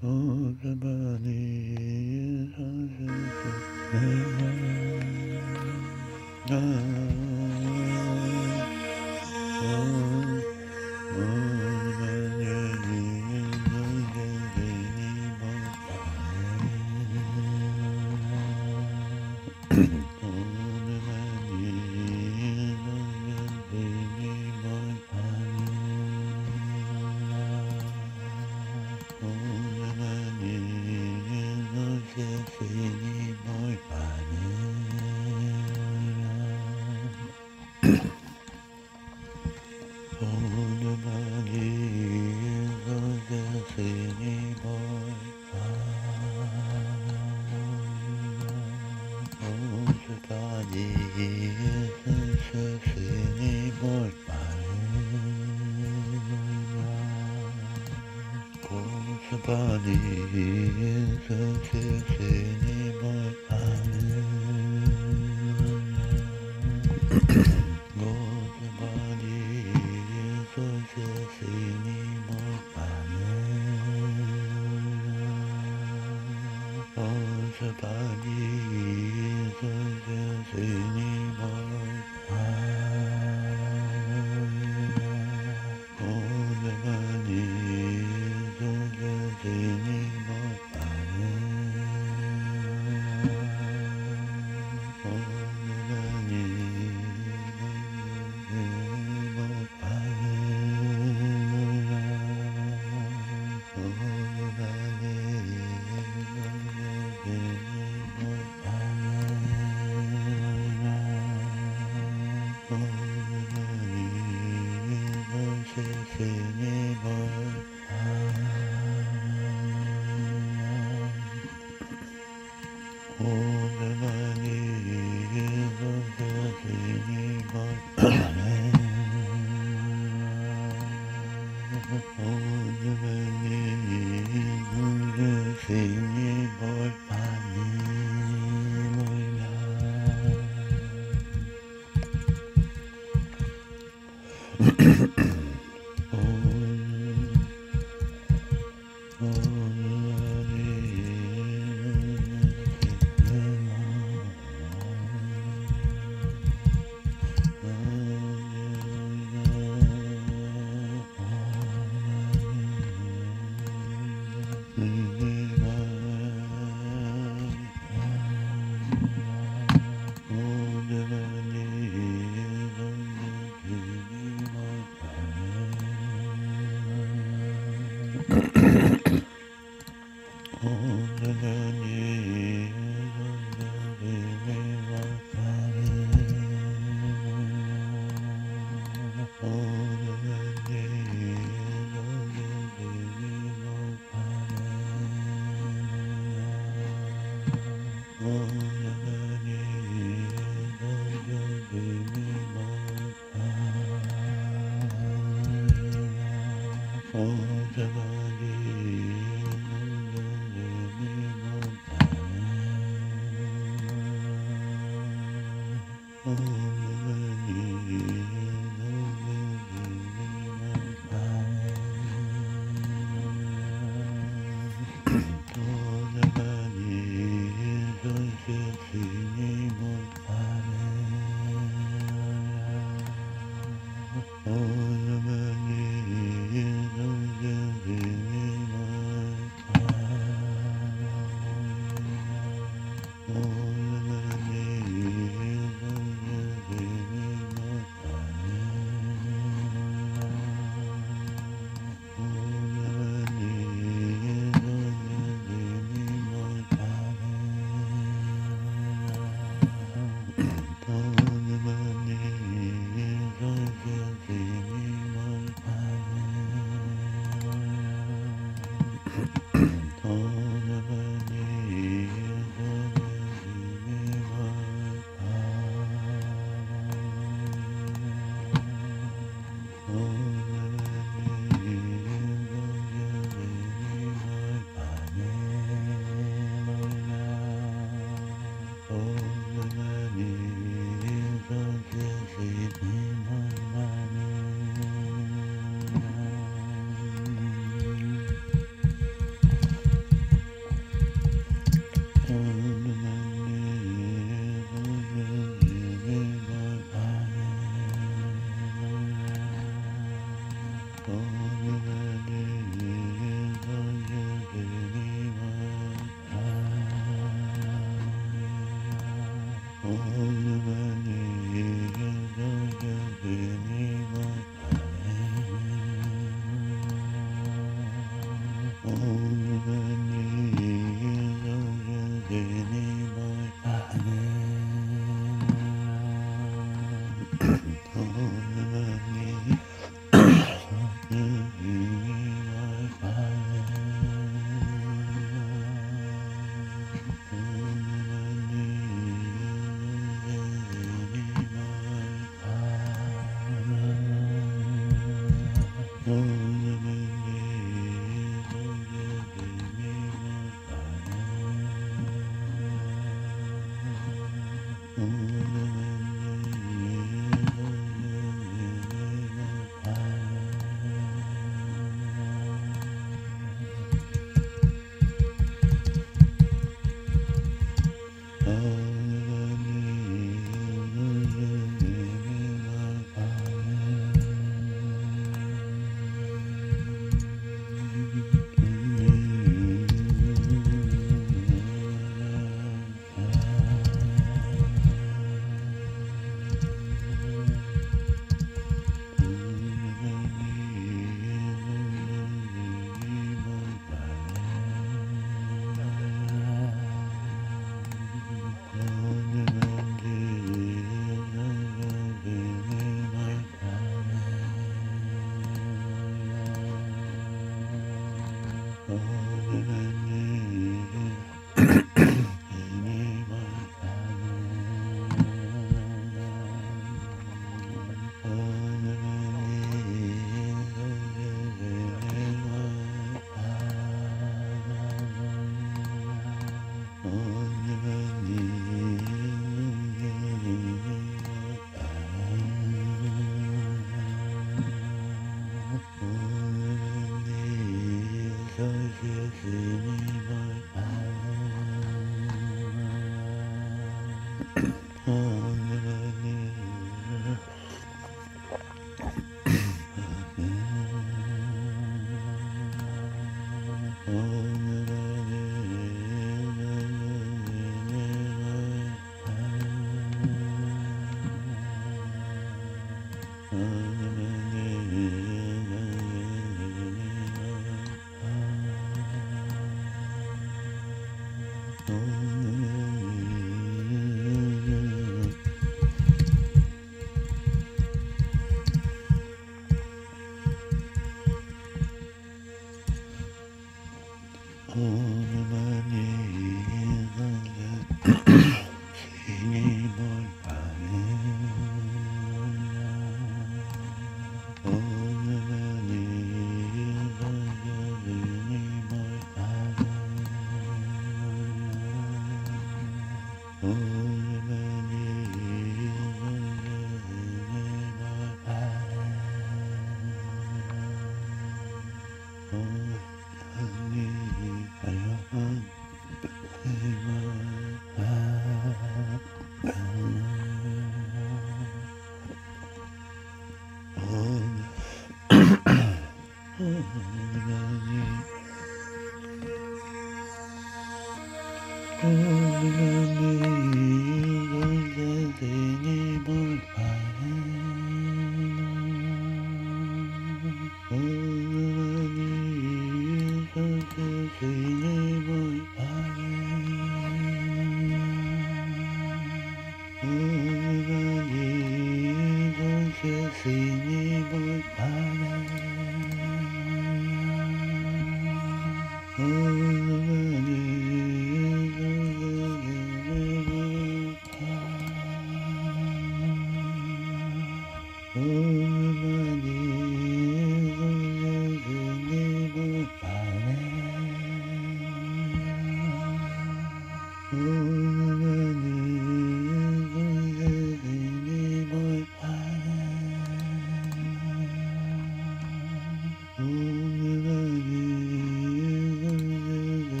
不敢把你心上写上太阳。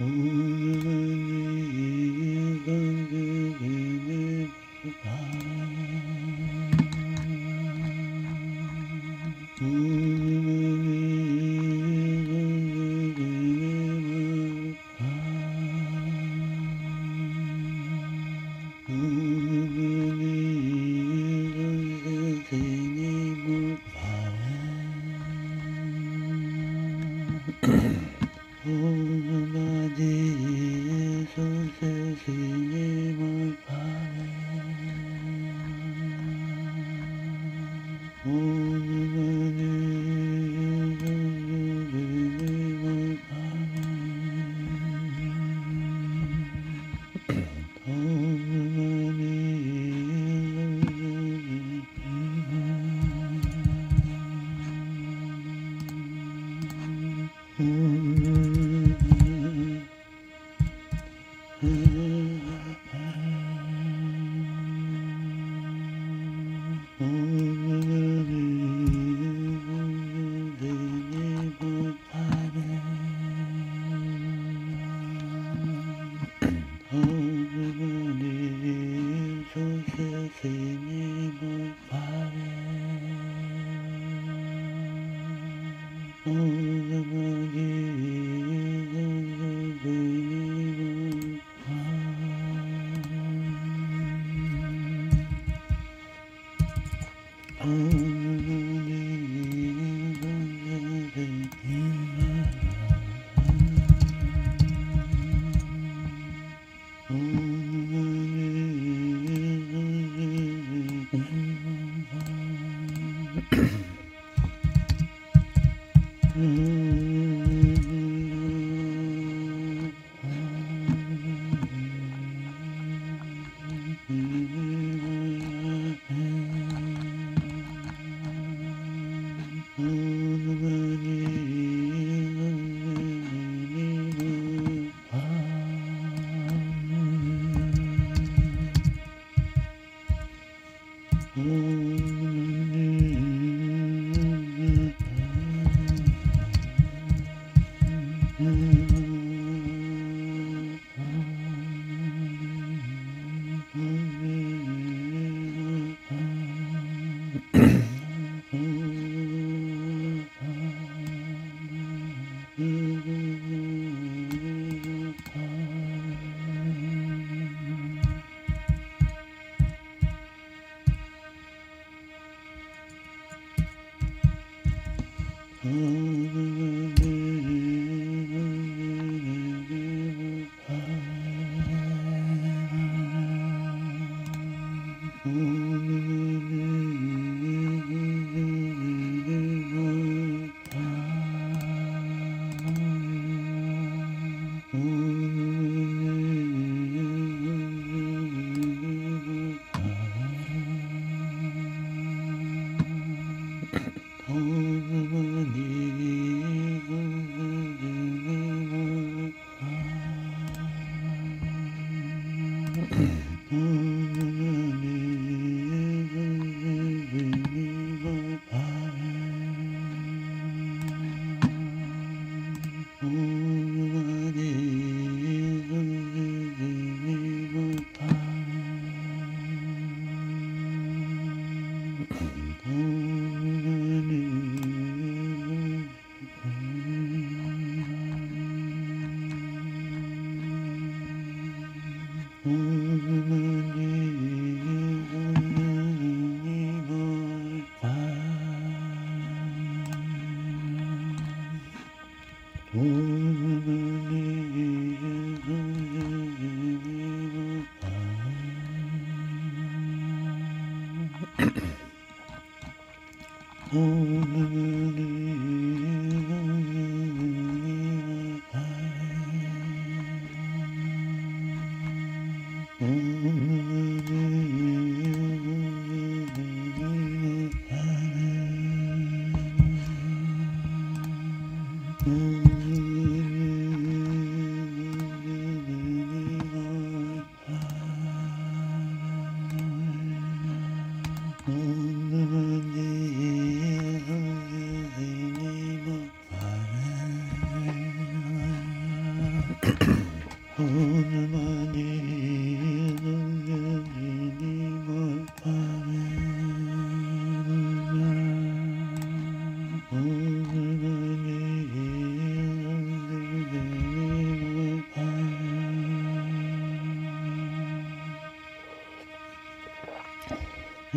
Mm-hmm.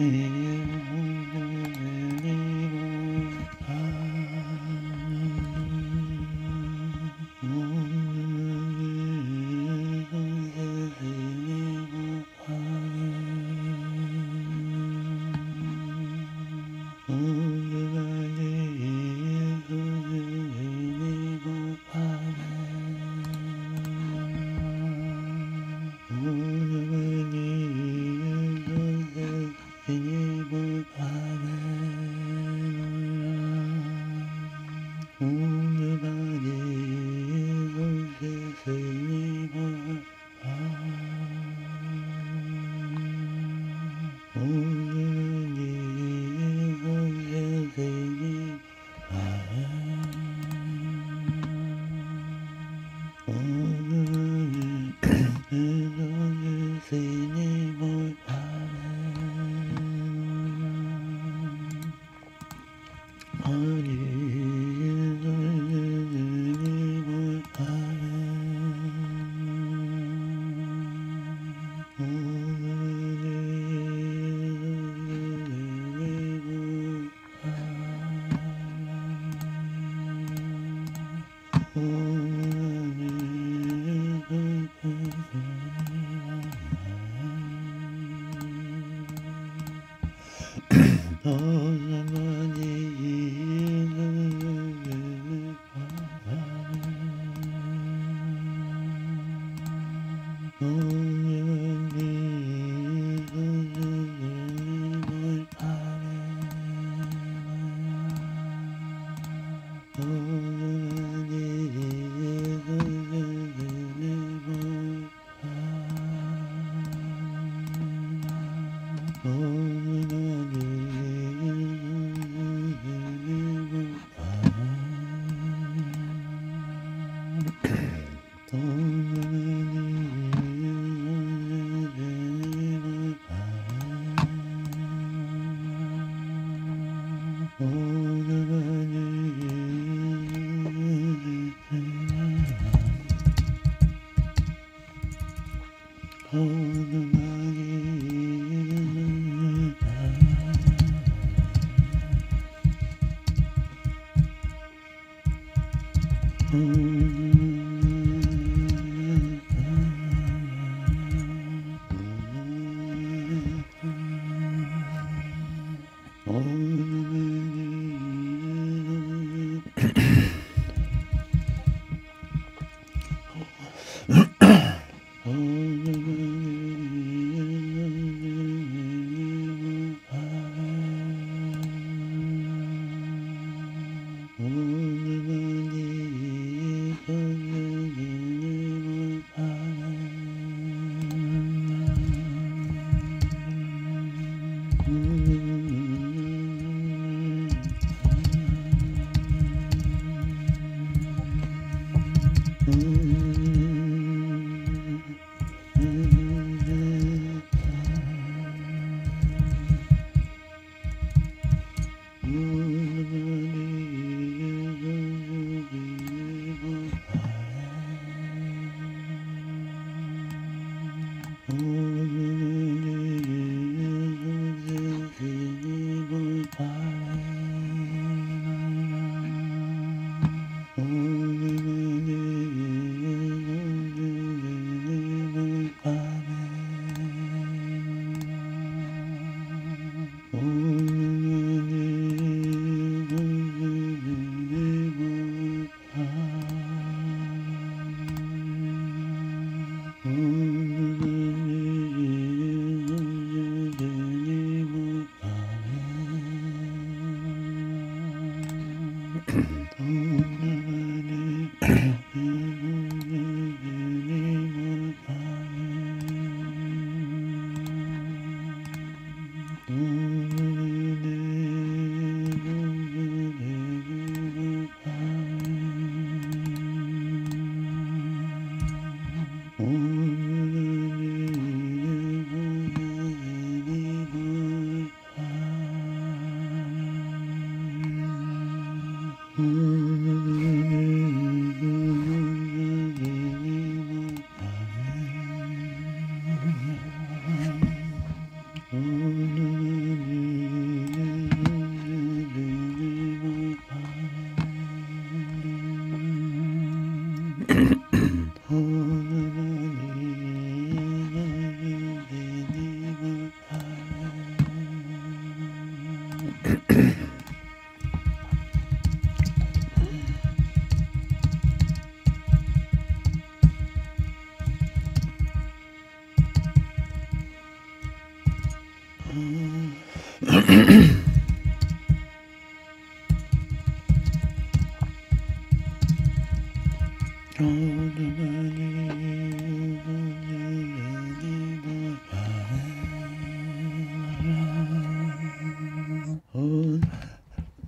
Mm-hmm.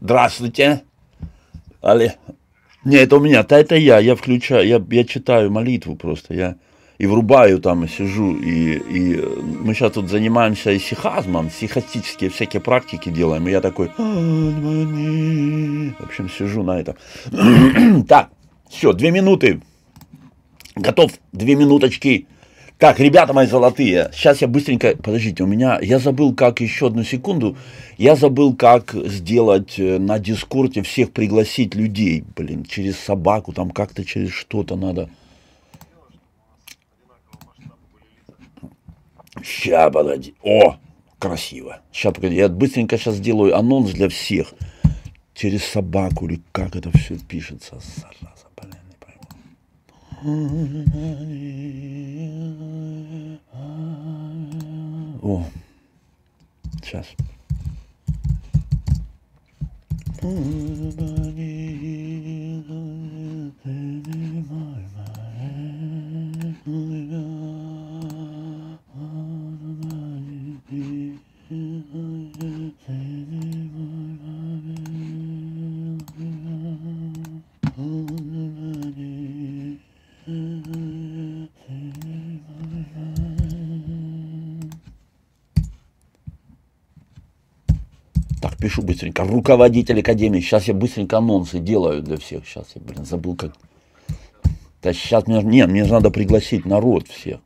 Здравствуйте. Али. Не, это у меня, это, это я, я включаю, я, я читаю молитву просто, я и врубаю там, и сижу, и, и мы сейчас тут занимаемся исихазмом, сихастические всякие практики делаем, и я такой, в общем, сижу на этом. так, все, две минуты, готов, две минуточки. Так, ребята мои золотые, сейчас я быстренько, подождите, у меня, я забыл, как, еще одну секунду, я забыл, как сделать э, на Дискорде всех пригласить людей, блин, через собаку, там как-то через что-то надо. Сейчас, подожди. О, красиво. Сейчас, погоди, я быстренько сейчас сделаю анонс для всех. Через собаку или как это все пишется, зараза. О, сейчас. Быстренько. Руководитель Академии. Сейчас я быстренько анонсы делаю для всех. Сейчас я, блин, забыл как. Да сейчас мне... Нет, мне надо пригласить народ всех.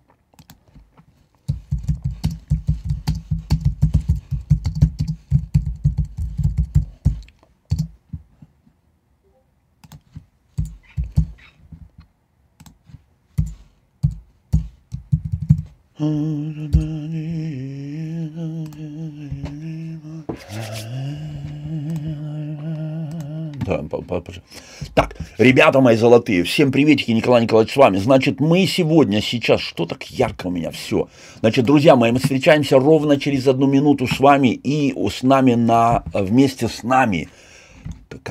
Ребята мои золотые, всем приветики, Николай Николаевич с вами. Значит, мы сегодня, сейчас, что так ярко у меня все. Значит, друзья мои, мы встречаемся ровно через одну минуту с вами и с нами на, вместе с нами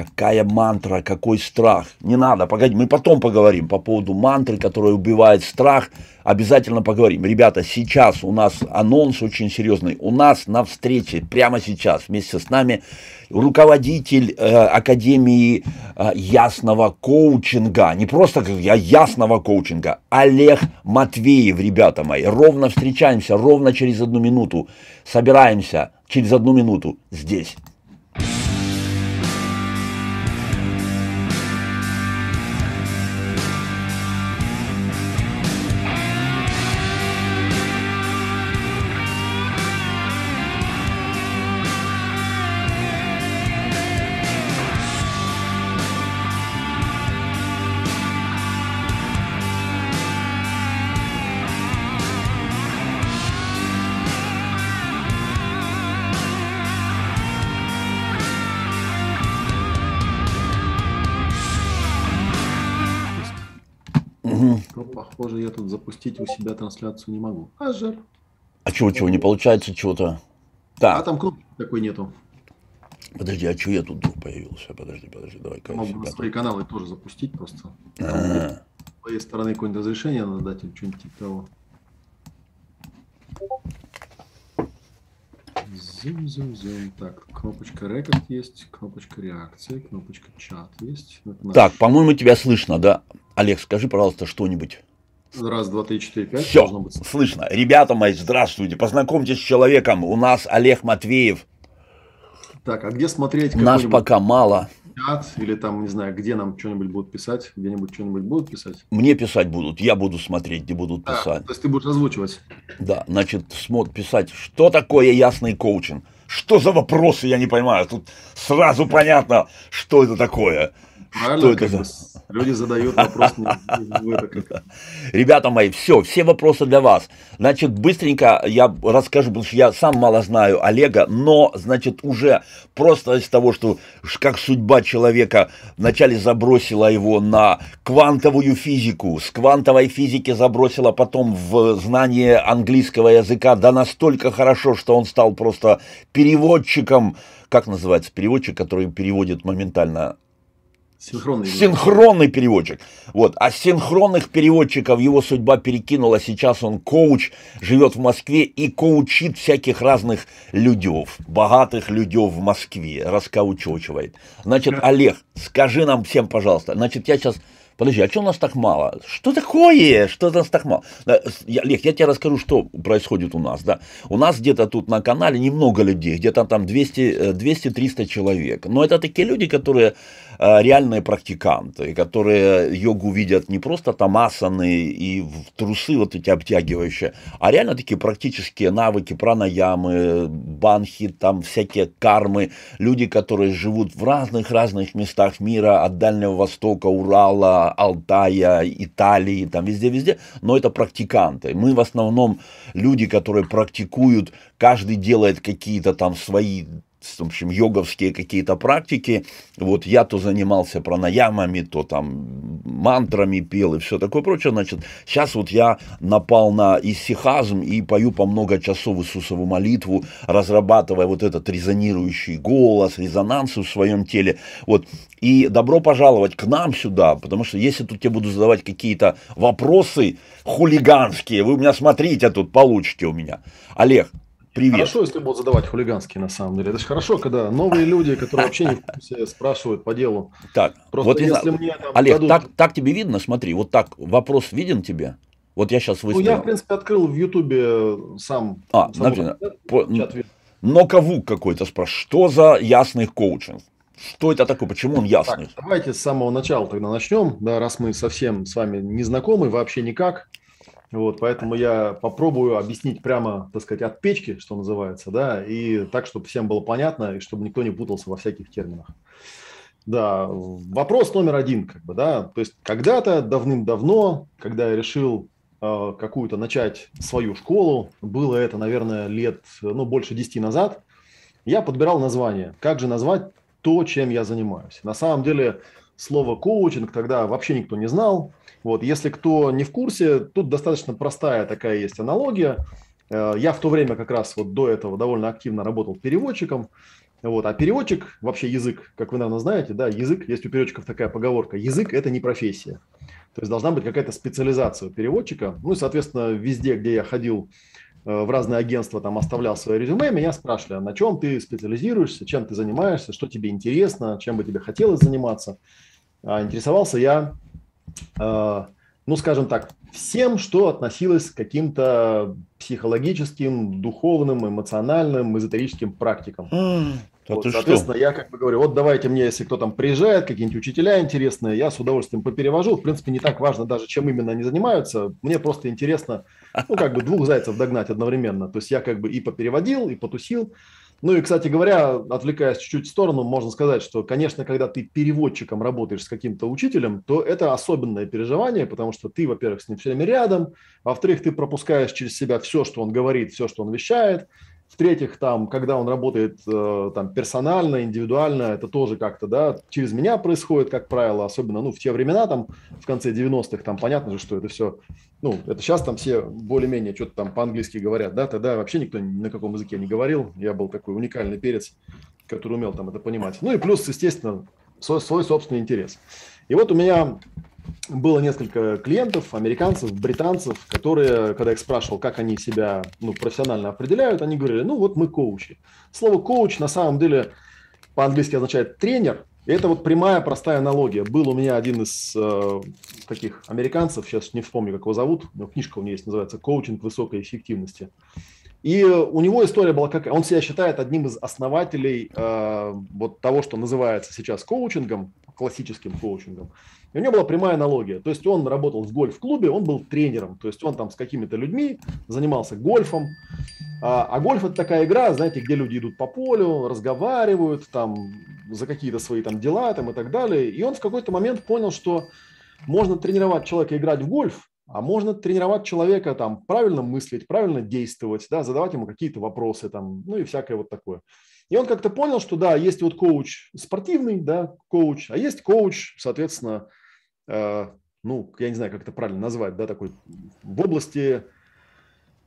какая мантра, какой страх. Не надо, погоди, мы потом поговорим по поводу мантры, которая убивает страх. Обязательно поговорим. Ребята, сейчас у нас анонс очень серьезный. У нас на встрече, прямо сейчас, вместе с нами, руководитель э, Академии э, ясного коучинга. Не просто я, ясного коучинга. Олег Матвеев, ребята мои. Ровно встречаемся, ровно через одну минуту. Собираемся через одну минуту здесь. Похоже, я тут запустить у себя трансляцию не могу. А жаль. А чего, чего, не получается чего-то? Да. А там кнопки такой нету. Подожди, а что я тут вдруг появился? Подожди, подожди, давай. Могу на свои каналы тоже запустить просто. А-а-а. С твоей стороны какое-нибудь разрешение надо дать или что-нибудь типа того. Зум, зум, зум. Так, кнопочка рекорд есть, кнопочка реакции, кнопочка чат есть. Наш... Так, по-моему, тебя слышно, да? Олег, скажи, пожалуйста, что-нибудь. Раз, два, три, четыре, пять. Все, быть. слышно. Ребята мои, здравствуйте. Познакомьтесь с человеком. У нас Олег Матвеев. Так, а где смотреть? Нас пока мало. Чат или там, не знаю, где нам что-нибудь будут писать? Где-нибудь что-нибудь будут писать? Мне писать будут. Я буду смотреть, где будут а, писать. То есть ты будешь озвучивать? Да, значит, смог писать, что такое ясный коучинг. Что за вопросы, я не понимаю. Тут сразу понятно, что это такое. Правильно, что это. Люди задают вопрос. Ребята мои, все, все вопросы для вас. Значит, быстренько я расскажу, потому что я сам мало знаю Олега, но, значит, уже просто из того, что как судьба человека вначале забросила его на квантовую физику, с квантовой физики забросила потом в знание английского языка, да настолько хорошо, что он стал просто переводчиком, как называется, переводчик, который переводит моментально Синхронный, синхронный переводчик. Вот. А синхронных переводчиков его судьба перекинула. Сейчас он коуч, живет в Москве и коучит всяких разных людей, богатых людей в Москве, раскаучивает. Значит, Олег, скажи нам всем, пожалуйста, значит, я сейчас подожди, а что у нас так мало? Что такое? Что у нас так мало? Я, Олег, я тебе расскажу, что происходит у нас. Да? У нас где-то тут на канале немного людей, где-то там 200-300 э, человек. Но это такие люди, которые э, реальные практиканты, которые йогу видят не просто там асаны и в трусы вот эти обтягивающие, а реально такие практические навыки, пранаямы, банхи, там всякие кармы, люди, которые живут в разных-разных местах мира, от Дальнего Востока, Урала, Алтая, Италии, там везде-везде, но это практиканты. Мы в основном люди, которые практикуют, каждый делает какие-то там свои в общем, йоговские какие-то практики. Вот я то занимался пранаямами, то там мантрами пел и все такое прочее. Значит, сейчас вот я напал на исихазм и пою по много часов Иисусову молитву, разрабатывая вот этот резонирующий голос, резонансы в своем теле. Вот. И добро пожаловать к нам сюда, потому что если тут я буду задавать какие-то вопросы хулиганские, вы у меня смотрите, тут получите у меня. Олег, Привет. Хорошо, если будут задавать хулиганские, на самом деле. Это же хорошо, когда новые люди, которые вообще не в курсе, спрашивают по делу. Так, Просто вот если мне там Олег, дадут... так, так тебе видно? Смотри, вот так вопрос виден тебе? Вот я сейчас выставил. Ну, я, в принципе, открыл в Ютубе сам. А, например, по... ноковук какой-то спрашивает, что за ясный коучинг? Что это такое? Почему он ясный? Так, давайте с самого начала тогда начнем, да, раз мы совсем с вами не знакомы, вообще никак. Вот, поэтому я попробую объяснить прямо, так сказать, от печки, что называется, да, и так, чтобы всем было понятно, и чтобы никто не путался во всяких терминах. Да, вопрос номер один, как бы, да, то есть когда-то давным-давно, когда я решил э, какую-то начать свою школу, было это, наверное, лет, ну, больше 10 назад, я подбирал название. Как же назвать то, чем я занимаюсь? На самом деле, слово коучинг тогда вообще никто не знал, вот, если кто не в курсе, тут достаточно простая такая есть аналогия. Э, я в то время как раз вот до этого довольно активно работал переводчиком. Вот, а переводчик, вообще язык, как вы, наверное, знаете, да, язык, есть у переводчиков такая поговорка, язык – это не профессия. То есть должна быть какая-то специализация у переводчика. Ну и, соответственно, везде, где я ходил э, в разные агентства, там оставлял свое резюме, меня спрашивали, а на чем ты специализируешься, чем ты занимаешься, что тебе интересно, чем бы тебе хотелось заниматься. А интересовался я ну, скажем так, всем, что относилось к каким-то психологическим, духовным, эмоциональным, эзотерическим практикам. Mm, вот, соответственно, что? я как бы говорю, вот давайте мне, если кто там приезжает, какие-нибудь учителя интересные, я с удовольствием поперевожу. В принципе, не так важно даже, чем именно они занимаются. Мне просто интересно, ну, как бы двух зайцев догнать одновременно. То есть я как бы и попереводил, и потусил. Ну и, кстати говоря, отвлекаясь чуть-чуть в сторону, можно сказать, что, конечно, когда ты переводчиком работаешь с каким-то учителем, то это особенное переживание, потому что ты, во-первых, с ним все время рядом, во-вторых, ты пропускаешь через себя все, что он говорит, все, что он вещает, в-третьих, там, когда он работает э, там, персонально, индивидуально, это тоже как-то, да, через меня происходит, как правило, особенно, ну, в те времена, там, в конце 90-х, там, понятно же, что это все, ну, это сейчас там все более-менее что-то там по-английски говорят, да, тогда вообще никто ни на каком языке не говорил, я был такой уникальный перец, который умел там это понимать. Ну и плюс, естественно, свой, свой собственный интерес. И вот у меня было несколько клиентов, американцев, британцев, которые, когда я их спрашивал, как они себя ну, профессионально определяют, они говорили, ну вот мы коучи. Слово коуч на самом деле по-английски означает тренер. И это вот прямая простая аналогия. Был у меня один из э, таких американцев, сейчас не вспомню, как его зовут, но книжка у него есть, называется «Коучинг высокой эффективности». И у него история была как, он себя считает одним из основателей э, вот того, что называется сейчас коучингом, классическим коучингом. И у него была прямая аналогия. То есть он работал в гольф-клубе, он был тренером. То есть он там с какими-то людьми занимался гольфом. А, а гольф это такая игра, знаете, где люди идут по полю, разговаривают там за какие-то свои там дела там и так далее. И он в какой-то момент понял, что можно тренировать человека играть в гольф, а можно тренировать человека там правильно мыслить, правильно действовать, да, задавать ему какие-то вопросы там, ну и всякое вот такое. И он как-то понял, что да, есть вот коуч спортивный, да, коуч, а есть коуч, соответственно, э, ну, я не знаю, как это правильно назвать, да, такой в области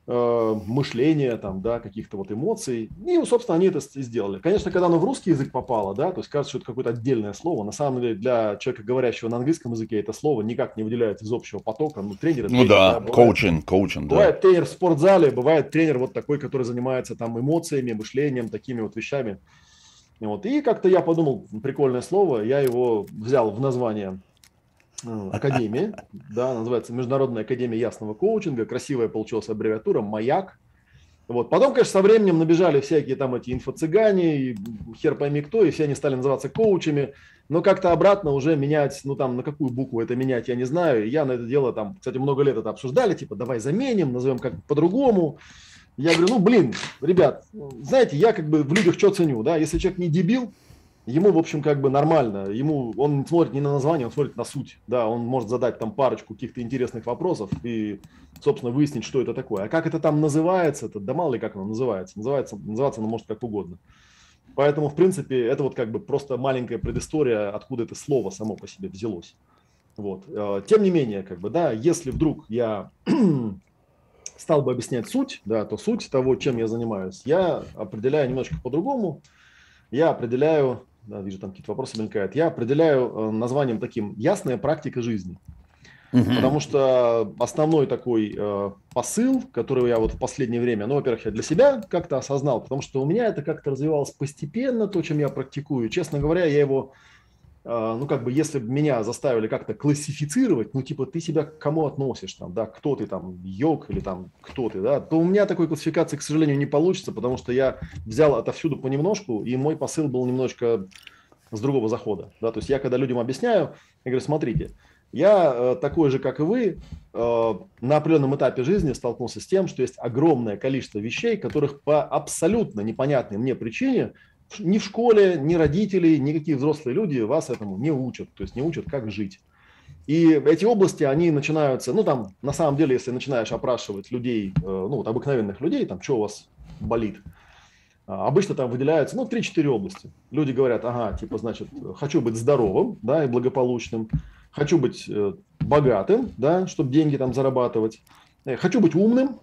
э, мышления, там, да, каких-то вот эмоций. И, собственно, они это сделали. Конечно, когда оно в русский язык попало, да, то есть кажется, что это какое-то отдельное слово. На самом деле, для человека, говорящего на английском языке, это слово никак не выделяется из общего потока. Ну, тренер. Ну да, да коучинг, коучинг, да. Бывает тренер в спортзале, бывает тренер вот такой, который занимается там эмоциями, мышлением, такими вот вещами. Вот. И как-то я подумал, прикольное слово, я его взял в название академии, да, называется Международная академия ясного коучинга, красивая получилась аббревиатура, «Маяк». Вот. Потом, конечно, со временем набежали всякие там эти инфо-цыгане, хер пойми кто, и все они стали называться коучами, но как-то обратно уже менять, ну там на какую букву это менять, я не знаю. Я на это дело там, кстати, много лет это обсуждали, типа давай заменим, назовем как по-другому. Я говорю, ну блин, ребят, знаете, я как бы в людях что ценю, да, если человек не дебил, ему, в общем, как бы нормально. Ему, он смотрит не на название, он смотрит на суть. Да, он может задать там парочку каких-то интересных вопросов и, собственно, выяснить, что это такое. А как это там называется, это, да мало ли как оно называется. Называется, называться оно может как угодно. Поэтому, в принципе, это вот как бы просто маленькая предыстория, откуда это слово само по себе взялось. Вот. Э, тем не менее, как бы, да, если вдруг я стал бы объяснять суть, да, то суть того, чем я занимаюсь, я определяю немножко по-другому. Я определяю да, вижу, там какие-то вопросы мелькают, я определяю э, названием таким «ясная практика жизни». Угу. Потому что основной такой э, посыл, который я вот в последнее время, ну, во-первых, я для себя как-то осознал, потому что у меня это как-то развивалось постепенно, то, чем я практикую. Честно говоря, я его ну, как бы, если бы меня заставили как-то классифицировать, ну, типа, ты себя к кому относишь, там, да, кто ты там, йог или там, кто ты, да, то у меня такой классификации, к сожалению, не получится, потому что я взял отовсюду понемножку, и мой посыл был немножечко с другого захода, да, то есть я, когда людям объясняю, я говорю, смотрите, я э, такой же, как и вы, э, на определенном этапе жизни столкнулся с тем, что есть огромное количество вещей, которых по абсолютно непонятной мне причине ни в школе, ни родители, никакие взрослые люди вас этому не учат, то есть не учат, как жить. И эти области, они начинаются, ну там, на самом деле, если начинаешь опрашивать людей, э, ну вот обыкновенных людей, там, что у вас болит, а, обычно там выделяются, ну, 3-4 области. Люди говорят, ага, типа, значит, хочу быть здоровым, да, и благополучным, хочу быть э, богатым, да, чтобы деньги там зарабатывать, э, хочу быть умным,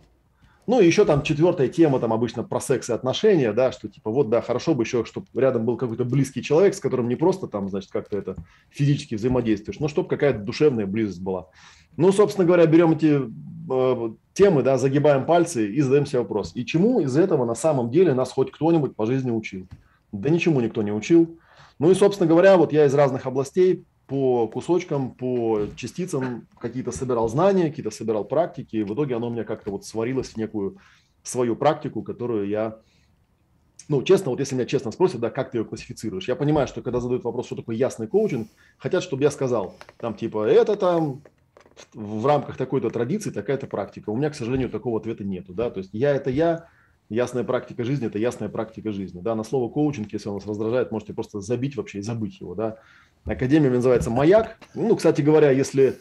ну, и еще там четвертая тема, там обычно про секс и отношения, да, что типа вот, да, хорошо бы еще, чтобы рядом был какой-то близкий человек, с которым не просто там, значит, как-то это физически взаимодействуешь, но чтобы какая-то душевная близость была. Ну, собственно говоря, берем эти э, темы, да, загибаем пальцы и задаем себе вопрос. И чему из этого на самом деле нас хоть кто-нибудь по жизни учил? Да ничему никто не учил. Ну и, собственно говоря, вот я из разных областей по кусочкам, по частицам какие-то собирал знания, какие-то собирал практики, и в итоге оно у меня как-то вот сварилось в некую свою практику, которую я, ну, честно, вот если меня честно спросят, да, как ты ее классифицируешь, я понимаю, что когда задают вопрос, что такое ясный коучинг, хотят, чтобы я сказал, там, типа, это там в рамках такой-то традиции такая-то практика. У меня, к сожалению, такого ответа нету, да, то есть я – это я, ясная практика жизни – это ясная практика жизни, да, на слово коучинг, если он вас раздражает, можете просто забить вообще и забыть его, да, Академия называется «Маяк». Ну, кстати говоря, если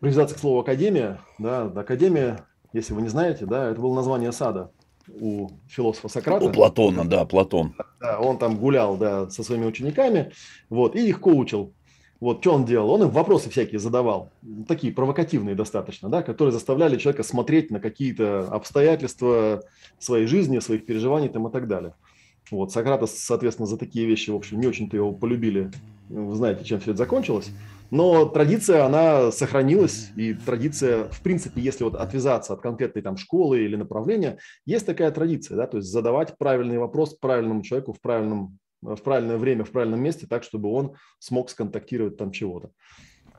привязаться к слову «академия», да, академия, если вы не знаете, да, это было название сада у философа Сократа. У Платона, да, Платон. Да, он там гулял, да, со своими учениками, вот, и их коучил. Вот, что он делал? Он им вопросы всякие задавал, такие провокативные достаточно, да, которые заставляли человека смотреть на какие-то обстоятельства своей жизни, своих переживаний там и так далее. Вот, Сократа, соответственно, за такие вещи, в общем, не очень-то его полюбили. Вы знаете, чем все это закончилось. Но традиция, она сохранилась, и традиция, в принципе, если вот отвязаться от конкретной там школы или направления, есть такая традиция, да, то есть задавать правильный вопрос правильному человеку в правильном в правильное время, в правильном месте, так, чтобы он смог сконтактировать там чего-то.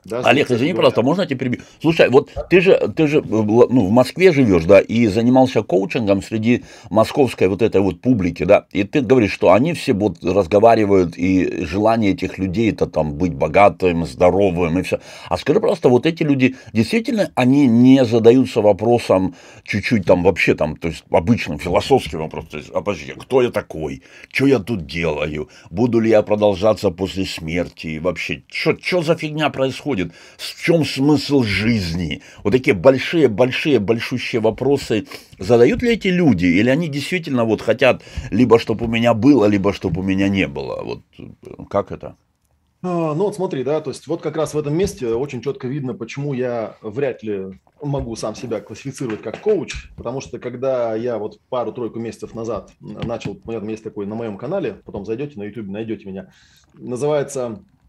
Да, Олег, извини, пожалуйста, можно тебе перебить? Слушай, вот ты же, ты же ну, в Москве живешь, да, и занимался коучингом среди московской вот этой вот публики, да, и ты говоришь, что они все вот разговаривают, и желание этих людей это там быть богатым, здоровым и все. А скажи просто, вот эти люди, действительно, они не задаются вопросом чуть-чуть там вообще там, то есть обычным философским вопросом, то есть, а подожди, кто я такой, что я тут делаю, буду ли я продолжаться после смерти, вообще, что за фигня происходит? Происходит, в чем смысл жизни. Вот такие большие-большие, большущие вопросы задают ли эти люди, или они действительно вот хотят либо чтобы у меня было, либо чтобы у меня не было. Вот как это? А, ну вот смотри, да, то есть вот как раз в этом месте очень четко видно, почему я вряд ли могу сам себя классифицировать как коуч, потому что когда я вот пару-тройку месяцев назад начал, у меня есть такой на моем канале, потом зайдете на YouTube, найдете меня, называется Э,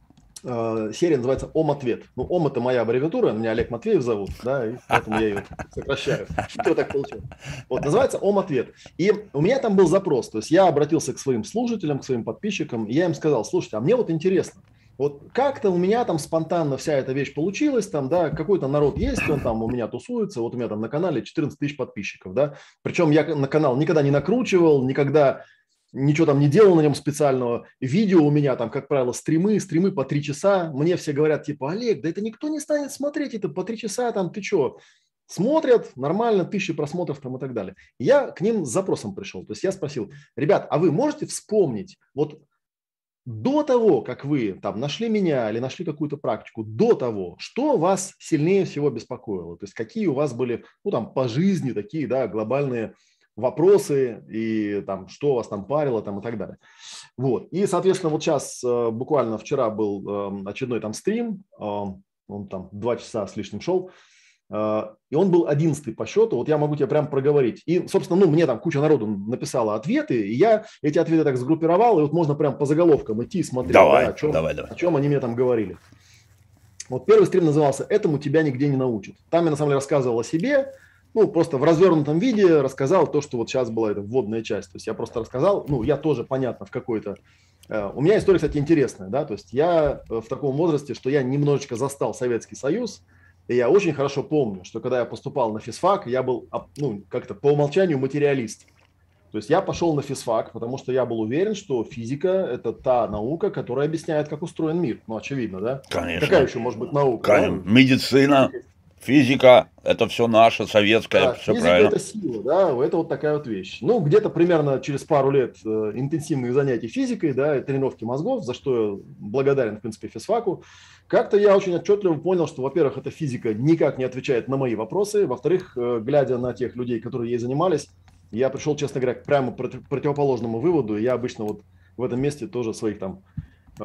серия называется «Ом-ответ». Ну, «Ом» – это моя аббревиатура, меня Олег Матвеев зовут, да, и поэтому я ее сокращаю. Что так получилось? Вот, называется «Ом-ответ». И у меня там был запрос, то есть я обратился к своим слушателям, к своим подписчикам, и я им сказал, слушайте, а мне вот интересно, вот как-то у меня там спонтанно вся эта вещь получилась, там, да, какой-то народ есть, он там у меня тусуется, вот у меня там на канале 14 тысяч подписчиков, да, причем я на канал никогда не накручивал, никогда ничего там не делал на нем специального. Видео у меня там, как правило, стримы, стримы по три часа. Мне все говорят, типа, Олег, да это никто не станет смотреть, это по три часа, там, ты что? Смотрят, нормально, тысячи просмотров там и так далее. Я к ним с запросом пришел. То есть я спросил, ребят, а вы можете вспомнить, вот до того, как вы там нашли меня или нашли какую-то практику, до того, что вас сильнее всего беспокоило? То есть какие у вас были, ну там по жизни такие, да, глобальные вопросы и там, что вас там парило там и так далее. Вот. И, соответственно, вот сейчас э, буквально вчера был эм, очередной там стрим, эм, он там два часа с лишним шел, э, и он был одиннадцатый по счету, вот я могу тебе прям проговорить. И, собственно, ну, мне там куча народу написала ответы, и я эти ответы так сгруппировал, и вот можно прям по заголовкам идти и смотреть, давай, да, о, чем, давай, давай. о чем они мне там говорили. Вот первый стрим назывался «Этому тебя нигде не научат». Там я, на самом деле, рассказывал о себе, ну, просто в развернутом виде рассказал то, что вот сейчас была эта вводная часть. То есть я просто рассказал, ну, я тоже, понятно, в какой-то Э, у меня история, кстати, интересная, да, то есть я э, в таком возрасте, что я немножечко застал Советский Союз, и я очень хорошо помню, что когда я поступал на физфак, я был, ну, как-то по умолчанию материалист. То есть я пошел на физфак, потому что я был уверен, что физика – это та наука, которая объясняет, как устроен мир. Ну, очевидно, да? Конечно. Какая еще может быть наука? Конечно. Да? Медицина, физика – это все наше, советское, да, все физика правильно. это сила, да, это вот такая вот вещь. Ну, где-то примерно через пару лет э, интенсивных занятий физикой, да, и тренировки мозгов, за что я благодарен, в принципе, физфаку, как-то я очень отчетливо понял, что, во-первых, эта физика никак не отвечает на мои вопросы, во-вторых, э, глядя на тех людей, которые ей занимались, я пришел, честно говоря, к прямо противоположному выводу. Я обычно вот в этом месте тоже своих там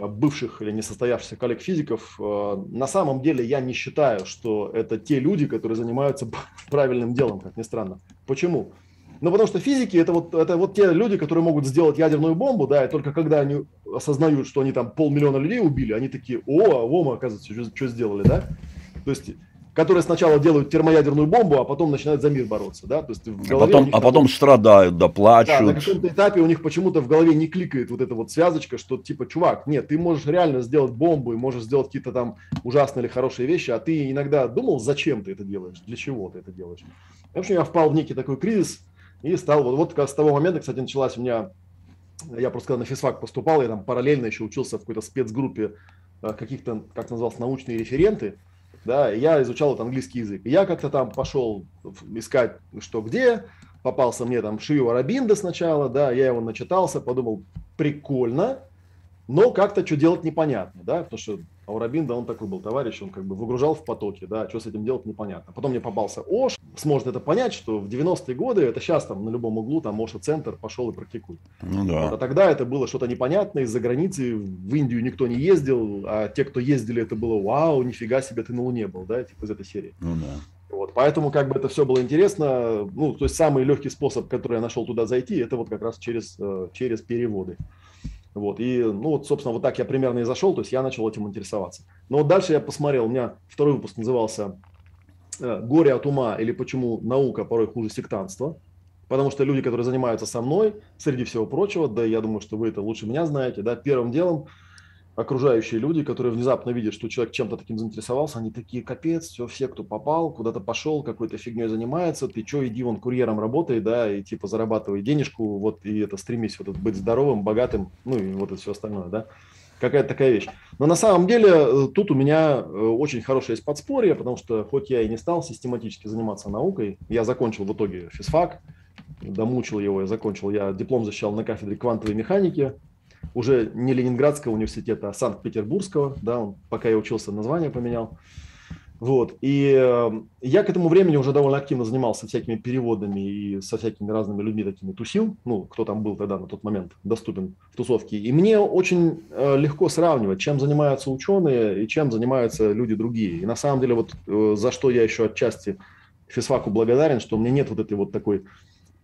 бывших или несостоявшихся коллег-физиков, э, на самом деле я не считаю, что это те люди, которые занимаются правильным делом, как ни странно. Почему? Ну, потому что физики это вот, это вот те люди, которые могут сделать ядерную бомбу, да, и только когда они осознают, что они там полмиллиона людей убили, они такие, о, а во, мы, оказывается, что сделали, да? То есть которые сначала делают термоядерную бомбу, а потом начинают за мир бороться, да, то есть в голове а потом, а потом страдают, да, плачут. Да, на каком-то этапе у них почему-то в голове не кликает вот эта вот связочка, что типа, чувак, нет, ты можешь реально сделать бомбу и можешь сделать какие-то там ужасные или хорошие вещи, а ты иногда думал, зачем ты это делаешь, для чего ты это делаешь. В общем, я впал в некий такой кризис и стал, вот, вот с того момента, кстати, началась у меня, я просто когда на физфак поступал, я там параллельно еще учился в какой-то спецгруппе э, каких-то, как назывался, научные референты, да, я изучал вот английский язык. я как-то там пошел искать, что где, попался мне там Шио Арабинда сначала, да, я его начитался, подумал, прикольно, но как-то что делать непонятно, да, потому что Аурабин, да, он такой был товарищ, он как бы выгружал в потоке, да, что с этим делать непонятно. Потом мне попался Ош, сможет это понять, что в 90-е годы, это сейчас там на любом углу, там Оша-центр пошел и практикуй. Ну да. Вот, а тогда это было что-то непонятное, из-за границы в Индию никто не ездил, а те, кто ездили, это было вау, нифига себе, ты на Луне был, да, типа из этой серии. Ну да. Вот, поэтому как бы это все было интересно. Ну, то есть самый легкий способ, который я нашел туда зайти, это вот как раз через, э, через переводы. Вот, и, ну, вот, собственно, вот так я примерно и зашел, то есть я начал этим интересоваться. Но вот дальше я посмотрел, у меня второй выпуск назывался э, «Горе от ума» или «Почему наука порой хуже сектантства». Потому что люди, которые занимаются со мной, среди всего прочего, да, я думаю, что вы это лучше меня знаете, да, первым делом – окружающие люди, которые внезапно видят, что человек чем-то таким заинтересовался, они такие, капец, все, все, кто попал, куда-то пошел, какой-то фигней занимается, ты что, иди вон курьером работай, да, и типа зарабатывай денежку, вот, и это стремись вот быть здоровым, богатым, ну, и вот это все остальное, да. Какая-то такая вещь. Но на самом деле э, тут у меня э, очень хорошее есть подспорье, потому что хоть я и не стал систематически заниматься наукой, я закончил в итоге физфак, домучил его, я закончил, я диплом защищал на кафедре квантовой механики, уже не Ленинградского университета, а Санкт-Петербургского, да, он, пока я учился, название поменял. Вот. И э, я к этому времени уже довольно активно занимался всякими переводами и со всякими разными людьми такими тусил, ну, кто там был тогда на тот момент доступен в тусовке. И мне очень э, легко сравнивать, чем занимаются ученые и чем занимаются люди другие. И на самом деле вот э, за что я еще отчасти физфаку благодарен, что у меня нет вот этой вот такой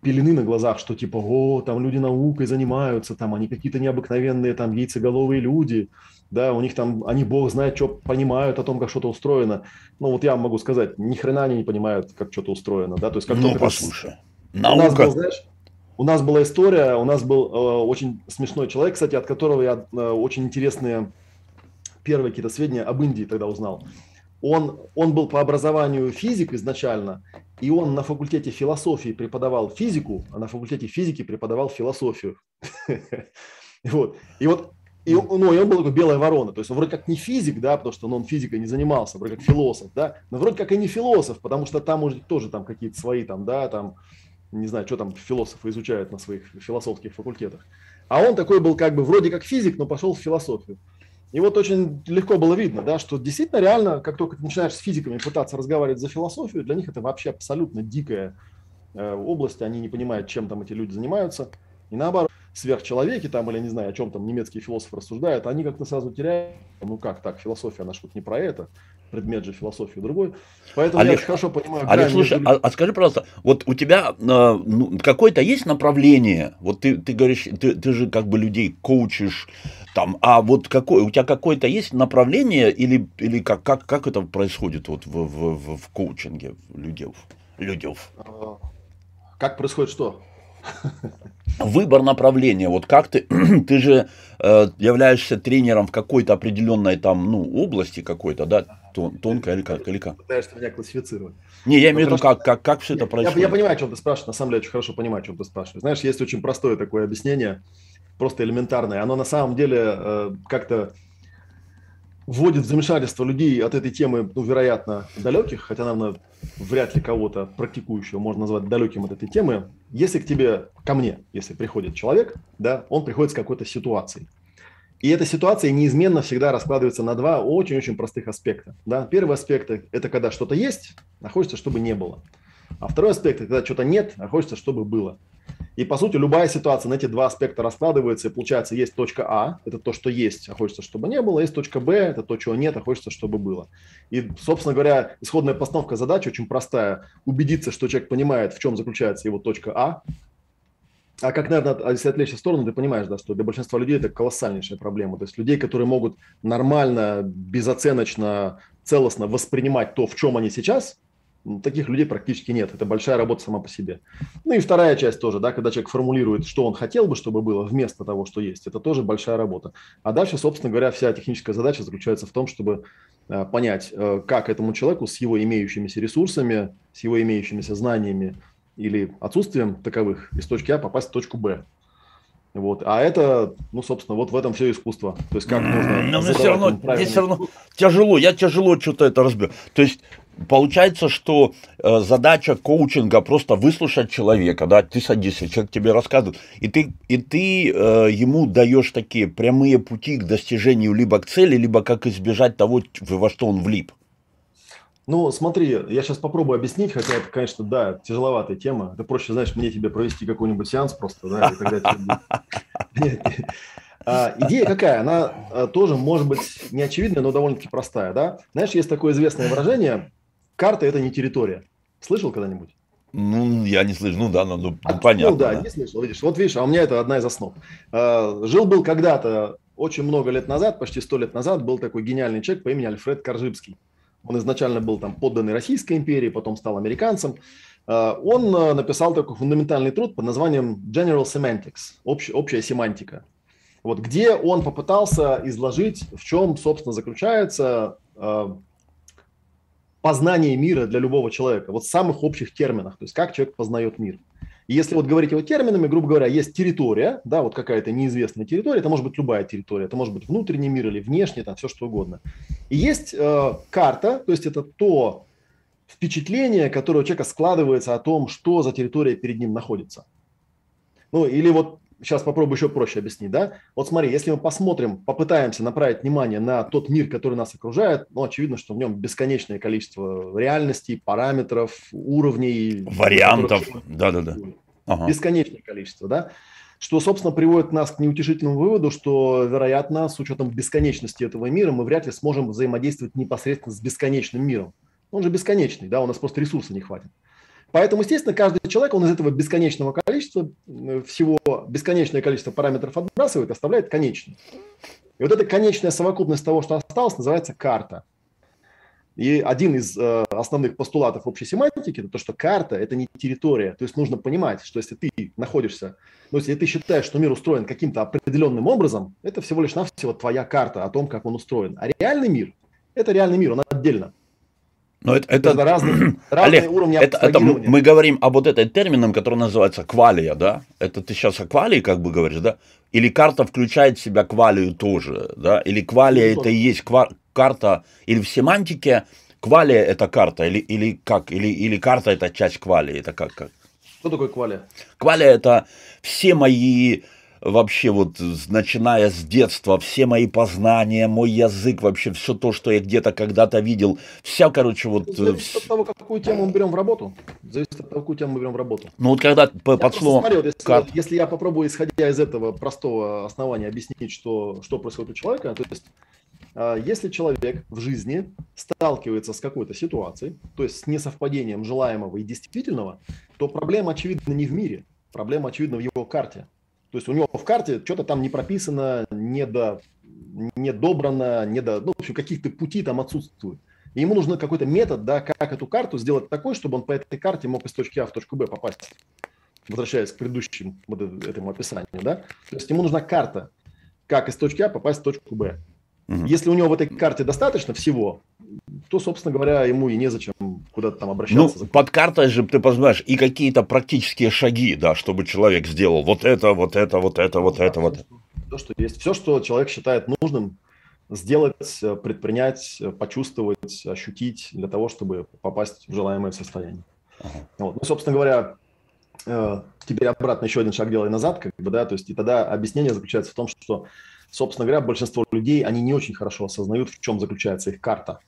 пелены на глазах, что типа, о, там люди наукой занимаются, там они какие-то необыкновенные там яйцеголовые люди, да, у них там, они бог знает, что понимают о том, как что-то устроено. Ну вот я могу сказать, ни хрена они не понимают, как что-то устроено, да, то есть как ну, послушай, наука... У нас, был, знаешь, у нас была история, у нас был э, очень смешной человек, кстати, от которого я э, очень интересные первые какие-то сведения об Индии тогда узнал. Он, он был по образованию физик изначально, и он на факультете философии преподавал физику, а на факультете физики преподавал философию. Вот. И вот и, ну, и он был такой белая ворона, то есть он вроде как не физик, да, потому что ну, он физикой не занимался, вроде как философ, да, но вроде как и не философ, потому что там может тоже там какие-то свои там, да, там, не знаю, что там философы изучают на своих философских факультетах. А он такой был как бы вроде как физик, но пошел в философию. И вот очень легко было видно, да, что действительно реально, как только ты начинаешь с физиками пытаться разговаривать за философию, для них это вообще абсолютно дикая э, область, они не понимают, чем там эти люди занимаются. И наоборот, сверхчеловеки там, или не знаю, о чем там немецкие философы рассуждают, они как-то сразу теряют, ну как так, философия, она что-то не про это, предмет же философии другой. Поэтому Олег, я очень хорошо понимаю. Олег, слушай, между... а, а скажи, пожалуйста, вот у тебя э, ну, какое-то есть направление? Вот ты, ты говоришь, ты, ты же как бы людей коучишь, там, а вот какое, у тебя какое-то есть направление или, или как, как, как это происходит вот в, в, в, в коучинге людей? людей? А, как происходит что? Выбор направления. Вот как ты, ты же э, являешься тренером в какой-то определенной там, ну, области какой-то, да, тон, тонкой или как, или как? Пытаешься меня классифицировать. Не, я имею в виду, как, как, как все это происходит. Я, я понимаю, о чем ты спрашиваешь, на самом деле очень хорошо понимаю, о чем ты спрашиваешь. Знаешь, есть очень простое такое объяснение, просто элементарное. Оно на самом деле э, как-то вводит в замешательство людей от этой темы, ну, вероятно, далеких, хотя, наверное, вряд ли кого-то практикующего можно назвать далеким от этой темы. Если к тебе, ко мне, если приходит человек, да, он приходит с какой-то ситуацией. И эта ситуация неизменно всегда раскладывается на два очень-очень простых аспекта. Да? Первый аспект – это когда что-то есть, а хочется, чтобы не было. А второй аспект – это когда что-то нет, а хочется, чтобы было. И, по сути, любая ситуация на эти два аспекта раскладывается, и получается, есть точка А, это то, что есть, а хочется, чтобы не было, есть точка Б, это то, чего нет, а хочется, чтобы было. И, собственно говоря, исходная постановка задачи очень простая. Убедиться, что человек понимает, в чем заключается его точка А, а как, наверное, если отвлечься в сторону, ты понимаешь, да, что для большинства людей это колоссальнейшая проблема. То есть людей, которые могут нормально, безоценочно, целостно воспринимать то, в чем они сейчас, таких людей практически нет. Это большая работа сама по себе. Ну и вторая часть тоже, да, когда человек формулирует, что он хотел бы, чтобы было вместо того, что есть. Это тоже большая работа. А дальше, собственно говоря, вся техническая задача заключается в том, чтобы э, понять, э, как этому человеку с его имеющимися ресурсами, с его имеющимися знаниями или отсутствием таковых из точки А попасть в точку Б. Вот. А это, ну, собственно, вот в этом все искусство. То есть как можно... Но мне все равно, мне все равно тяжело, я тяжело что-то это разберу. То есть получается, что э, задача коучинга просто выслушать человека, да, ты садишься, человек тебе рассказывает, и ты, и ты э, ему даешь такие прямые пути к достижению либо к цели, либо как избежать того, во что он влип. Ну, смотри, я сейчас попробую объяснить, хотя это, конечно, да, тяжеловатая тема. Это проще, знаешь, мне тебе провести какой-нибудь сеанс просто, да, и тогда. А, идея какая? Она а, тоже может быть не очевидная, но довольно-таки простая, да? Знаешь, есть такое известное выражение карта – это не территория. Слышал когда-нибудь? Ну, я не слышу, ну да, ну, ну а, понятно. Ну да, да, не слышал, видишь. Вот видишь, а у меня это одна из основ. А, Жил-был когда-то, очень много лет назад, почти сто лет назад, был такой гениальный человек по имени Альфред Коржибский. Он изначально был там подданный Российской империи, потом стал американцем. А, он написал такой фундаментальный труд под названием General Semantics, общ, общая семантика. Вот, где он попытался изложить, в чем, собственно, заключается познание мира для любого человека, вот в самых общих терминах, то есть как человек познает мир. И если вот говорить его терминами, грубо говоря, есть территория, да, вот какая-то неизвестная территория, это может быть любая территория, это может быть внутренний мир или внешний, там все что угодно. И есть э, карта, то есть это то впечатление, которое у человека складывается о том, что за территория перед ним находится. Ну, или вот сейчас попробую еще проще объяснить, да? Вот смотри, если мы посмотрим, попытаемся направить внимание на тот мир, который нас окружает, ну, очевидно, что в нем бесконечное количество реальностей, параметров, уровней. Вариантов, да-да-да. Ага. Бесконечное количество, да? Что, собственно, приводит нас к неутешительному выводу, что, вероятно, с учетом бесконечности этого мира, мы вряд ли сможем взаимодействовать непосредственно с бесконечным миром. Он же бесконечный, да, у нас просто ресурса не хватит. Поэтому, естественно, каждый человек, он из этого бесконечного количества, э, всего бесконечное количество параметров отбрасывает, оставляет конечный. И вот эта конечная совокупность того, что осталось, называется карта. И один из э, основных постулатов общей семантики – это то, что карта – это не территория. То есть нужно понимать, что если ты находишься, ну, если ты считаешь, что мир устроен каким-то определенным образом, это всего лишь навсего твоя карта о том, как он устроен. А реальный мир – это реальный мир, он отдельно. Но это, это, это разные, разные Олег, уровни это, это мы говорим об вот этом термином, который называется квалия, да? Это ты сейчас о квалии как бы говоришь, да? Или карта включает в себя квалию тоже, да? Или квалия ну, это и есть ква- карта, или в семантике квалия это карта, или, или как? Или, или карта это часть квалии, это как? как? Что такое квалия? Квалия это все мои вообще вот начиная с детства, все мои познания, мой язык, вообще все то, что я где-то когда-то видел, вся, короче, вот... Ну, зависит от того, какую тему мы берем в работу. Зависит от того, какую тему мы берем в работу. Ну вот когда по, под словом... Смотри, вот если, как... если я попробую, исходя из этого простого основания, объяснить, что, что происходит у человека, то есть а, если человек в жизни сталкивается с какой-то ситуацией, то есть с несовпадением желаемого и действительного, то проблема, очевидно, не в мире, проблема, очевидно, в его карте. То есть у него в карте что-то там не прописано, не, до, не добрано, не до, ну, в общем, каких-то пути там отсутствуют. И ему нужен какой-то метод, да, как эту карту сделать такой, чтобы он по этой карте мог из точки А в точку Б попасть. возвращаясь к предыдущему вот этому описанию, да, то есть ему нужна карта, как из точки А попасть в точку Б. Угу. Если у него в этой карте достаточно всего, то, собственно говоря, ему и незачем куда-то там обращаться. Ну, под картой же ты понимаешь и какие-то практические шаги, да, чтобы человек сделал вот это, вот это, вот это, вот да, это, вот. То, что есть. Все, что человек считает нужным сделать, предпринять, почувствовать, ощутить для того, чтобы попасть в желаемое состояние. Ага. Вот. Ну, собственно говоря, э, теперь обратно еще один шаг делай назад, как бы, да, то есть и тогда объяснение заключается в том, что собственно говоря, большинство людей, они не очень хорошо осознают, в чем заключается их карта.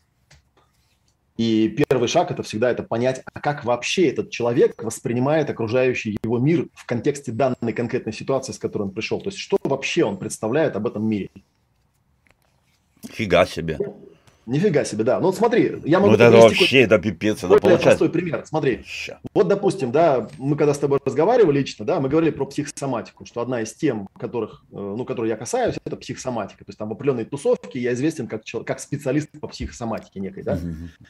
И первый шаг – это всегда это понять, а как вообще этот человек воспринимает окружающий его мир в контексте данной конкретной ситуации, с которой он пришел. То есть что вообще он представляет об этом мире. Фига себе. Нифига себе, да. Ну вот смотри, я могу... Ну это вообще, это пипец. Это получается... простой пример. Смотри, Ща. вот допустим, да, мы когда с тобой разговаривали лично, да, мы говорили про психосоматику, что одна из тем, которых, э, ну, которые я касаюсь, это психосоматика. То есть там в определенной тусовке я известен как, как специалист по психосоматике некой, да.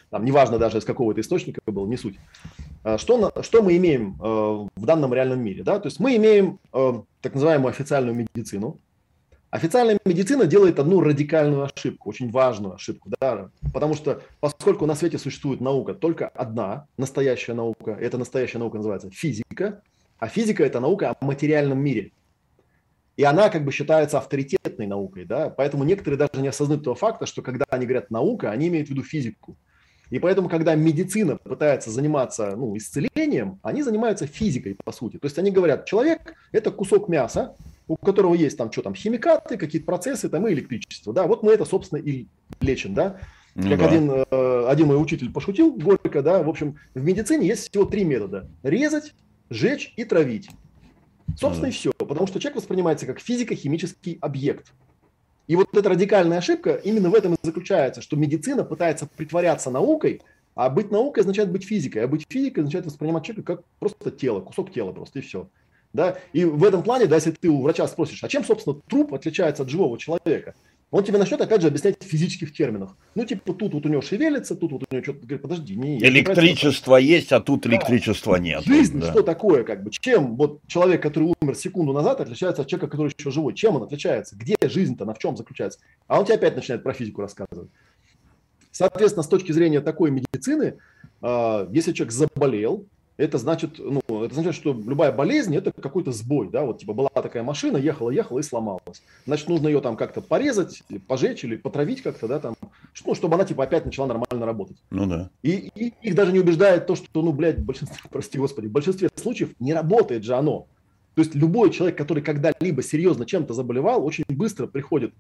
Там неважно даже из какого то источника был, не суть. А что, что мы имеем э, в данном реальном мире, да? То есть мы имеем э, так называемую официальную медицину, Официальная медицина делает одну радикальную ошибку, очень важную ошибку, да, потому что поскольку на свете существует наука только одна, настоящая наука, эта настоящая наука называется физика, а физика – это наука о материальном мире. И она как бы считается авторитетной наукой, да, поэтому некоторые даже не осознают того факта, что когда они говорят наука, они имеют в виду физику. И поэтому, когда медицина пытается заниматься ну, исцелением, они занимаются физикой, по сути. То есть они говорят, человек – это кусок мяса, у которого есть там что там, химикаты, какие-то процессы там и электричество. Да, вот мы это, собственно, и лечим, да. Ну, как да. один, э, один мой учитель пошутил горько, да, в общем, в медицине есть всего три метода. Резать, сжечь и травить. Собственно, mm. и все. Потому что человек воспринимается как физико-химический объект. И вот эта радикальная ошибка именно в этом и заключается, что медицина пытается притворяться наукой, а быть наукой означает быть физикой, а быть физикой означает воспринимать человека как просто тело, кусок тела просто, и все. Да? И в этом плане, да, если ты у врача спросишь, а чем, собственно, труп отличается от живого человека, он тебе начнет, опять же, объяснять в физических терминах. Ну, типа, тут вот у него шевелится, тут вот у него что-то... Говорит, подожди, не... Электричество не есть, а тут электричества да. нет. Жизнь да. что такое, как бы? Чем вот человек, который умер секунду назад, отличается от человека, который еще живой? Чем он отличается? Где жизнь-то, на в чем заключается? А он тебе опять начинает про физику рассказывать. Соответственно, с точки зрения такой медицины, а, если человек заболел, это значит, ну, это значит, что любая болезнь – это какой-то сбой, да, вот типа была такая машина, ехала, ехала и сломалась. Значит, нужно ее там как-то порезать, пожечь или потравить как-то, да, там, ну, чтобы она типа опять начала нормально работать. Ну да. И, и их даже не убеждает то, что, ну, блядь, в большинстве, прости господи, в большинстве случаев не работает же оно. То есть любой человек, который когда-либо серьезно чем-то заболевал, очень быстро приходит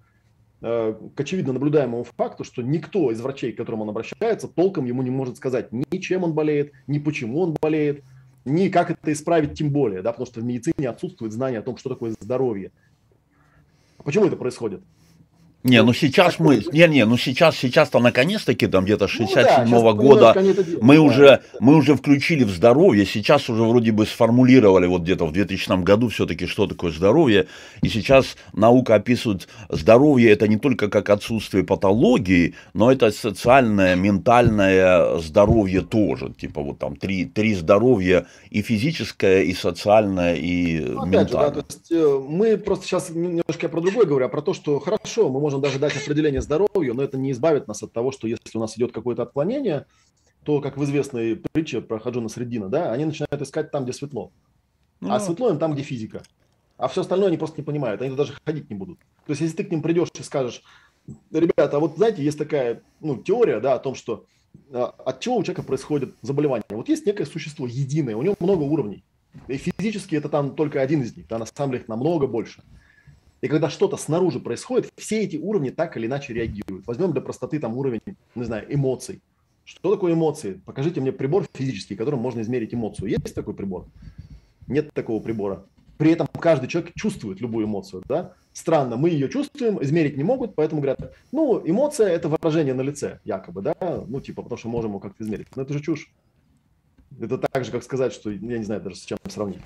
к очевидно наблюдаемому факту, что никто из врачей, к которым он обращается, толком ему не может сказать ни чем он болеет, ни почему он болеет, ни как это исправить тем более, да, потому что в медицине отсутствует знание о том, что такое здоровье. Почему это происходит? Не, ну сейчас мы, не, не, ну сейчас, сейчас-то наконец-таки там где-то 67 -го ну, да, года мы да. уже, мы уже включили в здоровье, сейчас уже вроде бы сформулировали вот где-то в 2000 году все-таки, что такое здоровье, и сейчас наука описывает здоровье, это не только как отсутствие патологии, но это социальное, ментальное здоровье тоже, типа вот там три, три здоровья, и физическое, и социальное, и ну, ментальное. Же, да, есть э, мы просто сейчас немножко про другое говорю, а про то, что хорошо, мы можем можем даже дать определение здоровью, но это не избавит нас от того, что если у нас идет какое-то отклонение, то, как в известной притче про Хаджуна Средина, да, они начинают искать там, где светло. Ну, а светло им там, где физика. А все остальное они просто не понимают, они даже ходить не будут. То есть, если ты к ним придешь и скажешь, ребята, а вот знаете, есть такая ну, теория да, о том, что а, от чего у человека происходит заболевание. Вот есть некое существо единое, у него много уровней. И физически это там только один из них, да, на самом деле их намного больше. И когда что-то снаружи происходит, все эти уровни так или иначе реагируют. Возьмем для простоты там уровень, не знаю, эмоций. Что такое эмоции? Покажите мне прибор физический, которым можно измерить эмоцию. Есть такой прибор? Нет такого прибора. При этом каждый человек чувствует любую эмоцию, да? Странно, мы ее чувствуем, измерить не могут, поэтому говорят, ну, эмоция – это выражение на лице, якобы, да? Ну, типа, потому что можем его как-то измерить. Но это же чушь. Это так же, как сказать, что, я не знаю даже с чем сравнить.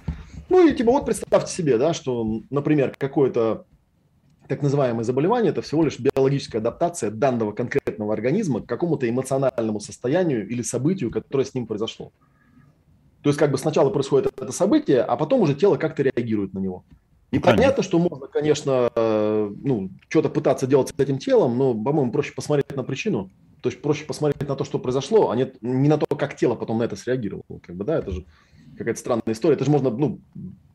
Ну и типа вот представьте себе, да, что, например, какое-то так называемое заболевание – это всего лишь биологическая адаптация данного конкретного организма к какому-то эмоциональному состоянию или событию, которое с ним произошло. То есть как бы сначала происходит это событие, а потом уже тело как-то реагирует на него. И Конечно. понятно, что можно, конечно, ну, что-то пытаться делать с этим телом, но, по-моему, проще посмотреть на причину. То есть проще посмотреть на то, что произошло, а не, не на то, как тело потом на это среагировало. Как бы, да, это же какая-то странная история. Это же можно ну,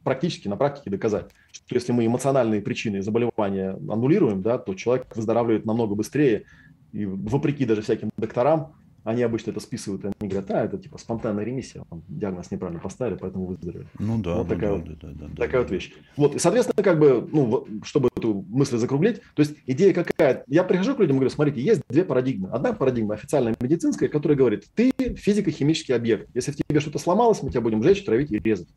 практически на практике доказать, что если мы эмоциональные причины заболевания аннулируем, да, то человек выздоравливает намного быстрее. И вопреки даже всяким докторам, они обычно это списывают, и они говорят, а, это типа спонтанная ремиссия, диагноз неправильно поставили, поэтому выздоровели. Ну да, вот ну, такая, да, вот, да, да, такая да. вот вещь. Вот, и, соответственно, как бы, ну, чтобы эту мысль закруглить, то есть идея какая? Я прихожу к людям и говорю, смотрите, есть две парадигмы. Одна парадигма официальная медицинская, которая говорит, ты физико-химический объект. Если в тебе что-то сломалось, мы тебя будем жечь, травить и резать.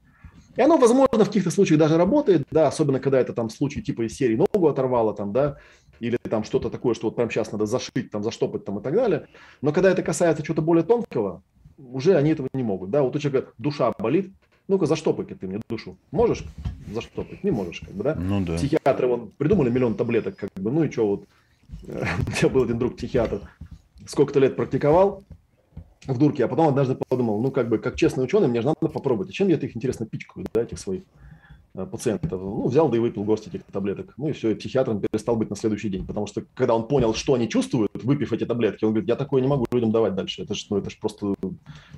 И оно, возможно, в каких-то случаях даже работает, да, особенно когда это там случай типа из серии ногу оторвало, там, да, или там что-то такое, что вот прямо сейчас надо зашить, там, заштопать там и так далее. Но когда это касается чего-то более тонкого, уже они этого не могут. Да, вот у человека душа болит, ну-ка заштопай ты мне душу. Можешь заштопать? Не можешь, как бы, да? Ну да. Психиатры вон придумали миллион таблеток, как бы, ну и что вот. У меня был один друг психиатр, сколько-то лет практиковал в дурке, а потом однажды подумал, ну как бы, как честный ученый, мне же надо попробовать. А чем я их, интересно, пичкаю, да, этих своих пациентов. Ну, взял, да и выпил горсть этих таблеток. Ну и все, и психиатром перестал быть на следующий день. Потому что, когда он понял, что они чувствуют, выпив эти таблетки, он говорит, я такое не могу людям давать дальше. Это же ну, это ж просто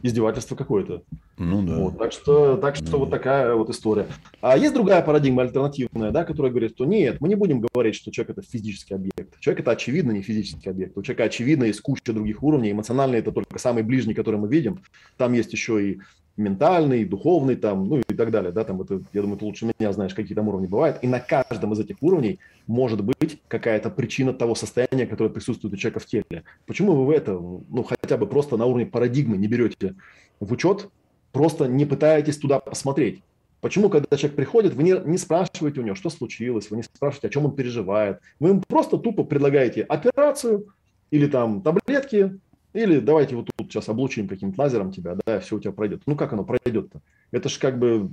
издевательство какое-то. Ну да. Вот, так что, так что ну, вот такая вот история. А есть другая парадигма альтернативная, да, которая говорит, что нет, мы не будем говорить, что человек это физический объект. Человек это очевидно не физический объект. У человека очевидно есть куча других уровней. Эмоциональный это только самый ближний, который мы видим. Там есть еще и ментальный, духовный, там, ну и так далее, да, там это, я думаю, ты лучше меня знаешь, какие там уровни бывают, и на каждом из этих уровней может быть какая-то причина того состояния, которое присутствует у человека в теле. Почему вы в это, ну, хотя бы просто на уровне парадигмы не берете в учет, просто не пытаетесь туда посмотреть? Почему, когда человек приходит, вы не, не спрашиваете у него, что случилось, вы не спрашиваете, о чем он переживает, вы ему просто тупо предлагаете операцию или там таблетки, или давайте вот сейчас облучим каким-то лазером тебя, да, и все у тебя пройдет. Ну как оно пройдет-то? Это же как бы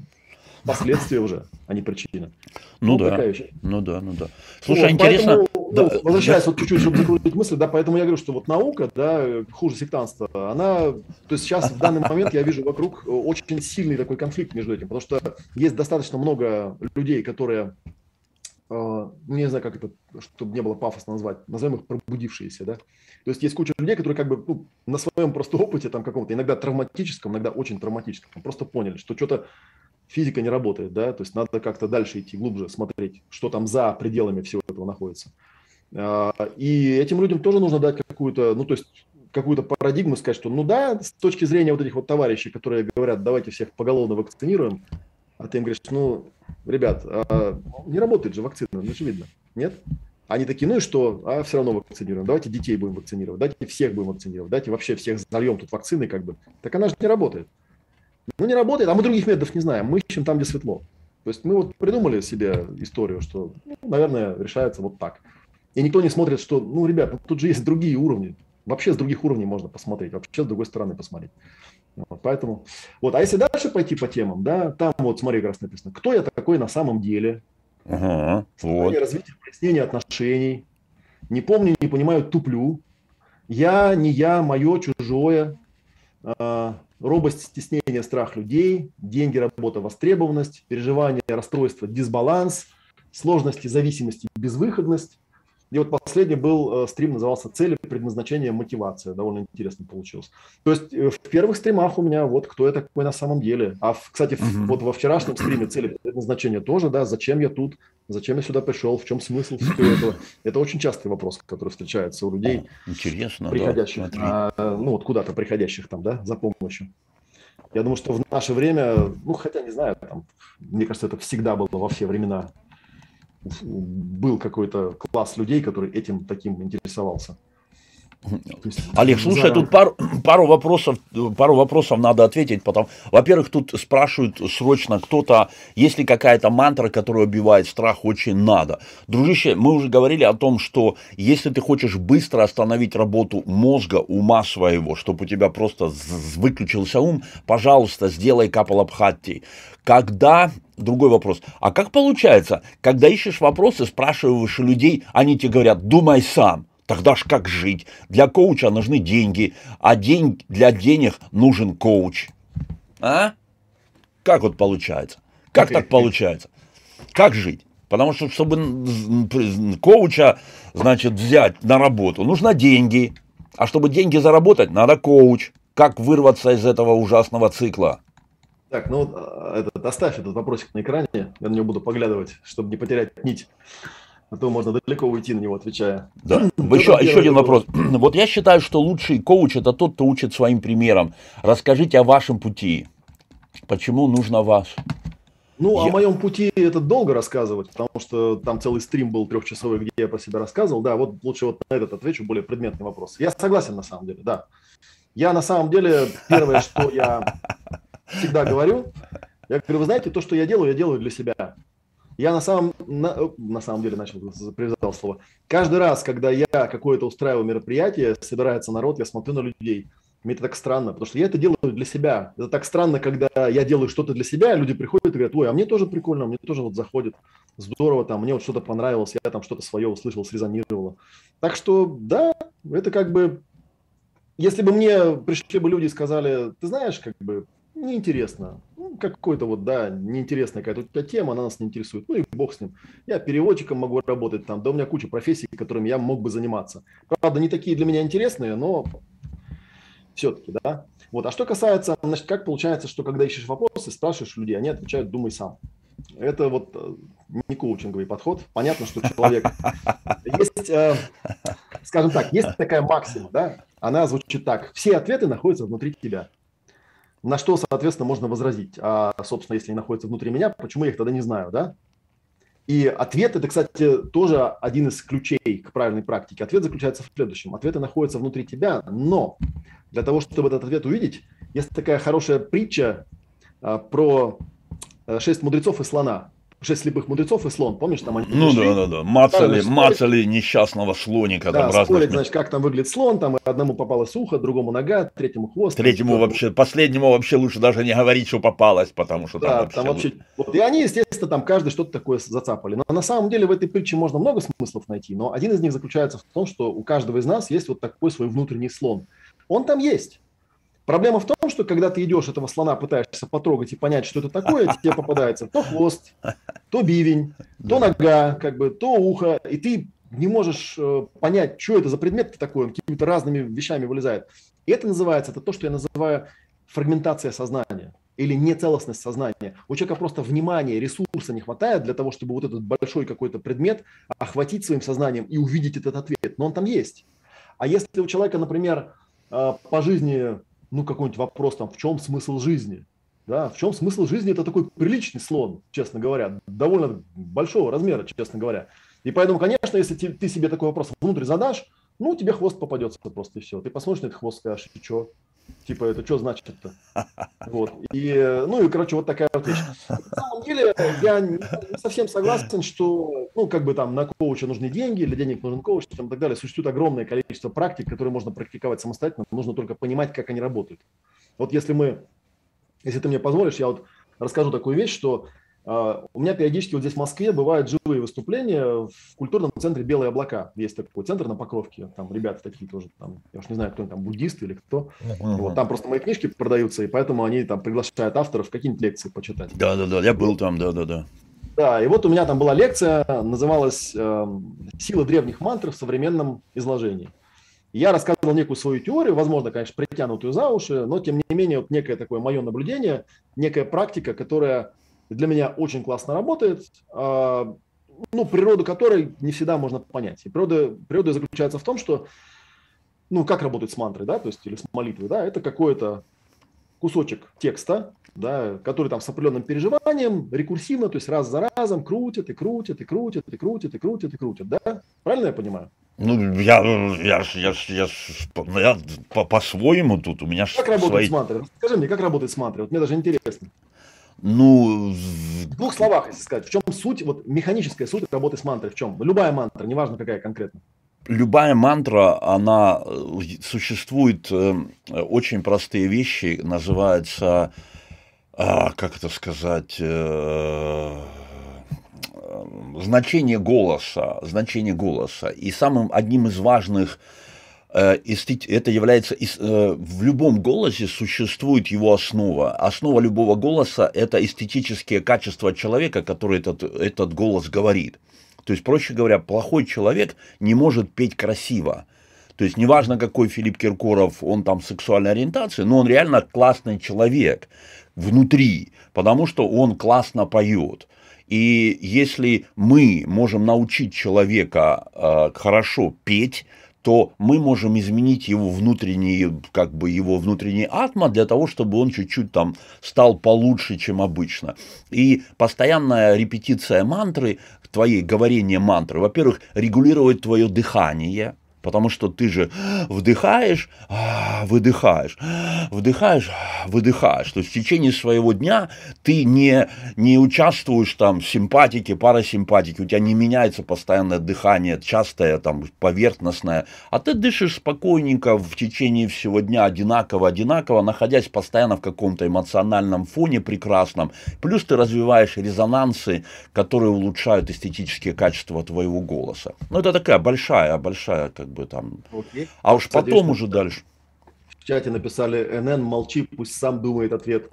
последствия уже, а не причина. Ну, ну да, ну да, ну да. Слушай, вот, интересно... Поэтому, да, ну, возвращаясь да. вот чуть-чуть, чтобы закрутить мысль, да, поэтому я говорю, что вот наука, да, хуже сектанства, она, то есть сейчас в данный момент я вижу вокруг очень сильный такой конфликт между этим, потому что есть достаточно много людей, которые ну, не знаю, как это, чтобы не было пафосно назвать, назовем их пробудившиеся, да. То есть есть куча людей, которые как бы ну, на своем просто опыте, там каком-то, иногда травматическом, иногда очень травматическом, просто поняли, что что-то физика не работает, да, то есть надо как-то дальше идти, глубже смотреть, что там за пределами всего этого находится. А, и этим людям тоже нужно дать какую-то, ну, то есть какую-то парадигму, сказать, что, ну да, с точки зрения вот этих вот товарищей, которые говорят, давайте всех поголовно вакцинируем, а ты им говоришь, ну, ребят, а не работает же вакцина, ну же видно, нет? Они такие, ну и что, а все равно вакцинируем, давайте детей будем вакцинировать, давайте всех будем вакцинировать, давайте вообще всех зальем тут вакцины как бы. Так она же не работает. Ну не работает, а мы других методов не знаем, мы ищем там, где светло. То есть мы вот придумали себе историю, что, ну, наверное, решается вот так. И никто не смотрит, что, ну, ребят, ну, тут же есть другие уровни. Вообще с других уровней можно посмотреть, вообще с другой стороны посмотреть. Вот, поэтому, вот, а если дальше пойти по темам, да, там вот, смотри, как раз написано, кто я такой на самом деле, ага, вот. развитие, прояснение отношений, не помню, не понимаю, туплю, я, не я, мое, чужое, э, робость, стеснение, страх людей, деньги, работа, востребованность, переживание, расстройство, дисбаланс, сложности, зависимости, безвыходность, и вот последний был э, стрим, назывался «Цели, предназначение, мотивация». Довольно интересно получилось. То есть э, в первых стримах у меня вот кто я такой на самом деле. А, кстати, угу. вот во вчерашнем стриме «Цели, предназначение» тоже, да, зачем я тут, зачем я сюда пришел, в чем смысл всего этого. Это очень частый вопрос, который встречается у людей. Интересно, приходящих, да, а, ну вот куда-то приходящих там, да, за помощью. Я думаю, что в наше время, ну хотя не знаю, там, мне кажется, это всегда было во все времена был какой-то класс людей, который этим таким интересовался. Олег, слушай, тут пару, пару, вопросов, пару вопросов надо ответить. Потом, во-первых, тут спрашивают срочно кто-то, есть ли какая-то мантра, которая убивает страх, очень надо. Дружище, мы уже говорили о том, что если ты хочешь быстро остановить работу мозга, ума своего, чтобы у тебя просто выключился ум, пожалуйста, сделай капалабхатти. Когда другой вопрос. А как получается, когда ищешь вопросы, спрашиваешь людей, они тебе говорят, думай сам. Тогда ж как жить? Для коуча нужны деньги, а день, для денег нужен коуч. А? Как вот получается? Как так получается? Как жить? Потому что, чтобы коуча, значит, взять на работу, нужно деньги. А чтобы деньги заработать, надо коуч. Как вырваться из этого ужасного цикла? Так, ну, а, этот, оставь этот вопросик на экране, я на него буду поглядывать, чтобы не потерять нить. А то можно далеко уйти на него, отвечая. Да. Еще, еще один вопрос. Вот я считаю, что лучший коуч – это тот, кто учит своим примером. Расскажите о вашем пути. Почему нужно вас? Ну, я... о моем пути это долго рассказывать, потому что там целый стрим был трехчасовой, где я про себя рассказывал. Да, вот лучше вот на этот отвечу, более предметный вопрос. Я согласен на самом деле, да. Я на самом деле, первое, что я всегда говорю, я говорю, вы знаете, то, что я делаю, я делаю для себя. Я на самом, на, на самом деле начал, привязал слово. Каждый раз, когда я какое-то устраиваю мероприятие, собирается народ, я смотрю на людей – мне это так странно, потому что я это делаю для себя. Это так странно, когда я делаю что-то для себя, люди приходят и говорят, ой, а мне тоже прикольно, мне тоже вот заходит, здорово, там, мне вот что-то понравилось, я там что-то свое услышал, срезонировало. Так что, да, это как бы, если бы мне пришли бы люди и сказали, ты знаешь, как бы, неинтересно, какой-то вот, да, неинтересная какая-то у тебя тема, она нас не интересует, ну и бог с ним. Я переводчиком могу работать там, да у меня куча профессий, которыми я мог бы заниматься. Правда, не такие для меня интересные, но все-таки, да. Вот. А что касается, значит, как получается, что когда ищешь вопросы, спрашиваешь людей, они отвечают «думай сам». Это вот э, не коучинговый подход. Понятно, что человек... Есть, э, скажем так, есть такая максима, да? Она звучит так. Все ответы находятся внутри тебя. На что, соответственно, можно возразить. А, собственно, если они находятся внутри меня, почему я их тогда не знаю, да? И ответ – это, кстати, тоже один из ключей к правильной практике. Ответ заключается в следующем. Ответы находятся внутри тебя, но для того, чтобы этот ответ увидеть, есть такая хорошая притча а, про а, шесть мудрецов и слона шесть слепых мудрецов и слон, помнишь, там они Ну да, да, да, мацали, да, мацали несчастного слоника. Да, там спорят, значит, как там выглядит слон, там одному попалось ухо, другому нога, третьему хвост. Третьему там, вообще, последнему вообще лучше даже не говорить, что попалось, потому что да, там вообще... Там вообще вот, и они, естественно, там каждый что-то такое зацапали. Но на самом деле в этой притче можно много смыслов найти, но один из них заключается в том, что у каждого из нас есть вот такой свой внутренний слон. Он там есть. Проблема в том, что когда ты идешь этого слона, пытаешься потрогать и понять, что это такое, тебе попадается то хвост, то бивень, то нога, как бы, то ухо, и ты не можешь э, понять, что это за предмет такой, он какими-то разными вещами вылезает. И это называется, это то, что я называю фрагментация сознания или нецелостность сознания. У человека просто внимания, ресурса не хватает для того, чтобы вот этот большой какой-то предмет охватить своим сознанием и увидеть этот ответ. Но он там есть. А если у человека, например, э, по жизни ну, какой-нибудь вопрос там, в чем смысл жизни? Да, в чем смысл жизни? Это такой приличный слон, честно говоря, довольно большого размера, честно говоря. И поэтому, конечно, если ты, себе такой вопрос внутрь задашь, ну, тебе хвост попадется просто и все. Ты посмотришь на этот хвост, скажешь, и что? Типа, это что значит-то? Вот. И, ну, и, короче, вот такая вот вещь. На самом деле, я не совсем согласен, что, ну, как бы там на коуча нужны деньги, для денег нужен коуч и так далее. Существует огромное количество практик, которые можно практиковать самостоятельно. Нужно только понимать, как они работают. Вот если мы, если ты мне позволишь, я вот расскажу такую вещь, что у меня периодически вот здесь в Москве бывают живые выступления в культурном центре «Белые облака». Есть такой центр на Покровке, там ребята такие тоже, там, я уж не знаю, кто они там, буддисты или кто. Uh-huh. Вот, там просто мои книжки продаются, и поэтому они там приглашают авторов какие-нибудь лекции почитать. Да-да-да, я был там, да-да-да. Да, и вот у меня там была лекция, называлась э, «Сила древних мантр в современном изложении». Я рассказывал некую свою теорию, возможно, конечно, притянутую за уши, но тем не менее вот некое такое мое наблюдение, некая практика, которая для меня очень классно работает, а, ну, природу которой не всегда можно понять. И природа, природа заключается в том, что, ну, как работать с мантрой, да, то есть, или с молитвой, да, это какой-то кусочек текста, да, который там с определенным переживанием, рекурсивно, то есть раз за разом крутят и крутят и крутят и крутят и крутят и крутят, да? Правильно я понимаю? Ну, я, я, я, я, я по, по-своему тут, у меня Как работает свои... с мантрой? Скажи мне, как работает с мантрой? Вот мне даже интересно. Ну, в двух словах, если сказать, в чем суть, вот механическая суть работы с мантрой, в чем? Любая мантра, неважно какая конкретно. Любая мантра, она э, существует э, очень простые вещи, называется, а, как это сказать, э, значение голоса, значение голоса. И самым одним из важных э, это является, э, в любом голосе существует его основа. Основа любого голоса – это эстетические качества человека, который этот, этот голос говорит. То есть, проще говоря, плохой человек не может петь красиво. То есть, неважно, какой Филипп Киркоров, он там сексуальной ориентации, но он реально классный человек внутри, потому что он классно поет. И если мы можем научить человека э, хорошо петь, то мы можем изменить его внутренний, как бы его внутренний атма для того, чтобы он чуть-чуть там стал получше, чем обычно. И постоянная репетиция мантры, твоей говорение мантры, во-первых, регулирует твое дыхание, Потому что ты же вдыхаешь, а, выдыхаешь, вдыхаешь, выдыхаешь. То есть в течение своего дня ты не, не участвуешь там в симпатике, парасимпатике, у тебя не меняется постоянное дыхание, частое, там, поверхностное, а ты дышишь спокойненько в течение всего дня одинаково, одинаково, находясь постоянно в каком-то эмоциональном фоне прекрасном. Плюс ты развиваешь резонансы, которые улучшают эстетические качества твоего голоса. Ну, это такая большая, большая как бы там. Окей. А уж Кстати, потом уже дальше. В чате написали НН, молчи, пусть сам думает ответ.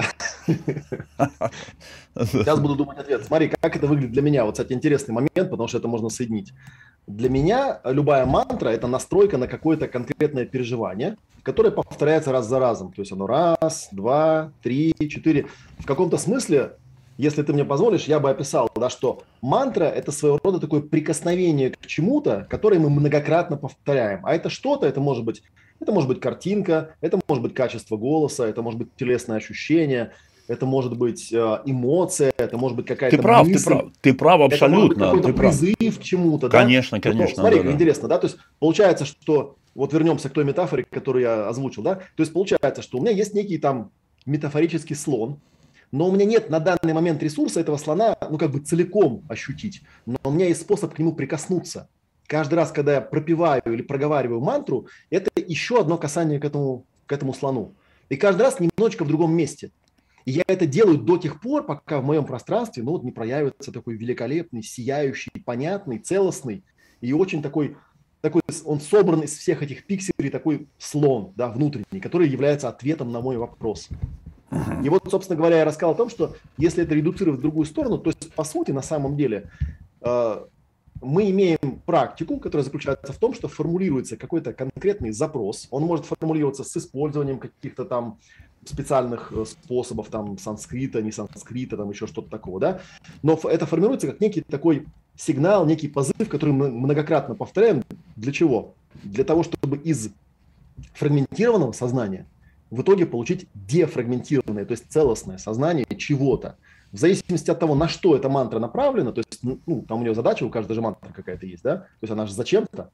Сейчас буду думать ответ. Смотри, как это выглядит для меня. Вот, кстати, интересный момент, потому что это можно соединить. Для меня любая мантра – это настройка на какое-то конкретное переживание, которое повторяется раз за разом. То есть оно раз, два, три, четыре. В каком-то смысле если ты мне позволишь, я бы описал, да, что мантра – это своего рода такое прикосновение к чему-то, которое мы многократно повторяем. А это что-то, это может быть, это может быть картинка, это может быть качество голоса, это может быть телесное ощущение, это может быть э, эмоция, это может быть какая-то Ты прав, мысль, ты прав, ты прав абсолютно. Это может быть призыв к чему-то. Конечно, да? конечно. Ну, смотри, да, да. интересно, да, то есть получается, что вот вернемся к той метафоре, которую я озвучил, да, то есть получается, что у меня есть некий там метафорический слон, но у меня нет на данный момент ресурса этого слона, ну, как бы целиком ощутить. Но у меня есть способ к нему прикоснуться. Каждый раз, когда я пропиваю или проговариваю мантру, это еще одно касание к этому, к этому слону. И каждый раз немножечко в другом месте. И я это делаю до тех пор, пока в моем пространстве ну, вот не проявится такой великолепный, сияющий, понятный, целостный и очень такой, такой он собран из всех этих пикселей, такой слон да, внутренний, который является ответом на мой вопрос. И вот, собственно говоря, я рассказал о том, что если это редуцировать в другую сторону, то есть, по сути, на самом деле, э, мы имеем практику, которая заключается в том, что формулируется какой-то конкретный запрос. Он может формулироваться с использованием каких-то там специальных э, способов, там, санскрита, не санскрита, там еще что-то такого, да. Но это формируется как некий такой сигнал, некий позыв, который мы многократно повторяем. Для чего? Для того, чтобы из фрагментированного сознания в итоге получить дефрагментированное, то есть целостное сознание чего-то. В зависимости от того, на что эта мантра направлена, то есть, ну, там у нее задача, у каждой же мантры какая-то есть, да, то есть она же зачем-то,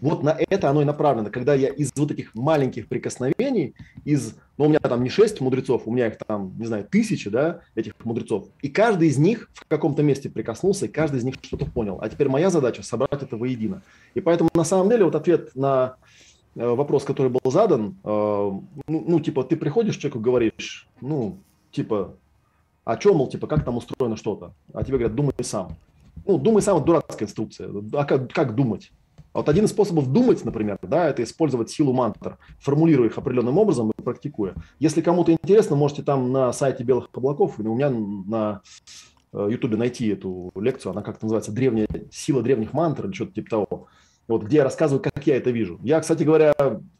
вот на это оно и направлено. Когда я из вот этих маленьких прикосновений, из, ну, у меня там не шесть мудрецов, у меня их там, не знаю, тысячи, да, этих мудрецов, и каждый из них в каком-то месте прикоснулся, и каждый из них что-то понял. А теперь моя задача собрать это воедино. И поэтому на самом деле вот ответ на вопрос, который был задан, э, ну, ну, типа, ты приходишь человеку, говоришь, ну, типа, а что, мол, типа, как там устроено что-то? А тебе говорят, думай сам. Ну, думай сам, это дурацкая инструкция. А как, как думать? А вот один из способов думать, например, да, это использовать силу мантр, формулируя их определенным образом и практикуя. Если кому-то интересно, можете там на сайте Белых облаков, у меня на э, Ютубе найти эту лекцию, она как-то называется «Древняя сила древних мантр» или что-то типа того вот, где я рассказываю, как я это вижу. Я, кстати говоря,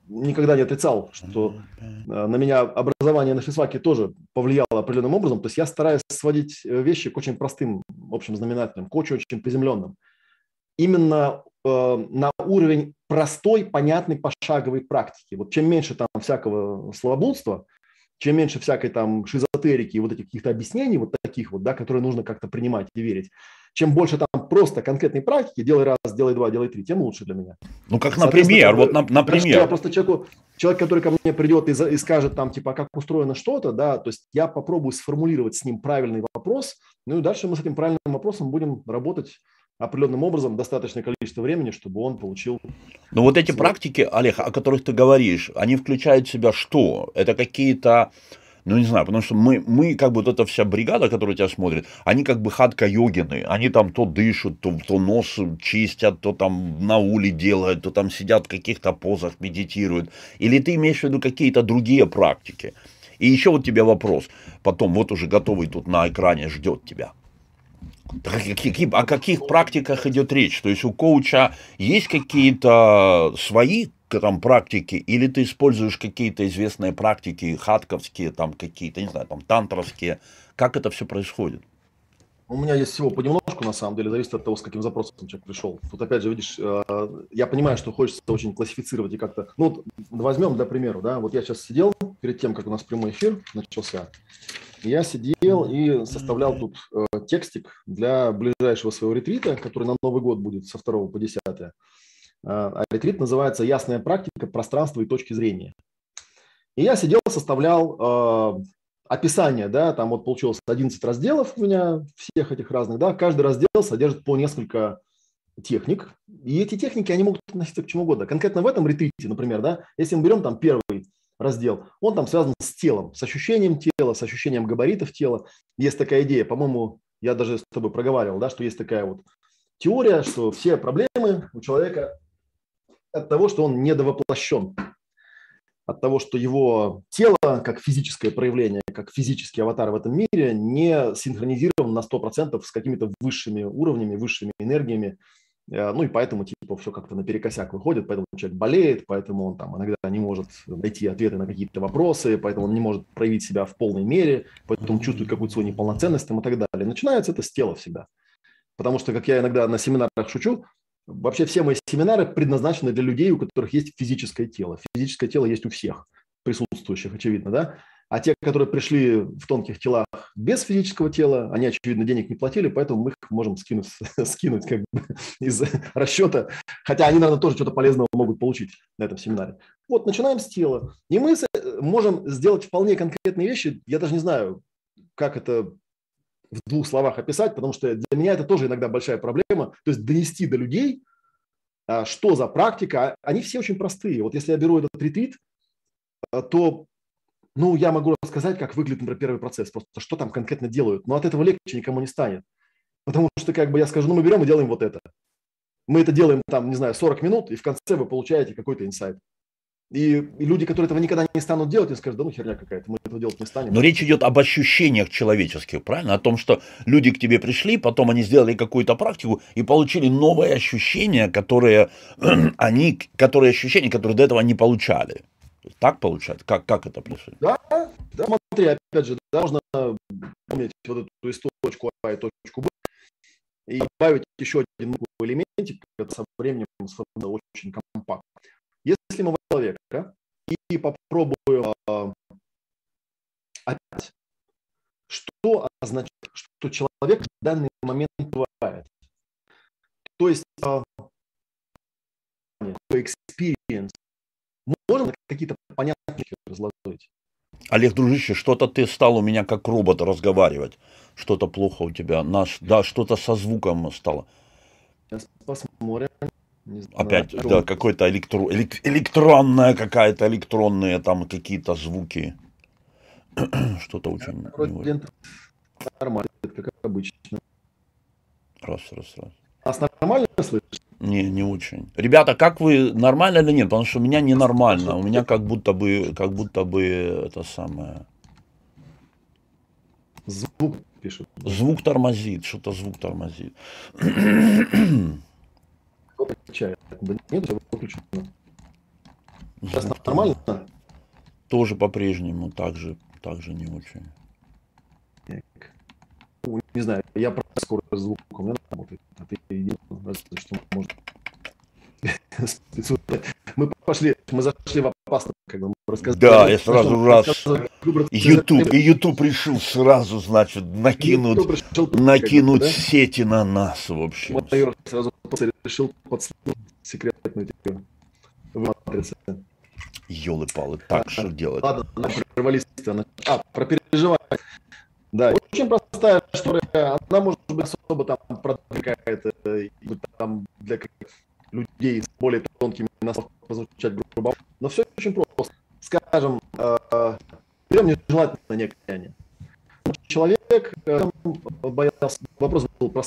никогда не отрицал, что э, на меня образование на физфаке тоже повлияло определенным образом. То есть я стараюсь сводить э, вещи к очень простым общим знаменателям, к очень, очень приземленным. Именно э, на уровень простой, понятной, пошаговой практики. Вот чем меньше там всякого словоблудства, чем меньше всякой там шизотерики и вот этих каких-то объяснений вот таких вот, да, которые нужно как-то принимать и верить, чем больше там просто конкретной практики, делай раз, делай два, делай три, тем лучше для меня. Ну, как например, вот на, например. Я просто человеку, человек, который ко мне придет и, и скажет там, типа, как устроено что-то, да, то есть я попробую сформулировать с ним правильный вопрос, ну и дальше мы с этим правильным вопросом будем работать определенным образом достаточное количество времени, чтобы он получил... Ну вот эти практики, Олег, о которых ты говоришь, они включают в себя что? Это какие-то Ну, не знаю, потому что мы, мы как бы вот эта вся бригада, которая тебя смотрит, они как бы хатка-йогины. Они там то дышат, то, то нос чистят, то там на уле делают, то там сидят в каких-то позах, медитируют. Или ты имеешь в виду какие-то другие практики? И еще вот тебе вопрос. Потом вот уже готовый тут на экране ждет тебя. О каких практиках идет речь? То есть у коуча есть какие-то свои там практики, или ты используешь какие-то известные практики, хатковские, там какие-то, не знаю, там тантровские, как это все происходит? У меня есть всего понемножку, на самом деле, зависит от того, с каким запросом человек пришел. Тут, опять же, видишь, э, я понимаю, что хочется очень классифицировать и как-то... Ну, возьмем, для примера, да, вот я сейчас сидел перед тем, как у нас прямой эфир начался, я сидел и составлял тут э, текстик для ближайшего своего ретрита, который на Новый год будет со 2 по 10. А, а ретрит называется «Ясная практика пространства и точки зрения». И я сидел, составлял э, описание, да, там вот получилось 11 разделов у меня всех этих разных, да, каждый раздел содержит по несколько техник, и эти техники, они могут относиться к чему угодно. Конкретно в этом ретрите, например, да, если мы берем там первый раздел, он там связан с телом, с ощущением тела, с ощущением габаритов тела. Есть такая идея, по-моему, я даже с тобой проговаривал, да, что есть такая вот теория, что все проблемы у человека от того, что он недовоплощен, от того, что его тело, как физическое проявление, как физический аватар в этом мире, не синхронизирован на 100% с какими-то высшими уровнями, высшими энергиями, э, ну и поэтому типа все как-то наперекосяк выходит, поэтому человек болеет, поэтому он там иногда не может найти ответы на какие-то вопросы, поэтому он не может проявить себя в полной мере, поэтому чувствует какую-то свою неполноценность и так далее. Начинается это с тела всегда. Потому что, как я иногда на семинарах шучу, Вообще все мои семинары предназначены для людей, у которых есть физическое тело. Физическое тело есть у всех присутствующих, очевидно, да? А те, которые пришли в тонких телах без физического тела, они, очевидно, денег не платили, поэтому мы их можем скинуть, скинуть как бы из расчета. Хотя они, наверное, тоже что-то полезного могут получить на этом семинаре. Вот, начинаем с тела. И мы можем сделать вполне конкретные вещи. Я даже не знаю, как это в двух словах описать, потому что для меня это тоже иногда большая проблема. То есть донести до людей, а, что за практика. Они все очень простые. Вот если я беру этот ретрит, а, то ну, я могу рассказать, как выглядит, например, первый процесс, просто что там конкретно делают. Но от этого легче никому не станет. Потому что, как бы я скажу, ну, мы берем и делаем вот это. Мы это делаем, там, не знаю, 40 минут, и в конце вы получаете какой-то инсайт. И, и люди, которые этого никогда не станут делать, они скажут, да ну херня какая-то, мы этого делать не станем. Но речь идет об ощущениях человеческих, правильно? О том, что люди к тебе пришли, потом они сделали какую-то практику и получили новые ощущения, которые они, которые ощущения, которые до этого не получали. Так получается? Как, как это происходит? Да, да, смотри, опять же, да, можно помнить вот эту из точку А и точку Б и добавить еще один элементик, это со временем сформировано очень компактно. Если мы человека и попробую а, опять, что означает, что человек в данный момент бывает. То есть а, experience можно какие-то понятные разложить. Олег, дружище, что-то ты стал у меня как робот разговаривать. Что-то плохо у тебя. Наш, да, что-то со звуком стало. Сейчас посмотрим. Опять, знаю, да, какой-то электро, элек, электронная какая-то, электронные там какие-то звуки. Что-то очень... Нормально, как обычно. Раз, раз, раз. Нас нормально слышишь? Не, не очень. Ребята, как вы, нормально или нет? Потому что у меня ненормально. У меня как будто бы, как будто бы это самое... Звук пишет. Звук тормозит, что-то звук тормозит. отвечает. Да нет, все выключено. Сейчас нормально? Тоже по-прежнему так же, так же не очень. Ну, не знаю, я про скорость звука у меня работает. А ты единственное, что мы пошли, мы зашли в опасность, как бы рассказали. Да, я сразу раз. YouTube, и YouTube решил сразу, значит, накинуть, накинуть да? сети на нас, в общем. Майор сразу решил подслушать секретную тему в матрице. Ёлы-палы, так что делать? Ладно, прервались. А, про переживание. Да, очень простая история. Она может быть особо там продвигает там для людей с более тонкими носами позвучать грубо. Но все очень просто. Скажем, э, берем нежелательное некое Человек э, боялся, вопрос был про,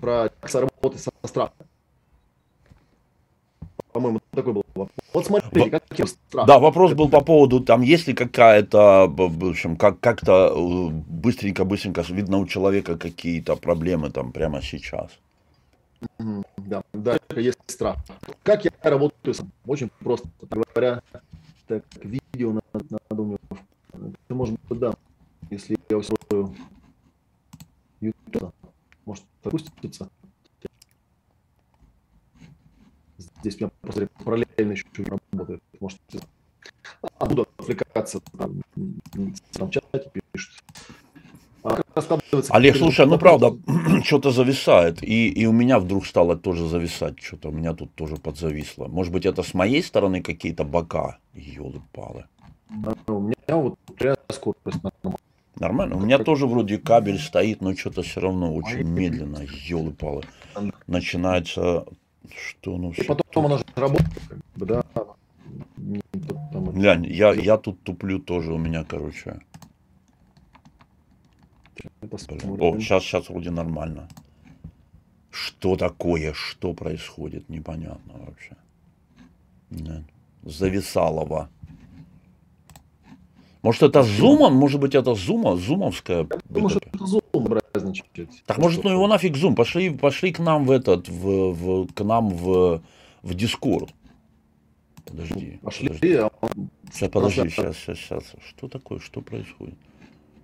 про как работать со страхом. По-моему, такой был вопрос. Вот смотрите, каким страх. Да, вопрос был по поводу, там, есть ли какая-то, в общем, как, как-то э, быстренько-быстренько видно у человека какие-то проблемы там прямо сейчас. Да, да, есть страх. Как я работаю сам? Очень просто. Говоря, так, видео надо, надо у меня, это может быть, да, если я устрою YouTube, может запуститься. Здесь у меня просто параллельно еще работает. Может, а, буду отвлекаться, там, там в чате пишут. Олег, слушай, ну правда, что-то зависает. И, и у меня вдруг стало тоже зависать. Что-то у меня тут тоже подзависло. Может быть, это с моей стороны какие-то бока? Елы-палы. у меня вот скорость нормально. Нормально. У меня тоже вроде кабель стоит, но что-то все равно очень медленно. Елы-палы. Начинается что, ну, И потом тут... оно же работает, как бы, да. Глянь, я, я тут туплю тоже, у меня, короче. О, сейчас, сейчас вроде нормально. Что такое? Что происходит? Непонятно вообще. Нет. Зависалово. Может, это зумом? Может быть, это зума? Зумовская? Может, это зум разничает. Так может, ну его нафиг зум. Пошли, пошли к нам в этот, в, в, к нам в, в Дискорд. Подожди. Пошли. Подожди. А сейчас, подожди, сейчас, сейчас, сейчас. Что такое? Что происходит?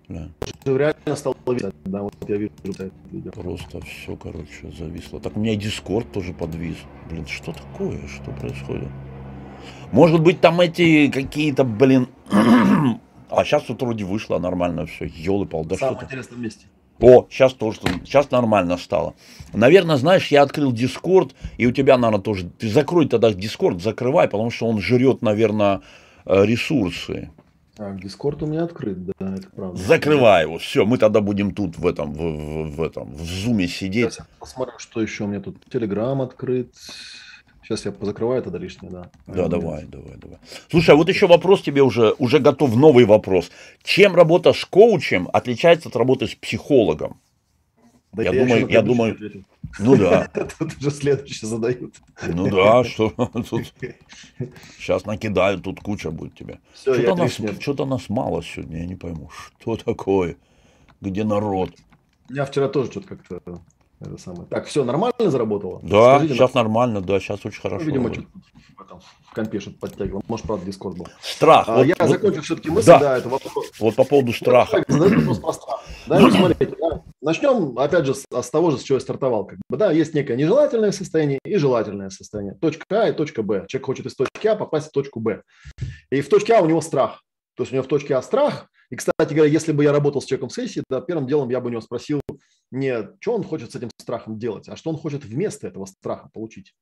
Бля. Реально стал видно, да, вот я вижу это видео. Просто все, короче, зависло. Так у меня и Дискорд тоже подвис. Блин, что такое? Что происходит? Может быть, там эти какие-то, блин... а сейчас тут вроде вышло нормально все. Елы-пал, да что-то. интересном месте. О, сейчас тоже, сейчас нормально стало. Наверное, знаешь, я открыл Дискорд, и у тебя, наверное, тоже... Ты закрой тогда Дискорд, закрывай, потому что он жрет, наверное, э, ресурсы. Так, Дискорд у меня открыт, да, это правда. Закрывай его, все, мы тогда будем тут в этом, в, в, в этом, в зуме сидеть. Сейчас я посмотрю, что еще у меня тут. Телеграм открыт. Сейчас я позакрываю тогда лишнее, да. Да, давай, давай, давай. Слушай, а вот еще вопрос тебе уже, уже готов новый вопрос. Чем работа с коучем отличается от работы с психологом? Да я, думаю, я думаю, ответил. ну да. Тут уже следующее задают. Ну да, что тут сейчас накидают, тут куча будет тебе. Что-то нас, что-то нас мало сегодня, я не пойму, что такое, где народ. Я вчера тоже что-то как-то это самое. Так, все нормально заработало? Да, Скажите, сейчас нам... нормально, да, сейчас очень хорошо. Ну, видимо, что-то в, компе что-то подтягивал. Может, правда, дискорд был. Страх. А, вот, я вот, закончу все-таки мысль, да. да, это вопрос. Вот по поводу страха. вопрос про страх. Да, ну, смотрите, да. Начнем, опять же, с, с того же, с чего я стартовал. Как бы, да, есть некое нежелательное состояние и желательное состояние. Точка А и точка Б. Человек хочет из точки А попасть в точку Б. И в точке А у него страх. То есть у него в точке А страх. И, кстати говоря, если бы я работал с человеком в сессии, да, первым делом я бы у него спросил, не что он хочет с этим страхом делать, а что он хочет вместо этого страха получить.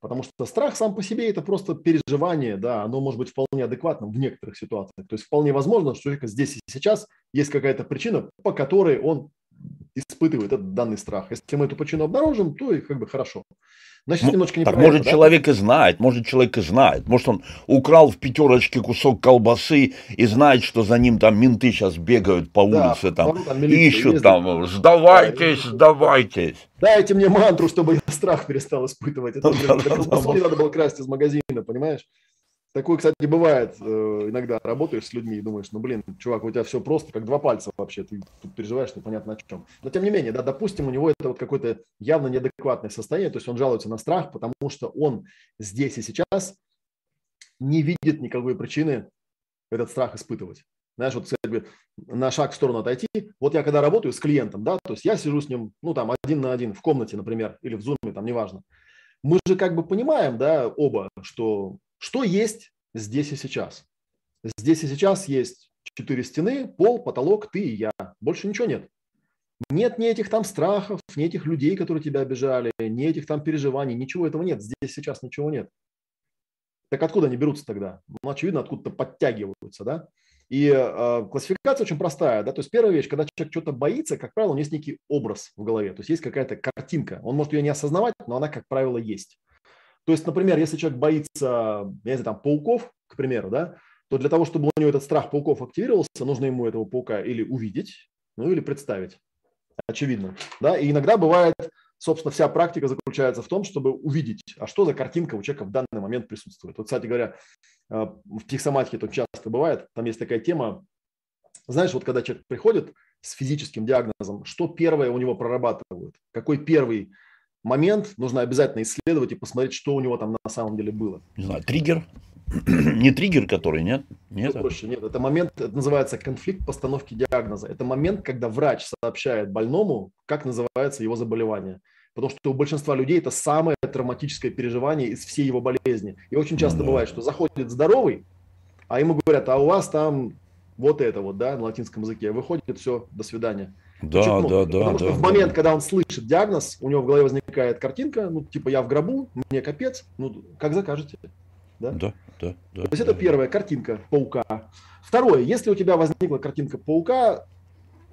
Потому что страх сам по себе это просто переживание, да, оно может быть вполне адекватным в некоторых ситуациях. То есть вполне возможно, что у человека здесь и сейчас есть какая-то причина, по которой он испытывает этот данный страх. Если мы эту причину обнаружим, то и как бы хорошо. Значит, немножко так может да? человек и знает, может человек и знает. Может он украл в пятерочке кусок колбасы и знает, что за ним там менты сейчас бегают по улице, да, там, там ищут ездит. там, сдавайтесь, да, сдавайтесь. Дайте мне мантру, чтобы я страх перестал испытывать. Это не надо было красть из магазина, понимаешь? Такое, кстати, бывает. Э, иногда работаешь с людьми и думаешь, ну, блин, чувак, у тебя все просто, как два пальца вообще. Ты тут переживаешь непонятно о чем. Но, тем не менее, да, допустим, у него это вот какое-то явно неадекватное состояние, то есть он жалуется на страх, потому что он здесь и сейчас не видит никакой причины этот страх испытывать. Знаешь, вот, кстати, на шаг в сторону отойти. Вот я когда работаю с клиентом, да, то есть я сижу с ним, ну, там, один на один в комнате, например, или в зуме, там, неважно. Мы же как бы понимаем, да, оба, что что есть здесь и сейчас? Здесь и сейчас есть четыре стены, пол, потолок, ты и я. Больше ничего нет. Нет ни этих там страхов, ни этих людей, которые тебя обижали, ни этих там переживаний, ничего этого нет. Здесь сейчас ничего нет. Так откуда они берутся тогда? Ну, очевидно, откуда-то подтягиваются, да? И э, классификация очень простая, да, то есть первая вещь, когда человек что-то боится, как правило, у него есть некий образ в голове, то есть есть какая-то картинка, он может ее не осознавать, но она, как правило, есть. То есть, например, если человек боится, я не знаю, там, пауков, к примеру, да, то для того, чтобы у него этот страх пауков активировался, нужно ему этого паука или увидеть, ну или представить. Очевидно. Да? И иногда бывает, собственно, вся практика заключается в том, чтобы увидеть, а что за картинка у человека в данный момент присутствует. Вот, кстати говоря, э, в психосоматике это часто бывает, там есть такая тема, знаешь, вот когда человек приходит с физическим диагнозом, что первое у него прорабатывают, какой первый момент нужно обязательно исследовать и посмотреть, что у него там на самом деле было. Не знаю, триггер? Не триггер, который, нет? Нет, проще, нет. Это момент, это называется конфликт постановки диагноза. Это момент, когда врач сообщает больному, как называется его заболевание. Потому что у большинства людей это самое травматическое переживание из всей его болезни. И очень часто ну, да. бывает, что заходит здоровый, а ему говорят, а у вас там вот это вот, да, на латинском языке. Выходит, все, до свидания. Да, Почему? да, да. Потому что да, в момент, когда он слышит диагноз, у него в голове возникает картинка, ну, типа, я в гробу, мне капец, ну, как закажете. Да, да, да. да То есть да, это первая картинка паука. Второе, если у тебя возникла картинка паука,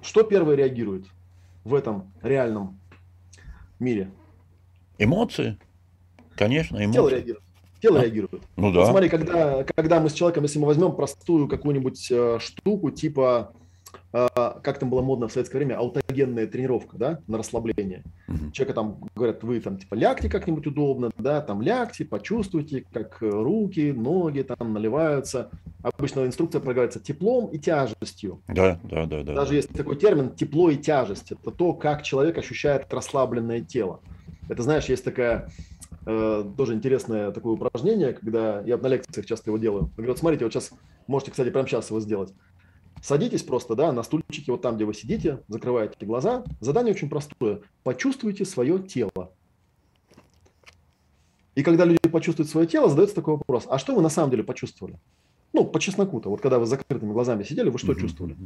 что первое реагирует в этом реальном мире? Эмоции. Конечно, эмоции. Тело реагирует. Тело а? реагирует. Ну да. Вот смотри, когда, когда мы с человеком, если мы возьмем простую какую-нибудь э, штуку, типа как там было модно в советское время, аутогенная тренировка, да, на расслабление. Uh-huh. Человека там говорят, вы там типа лягте как-нибудь удобно, да, там лягте, почувствуйте, как руки, ноги там наливаются. Обычно инструкция проговаривается теплом и тяжестью. Да, да, да, да. Даже есть такой термин тепло и тяжесть. Это то, как человек ощущает расслабленное тело. Это, знаешь, есть такая э, тоже интересное такое упражнение, когда я на лекциях часто его делаю. Говорят, смотрите, вот сейчас можете, кстати, прямо сейчас его сделать. Садитесь просто да, на стульчике, вот там, где вы сидите, закрываете глаза. Задание очень простое. Почувствуйте свое тело. И когда люди почувствуют свое тело, задается такой вопрос. А что вы на самом деле почувствовали? Ну, по чесноку-то. Вот когда вы с закрытыми глазами сидели, вы что mm-hmm. чувствовали?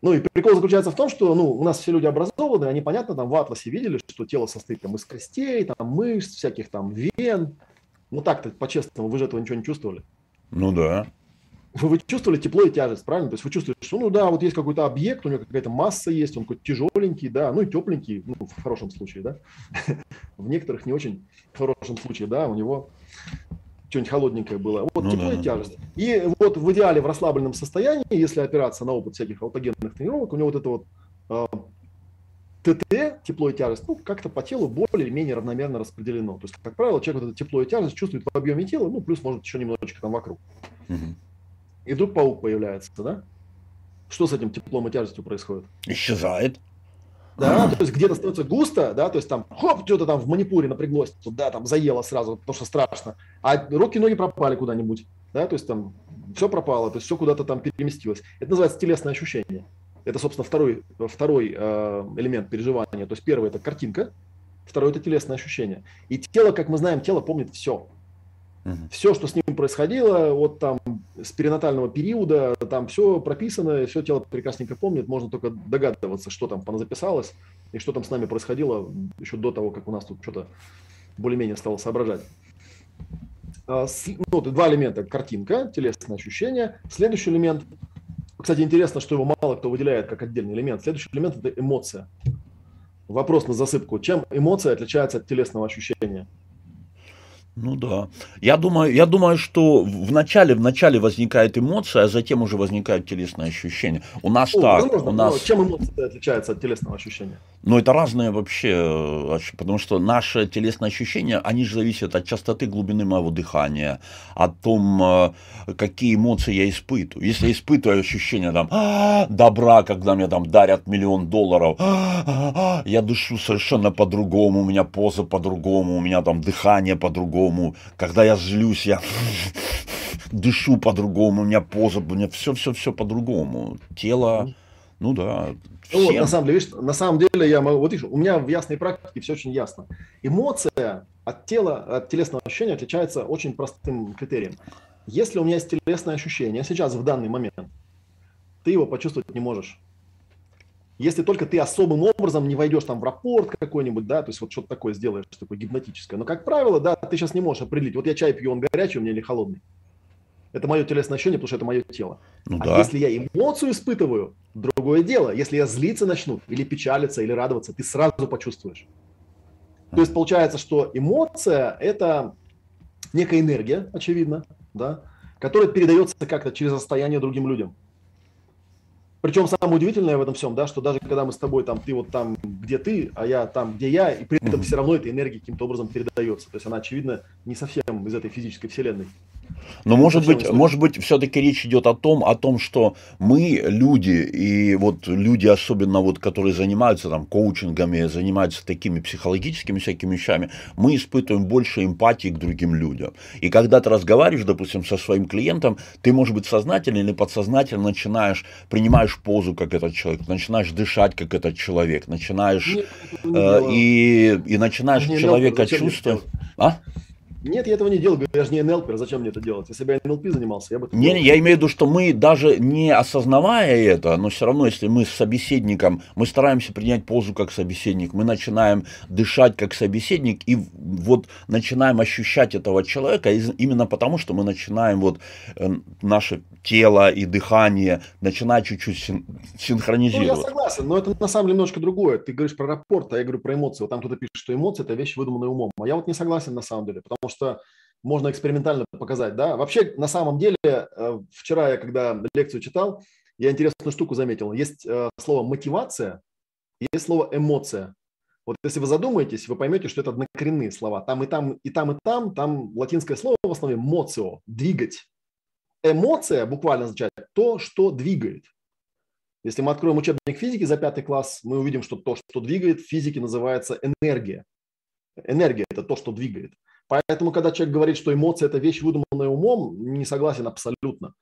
Ну и прикол заключается в том, что ну, у нас все люди образованные, они, понятно, там в атласе видели, что тело состоит там, из костей, там, мышц, всяких там вен. Ну так-то, по-честному, вы же этого ничего не чувствовали. Ну да вы чувствовали тепло и тяжесть, правильно? То есть вы чувствуете, что, ну да, вот есть какой-то объект, у него какая-то масса есть, он какой-то тяжеленький, да, ну и тепленький, ну, в хорошем случае, да. В некоторых не очень хорошем случае, да, у него что-нибудь холодненькое было. Вот ну, тепло да. и тяжесть. И вот в идеале в расслабленном состоянии, если опираться на опыт всяких аутогенных тренировок, у него вот это вот э, ТТ, тепло и тяжесть, ну, как-то по телу более-менее равномерно распределено. То есть, как правило, человек вот это тепло и тяжесть чувствует в объеме тела, ну, плюс, может, еще немножечко там вокруг. Угу. И вдруг паук появляется, да? Что с этим теплом и тяжестью происходит? Исчезает. Да, то есть где-то становится густо, да, то есть там, хоп, что-то там в манипуре напряглось, да, там заело сразу, потому что страшно, а руки ноги пропали куда-нибудь, да, то есть там все пропало, то есть все куда-то там переместилось. Это называется телесное ощущение. Это, собственно, второй, второй э, элемент переживания. То есть первый – это картинка, второй – это телесное ощущение. И тело, как мы знаем, тело помнит все. Все, что с ним происходило, вот там с перинатального периода, там все прописано, все тело прекрасненько помнит, можно только догадываться, что там записалось и что там с нами происходило еще до того, как у нас тут что-то более-менее стало соображать. А, ну, два элемента – картинка, телесное ощущение. Следующий элемент, кстати, интересно, что его мало кто выделяет как отдельный элемент. Следующий элемент – это эмоция. Вопрос на засыпку. Чем эмоция отличается от телесного ощущения? Ну да. Я думаю, я думаю, что в начале, в начале возникает эмоция, а затем уже возникают телесные ощущения. У нас О, так. Возможно, у нас... Чем эмоция отличается от телесного ощущения? Ну, это разные вообще, э, потому что наши телесные ощущения, они же зависят от частоты глубины моего дыхания, о том, э, какие эмоции я испытываю. Если я испытываю ощущение там, «А, добра, когда мне там дарят миллион долларов, «А, я дышу совершенно по-другому, у меня поза по-другому, у меня там дыхание по-другому по-другому. Когда я злюсь, я дышу по-другому, у меня поза, у меня все-все-все по-другому. Тело, ну да. Ну, вот, на самом деле, видишь, на самом деле я могу, вот видишь, у меня в ясной практике все очень ясно. Эмоция от тела, от телесного ощущения отличается очень простым критерием. Если у меня есть телесное ощущение сейчас в данный момент, ты его почувствовать не можешь если только ты особым образом не войдешь там в рапорт какой-нибудь, да, то есть вот что-то такое сделаешь, такое гипнотическое. Но, как правило, да, ты сейчас не можешь определить, вот я чай пью, он горячий у меня или холодный. Это мое телесное ощущение, потому что это мое тело. Ну, а да. если я эмоцию испытываю, другое дело. Если я злиться начну, или печалиться, или радоваться, ты сразу почувствуешь. То есть получается, что эмоция – это некая энергия, очевидно, да, которое передается как-то через расстояние другим людям. Причем самое удивительное в этом всем, да, что даже когда мы с тобой там, ты вот там, где ты, а я там, где я, и при этом все равно эта энергия каким-то образом передается. То есть она, очевидно, не совсем из этой физической вселенной. Но может быть, может быть, все-таки речь идет о том, о том, что мы люди и вот люди особенно вот, которые занимаются там коучингами, занимаются такими психологическими всякими вещами, мы испытываем больше эмпатии к другим людям. И когда ты разговариваешь, допустим, со своим клиентом, ты, может быть, сознательно или подсознательно начинаешь принимаешь позу как этот человек, начинаешь дышать как этот человек, начинаешь Нет, э, и и начинаешь не человека чувствовать. А? Нет, я этого не делаю. Я же не НЛПер, зачем мне это делать? Если бы я НЛП занимался, я бы Не, делал. я имею в виду, что мы даже не осознавая это, но все равно, если мы с собеседником, мы стараемся принять позу как собеседник, мы начинаем дышать как собеседник и вот начинаем ощущать этого человека именно потому, что мы начинаем вот э, наше тело и дыхание начинать чуть-чуть син- синхронизировать. Ну, я согласен, но это на самом деле немножко другое. Ты говоришь про рапорт, а я говорю про эмоции. Вот там кто-то пишет, что эмоции – это вещь, выдуманная умом. А я вот не согласен на самом деле, потому что можно экспериментально показать, да. Вообще, на самом деле, э, вчера я, когда лекцию читал, я интересную штуку заметил. Есть э, слово мотивация, есть слово эмоция. Вот если вы задумаетесь, вы поймете, что это однокоренные слова. Там и там, и там, и там, там латинское слово в основе моцио, двигать. Эмоция буквально означает то, что двигает. Если мы откроем учебник физики за пятый класс, мы увидим, что то, что двигает в физике, называется энергия. Энергия – это то, что двигает. Поэтому, когда человек говорит, что эмоция – это вещь, выдуманная умом, не согласен абсолютно.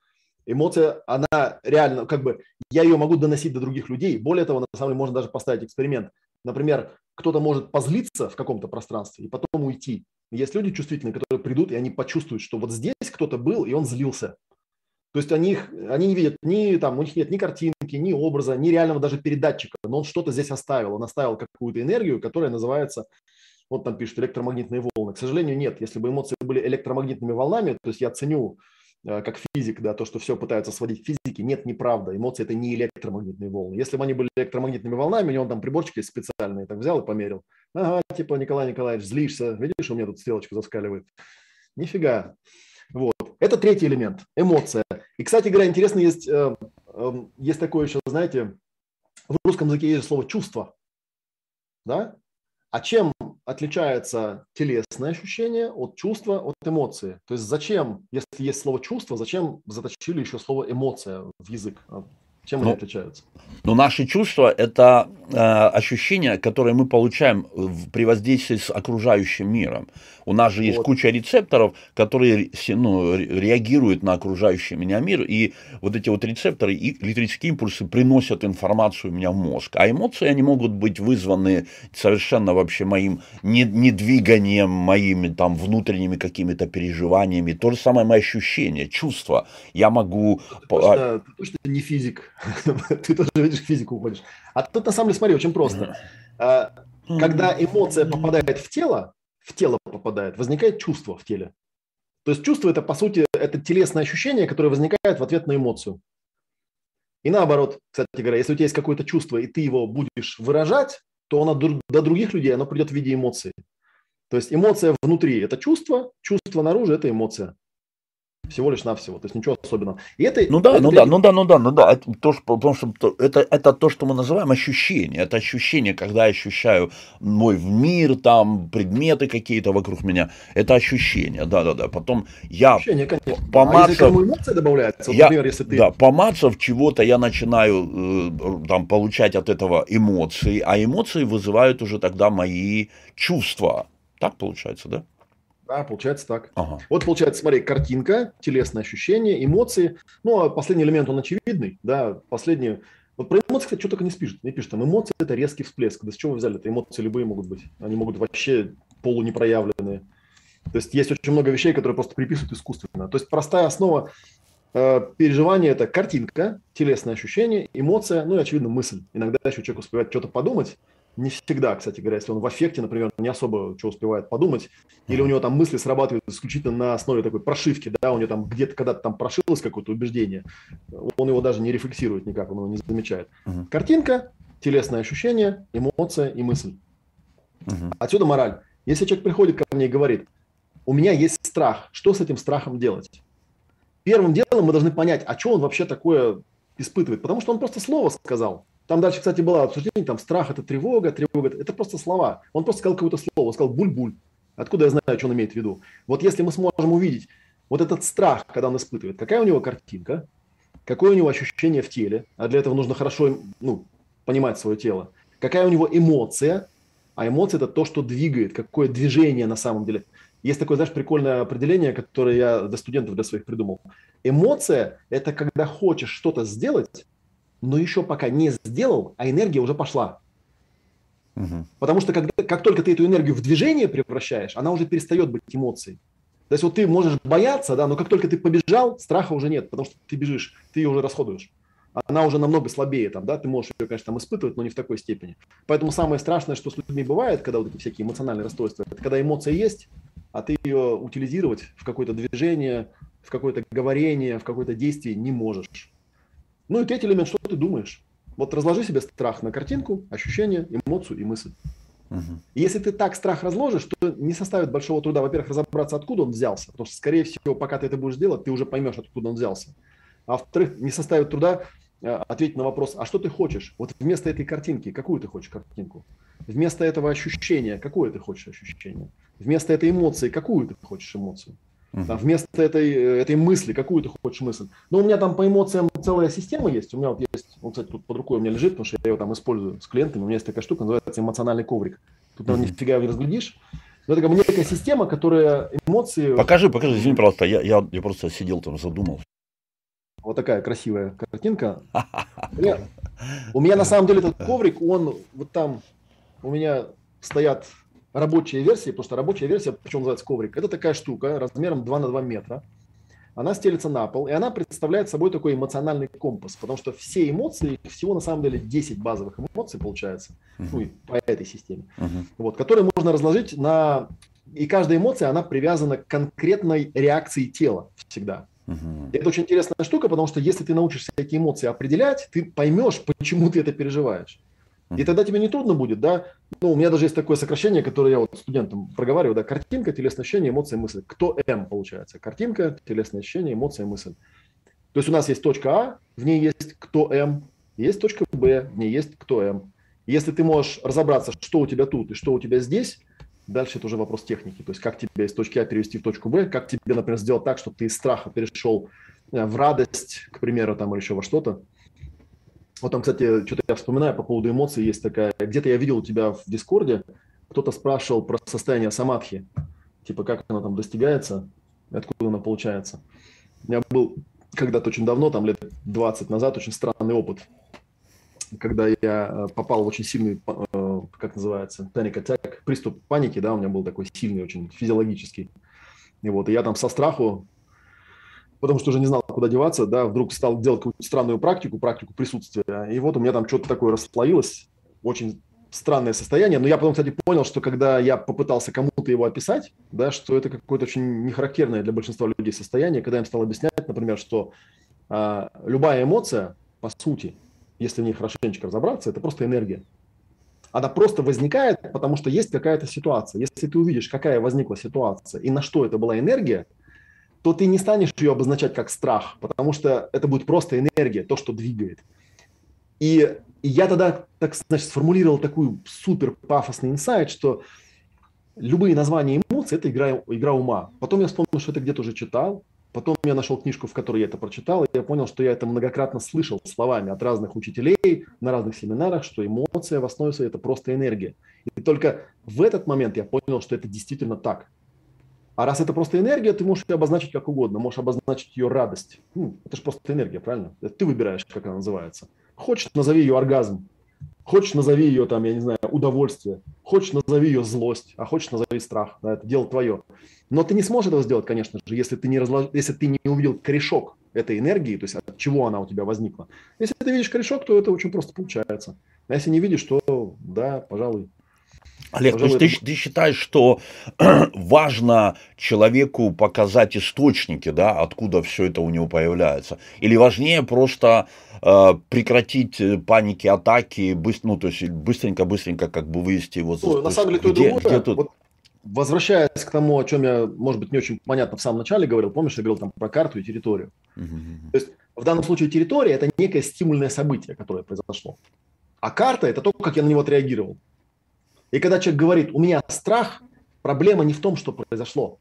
Эмоция, она реально, как бы, я ее могу доносить до других людей. Более того, на самом деле, можно даже поставить эксперимент. Например, кто-то может позлиться в каком-то пространстве и потом уйти. Есть люди чувствительные, которые придут, и они почувствуют, что вот здесь кто-то был, и он злился. То есть они, их, они не видят ни, там, у них нет ни картинки, ни образа, ни реального даже передатчика, но он что-то здесь оставил. Он оставил какую-то энергию, которая называется вот там пишут электромагнитные волны. К сожалению, нет. Если бы эмоции были электромагнитными волнами, то есть я ценю э, как физик, да, то, что все пытаются сводить к физике, нет, неправда. Эмоции – это не электромагнитные волны. Если бы они были электромагнитными волнами, у него там приборчик есть специальный, так взял и померил. Ага, типа, Николай Николаевич, злишься, видишь, у меня тут стрелочка заскаливает. Нифига. Вот. Это третий элемент – эмоция. И, кстати говоря, интересно, есть, э, э, есть такое еще, знаете, в русском языке есть слово «чувство». Да? А чем отличается телесное ощущение от чувства, от эмоции? То есть зачем, если есть слово чувство, зачем заточили еще слово эмоция в язык? Чем ну, они отличаются? Ну, наши чувства – это э, ощущения, которые мы получаем в, при воздействии с окружающим миром. У нас же есть вот. куча рецепторов, которые ну, реагируют на окружающий меня мир, и вот эти вот рецепторы, электрические импульсы приносят информацию у меня в мозг. А эмоции, они могут быть вызваны совершенно вообще моим не, не двиганием, моими там внутренними какими-то переживаниями. То же самое мои ощущения, чувства. Я могу... Ты точно, ты точно не физик. ты тоже видишь физику уходишь. А тут на самом деле, смотри, очень просто. А, когда эмоция попадает в тело, в тело попадает, возникает чувство в теле. То есть чувство это, по сути, это телесное ощущение, которое возникает в ответ на эмоцию. И наоборот, кстати говоря, если у тебя есть какое-то чувство, и ты его будешь выражать, то оно до других людей оно придет в виде эмоции. То есть эмоция внутри – это чувство, чувство наружу – это эмоция всего лишь навсего, то есть ничего особенного. И это, ну да, это ну для... да, ну да, ну да, ну да, это то, что, потому что это, это то, что мы называем ощущение, это ощущение, когда я ощущаю мой мир, там предметы какие-то вокруг меня, это ощущение, да, да, да. Потом я ощущение, конечно. помацав, а эмоция добавляется, я, например, если ты... да, помацав чего-то, я начинаю э, там получать от этого эмоции, а эмоции вызывают уже тогда мои чувства. Так получается, да? Да, получается так. Ага. Вот получается, смотри, картинка, телесное ощущение, эмоции. Ну, а последний элемент, он очевидный, да, последний. Вот про эмоции, кстати, что только не пишет. Не пишет, там эмоции – это резкий всплеск. Да с чего вы взяли? Это эмоции любые могут быть. Они могут вообще полунепроявленные. То есть есть очень много вещей, которые просто приписывают искусственно. То есть простая основа э, переживания – это картинка, телесное ощущение, эмоция, ну и, очевидно, мысль. Иногда еще человек успевает что-то подумать, не всегда, кстати говоря, если он в аффекте, например, не особо что успевает подумать, или у него там мысли срабатывают исключительно на основе такой прошивки, да, у него там где-то когда-то там прошилось какое-то убеждение, он его даже не рефлексирует никак, он его не замечает. Uh-huh. Картинка, телесное ощущение, эмоция и мысль. Uh-huh. Отсюда мораль. Если человек приходит ко мне и говорит, у меня есть страх, что с этим страхом делать? первым делом мы должны понять, а что он вообще такое испытывает. Потому что он просто слово сказал. Там дальше, кстати, было обсуждение, там страх – это тревога, тревога – это просто слова. Он просто сказал какое-то слово, он сказал буль-буль. Откуда я знаю, что он имеет в виду? Вот если мы сможем увидеть вот этот страх, когда он испытывает, какая у него картинка, какое у него ощущение в теле, а для этого нужно хорошо ну, понимать свое тело, какая у него эмоция, а эмоция – это то, что двигает, какое движение на самом деле. Есть такое, знаешь, прикольное определение, которое я для студентов, для своих придумал. Эмоция – это когда хочешь что-то сделать, но еще пока не сделал, а энергия уже пошла. Угу. Потому что когда, как только ты эту энергию в движение превращаешь, она уже перестает быть эмоцией. То есть вот ты можешь бояться, да, но как только ты побежал, страха уже нет, потому что ты бежишь, ты ее уже расходуешь. Она уже намного слабее, там, да, ты можешь ее, конечно, там испытывать, но не в такой степени. Поэтому самое страшное, что с людьми бывает, когда вот эти всякие эмоциональные расстройства, это когда эмоция есть, а ты ее утилизировать в какое-то движение, в какое-то говорение, в какое-то действие не можешь. Ну и третий элемент, что ты думаешь? Вот разложи себе страх на картинку, ощущение, эмоцию и мысль. Угу. если ты так страх разложишь, то не составит большого труда, во-первых, разобраться, откуда он взялся, потому что, скорее всего, пока ты это будешь делать, ты уже поймешь, откуда он взялся. А во-вторых, не составит труда э, ответить на вопрос, а что ты хочешь? Вот вместо этой картинки, какую ты хочешь картинку? Вместо этого ощущения, какое ты хочешь ощущение? Вместо этой эмоции, какую ты хочешь эмоцию? Uh-huh. вместо этой, э, этой мысли, какую ты хочешь мысль. Но у меня там по эмоциям целая система есть. У меня вот есть, он, кстати, тут под рукой у меня лежит, потому что я его там использую с клиентами. У меня есть такая штука, называется эмоциональный коврик. Тут, наверное, uh-huh. нифига не разглядишь. Но это как бы некая система, которая эмоции... Покажи, покажи, извини, пожалуйста, я, я, я просто сидел там, задумался. Вот такая красивая картинка. У меня на самом деле этот коврик, он вот там, у меня стоят рабочие версии, потому что рабочая версия, почему называется коврик, это такая штука размером 2 на 2 метра. Она стелится на пол, и она представляет собой такой эмоциональный компас, потому что все эмоции, всего на самом деле 10 базовых эмоций получается, uh-huh. ну, по этой системе, uh-huh. вот, которые можно разложить на... И каждая эмоция, она привязана к конкретной реакции тела всегда. Uh-huh. Это очень интересная штука, потому что если ты научишься эти эмоции определять, ты поймешь, почему ты это переживаешь. И тогда тебе не трудно будет, да? Ну, у меня даже есть такое сокращение, которое я вот студентам проговариваю, да, картинка, телесное ощущение, эмоция, мысль. Кто М получается? Картинка, телесное ощущение, эмоция, мысль. То есть у нас есть точка А, в ней есть кто М, есть точка Б, в ней есть кто М. Если ты можешь разобраться, что у тебя тут и что у тебя здесь, дальше это уже вопрос техники. То есть как тебя из точки А перевести в точку Б, как тебе, например, сделать так, чтобы ты из страха перешел э, в радость, к примеру, там, или еще во что-то. Вот там, кстати, что-то я вспоминаю по поводу эмоций, есть такая, где-то я видел у тебя в Дискорде, кто-то спрашивал про состояние самадхи, типа как оно там достигается, откуда оно получается. У меня был когда-то очень давно, там лет 20 назад, очень странный опыт, когда я э, попал в очень сильный, э, как называется, panic attack, приступ паники, да, у меня был такой сильный, очень физиологический. И вот, и я там со страху потому что уже не знал, куда деваться, да, вдруг стал делать какую-то странную практику, практику присутствия, и вот у меня там что-то такое расслоилось, очень странное состояние, но я потом, кстати, понял, что когда я попытался кому-то его описать, да, что это какое-то очень нехарактерное для большинства людей состояние, когда я им стал объяснять, например, что а, любая эмоция, по сути, если в ней хорошенечко разобраться, это просто энергия. Она просто возникает, потому что есть какая-то ситуация. Если ты увидишь, какая возникла ситуация и на что это была энергия, то ты не станешь ее обозначать как страх, потому что это будет просто энергия, то, что двигает. И, и я тогда, так значит, сформулировал такую супер пафосный инсайт, что любые названия эмоций – это игра, игра ума. Потом я вспомнил, что это где-то уже читал, Потом я нашел книжку, в которой я это прочитал, и я понял, что я это многократно слышал словами от разных учителей на разных семинарах, что эмоция в основе своей – это просто энергия. И только в этот момент я понял, что это действительно так. А раз это просто энергия, ты можешь ее обозначить как угодно. Можешь обозначить ее радость. Ну, это же просто энергия, правильно? Это ты выбираешь, как она называется. Хочешь, назови ее оргазм. Хочешь, назови ее, там, я не знаю, удовольствие. Хочешь, назови ее злость. А хочешь, назови страх. Да, это дело твое. Но ты не сможешь этого сделать, конечно же, если ты не, разлож... если ты не увидел корешок этой энергии, то есть от чего она у тебя возникла. Если ты видишь корешок, то это очень просто получается. А если не видишь, то да, пожалуй, Олег, то есть ты, ты считаешь, что важно человеку показать источники, да, откуда все это у него появляется? Или важнее просто э, прекратить э, паники, атаки, быстро, ну, то есть быстренько-быстренько как бы вывести его... Ну, на самом деле, то где, другое. Где тут... Вот возвращаясь к тому, о чем я, может быть, не очень понятно в самом начале говорил, помнишь, я говорил там про карту и территорию. Угу. То есть в данном случае территория – это некое стимульное событие, которое произошло. А карта – это то, как я на него отреагировал. И когда человек говорит, у меня страх, проблема не в том, что произошло.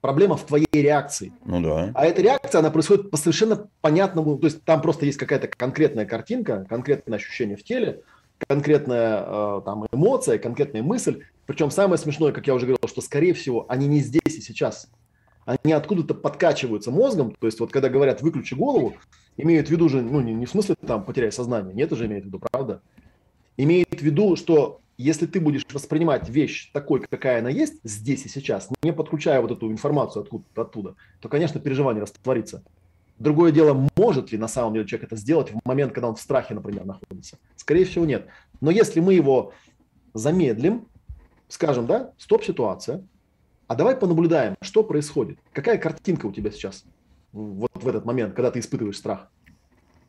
Проблема в твоей реакции. Ну да. А эта реакция, она происходит по совершенно понятному, то есть там просто есть какая-то конкретная картинка, конкретное ощущение в теле, конкретная э, там эмоция, конкретная мысль. Причем самое смешное, как я уже говорил, что скорее всего они не здесь и сейчас. Они откуда-то подкачиваются мозгом. То есть вот когда говорят «выключи голову», имеют в виду же, ну не, не в смысле там потеряй сознание, нет, уже имеют в виду, правда? Имеет в виду, что если ты будешь воспринимать вещь такой, какая она есть, здесь и сейчас, не подключая вот эту информацию откуда-то оттуда, то, конечно, переживание растворится. Другое дело, может ли на самом деле человек это сделать в момент, когда он в страхе, например, находится? Скорее всего, нет. Но если мы его замедлим, скажем, да, стоп-ситуация, а давай понаблюдаем, что происходит. Какая картинка у тебя сейчас вот в этот момент, когда ты испытываешь страх?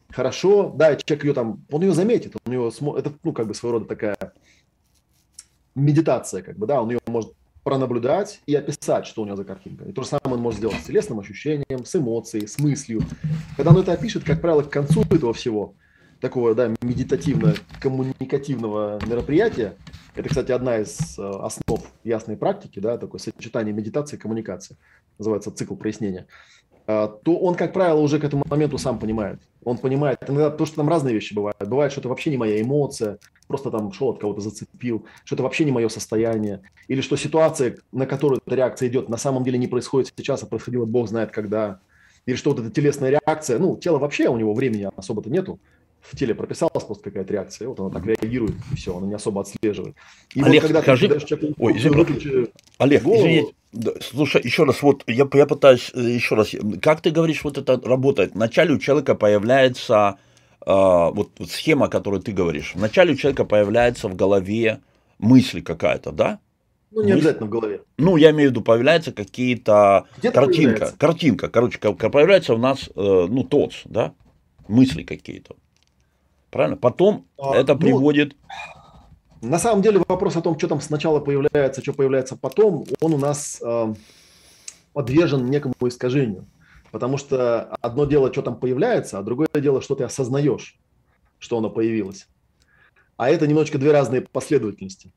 Хорошо, да, человек ее там, он ее заметит, он ее, это, ну, как бы своего рода такая медитация, как бы, да, он ее может пронаблюдать и описать, что у него за картинка. И то же самое он может сделать с телесным ощущением, с эмоцией, с мыслью. Когда он это опишет, как правило, к концу этого всего, такого, да, медитативно-коммуникативного мероприятия, это, кстати, одна из э, основ ясной практики, да, такое сочетание медитации и коммуникации, называется цикл прояснения. А, то он, как правило, уже к этому моменту сам понимает. Он понимает, иногда то, что там разные вещи бывают. Бывает, что это вообще не моя эмоция, просто там шел от кого-то зацепил, что это вообще не мое состояние, или что ситуация, на которую эта реакция идет, на самом деле не происходит сейчас, а происходила бог знает когда, или что вот эта телесная реакция, ну, тело вообще у него времени особо-то нету, в теле прописалась просто какая-то реакция, вот она так реагирует, и все, она не особо отслеживает. И Олег, вот когда скажи... ты человеку, Ой, извини, выключи Олег, голову, извините, Слушай, еще раз, вот я, я пытаюсь, э, еще раз, как ты говоришь, вот это работает? Вначале у человека появляется, э, вот, вот схема, которую ты говоришь, вначале у человека появляется в голове мысль какая-то, да? Ну, не мысль, обязательно в голове. Ну, я имею в виду, появляется какие-то, картинка, появляется. картинка, короче, появляется у нас, э, ну, ТОЦ, да, мысли какие-то. Правильно? Потом а, это ну, приводит на самом деле вопрос о том, что там сначала появляется, что появляется потом, он у нас э, подвержен некому искажению. Потому что одно дело, что там появляется, а другое дело, что ты осознаешь, что оно появилось. А это немножечко две разные последовательности.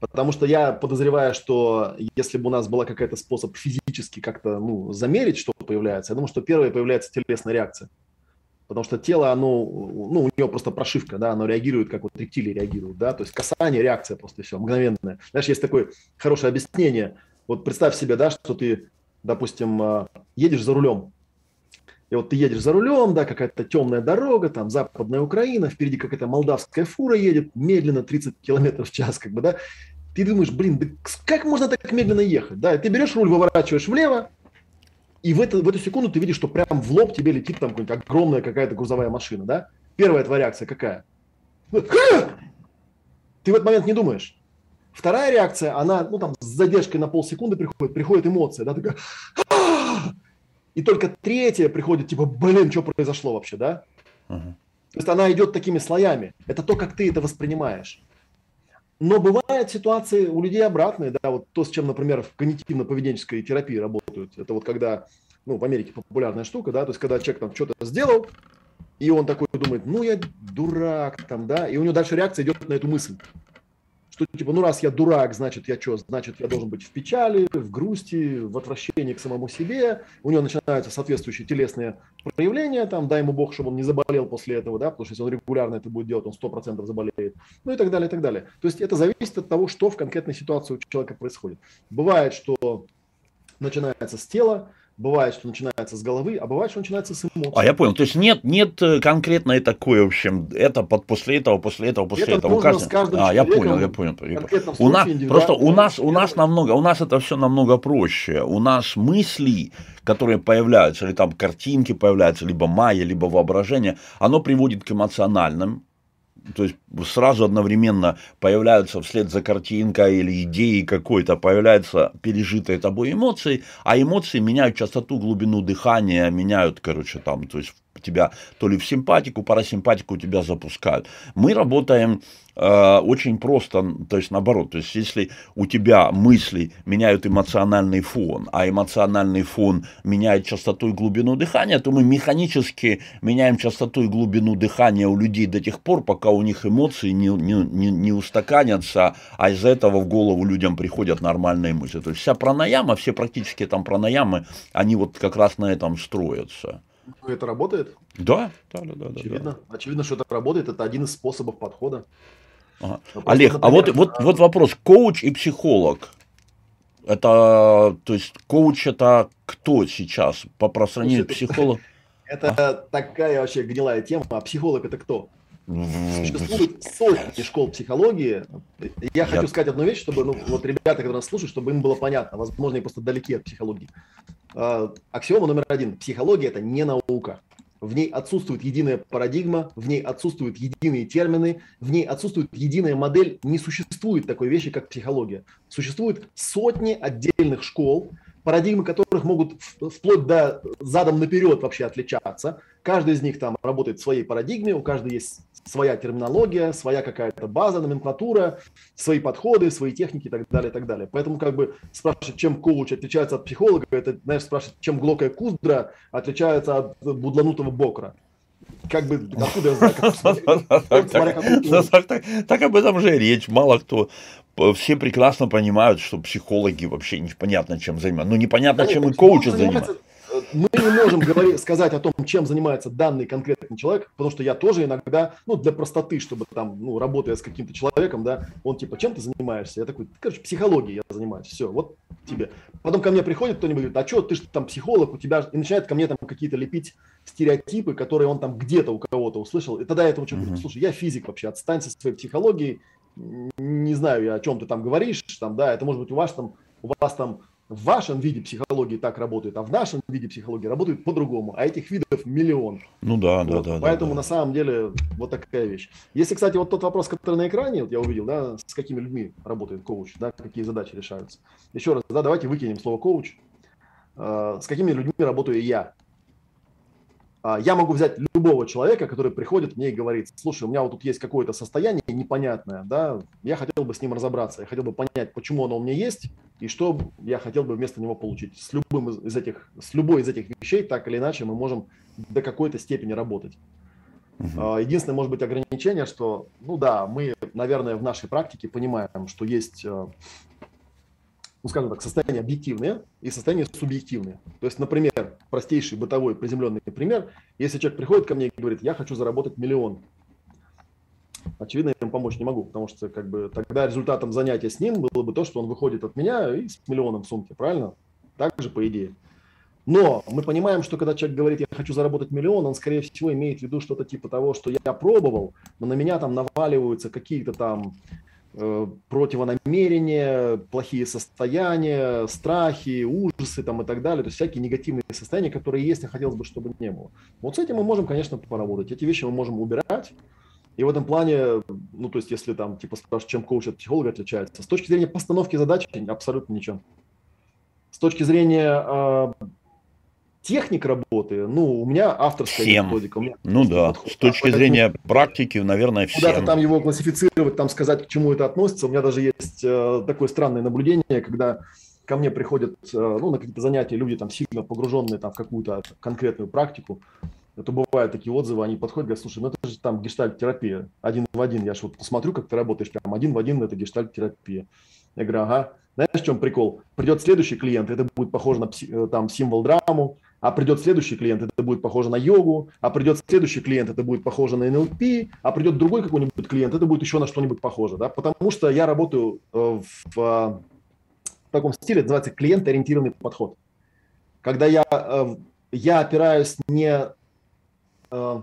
Потому что я подозреваю, что если бы у нас была какая-то способ физически как-то ну, замерить, что появляется, я думаю, что первое появляется телесная реакция. Потому что тело, оно, ну, у него просто прошивка, да, оно реагирует, как вот рептилии реагируют, да, то есть касание, реакция просто все, мгновенная. Знаешь, есть такое хорошее объяснение. Вот представь себе, да, что ты, допустим, а, едешь за рулем, и вот ты едешь за рулем, да, какая-то темная дорога, там западная Украина, впереди какая-то молдавская фура едет, медленно 30 километров в час, как бы, да. Ты думаешь, блин, да как можно так медленно ехать, да, и ты берешь руль, выворачиваешь влево, и в, это, в эту секунду ты видишь, что прям в лоб тебе летит там какая-нибудь огромная какая-то грузовая машина, да? Первая твоя реакция какая? Ты в этот момент не думаешь. Вторая реакция, она, ну там, с задержкой на полсекунды приходит, приходит эмоция, да, такая, и только третья приходит, типа, блин, что произошло вообще, да? Uh-huh. То есть она идет такими слоями. Это то, как ты это воспринимаешь. Но бывают ситуации у людей обратные, да, вот то, с чем, например, в когнитивно-поведенческой терапии работают. Это вот когда, ну, в Америке популярная штука, да, то есть когда человек там что-то сделал, и он такой думает, ну, я дурак там, да, и у него дальше реакция идет на эту мысль что типа, ну раз я дурак, значит я что, значит я должен быть в печали, в грусти, в отвращении к самому себе. У него начинаются соответствующие телесные проявления, там, дай ему бог, чтобы он не заболел после этого, да, потому что если он регулярно это будет делать, он 100% заболеет, ну и так далее, и так далее. То есть это зависит от того, что в конкретной ситуации у человека происходит. Бывает, что начинается с тела, Бывает, что начинается с головы, а бывает, что начинается с эмоций. А я понял. То есть нет, нет э, конкретно такое, в общем, это под, после этого, после этого, после это этого. Каждый... А, я понял, я понял. У нас, просто у нас, у нас намного, у нас это все намного проще. У нас мысли, которые появляются, или там картинки появляются, либо майя, либо воображение, оно приводит к эмоциональным то есть сразу одновременно появляются вслед за картинкой или идеей какой-то, появляются пережитые тобой эмоции, а эмоции меняют частоту, глубину дыхания, меняют, короче, там, то есть тебя то ли в симпатику, парасимпатику тебя запускают. Мы работаем Э, очень просто, то есть наоборот, то есть если у тебя мысли меняют эмоциональный фон, а эмоциональный фон меняет частоту и глубину дыхания, то мы механически меняем частоту и глубину дыхания у людей до тех пор, пока у них эмоции не, не, не, не устаканятся, а из-за этого в голову людям приходят нормальные мысли. То есть вся пранаяма, все практически там пранаямы, они вот как раз на этом строятся. Это работает? Да, да, да, да. Очевидно, да. Очевидно, что это работает. Это один из способов подхода. Ага. Ну, Олег, например, а вот, вот, вот вопрос. Коуч и психолог. Это, то есть, коуч это кто сейчас по, сравнению с психологом? Это а? такая вообще гнилая тема. А психолог это кто? Существует сотни школ психологии. Я хочу сказать одну вещь, чтобы ну, вот ребята, которые нас слушают, чтобы им было понятно. Возможно, они просто далеки от психологии. А, аксиома номер один. Психология – это не наука в ней отсутствует единая парадигма, в ней отсутствуют единые термины, в ней отсутствует единая модель. Не существует такой вещи, как психология. Существует сотни отдельных школ, парадигмы которых могут вплоть до задом наперед вообще отличаться. Каждый из них там работает в своей парадигме, у каждой есть своя терминология, своя какая-то база, номенклатура, свои подходы, свои техники и так далее, и так далее. Поэтому как бы спрашивать, чем коуч отличается от психолога, это, знаешь, спрашивать, чем глокая куздра отличается от будланутого бокра. Как бы, откуда я знаю, Так об этом же речь. Мало кто все прекрасно понимают, что психологи вообще непонятно чем занимаются. Ну, непонятно, чем и коучи занимаются мы не можем говорить, сказать о том, чем занимается данный конкретный человек, потому что я тоже иногда, ну, для простоты, чтобы там, ну, работая с каким-то человеком, да, он типа, чем ты занимаешься? Я такой, короче, психологией я занимаюсь, все, вот тебе. Потом ко мне приходит кто-нибудь, говорит, а что, ты же там психолог, у тебя, и начинает ко мне там какие-то лепить стереотипы, которые он там где-то у кого-то услышал, и тогда я этому человеку говорю, слушай, я физик вообще, отстань со своей психологией, не знаю я, о чем ты там говоришь, там, да, это может быть у вас там, у вас там в вашем виде психологии так работает, а в нашем виде психологии работает по-другому. А этих видов миллион. Ну да, да, да. Поэтому да, на самом деле вот такая вещь. Если, кстати, вот тот вопрос, который на экране, вот я увидел, да, с какими людьми работает коуч, да, какие задачи решаются. Еще раз, да, давайте выкинем слово коуч. Э, с какими людьми работаю я? А, я могу взять любого человека, который приходит мне и говорит, слушай, у меня вот тут есть какое-то состояние непонятное, да, я хотел бы с ним разобраться, я хотел бы понять, почему оно у меня есть и что я хотел бы вместо него получить. С любым из этих, с любой из этих вещей, так или иначе, мы можем до какой-то степени работать. Uh-huh. Единственное, может быть, ограничение, что, ну да, мы, наверное, в нашей практике понимаем, что есть э, ну, скажем так, состояние объективное и состояние субъективное. То есть, например, простейший бытовой приземленный пример, если человек приходит ко мне и говорит, я хочу заработать миллион, очевидно, я ему помочь не могу, потому что как бы тогда результатом занятия с ним было бы то, что он выходит от меня и с миллионом в сумке, правильно? Так же, по идее. Но мы понимаем, что когда человек говорит, я хочу заработать миллион, он, скорее всего, имеет в виду что-то типа того, что я пробовал, но на меня там наваливаются какие-то там противонамерения, плохие состояния, страхи, ужасы там и так далее, то есть всякие негативные состояния, которые есть, и хотелось бы, чтобы не было. Вот с этим мы можем, конечно, поработать. Эти вещи мы можем убирать. И в этом плане, ну, то есть, если там, типа, спрашивают, чем коуч от психолога отличается, с точки зрения постановки задач абсолютно ничем. С точки зрения э, техник работы, ну, у меня авторская всем. методика. У меня ну да, подход. с точки а, зрения поэтому, практики, наверное, всем. Куда-то там его классифицировать, там сказать, к чему это относится. У меня даже есть э, такое странное наблюдение, когда ко мне приходят, э, ну, на какие-то занятия люди там сильно погруженные там в какую-то конкретную практику. Это бывают такие отзывы, они подходят, говорят, слушай, ну это же там гештальт-терапия, один в один. Я же вот посмотрю, как ты работаешь, прям один в один, это гештальт-терапия. Я говорю, ага. Знаешь, в чем прикол? Придет следующий клиент, это будет похоже на э, там символ драму, а придет следующий клиент, это будет похоже на йогу, а придет следующий клиент, это будет похоже на НЛП, а придет другой какой-нибудь клиент, это будет еще на что-нибудь похоже, да, потому что я работаю э, в, в таком стиле, это называется клиент-ориентированный подход. Когда я, э, я опираюсь не э,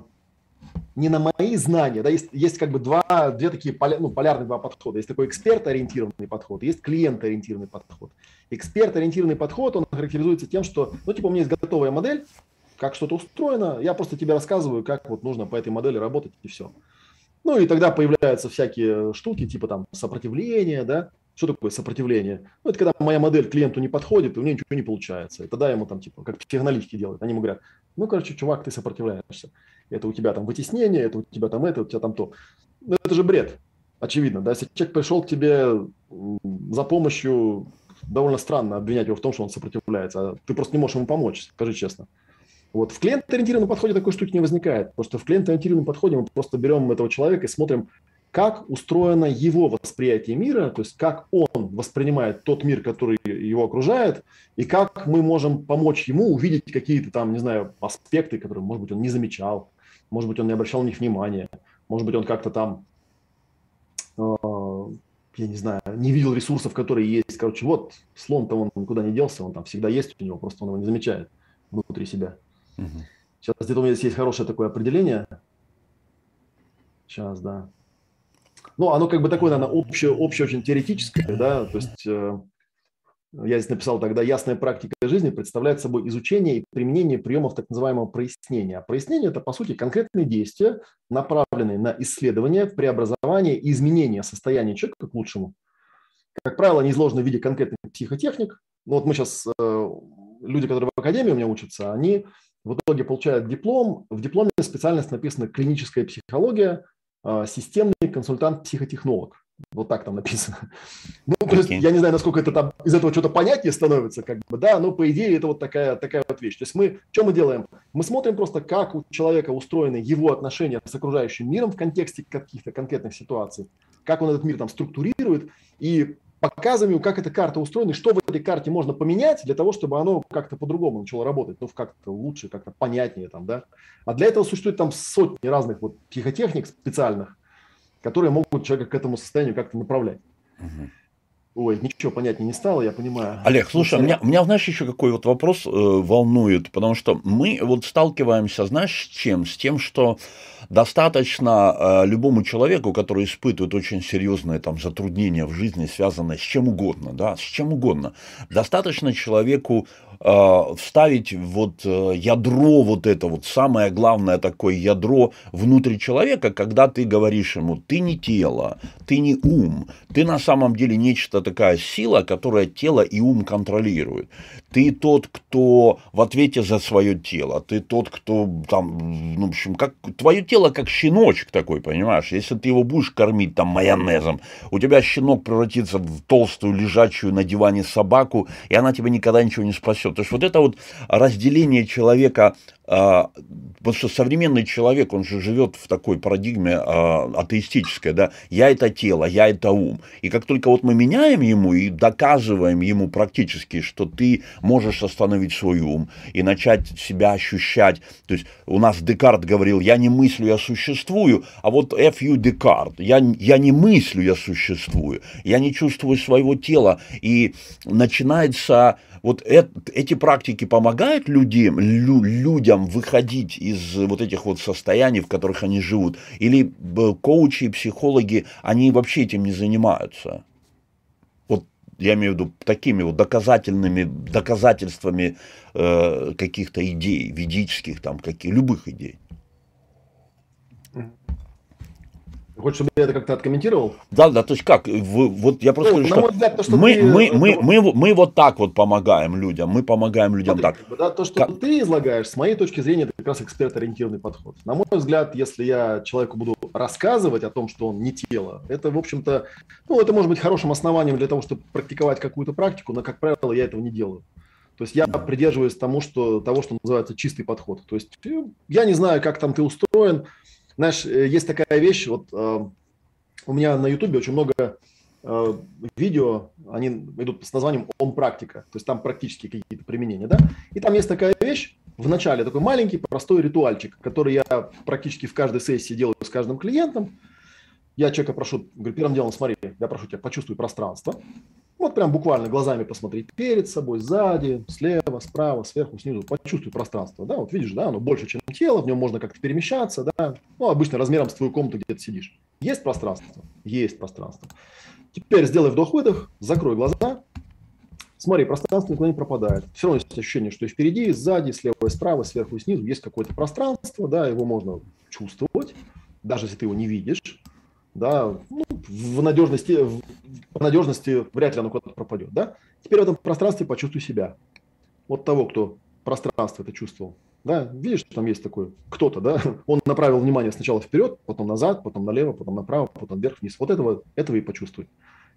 не на мои знания, да, есть, есть как бы два, две такие поля, ну, полярные два подхода. Есть такой эксперт-ориентированный подход, есть клиент-ориентированный подход. Эксперт-ориентированный подход, он характеризуется тем, что, ну, типа, у меня есть готовая модель, как что-то устроено, я просто тебе рассказываю, как вот нужно по этой модели работать, и все. Ну, и тогда появляются всякие штуки, типа там сопротивления, да, Что такое сопротивление? Ну, это когда моя модель клиенту не подходит, и у нее ничего не получается. И тогда ему там, типа, как психоаналитики делают, они ему говорят, ну, короче, чувак, ты сопротивляешься. Это у тебя там вытеснение, это у тебя там это, у тебя там то. Ну, это же бред, очевидно. Да? Если человек пришел к тебе за помощью, довольно странно обвинять его в том, что он сопротивляется. А ты просто не можешь ему помочь, скажи честно. Вот в клиент-ориентированном подходе такой штуки не возникает. Потому что в клиент-ориентированном подходе мы просто берем этого человека и смотрим, как устроено его восприятие мира, то есть как он воспринимает тот мир, который его окружает, и как мы можем помочь ему увидеть какие-то там, не знаю, аспекты, которые, может быть, он не замечал, может быть, он не обращал на них внимания, может быть, он как-то там, э, я не знаю, не видел ресурсов, которые есть. Короче, вот слон-то он никуда не делся, он там всегда есть у него, просто он его не замечает внутри себя. Угу. Сейчас где-то у меня здесь есть хорошее такое определение. Сейчас, да. Ну, оно как бы такое, наверное, общее, общее очень теоретическое, да, то есть э, я здесь написал тогда, ясная практика жизни представляет собой изучение и применение приемов так называемого прояснения. А прояснение – это, по сути, конкретные действия, направленные на исследование, преобразование и изменение состояния человека к лучшему. Как правило, они изложены в виде конкретных психотехник. Ну, вот мы сейчас, э, люди, которые в академии у меня учатся, они в итоге получают диплом. В дипломе специальность написана «клиническая психология», системный консультант-психотехнолог. Вот так там написано. Ну, то okay. есть, я не знаю, насколько это там из этого что-то понятнее становится, как бы, да, но по идее это вот такая, такая вот вещь. То есть мы, что мы делаем? Мы смотрим просто, как у человека устроены его отношения с окружающим миром в контексте каких-то конкретных ситуаций, как он этот мир там структурирует, и показываем, как эта карта устроена, и что в этой карте можно поменять для того, чтобы оно как-то по-другому начало работать, ну, как-то лучше, как-то понятнее там, да. А для этого существует там сотни разных вот психотехник специальных, которые могут человека к этому состоянию как-то направлять. Угу. Ой, ничего понятнее не стало, я понимаю. Олег, слушай, у меня, меня, знаешь, еще какой вот вопрос э, волнует, потому что мы вот сталкиваемся, знаешь, с чем? С тем, что достаточно э, любому человеку, который испытывает очень серьезные там затруднения в жизни, связанные с чем угодно, да, с чем угодно, достаточно человеку вставить вот э, ядро вот это вот самое главное такое ядро внутри человека, когда ты говоришь ему, ты не тело, ты не ум, ты на самом деле нечто такая сила, которая тело и ум контролирует. Ты тот, кто в ответе за свое тело, ты тот, кто там, ну, в общем, как твое тело как щеночек такой, понимаешь? Если ты его будешь кормить там майонезом, у тебя щенок превратится в толстую, лежачую на диване собаку, и она тебе никогда ничего не спасет. То есть вот это вот разделение человека а, потому что современный человек, он же живет в такой парадигме а, атеистической, да, я это тело, я это ум. И как только вот мы меняем ему и доказываем ему практически, что ты можешь остановить свой ум и начать себя ощущать, то есть у нас Декарт говорил, я не мыслю, я существую, а вот F.U. Декарт, я, я не мыслю, я существую, я не чувствую своего тела, и начинается вот это, эти практики помогают людям, лю, людям выходить из вот этих вот состояний, в которых они живут? Или коучи и психологи, они вообще этим не занимаются? Вот я имею в виду такими вот доказательными доказательствами э, каких-то идей, ведических, там, каких, любых идей. Хочешь, чтобы я это как-то откомментировал? Да, да, то есть как? Вы, вот я просто ну, говорю, что, взгляд, то, что мы, ты, мы, мы, мы, мы вот так вот помогаем людям, мы помогаем людям Смотри, так. Как бы, да, то, что как... ты излагаешь, с моей точки зрения, это как раз эксперт-ориентированный подход. На мой взгляд, если я человеку буду рассказывать о том, что он не тело, это, в общем-то, ну, это может быть хорошим основанием для того, чтобы практиковать какую-то практику, но, как правило, я этого не делаю. То есть я придерживаюсь тому, что, того, что называется чистый подход. То есть э, я не знаю, как там ты устроен, знаешь, э, есть такая вещь, вот э, у меня на Ютубе очень много э, видео, они идут с названием «Он практика», то есть там практически какие-то применения, да, и там есть такая вещь, в начале такой маленький простой ритуальчик, который я практически в каждой сессии делаю с каждым клиентом. Я человека прошу, говорю, первым делом смотри, я прошу тебя, почувствуй пространство, вот прям буквально глазами посмотреть перед собой, сзади, слева, справа, сверху, снизу. Почувствуй пространство. Да, вот видишь, да, оно больше, чем тело, в нем можно как-то перемещаться, да. Ну, обычно размером с твою комнату, где ты сидишь. Есть пространство? Есть пространство. Теперь сделай вдох-выдох, закрой глаза, Смотри, пространство никуда не пропадает. Все равно есть ощущение, что и впереди, и сзади, слева и справа, сверху и снизу есть какое-то пространство, да, его можно чувствовать, даже если ты его не видишь да, ну, в надежности, в, надежности вряд ли оно куда-то пропадет, да. Теперь в этом пространстве почувствуй себя. Вот того, кто пространство это чувствовал. Да, видишь, там есть такой кто-то, да, он направил внимание сначала вперед, потом назад, потом налево, потом направо, потом вверх, вниз. Вот этого, этого и почувствуй.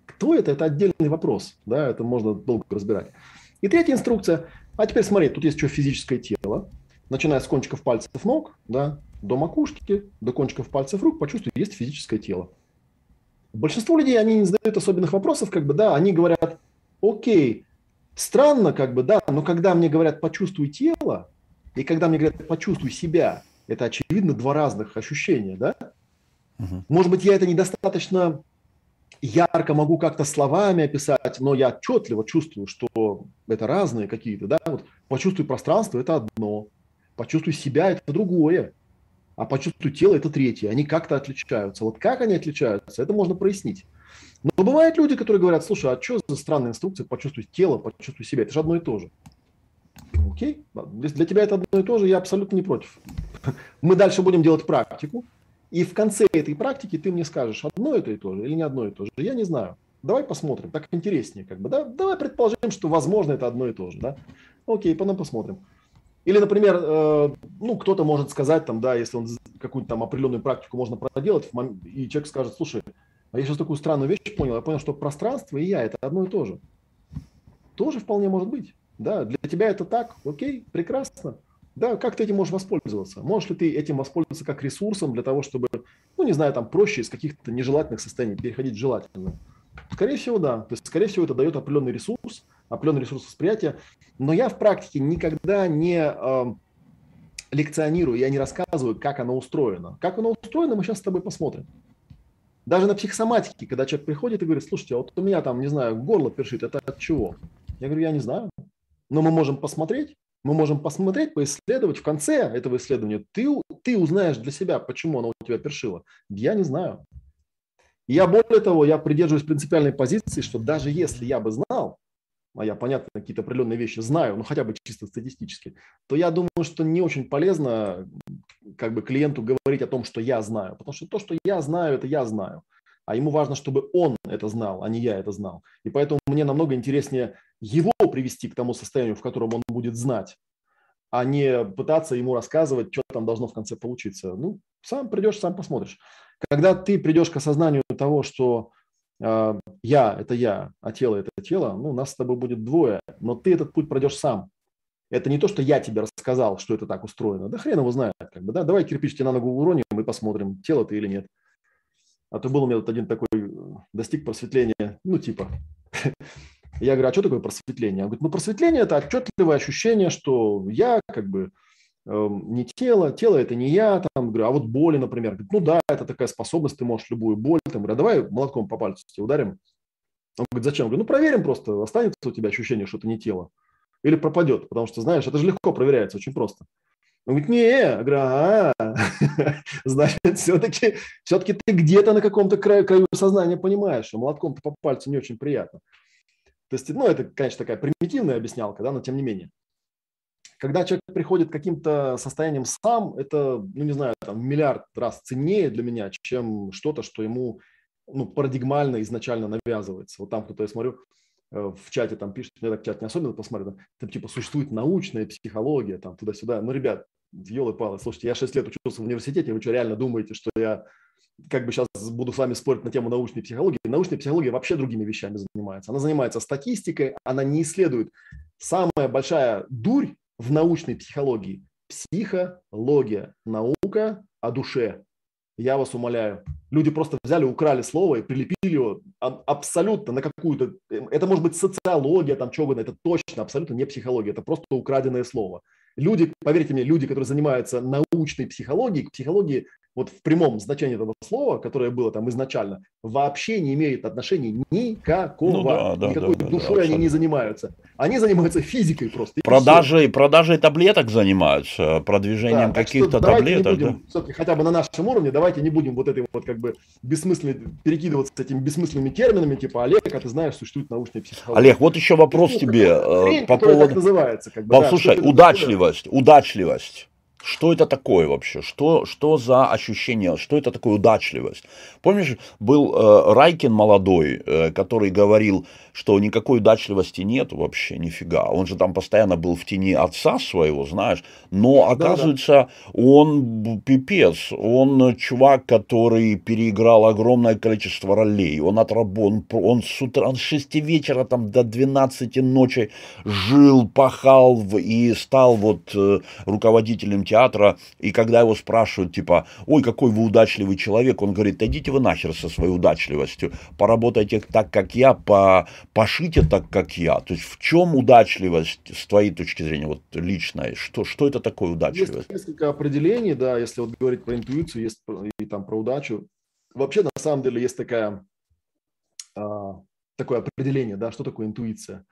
Кто это? Это отдельный вопрос, да, это можно долго разбирать. И третья инструкция. А теперь смотри, тут есть еще физическое тело, начиная с кончиков пальцев ног, да, до макушки, до кончиков пальцев рук, почувствуй, есть физическое тело. Большинство людей, они не задают особенных вопросов, как бы, да, они говорят, окей, странно, как бы, да, но когда мне говорят «почувствуй тело», и когда мне говорят «почувствуй себя», это, очевидно, два разных ощущения, да? Угу. Может быть, я это недостаточно ярко могу как-то словами описать, но я отчетливо чувствую, что это разные какие-то, да? Вот почувствуй пространство – это одно, почувствуй себя – это другое, а почувствуй тело – это третье. Они как-то отличаются. Вот как они отличаются, это можно прояснить. Но бывают люди, которые говорят, слушай, а что за странная инструкция, почувствуй тело, почувствуй себя, это же одно и то же. Окей, если для тебя это одно и то же, я абсолютно не против. Мы дальше будем делать практику, и в конце этой практики ты мне скажешь, одно это и то же или не одно и то же. Я не знаю. Давай посмотрим, так интереснее как бы. Да? Давай предположим, что возможно это одно и то же. Да? Окей, потом посмотрим. Или, например, э, ну, кто-то может сказать, там, да, если он какую-то там определенную практику можно проделать, и человек скажет, слушай, а я сейчас такую странную вещь понял. Я понял, что пространство и я – это одно и то же. Тоже вполне может быть. Да, для тебя это так, окей, прекрасно. Да, как ты этим можешь воспользоваться? Можешь ли ты этим воспользоваться как ресурсом для того, чтобы, ну, не знаю, там проще из каких-то нежелательных состояний переходить в желательные? Скорее всего, да. То есть, скорее всего, это дает определенный ресурс, определенный ресурс восприятия. Но я в практике никогда не э, лекционирую, я не рассказываю, как оно устроено. Как оно устроено, мы сейчас с тобой посмотрим. Даже на психосоматике, когда человек приходит и говорит, слушайте, а вот у меня там, не знаю, горло першит, это от чего? Я говорю, я не знаю. Но мы можем посмотреть, мы можем посмотреть, поисследовать. В конце этого исследования ты, ты узнаешь для себя, почему оно у тебя першило. Я не знаю. Я более того, я придерживаюсь принципиальной позиции, что даже если я бы знал, а я, понятно, какие-то определенные вещи знаю, ну хотя бы чисто статистически, то я думаю, что не очень полезно как бы клиенту говорить о том, что я знаю, потому что то, что я знаю, это я знаю, а ему важно, чтобы он это знал, а не я это знал. И поэтому мне намного интереснее его привести к тому состоянию, в котором он будет знать, а не пытаться ему рассказывать, что там должно в конце получиться. Ну, сам придешь, сам посмотришь. Когда ты придешь к осознанию того, что я – это я, а тело – это тело, ну, нас с тобой будет двое, но ты этот путь пройдешь сам. Это не то, что я тебе рассказал, что это так устроено. Да хрен его знает. Как бы, да? Давай кирпич тебе на ногу уроним и посмотрим, тело ты или нет. А то был у меня вот один такой, достиг просветления, ну типа. Я говорю, а что такое просветление? Он говорит, ну просветление – это отчетливое ощущение, что я как бы не тело, тело – это не я, там, говорю, а вот боли, например. Говорит, ну да, это такая способность, ты можешь любую боль, там, говорю, а давай молотком по пальцу тебе ударим. Он говорит, зачем? Говорю, ну проверим просто, останется у тебя ощущение, что это не тело или пропадет, потому что, знаешь, это же легко проверяется, очень просто. Он говорит, не, я говорю, а, значит, все-таки, все-таки ты где-то на каком-то краю, краю сознания понимаешь, что молотком-то по пальцу не очень приятно. То есть, ну, это, конечно, такая примитивная объяснялка, да, но тем не менее. Когда человек приходит к каким-то состояниям сам, это, ну, не знаю, там, миллиард раз ценнее для меня, чем что-то, что ему ну, парадигмально изначально навязывается. Вот там кто-то, я смотрю, Э, в чате там пишут, я так чат не особенно посмотрю, там, типа существует научная психология, там туда-сюда. Ну, ребят, елы-палы, слушайте, я 6 лет учился в университете, вы что, реально думаете, что я как бы сейчас буду с вами спорить на тему научной психологии. Научная психология вообще другими вещами занимается. Она занимается статистикой, она не исследует. Самая большая дурь в научной психологии – психология, наука о душе. Я вас умоляю. Люди просто взяли, украли слово и прилепили его абсолютно на какую-то... Это может быть социология, там что угодно. Это точно абсолютно не психология. Это просто украденное слово. Люди, поверьте мне, люди, которые занимаются научной психологией, к психологии вот в прямом значении этого слова, которое было там изначально, вообще не имеет отношения никакого. Ну, да, да, Никакой да, душой да, они не занимаются. Они занимаются физикой просто. Продажей, продажей таблеток занимаются, продвижением да, каких-то таблеток. Будем, да? Хотя бы на нашем уровне, давайте не будем вот этой вот как бы бессмысленно перекидываться этими бессмысленными терминами, типа Олег, а ты знаешь, существует научная психология. Олег, вот еще вопрос ну, тебе хрень, по поводу... называется. Как бы, да, удачливость, удачливость Что это такое вообще? Что, что за ощущение? Что это такое удачливость? Помнишь, был э, Райкин молодой, э, который говорил, что никакой удачливости нет вообще, нифига. Он же там постоянно был в тени отца своего, знаешь. Но оказывается, да, да. он пипец. Он чувак, который переиграл огромное количество ролей. Он отработал, он, он с утра, с 6 вечера там до 12 ночи жил, пахал и стал вот э, руководителем театра. И когда его спрашивают, типа, ой, какой вы удачливый человек, он говорит, идите вы нахер со своей удачливостью, поработайте так, как я, по пошите так, как я. То есть в чем удачливость с твоей точки зрения, вот личная? Что, что это такое удачливость? Есть несколько определений, да, если вот говорить про интуицию есть и там про удачу. Вообще, на самом деле, есть такая, а, такое определение, да, что такое интуиция.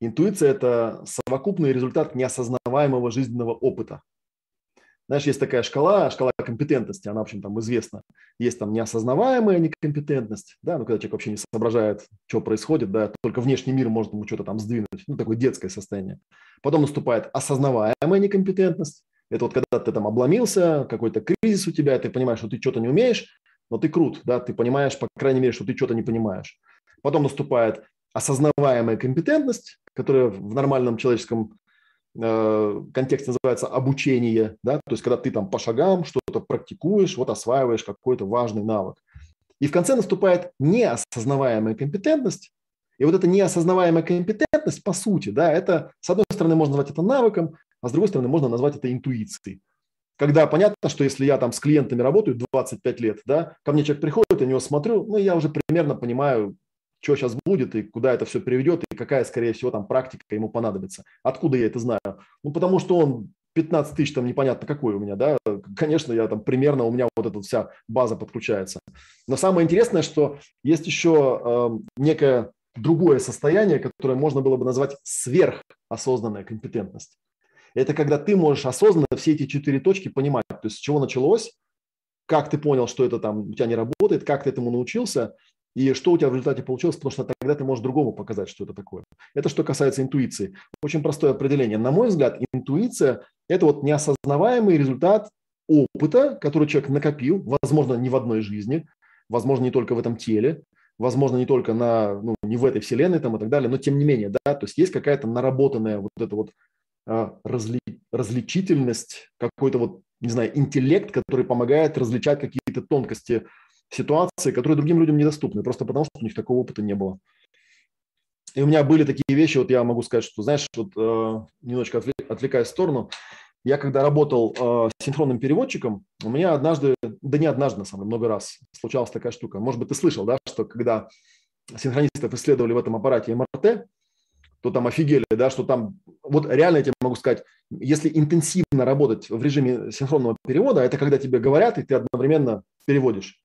Интуиция – это совокупный результат неосознаваемого жизненного опыта. Знаешь, есть такая шкала, шкала компетентности, она, в общем, там известна. Есть там неосознаваемая некомпетентность, да, ну, когда человек вообще не соображает, что происходит, да, только внешний мир может ему что-то там сдвинуть, ну, такое детское состояние. Потом наступает осознаваемая некомпетентность. Это вот когда ты там обломился, какой-то кризис у тебя, ты понимаешь, что ты что-то не умеешь, но ты крут, да, ты понимаешь, по крайней мере, что ты что-то не понимаешь. Потом наступает осознаваемая компетентность, которая в нормальном человеческом контекст называется обучение, да, то есть когда ты там по шагам что-то практикуешь, вот осваиваешь какой-то важный навык. И в конце наступает неосознаваемая компетентность, и вот эта неосознаваемая компетентность, по сути, да, это, с одной стороны, можно назвать это навыком, а с другой стороны, можно назвать это интуицией. Когда понятно, что если я там с клиентами работаю 25 лет, да, ко мне человек приходит, я на него смотрю, ну, я уже примерно понимаю, что сейчас будет и куда это все приведет, и какая, скорее всего, там практика ему понадобится. Откуда я это знаю? Ну, потому что он 15 тысяч там непонятно какой у меня, да, конечно, я там примерно, у меня вот эта вся база подключается. Но самое интересное, что есть еще э, некое другое состояние, которое можно было бы назвать сверхосознанная компетентность. Это когда ты можешь осознанно все эти четыре точки понимать, то есть с чего началось, как ты понял, что это там у тебя не работает, как ты этому научился, и что у тебя в результате получилось, потому что тогда ты можешь другому показать, что это такое. Это что касается интуиции. Очень простое определение. На мой взгляд, интуиция – это вот неосознаваемый результат опыта, который человек накопил, возможно, не в одной жизни, возможно, не только в этом теле, возможно, не только на, ну, не в этой вселенной там и так далее, но тем не менее, да, то есть есть какая-то наработанная вот эта вот а, разли, различительность, какой-то вот, не знаю, интеллект, который помогает различать какие-то тонкости ситуации, которые другим людям недоступны, просто потому что у них такого опыта не было. И у меня были такие вещи, вот я могу сказать, что, знаешь, вот э, немножечко отвлекаясь в сторону, я когда работал э, синхронным переводчиком, у меня однажды, да не однажды, на самом деле, много раз случалась такая штука. Может быть, ты слышал, да, что когда синхронистов исследовали в этом аппарате МРТ, то там офигели, да, что там, вот реально я тебе могу сказать, если интенсивно работать в режиме синхронного перевода, это когда тебе говорят, и ты одновременно переводишь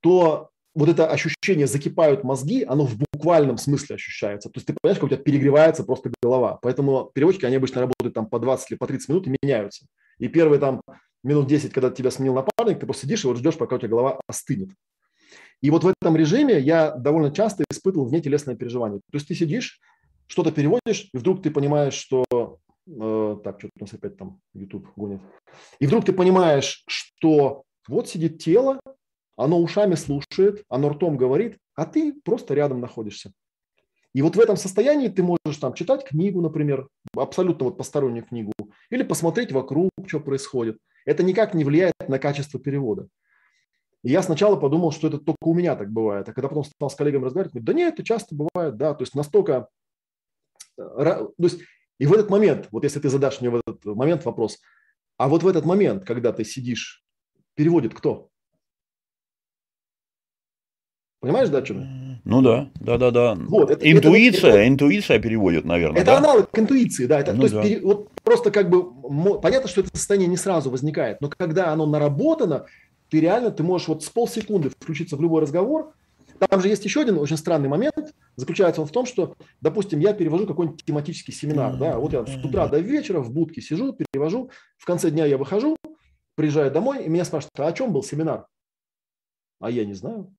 то вот это ощущение закипают мозги, оно в буквальном смысле ощущается. То есть ты понимаешь, как у тебя перегревается просто голова. Поэтому переводчики, они обычно работают там по 20 или по 30 минут и меняются. И первые там минут 10, когда тебя сменил напарник, ты просто сидишь и вот ждешь, пока у тебя голова остынет. И вот в этом режиме я довольно часто испытывал внетелесное переживание. То есть ты сидишь, что-то переводишь, и вдруг ты понимаешь, что... Э, так, что-то у нас опять там YouTube гонит. И вдруг ты понимаешь, что вот сидит тело, оно ушами слушает, оно ртом говорит, а ты просто рядом находишься. И вот в этом состоянии ты можешь там читать книгу, например, абсолютно вот постороннюю книгу, или посмотреть вокруг, что происходит. Это никак не влияет на качество перевода. И я сначала подумал, что это только у меня так бывает. А когда потом стал с коллегами разговаривать, да нет, это часто бывает, да. То есть настолько... Э, то есть, и в этот момент, вот если ты задашь мне в этот момент вопрос, а вот в этот момент, когда ты сидишь, переводит кто? Понимаешь, да, о чем я? Ну да, да, да, да. Вот, это, интуиция, это, интуиция переводит, наверное. Это да? аналог интуиции, да. Это, ну, то есть да. пере, вот просто как бы понятно, что это состояние не сразу возникает, но когда оно наработано, ты реально ты можешь вот с полсекунды включиться в любой разговор. Там же есть еще один очень странный момент. Заключается он в том, что, допустим, я перевожу какой-нибудь тематический семинар, да, вот я с утра до вечера в будке сижу, перевожу, в конце дня я выхожу, приезжаю домой, и меня спрашивают, а о чем был семинар? А я не знаю.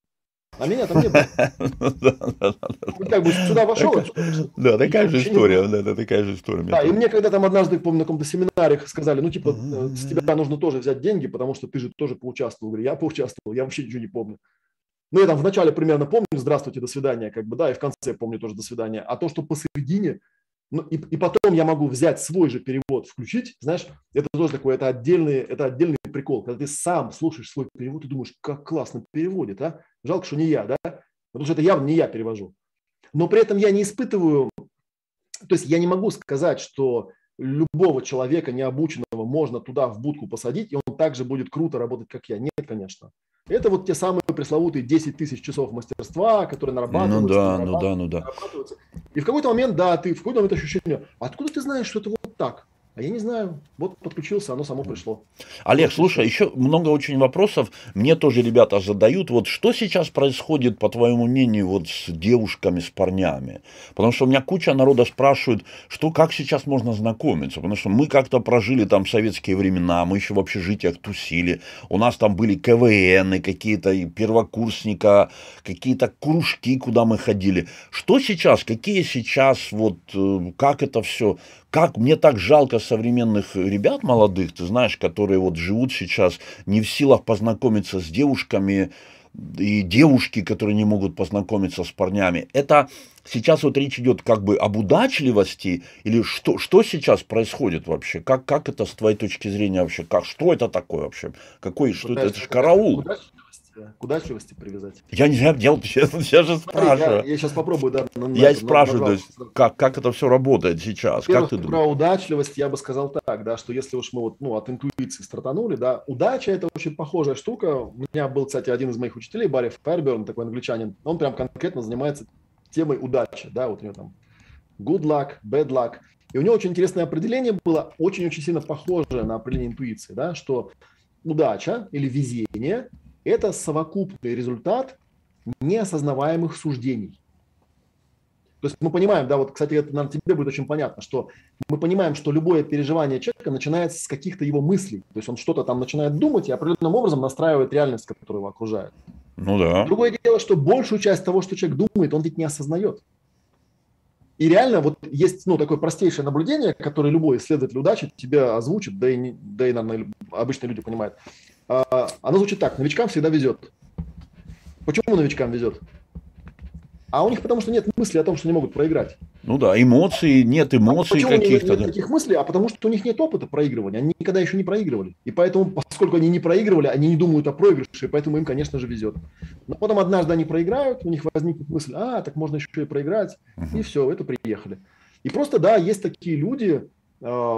А меня там не было. Как бы сюда вошел. Да, такая же история. Да, такая же история. Да, и мне когда там однажды, помню, на каком-то семинаре сказали, ну, типа, с тебя нужно тоже взять деньги, потому что ты же тоже поучаствовал. Я поучаствовал, я вообще ничего не помню. Ну, я там вначале примерно помню, здравствуйте, до свидания, как бы, да, и в конце помню тоже до свидания. А то, что посередине, ну, и, и потом я могу взять свой же перевод, включить, знаешь, это тоже такой, это отдельный, это отдельный прикол. Когда ты сам слушаешь свой перевод и думаешь, как классно переводит, а? Жалко, что не я, да? Потому что это явно не я перевожу. Но при этом я не испытываю, то есть я не могу сказать, что любого человека необученного можно туда в будку посадить, и он также будет круто работать, как я. Нет, конечно. Это вот те самые пресловутые 10 тысяч часов мастерства, которые нарабатываются. Ну да, ну да, ну да. И в какой-то момент, да, ты в какой-то момент ощущение, откуда ты знаешь, что это вот так? А я не знаю. Вот подключился, оно само пришло. Олег, слушай, еще много очень вопросов. Мне тоже ребята задают. Вот что сейчас происходит, по твоему мнению, вот с девушками, с парнями? Потому что у меня куча народа спрашивают, что, как сейчас можно знакомиться? Потому что мы как-то прожили там советские времена, мы еще в общежитиях тусили. У нас там были КВН, какие-то первокурсника, какие-то кружки, куда мы ходили. Что сейчас? Какие сейчас, вот, э, как это все? Как мне так жалко современных ребят молодых, ты знаешь, которые вот живут сейчас не в силах познакомиться с девушками, и девушки, которые не могут познакомиться с парнями. Это сейчас вот речь идет как бы об удачливости или что, что сейчас происходит вообще? Как, как это с твоей точки зрения вообще? Как, что это такое вообще? Какой, что это? Это же караул. Удачливость к удачливости привязать. Я не знаю, делать, я, я же спрашиваю. Я, я сейчас попробую, да. На, я на, спрашиваю, на, то есть, как, как это все работает сейчас, как ты думаешь? Про удачливость я бы сказал так, да, что если уж мы вот, ну, от интуиции стартанули, да, удача это очень похожая штука. У меня был, кстати, один из моих учителей, Барри Файерберн, такой англичанин, он прям конкретно занимается темой удачи, да, вот у него там good luck, bad luck. И у него очень интересное определение было, очень-очень сильно похожее на определение интуиции, да, что удача или везение это совокупный результат неосознаваемых суждений. То есть мы понимаем, да, вот, кстати, это, наверное, тебе будет очень понятно, что мы понимаем, что любое переживание человека начинается с каких-то его мыслей. То есть он что-то там начинает думать и определенным образом настраивает реальность, которая его окружает. Ну да. Другое дело, что большую часть того, что человек думает, он ведь не осознает. И реально вот есть ну, такое простейшее наблюдение, которое любой исследователь удачи тебе озвучит, да и, не, да и наверное, обычные люди понимают. А, оно звучит так. Новичкам всегда везет. Почему новичкам везет? А у них потому что нет мысли о том, что не могут проиграть. Ну да, эмоций, нет эмоций а каких-то. Нет, нет таких мыслей, а потому что у них нет опыта проигрывания. Они никогда еще не проигрывали. И поэтому, поскольку они не проигрывали, они не думают о проигрыше, и поэтому им, конечно же, везет. Но потом однажды они проиграют, у них возникнет мысль, а, так можно еще и проиграть, uh-huh. и все, это приехали. И просто, да, есть такие люди, а,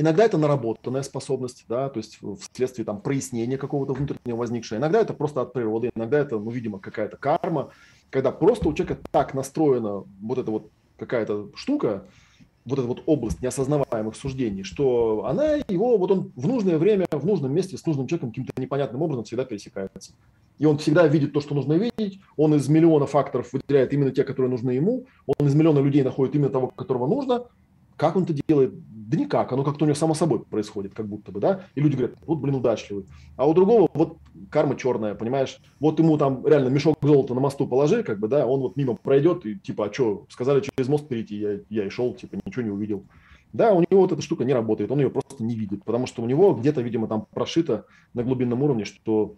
Иногда это наработанная способность, да, то есть вследствие там прояснения какого-то внутреннего возникшего. Иногда это просто от природы, иногда это, ну, видимо, какая-то карма, когда просто у человека так настроена вот эта вот какая-то штука, вот эта вот область неосознаваемых суждений, что она его, вот он в нужное время, в нужном месте с нужным человеком каким-то непонятным образом всегда пересекается. И он всегда видит то, что нужно видеть, он из миллиона факторов выделяет именно те, которые нужны ему, он из миллиона людей находит именно того, которого нужно, как он это делает? Да никак, оно как-то у него само собой происходит, как будто бы, да? И люди говорят, вот, блин, удачливый. А у другого вот карма черная, понимаешь? Вот ему там реально мешок золота на мосту положи, как бы, да, он вот мимо пройдет, и типа, а что, сказали через мост перейти, я, я и шел, типа, ничего не увидел. Да, у него вот эта штука не работает, он ее просто не видит, потому что у него где-то, видимо, там прошито на глубинном уровне, что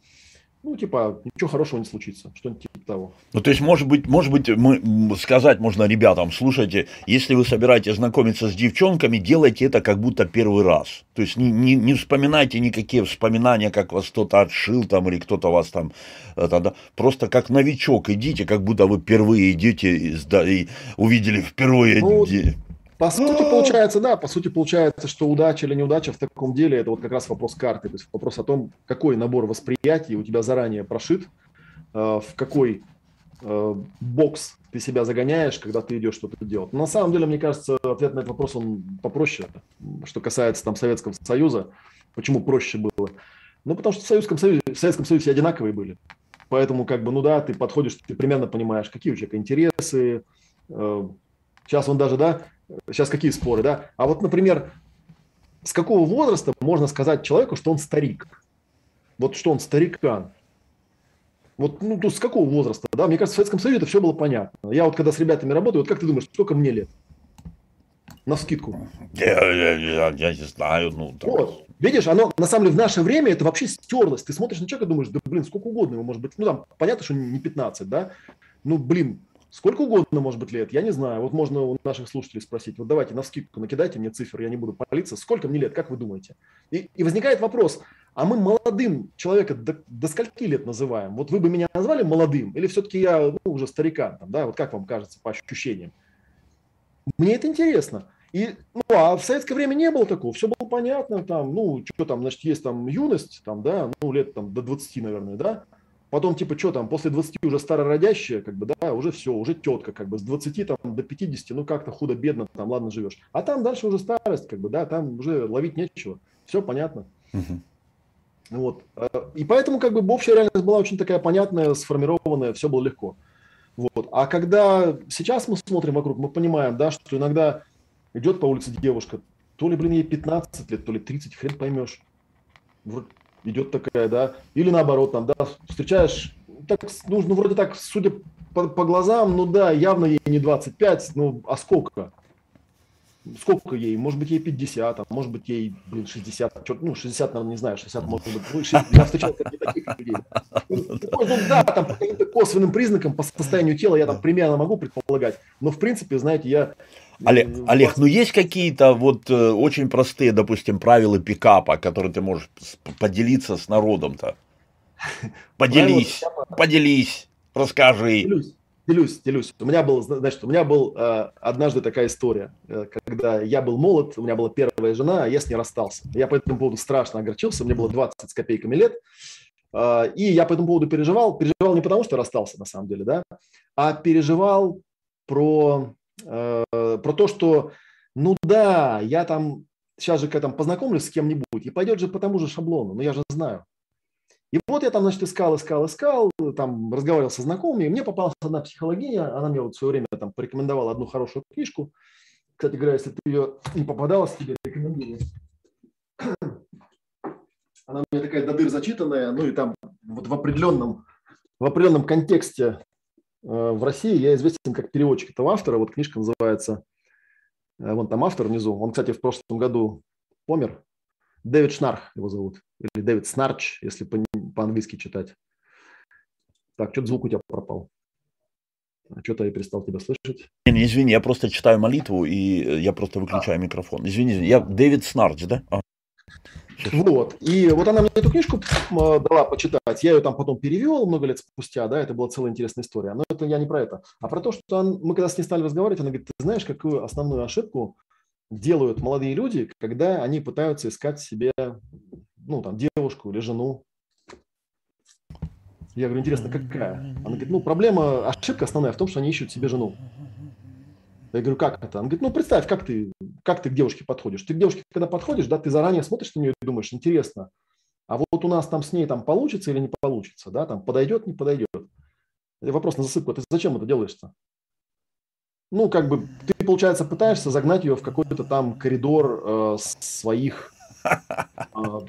ну, типа, ничего хорошего не случится, что-нибудь типа того. Ну, то есть, может быть, может быть, мы, сказать можно ребятам, слушайте, если вы собираетесь знакомиться с девчонками, делайте это как будто первый раз. То есть, не, не, не вспоминайте никакие вспоминания, как вас кто-то отшил там, или кто-то вас там, это, да, просто как новичок идите, как будто вы впервые идете и, и увидели впервые. Ну, по сути, получается, да, по сути, получается, что удача или неудача в таком деле – это вот как раз вопрос карты, то есть вопрос о том, какой набор восприятий у тебя заранее прошит, э, в какой э, бокс ты себя загоняешь, когда ты идешь что-то делать. На самом деле, мне кажется, ответ на этот вопрос он попроще, что касается там Советского Союза. Почему проще было? Ну, потому что в Советском Союзе, в Советском Союзе все одинаковые были. Поэтому, как бы, ну да, ты подходишь, ты примерно понимаешь, какие у человека интересы. Э, сейчас он даже, да, Сейчас какие споры, да? А вот, например, с какого возраста можно сказать человеку, что он старик? Вот что он старикан? Вот, ну, то с какого возраста, да? Мне кажется, в Советском Союзе это все было понятно. Я вот когда с ребятами работаю, вот как ты думаешь, сколько мне лет? На скидку. Я, я, я, я не знаю, ну... Так... Вот. Видишь, оно на самом деле в наше время это вообще стерлось. Ты смотришь на человека и думаешь, да блин, сколько угодно ему может быть. Ну там понятно, что не 15, да? Ну блин, сколько угодно может быть лет, я не знаю. Вот можно у наших слушателей спросить. Вот давайте на скидку накидайте мне цифр, я не буду палиться. Сколько мне лет, как вы думаете? И, и возникает вопрос, а мы молодым человека до, до скольки лет называем? Вот вы бы меня назвали молодым или все-таки я ну, уже старикан, там, да? Вот как вам кажется по ощущениям? Мне это интересно. И, ну, а в советское время не было такого, все было понятно, там, ну, что там, значит, есть там юность, там, да, ну, лет там до 20, наверное, да, потом, типа, что там, после 20 уже старородящая, как бы, да, уже все, уже тетка, как бы, с 20 там до 50, ну, как-то худо-бедно, там, ладно, живешь, а там дальше уже старость, как бы, да, там уже ловить нечего, все понятно. Угу. Вот, и поэтому, как бы, общая реальность была очень такая понятная, сформированная, все было легко. Вот. А когда сейчас мы смотрим вокруг, мы понимаем, да, что иногда идет по улице девушка, то ли, блин, ей 15 лет, то ли 30, хрен поймешь. Идет такая, да. Или наоборот, там, да, встречаешь, так, ну, ну вроде так, судя по, по глазам, ну да, явно ей не 25, ну, а сколько? Сколько ей? Может быть, ей 50, а может быть, ей, блин, 60. Чё, ну, 60, наверное, не знаю, 60, может быть, ну, 60, я встречал таких людей. Ну, ну, да, там по каким-то косвенным признакам, по состоянию тела я там примерно могу предполагать. Но, в принципе, знаете, я Олег, Олег, ну есть какие-то вот э, очень простые, допустим, правила пикапа, которые ты можешь поделиться с народом-то? Поделись, поделись, расскажи. Делюсь, делюсь, делюсь. У меня был, значит, у меня был э, однажды такая история, э, когда я был молод, у меня была первая жена, а я с ней расстался. Я по этому поводу страшно огорчился, мне было 20 с копейками лет, э, и я по этому поводу переживал. Переживал не потому, что расстался, на самом деле, да, а переживал про Э, про то, что, ну да, я там сейчас же к этому познакомлюсь с кем-нибудь, и пойдет же по тому же шаблону, но я же знаю. И вот я там, значит, искал, искал, искал, там разговаривал со знакомыми, и мне попалась одна психологиня, она мне вот в свое время там порекомендовала одну хорошую книжку. Кстати говоря, если ты ее не попадалась, тебе рекомендую. Она у меня такая до дыр зачитанная, ну и там вот в определенном, в определенном контексте в России я известен как переводчик этого автора. Вот книжка называется, э, вон там автор внизу. Он, кстати, в прошлом году помер. Дэвид Шнарх его зовут. Или Дэвид Снарч, если по-английски читать. Так, что-то звук у тебя пропал. А что-то я перестал тебя слышать. Не, извини, я просто читаю молитву, и э, я просто выключаю а. микрофон. Извини, извини. Я Дэвид Снарч, да? А. Вот. И вот она мне эту книжку дала почитать. Я ее там потом перевел много лет спустя, да, это была целая интересная история. Но это я не про это. А про то, что он, мы когда с ней стали разговаривать, она говорит, ты знаешь, какую основную ошибку делают молодые люди, когда они пытаются искать себе, ну, там, девушку или жену. Я говорю, интересно, какая? Она говорит, ну, проблема, ошибка основная в том, что они ищут себе жену. Я говорю, как это? Он говорит, ну представь, как ты, как ты к девушке подходишь. Ты к девушке, когда подходишь, да, ты заранее смотришь на нее и думаешь, интересно, а вот у нас там с ней там получится или не получится, да, там подойдет, не подойдет. Вопрос на засыпку, ты зачем это делаешь-то? Ну, как бы ты, получается, пытаешься загнать ее в какой-то там коридор э, своих э,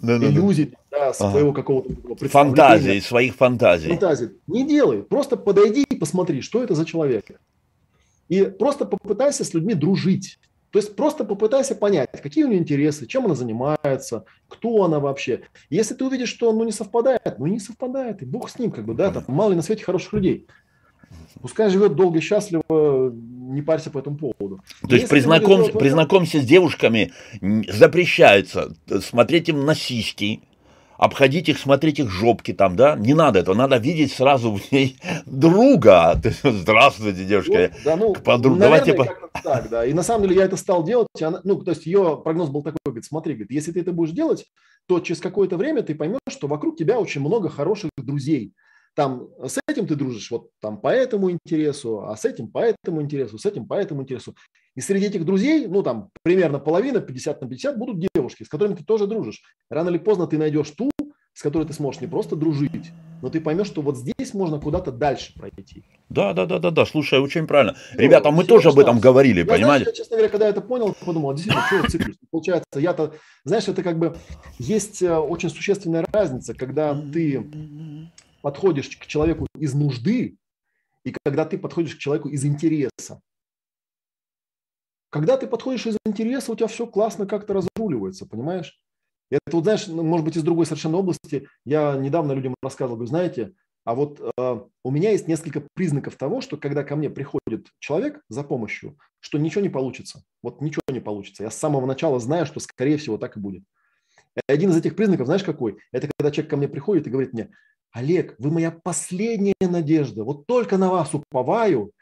иллюзий, да, своего ага. какого-то фантазии, своих фантазий. Фантазий. Не делай, просто подойди и посмотри, что это за человек. И просто попытайся с людьми дружить. То есть просто попытайся понять, какие у нее интересы, чем она занимается, кто она вообще. Если ты увидишь, что ну, не совпадает, ну не совпадает, и бог с ним, как бы, да, там мало ли на свете хороших людей. Пускай живет долго и счастливо, не парься по этому поводу. То есть при, знаком... при знакомстве с девушками запрещается смотреть им на сиськи, обходить их, смотреть их жопки там, да, не надо этого, надо видеть сразу в ней друга. Здравствуйте, девушка, вот, да, ну, подруга. Давайте по... так, да. И на самом деле я это стал делать, она, ну, то есть ее прогноз был такой, говорит, смотри, говорит, если ты это будешь делать, то через какое-то время ты поймешь, что вокруг тебя очень много хороших друзей, там с этим ты дружишь вот там по этому интересу, а с этим по этому интересу, с этим по этому интересу. И среди этих друзей, ну там примерно половина, 50 на 50 будут девушки, с которыми ты тоже дружишь. Рано или поздно ты найдешь ту, с которой ты сможешь не просто дружить, но ты поймешь, что вот здесь можно куда-то дальше пройти. Да, да, да, да, да. Слушай, очень правильно. Ну, Ребята, мы тоже об этом говорили, я, понимаете? Знаешь, я, честно говоря, когда это понял, подумал, действительно, что я циклюсь? Получается, я-то, знаешь, это как бы есть э, очень существенная разница, когда ты подходишь к человеку из нужды и когда ты подходишь к человеку из интереса. Когда ты подходишь из интереса, у тебя все классно как-то разруливается, понимаешь? Это вот, знаешь, ну, может быть, из другой совершенно области. Я недавно людям рассказывал, говорю, знаете, а вот э, у меня есть несколько признаков того, что когда ко мне приходит человек за помощью, что ничего не получится. Вот ничего не получится. Я с самого начала знаю, что, скорее всего, так и будет. И один из этих признаков, знаешь, какой? Это когда человек ко мне приходит и говорит мне, Олег, вы моя последняя надежда. Вот только на вас уповаю,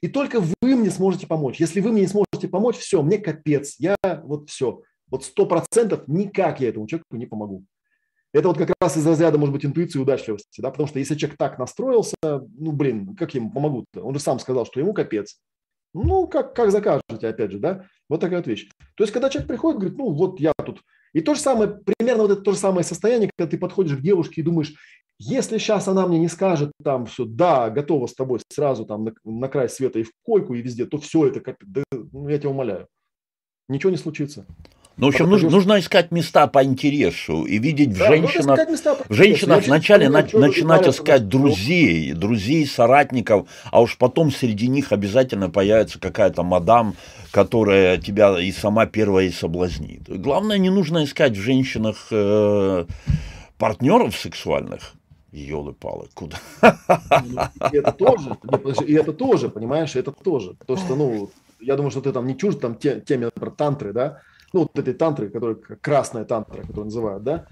и только вы мне сможете помочь. Если вы мне не сможете помочь, все, мне капец. Я вот все. Вот сто процентов никак я этому человеку не помогу. Это вот как раз из разряда, может быть, интуиции и удачливости, да, потому что если человек так настроился, ну, блин, как ему помогут-то? Он же сам сказал, что ему капец. Ну, как, как закажете, опять же, да, вот такая вот вещь. То есть, когда человек приходит, говорит, ну, вот я тут. И то же самое, примерно вот это то же самое состояние, когда ты подходишь к девушке и думаешь, если сейчас она мне не скажет там все, да, готова с тобой сразу там на, на край света и в койку и везде, то все это, да, ну, я тебя умоляю, ничего не случится. Ну, в общем, нужно, нужно искать места по интересу и видеть да, в женщинах, в женщинах вначале на, начинать искать друзей, друзей, соратников, а уж потом среди них обязательно появится какая-то мадам, которая тебя и сама первая и соблазнит. Главное, не нужно искать в женщинах э, партнеров сексуальных, Елы-палы, куда? И это тоже, и это тоже, понимаешь, это тоже. То, что, ну, я думаю, что ты там не чужд там теме про тантры, да, ну, вот этой тантры, которая красная тантра, которую называют, да,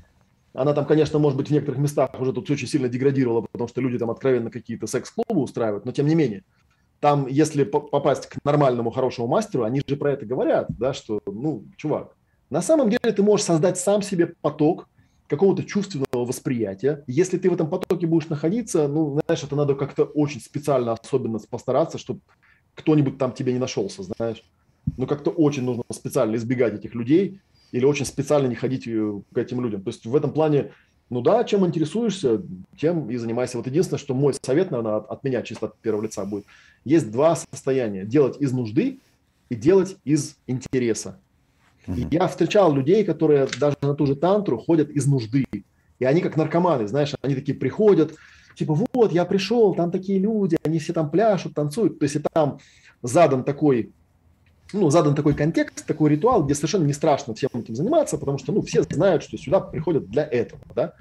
она там, конечно, может быть, в некоторых местах уже тут очень сильно деградировала, потому что люди там откровенно какие-то секс-клубы устраивают, но тем не менее, там, если попасть к нормальному, хорошему мастеру, они же про это говорят, да, что, ну, чувак, на самом деле ты можешь создать сам себе поток какого-то чувственного восприятия. Если ты в этом потоке будешь находиться, ну, знаешь, это надо как-то очень специально, особенно постараться, чтобы кто-нибудь там тебе не нашелся, знаешь но как-то очень нужно специально избегать этих людей или очень специально не ходить э, к этим людям. То есть в этом плане, ну да, чем интересуешься, тем и занимайся. Вот единственное, что мой совет, наверное, от меня чисто от первого лица будет. Есть два состояния. Делать из нужды и делать из интереса. И я встречал людей, которые даже на ту же тантру ходят из нужды. И они как наркоманы, знаешь, они такие приходят, типа, вот, я пришел, там такие люди, они все там пляшут, танцуют. То есть и там задан такой ну, задан такой контекст, такой ритуал, где совершенно не страшно всем этим заниматься, потому что ну, все знают, что сюда приходят для этого. Да?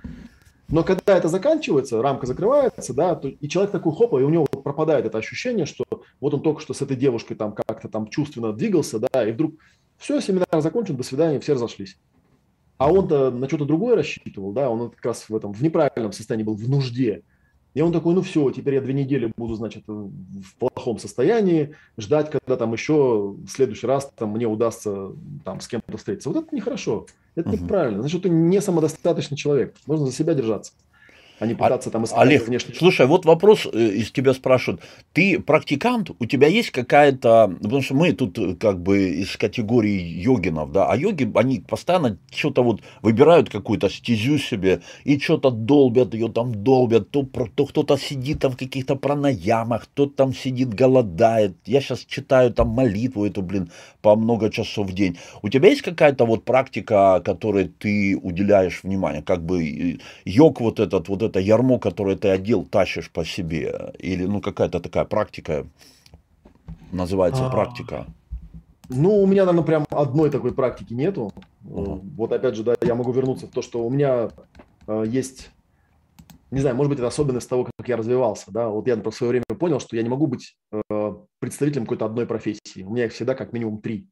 Но когда это заканчивается, рамка закрывается, да, то, и человек такой хопа, и у него пропадает это ощущение, что вот он только что с этой девушкой там как-то там чувственно двигался, да, и вдруг все, семинар закончен, до свидания, все разошлись. А он-то на что-то другое рассчитывал, да, он как раз в этом, в неправильном состоянии был, в нужде. И он такой, ну все, теперь я две недели буду, значит, в плохом состоянии, ждать, когда там еще в следующий раз там, мне удастся там с кем-то встретиться. Вот это нехорошо, это угу. неправильно. Значит, ты не самодостаточный человек, нужно за себя держаться а не пытаться там искать Олег, внешне. слушай, вот вопрос э, из тебя спрашивают. Ты практикант, у тебя есть какая-то... Потому что мы тут э, как бы из категории йогинов, да, а йоги, они постоянно что-то вот выбирают какую-то стезю себе и что-то долбят ее там, долбят. То, то кто-то сидит там в каких-то пранаямах, кто-то там сидит, голодает. Я сейчас читаю там молитву эту, блин, по много часов в день. У тебя есть какая-то вот практика, которой ты уделяешь внимание? Как бы йог вот этот, вот это ярмо, которое ты одел, тащишь по себе? Или ну какая-то такая практика, называется а, практика? Ну, у меня, наверное, прям одной такой практики нету. uh Вот опять же, да, я могу вернуться в то, что у меня э, есть, не знаю, может быть, это особенность того, как я развивался, да. Вот я, например, в свое время понял, что я не могу быть э, представителем какой-то одной профессии. У меня их всегда как минимум три.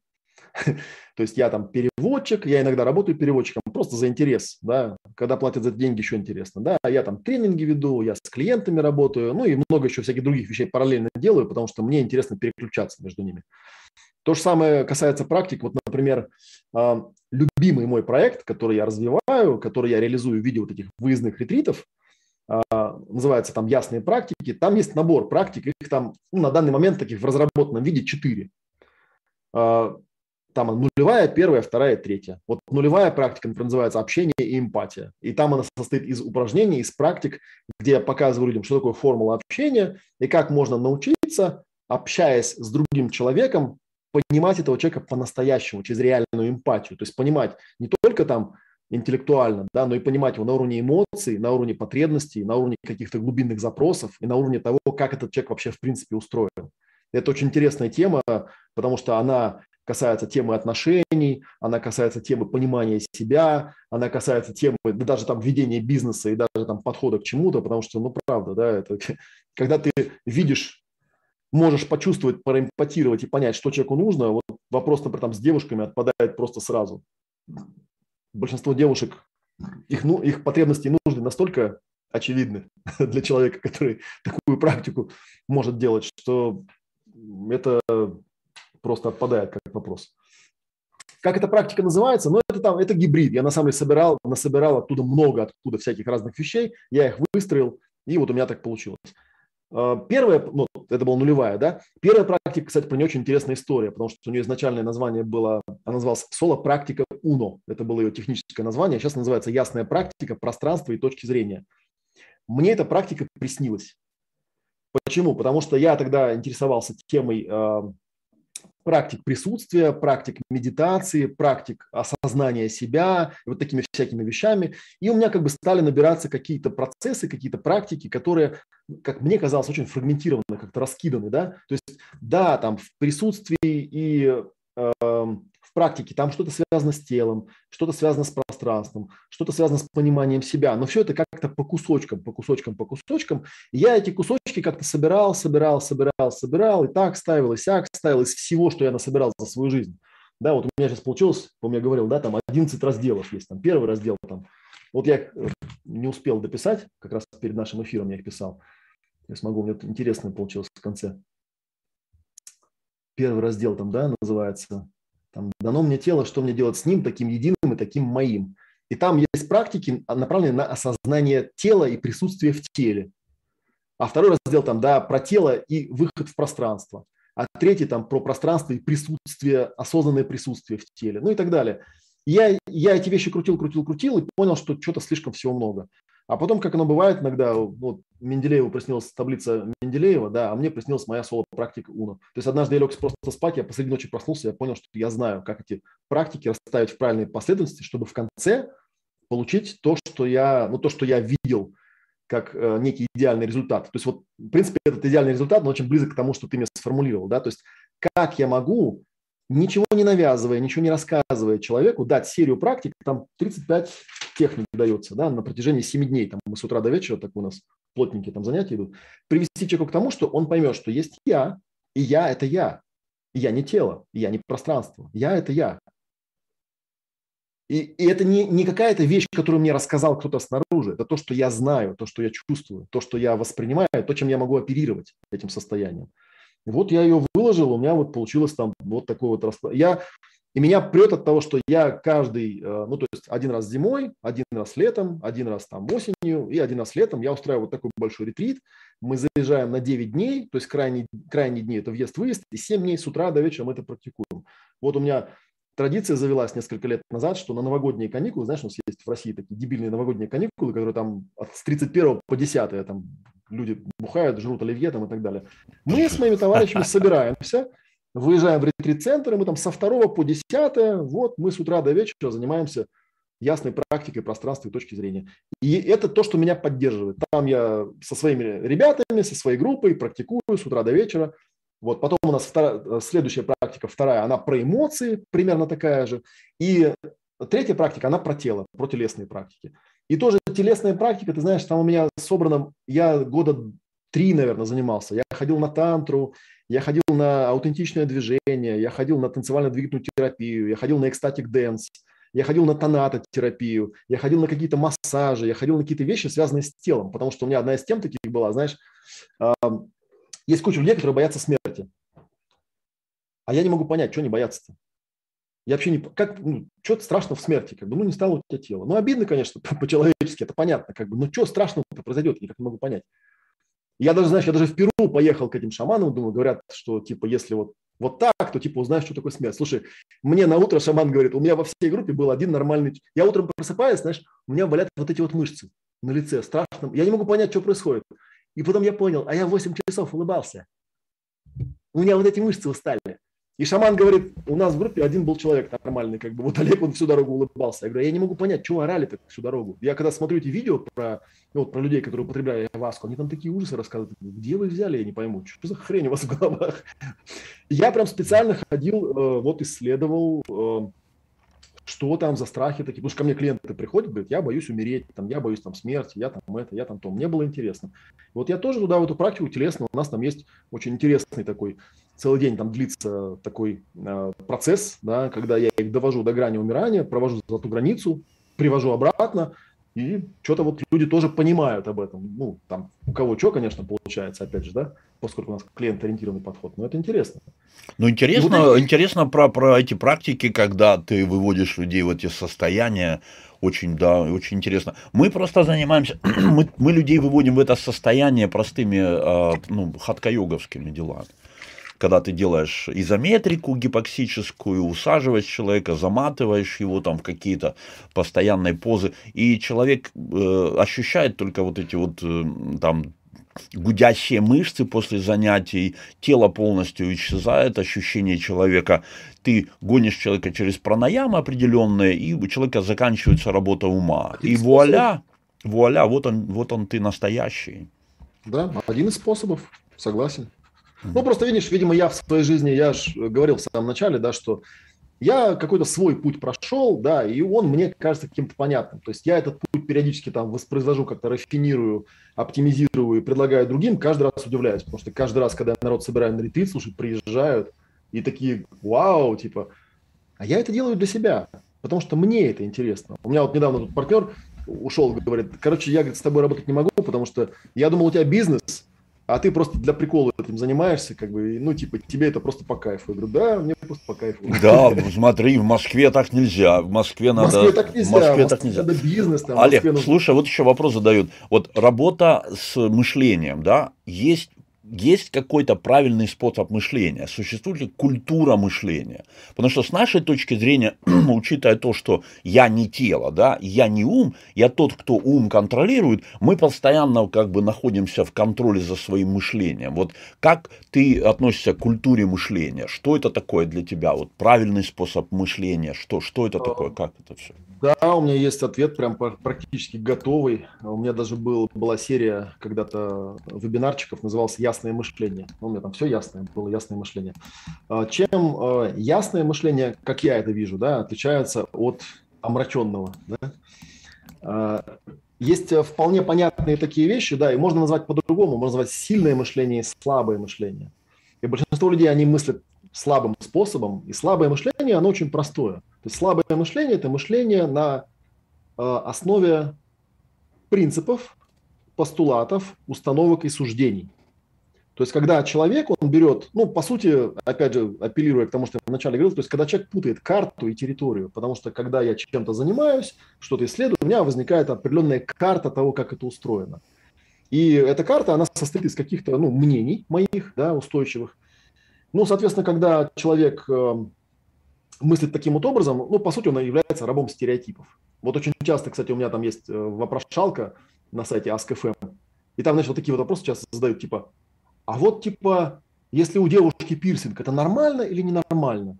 То есть я там переводчик, я иногда работаю переводчиком просто за интерес, да, когда платят за деньги, еще интересно, да, я там тренинги веду, я с клиентами работаю, ну и много еще всяких других вещей параллельно делаю, потому что мне интересно переключаться между ними. То же самое касается практик. Вот, например, а, любимый мой проект, который я развиваю, который я реализую в виде вот этих выездных ретритов, а, называется там «Ясные практики». Там есть набор практик, их там ну, на данный момент таких в разработанном виде четыре. А, там нулевая, первая, вторая, третья. Вот нулевая практика, например, называется общение и эмпатия. И там она состоит из упражнений, из практик, где я показываю людям, что такое формула общения и как можно научиться, общаясь с другим человеком, понимать этого человека по-настоящему, через реальную эмпатию. То есть понимать не только там интеллектуально, да, но и понимать его на уровне эмоций, на уровне потребностей, на уровне каких-то глубинных запросов и на уровне того, как этот человек вообще в принципе устроен. Это очень интересная тема, потому что она касается темы отношений, она касается темы понимания себя, она касается темы да, даже там ведения бизнеса и даже там подхода к чему-то, потому что, ну, правда, да, это когда ты видишь, можешь почувствовать, проэмпатировать и понять, что человеку нужно, вот вопрос, например, там с девушками отпадает просто сразу. Большинство девушек, их, ну, их потребности и нужды настолько очевидны для человека, который такую практику может делать, что это просто отпадает как вопрос. Как эта практика называется? Ну, это там, это гибрид. Я на самом деле собирал, насобирал оттуда много, откуда всяких разных вещей. Я их выстроил, и вот у меня так получилось. А, первая, ну, это была нулевая, да. Первая практика, кстати, про нее очень интересная история, потому что у нее изначальное название было, она называлась соло-практика УНО. Это было ее техническое название. Сейчас называется ясная практика пространства и точки зрения. Мне эта практика приснилась. Почему? Потому что я тогда интересовался темой а, практик присутствия, практик медитации, практик осознания себя, вот такими всякими вещами. И у меня как бы стали набираться какие-то процессы, какие-то практики, которые, как мне казалось, очень фрагментированы, как-то раскиданы. Да? То есть, да, там в присутствии и э, практике, там что-то связано с телом, что-то связано с пространством, что-то связано с пониманием себя. Но все это как-то по кусочкам, по кусочкам, по кусочкам. И я эти кусочки как-то собирал, собирал, собирал, собирал, и так ставил, и сяк ставил из всего, что я насобирал за свою жизнь. Да, вот у меня сейчас получилось, помню, я говорил, да, там 11 разделов есть, там первый раздел там. Вот я не успел дописать, как раз перед нашим эфиром я их писал. Я смогу, мне интересно получилось в конце. Первый раздел там, да, называется там, дано мне тело, что мне делать с ним, таким единым и таким моим. И там есть практики, направленные на осознание тела и присутствие в теле. А второй раздел там, да, про тело и выход в пространство. А третий там про пространство и присутствие, осознанное присутствие в теле, ну и так далее. Я, я эти вещи крутил, крутил, крутил и понял, что что-то слишком всего много. А потом, как оно бывает иногда, вот Менделееву приснилась таблица Менделеева, да, а мне приснилась моя соло-практика УНО. То есть однажды я лег просто спать, я посреди ночи проснулся, я понял, что я знаю, как эти практики расставить в правильной последовательности, чтобы в конце получить то, что я, ну, то, что я видел как э, некий идеальный результат. То есть вот, в принципе, этот идеальный результат, но очень близок к тому, что ты мне сформулировал, да, то есть как я могу ничего не навязывая, ничего не рассказывая человеку, дать серию практик, там 35 техник дается, да, на протяжении 7 дней, там мы с утра до вечера, так у нас плотненькие там занятия идут, привести человека к тому, что он поймет, что есть я, и я – это я, и я не тело, и я не пространство, я – это я. И, и это не, не какая-то вещь, которую мне рассказал кто-то снаружи, это то, что я знаю, то, что я чувствую, то, что я воспринимаю, то, чем я могу оперировать этим состоянием. И вот я ее выложил, у меня вот получилось там вот такой вот расклад. Я, и меня прет от того, что я каждый, э, ну то есть один раз зимой, один раз летом, один раз там осенью и один раз летом я устраиваю вот такой большой ретрит. Мы заезжаем на 9 дней, то есть крайние, крайние дни это въезд-выезд, и 7 дней с утра до вечера мы это практикуем. Вот у меня традиция завелась несколько лет назад, что на новогодние каникулы, знаешь, у нас есть в России такие дебильные новогодние каникулы, которые там с 31 по 10 там люди бухают, жрут оливье там и так далее. Мы с моими товарищами собираемся, выезжаем в ретрит-центр, и мы там со 2 по 10, вот мы с утра до вечера занимаемся ясной практикой пространства и точки зрения. И это то, что меня поддерживает. Там я со своими ребятами, со своей группой практикую с утра до вечера. Вот потом у нас вторая, следующая практика, вторая, она про эмоции, примерно такая же. И третья практика, она про тело, про телесные практики. И тоже телесная практика, ты знаешь, там у меня собрано, я года три, наверное, занимался. Я ходил на тантру, я ходил на аутентичное движение, я ходил на танцевально-двигательную терапию, я ходил на ecstatic dance, я ходил на танатотерапию, я ходил на какие-то массажи, я ходил на какие-то вещи, связанные с телом, потому что у меня одна из тем таких была, знаешь, есть куча людей, которые боятся смерти. А я не могу понять, что они боятся-то. Я вообще не... Как, ну, что страшного в смерти? Как бы, ну, не стало у тебя тело. Ну, обидно, конечно, по-человечески, это понятно. Как бы, но что страшного произойдет, я никак не могу понять. Я даже, знаешь, я даже в Перу поехал к этим шаманам, думаю, говорят, что, типа, если вот вот так, то типа узнаешь, что такое смерть. Слушай, мне на утро шаман говорит, у меня во всей группе был один нормальный... Я утром просыпаюсь, знаешь, у меня болят вот эти вот мышцы на лице, страшно. Я не могу понять, что происходит. И потом я понял, а я 8 часов улыбался. У меня вот эти мышцы устали. И шаман говорит, у нас в группе один был человек нормальный, как бы вот Олег, он всю дорогу улыбался. Я говорю, я не могу понять, чего орали так всю дорогу. Я когда смотрю эти видео про, ну, вот, про людей, которые употребляют васку, они там такие ужасы рассказывают. Где вы взяли, я не пойму, что за хрень у вас в головах. Я прям специально ходил, э, вот исследовал, э, что там за страхи такие. Потому что ко мне клиенты приходят, говорят, я боюсь умереть, там, я боюсь там смерти, я там это, я там то. Мне было интересно. Вот я тоже туда в эту практику телесно, у нас там есть очень интересный такой целый день там длится такой э, процесс, да, когда я их довожу до грани умирания, провожу за ту границу, привожу обратно, и что-то вот люди тоже понимают об этом. Ну, там у кого что, конечно, получается, опять же, да, поскольку у нас клиент-ориентированный подход, но это интересно. Ну, интересно, вот, интересно про, про эти практики, когда ты выводишь людей в эти состояния, очень, да, очень интересно. Мы просто занимаемся, мы, мы людей выводим в это состояние простыми, э, ну, хатка-йоговскими делами когда ты делаешь изометрику гипоксическую, усаживаешь человека, заматываешь его там в какие-то постоянные позы, и человек э, ощущает только вот эти вот э, там гудящие мышцы после занятий, тело полностью исчезает, ощущение человека, ты гонишь человека через пранаямы определенные, и у человека заканчивается работа ума. И вуаля, вуаля, вот он, вот он ты настоящий. Да, один из способов, согласен. Ну, просто видишь, видимо, я в своей жизни, я же говорил в самом начале, да, что я какой-то свой путь прошел, да, и он мне кажется каким-то понятным. То есть я этот путь периодически там воспроизвожу, как-то рафинирую, оптимизирую и предлагаю другим, каждый раз удивляюсь, потому что каждый раз, когда я народ собираю на ретрит, слушай, приезжают и такие, вау, типа, а я это делаю для себя, потому что мне это интересно. У меня вот недавно тут партнер ушел, говорит, короче, я говорит, с тобой работать не могу, потому что я думал, у тебя бизнес, а ты просто для прикола этим занимаешься, как бы, ну, типа, тебе это просто по кайфу. Я говорю, да, мне просто по кайфу. Да, смотри, в Москве так нельзя, в Москве надо... В Москве так нельзя, в Москве так нельзя. надо бизнес. Там, Олег, нужно... слушай, вот еще вопрос задают. Вот работа с мышлением, да, есть есть какой-то правильный способ мышления, существует ли культура мышления. Потому что с нашей точки зрения, учитывая то, что я не тело, да, я не ум, я тот, кто ум контролирует, мы постоянно как бы находимся в контроле за своим мышлением. Вот как ты относишься к культуре мышления? Что это такое для тебя? Вот правильный способ мышления, что, что это такое, как это все? Да, у меня есть ответ прям практически готовый. У меня даже был, была серия когда-то вебинарчиков, назывался «Ясное мышление». Ну, у меня там все ясное, было ясное мышление. А, чем а, ясное мышление, как я это вижу, да, отличается от омраченного. Да? А, есть вполне понятные такие вещи, да, и можно назвать по-другому, можно назвать сильное мышление и слабое мышление. И большинство людей, они мыслят слабым способом, и слабое мышление, оно очень простое – то есть слабое мышление – это мышление на э, основе принципов, постулатов, установок и суждений. То есть, когда человек, он берет, ну, по сути, опять же, апеллируя к тому, что я вначале говорил, то есть, когда человек путает карту и территорию, потому что, когда я чем-то занимаюсь, что-то исследую, у меня возникает определенная карта того, как это устроено. И эта карта, она состоит из каких-то, ну, мнений моих, да, устойчивых. Ну, соответственно, когда человек э, мыслит таким вот образом, ну, по сути, он является рабом стереотипов. Вот очень часто, кстати, у меня там есть э, вопрошалка на сайте Ask.fm, и там, значит, вот такие вот вопросы часто задают, типа, а вот, типа, если у девушки пирсинг, это нормально или ненормально?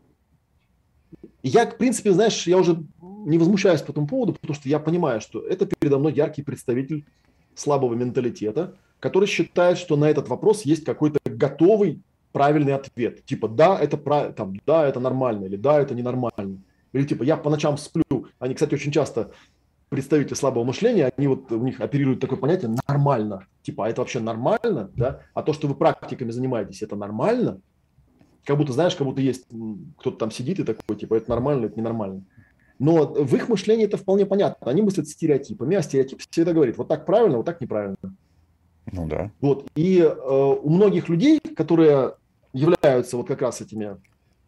И я, в принципе, знаешь, я уже не возмущаюсь по этому поводу, потому что я понимаю, что это передо мной яркий представитель слабого менталитета, который считает, что на этот вопрос есть какой-то готовый правильный ответ. Типа, да, это, там, да, это нормально, или да, это ненормально. Или типа, я по ночам сплю. Они, кстати, очень часто представители слабого мышления, они вот у них оперируют такое понятие нормально. Типа, а это вообще нормально, да? А то, что вы практиками занимаетесь, это нормально? Как будто, знаешь, как будто есть кто-то там сидит и такой, типа, это нормально, это ненормально. Но в их мышлении это вполне понятно. Они мыслят стереотипами, а стереотип всегда говорит, вот так правильно, вот так неправильно. Ну да. Вот. И э, у многих людей, которые являются вот как раз этими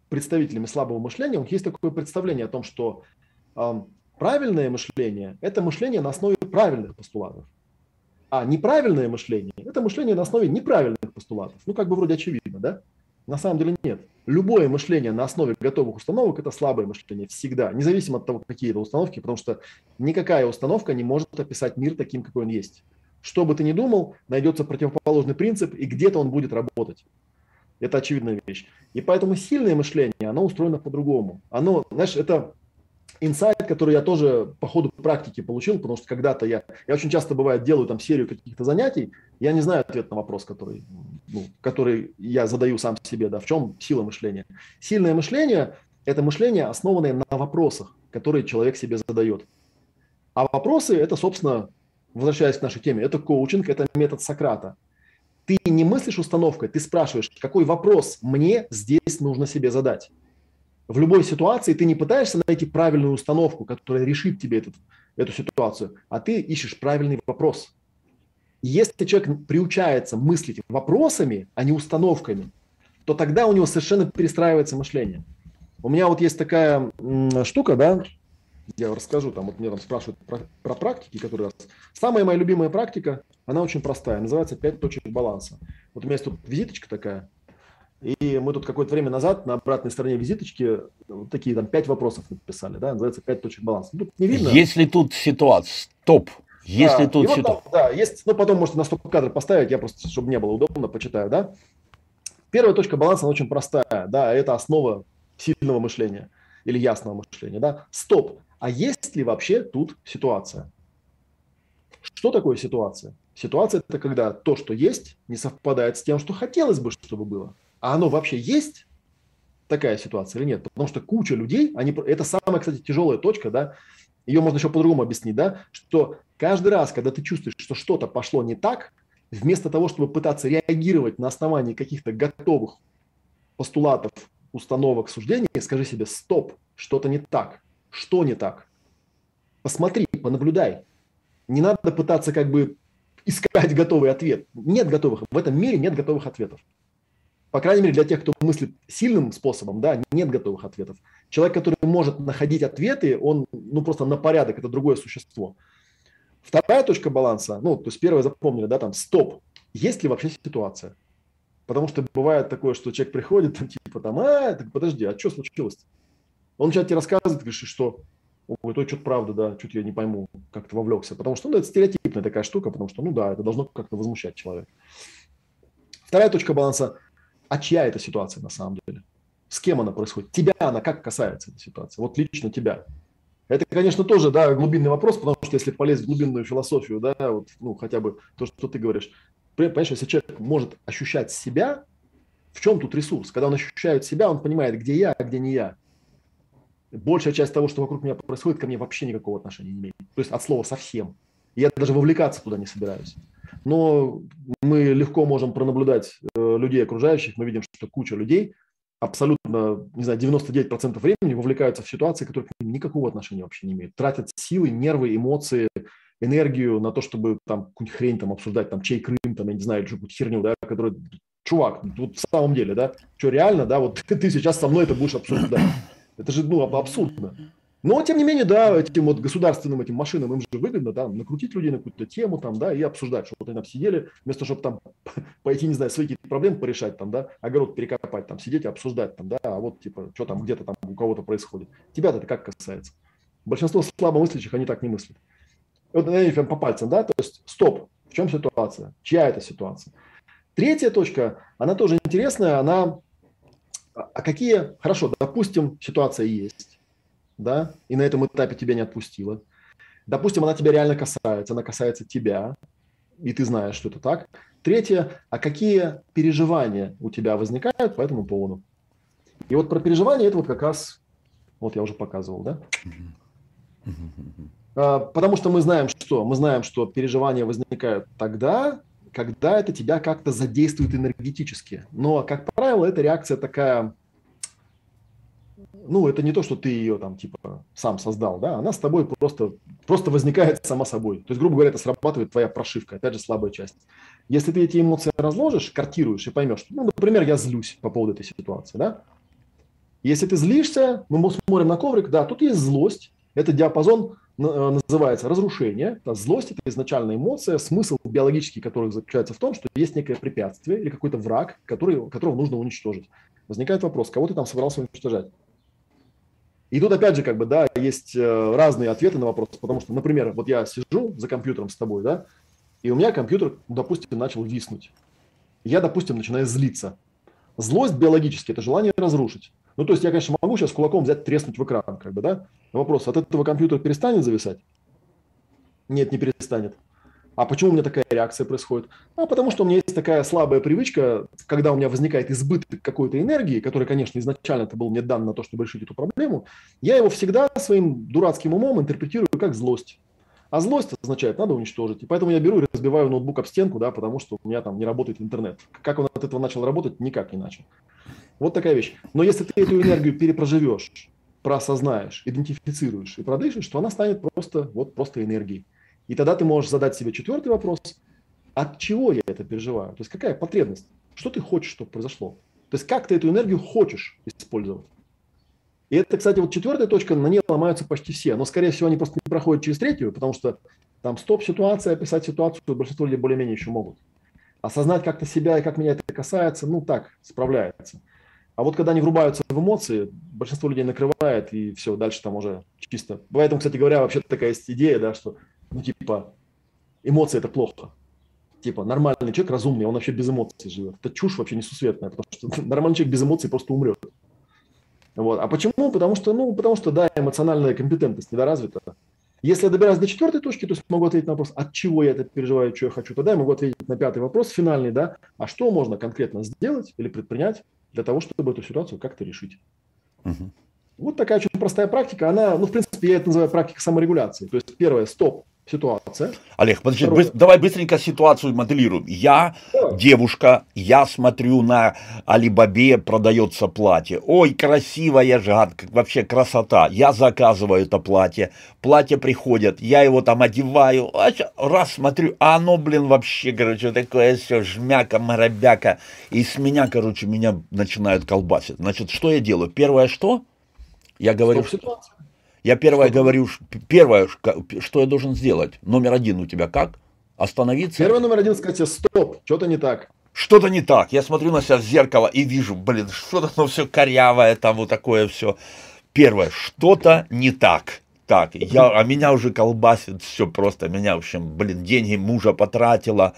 представителями слабого мышления, у них есть такое представление о том, что правильное мышление – это мышление на основе правильных постулатов, а неправильное мышление – это мышление на основе неправильных постулатов. Ну, как бы вроде очевидно, да? На самом деле нет. Любое мышление на основе готовых установок – это слабое мышление всегда, независимо от того, какие это установки, потому что никакая установка не может описать мир таким, какой он есть. Что бы ты ни думал, найдется противоположный принцип, и где-то он будет работать. Это очевидная вещь. И поэтому сильное мышление, оно устроено по-другому. Оно, знаешь, это инсайт, который я тоже по ходу практики получил, потому что когда-то я, я очень часто бывает делаю там серию каких-то занятий, я не знаю ответ на вопрос, который, ну, который я задаю сам себе, да, в чем сила мышления. Сильное мышление – это мышление, основанное на вопросах, которые человек себе задает. А вопросы – это, собственно, возвращаясь к нашей теме, это коучинг, это метод Сократа. Ты не мыслишь установкой, ты спрашиваешь, какой вопрос мне здесь нужно себе задать в любой ситуации ты не пытаешься найти правильную установку, которая решит тебе этот, эту ситуацию, а ты ищешь правильный вопрос. Если человек приучается мыслить вопросами, а не установками, то тогда у него совершенно перестраивается мышление. У меня вот есть такая штука, да, я расскажу, там вот меня там спрашивают про, про практики, которые... Самая моя любимая практика, она очень простая, называется «Пять точек баланса». Вот у меня есть тут визиточка такая, и мы тут какое-то время назад на обратной стороне визиточки вот такие там пять вопросов написали, да, называется пять точек баланса. Тут не видно. Если тут ситуация, стоп, если да, тут ситуация. Вот, да, есть, ну потом можете на стоп-кадр поставить, я просто, чтобы не было удобно, почитаю, да. Первая точка баланса, она очень простая, да, это основа сильного мышления или ясного мышления, да. Стоп, а есть ли вообще тут ситуация? Что такое ситуация? Ситуация – это когда то, что есть, не совпадает с тем, что хотелось бы, чтобы было. А оно вообще есть? Такая ситуация или нет? Потому что куча людей, они, это самая, кстати, тяжелая точка, да, ее можно еще по-другому объяснить, да, что каждый раз, когда ты чувствуешь, что что-то пошло не так, вместо того, чтобы пытаться реагировать на основании каких-то готовых постулатов, установок, суждений, скажи себе, стоп, что-то не так. Что не так? Посмотри, понаблюдай. Не надо пытаться как бы искать готовый ответ. Нет готовых. В этом мире нет готовых ответов по крайней мере, для тех, кто мыслит сильным способом, да, нет готовых ответов. Человек, который может находить ответы, он, ну, просто на порядок, это другое существо. Вторая точка баланса, ну, то есть первое запомнили, да, там, стоп, есть ли вообще ситуация? Потому что бывает такое, что человек приходит, там, типа, там, а, подожди, а что случилось? Он начинает тебе рассказывать, говоришь, что, ой, то что-то правда, да, что-то я не пойму, как-то вовлекся. Потому что, ну, это стереотипная такая штука, потому что, ну, да, это должно как-то возмущать человека. Вторая точка баланса – а чья это ситуация на самом деле? С кем она происходит? Тебя она как касается эта ситуация? Вот лично тебя. Это, конечно, тоже да, глубинный вопрос, потому что если полезть в глубинную философию, да, вот, ну, хотя бы то, что ты говоришь, понимаешь, если человек может ощущать себя, в чем тут ресурс? Когда он ощущает себя, он понимает, где я, а где не я. Большая часть того, что вокруг меня происходит, ко мне вообще никакого отношения не имеет. То есть от слова совсем. Я даже вовлекаться туда не собираюсь. Но мы легко можем пронаблюдать э, людей окружающих. Мы видим, что куча людей абсолютно, не знаю, 99% времени вовлекаются в ситуации, которые к ним никакого отношения вообще не имеют. Тратят силы, нервы, эмоции, энергию на то, чтобы там какую-нибудь хрень там обсуждать, там чей Крым, там, я не знаю, какую-то херню, да, которая, чувак, вот в самом деле, да, что реально, да, вот ты сейчас со мной это будешь обсуждать. Это же, ну, абсурдно. Но, тем не менее, да, этим вот государственным этим машинам им же выгодно, да, накрутить людей на какую-то тему там, да, и обсуждать, что вот они там сидели, вместо чтобы там пойти, не знаю, свои какие-то проблемы порешать там, да, огород перекопать, там, сидеть и обсуждать там, да, а вот, типа, что там где-то там у кого-то происходит. Тебя-то это как касается? Большинство слабомыслящих, они так не мыслят. Вот, наверное, прям по пальцам, да, то есть, стоп, в чем ситуация? Чья это ситуация? Третья точка, она тоже интересная, она, а какие, хорошо, допустим, ситуация есть, да, и на этом этапе тебя не отпустила. Допустим, она тебя реально касается, она касается тебя, и ты знаешь, что это так. Третье, а какие переживания у тебя возникают по этому поводу? И вот про переживания это вот как раз, вот я уже показывал, да? А, потому что мы знаем, что мы знаем, что переживания возникают тогда, когда это тебя как-то задействует энергетически. Но, как правило, эта реакция такая ну, это не то, что ты ее там, типа, сам создал, да, она с тобой просто, просто возникает сама собой. То есть, грубо говоря, это срабатывает твоя прошивка, опять же, слабая часть. Если ты эти эмоции разложишь, картируешь и поймешь, ну, например, я злюсь по поводу этой ситуации, да, если ты злишься, мы смотрим на коврик, да, тут есть злость, это диапазон называется разрушение. Злость – это изначальная эмоция, смысл биологический, который заключается в том, что есть некое препятствие или какой-то враг, который, которого нужно уничтожить. Возникает вопрос, кого ты там собрался уничтожать? И тут опять же, как бы, да, есть э, разные ответы на вопрос, потому что, например, вот я сижу за компьютером с тобой, да, и у меня компьютер, допустим, начал виснуть. Я, допустим, начинаю злиться. Злость биологически – это желание разрушить. Ну, то есть я, конечно, могу сейчас кулаком взять, треснуть в экран, как бы, да? Вопрос, от этого компьютер перестанет зависать? Нет, не перестанет. А почему у меня такая реакция происходит? А потому что у меня есть такая слабая привычка, когда у меня возникает избыток какой-то энергии, который, конечно, изначально это был мне дан на то, чтобы решить эту проблему, я его всегда своим дурацким умом интерпретирую как злость. А злость означает, надо уничтожить. И поэтому я беру и разбиваю ноутбук об стенку, да, потому что у меня там не работает интернет. Как он от этого начал работать? Никак не начал. Вот такая вещь. Но если ты эту энергию перепроживешь, проосознаешь, идентифицируешь и продышишь, то она станет просто, вот, просто энергией. И тогда ты можешь задать себе четвертый вопрос. От чего я это переживаю? То есть какая потребность? Что ты хочешь, чтобы произошло? То есть как ты эту энергию хочешь использовать? И это, кстати, вот четвертая точка, на ней ломаются почти все. Но, скорее всего, они просто не проходят через третью, потому что там стоп-ситуация, описать ситуацию большинство людей более-менее еще могут. Осознать как-то себя и как меня это касается, ну так, справляется. А вот когда они врубаются в эмоции, большинство людей накрывает, и все, дальше там уже чисто. Поэтому, кстати говоря, вообще такая есть идея, да, что ну, типа, эмоции – это плохо. Типа, нормальный человек, разумный, он вообще без эмоций живет. Это чушь вообще несусветная, потому что нормальный человек без эмоций просто умрет. Вот. А почему? Потому что, ну, потому что, да, эмоциональная компетентность недоразвита. Если я добираюсь до четвертой точки, то могу ответить на вопрос, от чего я это переживаю, что я хочу. Тогда я могу ответить на пятый вопрос, финальный, да, а что можно конкретно сделать или предпринять для того, чтобы эту ситуацию как-то решить. Угу. Вот такая очень простая практика. Она, ну, в принципе, я это называю практика саморегуляции. То есть, первое, стоп, ситуация. Олег, подожди, Второе. быс- давай быстренько ситуацию моделируем. Я да. девушка, я смотрю на Алибабе продается платье. Ой, красивая же, вообще красота. Я заказываю это платье, платье приходит, я его там одеваю, а раз смотрю, а оно, блин, вообще, короче, такое все жмяка, маробяка. И с меня, короче, меня начинают колбасить. Значит, что я делаю? Первое что? Я говорю... Стоп ситуация. Я первое что говорю, первое, что я должен сделать. Номер один у тебя как? Остановиться? Первый номер один сказать стоп, что-то не так. Что-то не так. Я смотрю на себя в зеркало и вижу, блин, что-то ну все корявое, там вот такое все. Первое, что-то не так. Так, я, а меня уже колбасит все просто, меня, в общем, блин, деньги мужа потратила.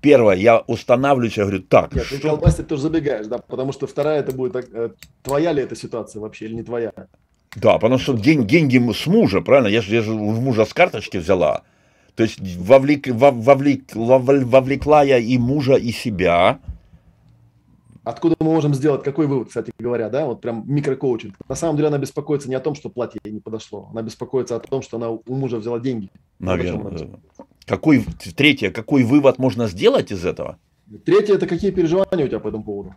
Первое, я устанавливаюсь, я говорю, так. Нет, ты колбасит тоже забегаешь, да, потому что вторая это будет, э, твоя ли эта ситуация вообще или не твоя? Да, потому что день, деньги с мужа, правильно? Я же, я же у мужа с карточки взяла. То есть вовлек, вовлек, вовлекла я и мужа, и себя. Откуда мы можем сделать, какой вывод, кстати говоря, да, вот прям микрокоучинг. На самом деле она беспокоится не о том, что платье ей не подошло, она беспокоится о том, что она у мужа взяла деньги. Наверное. Какой, третье, какой вывод можно сделать из этого? Третье, это какие переживания у тебя по этому поводу?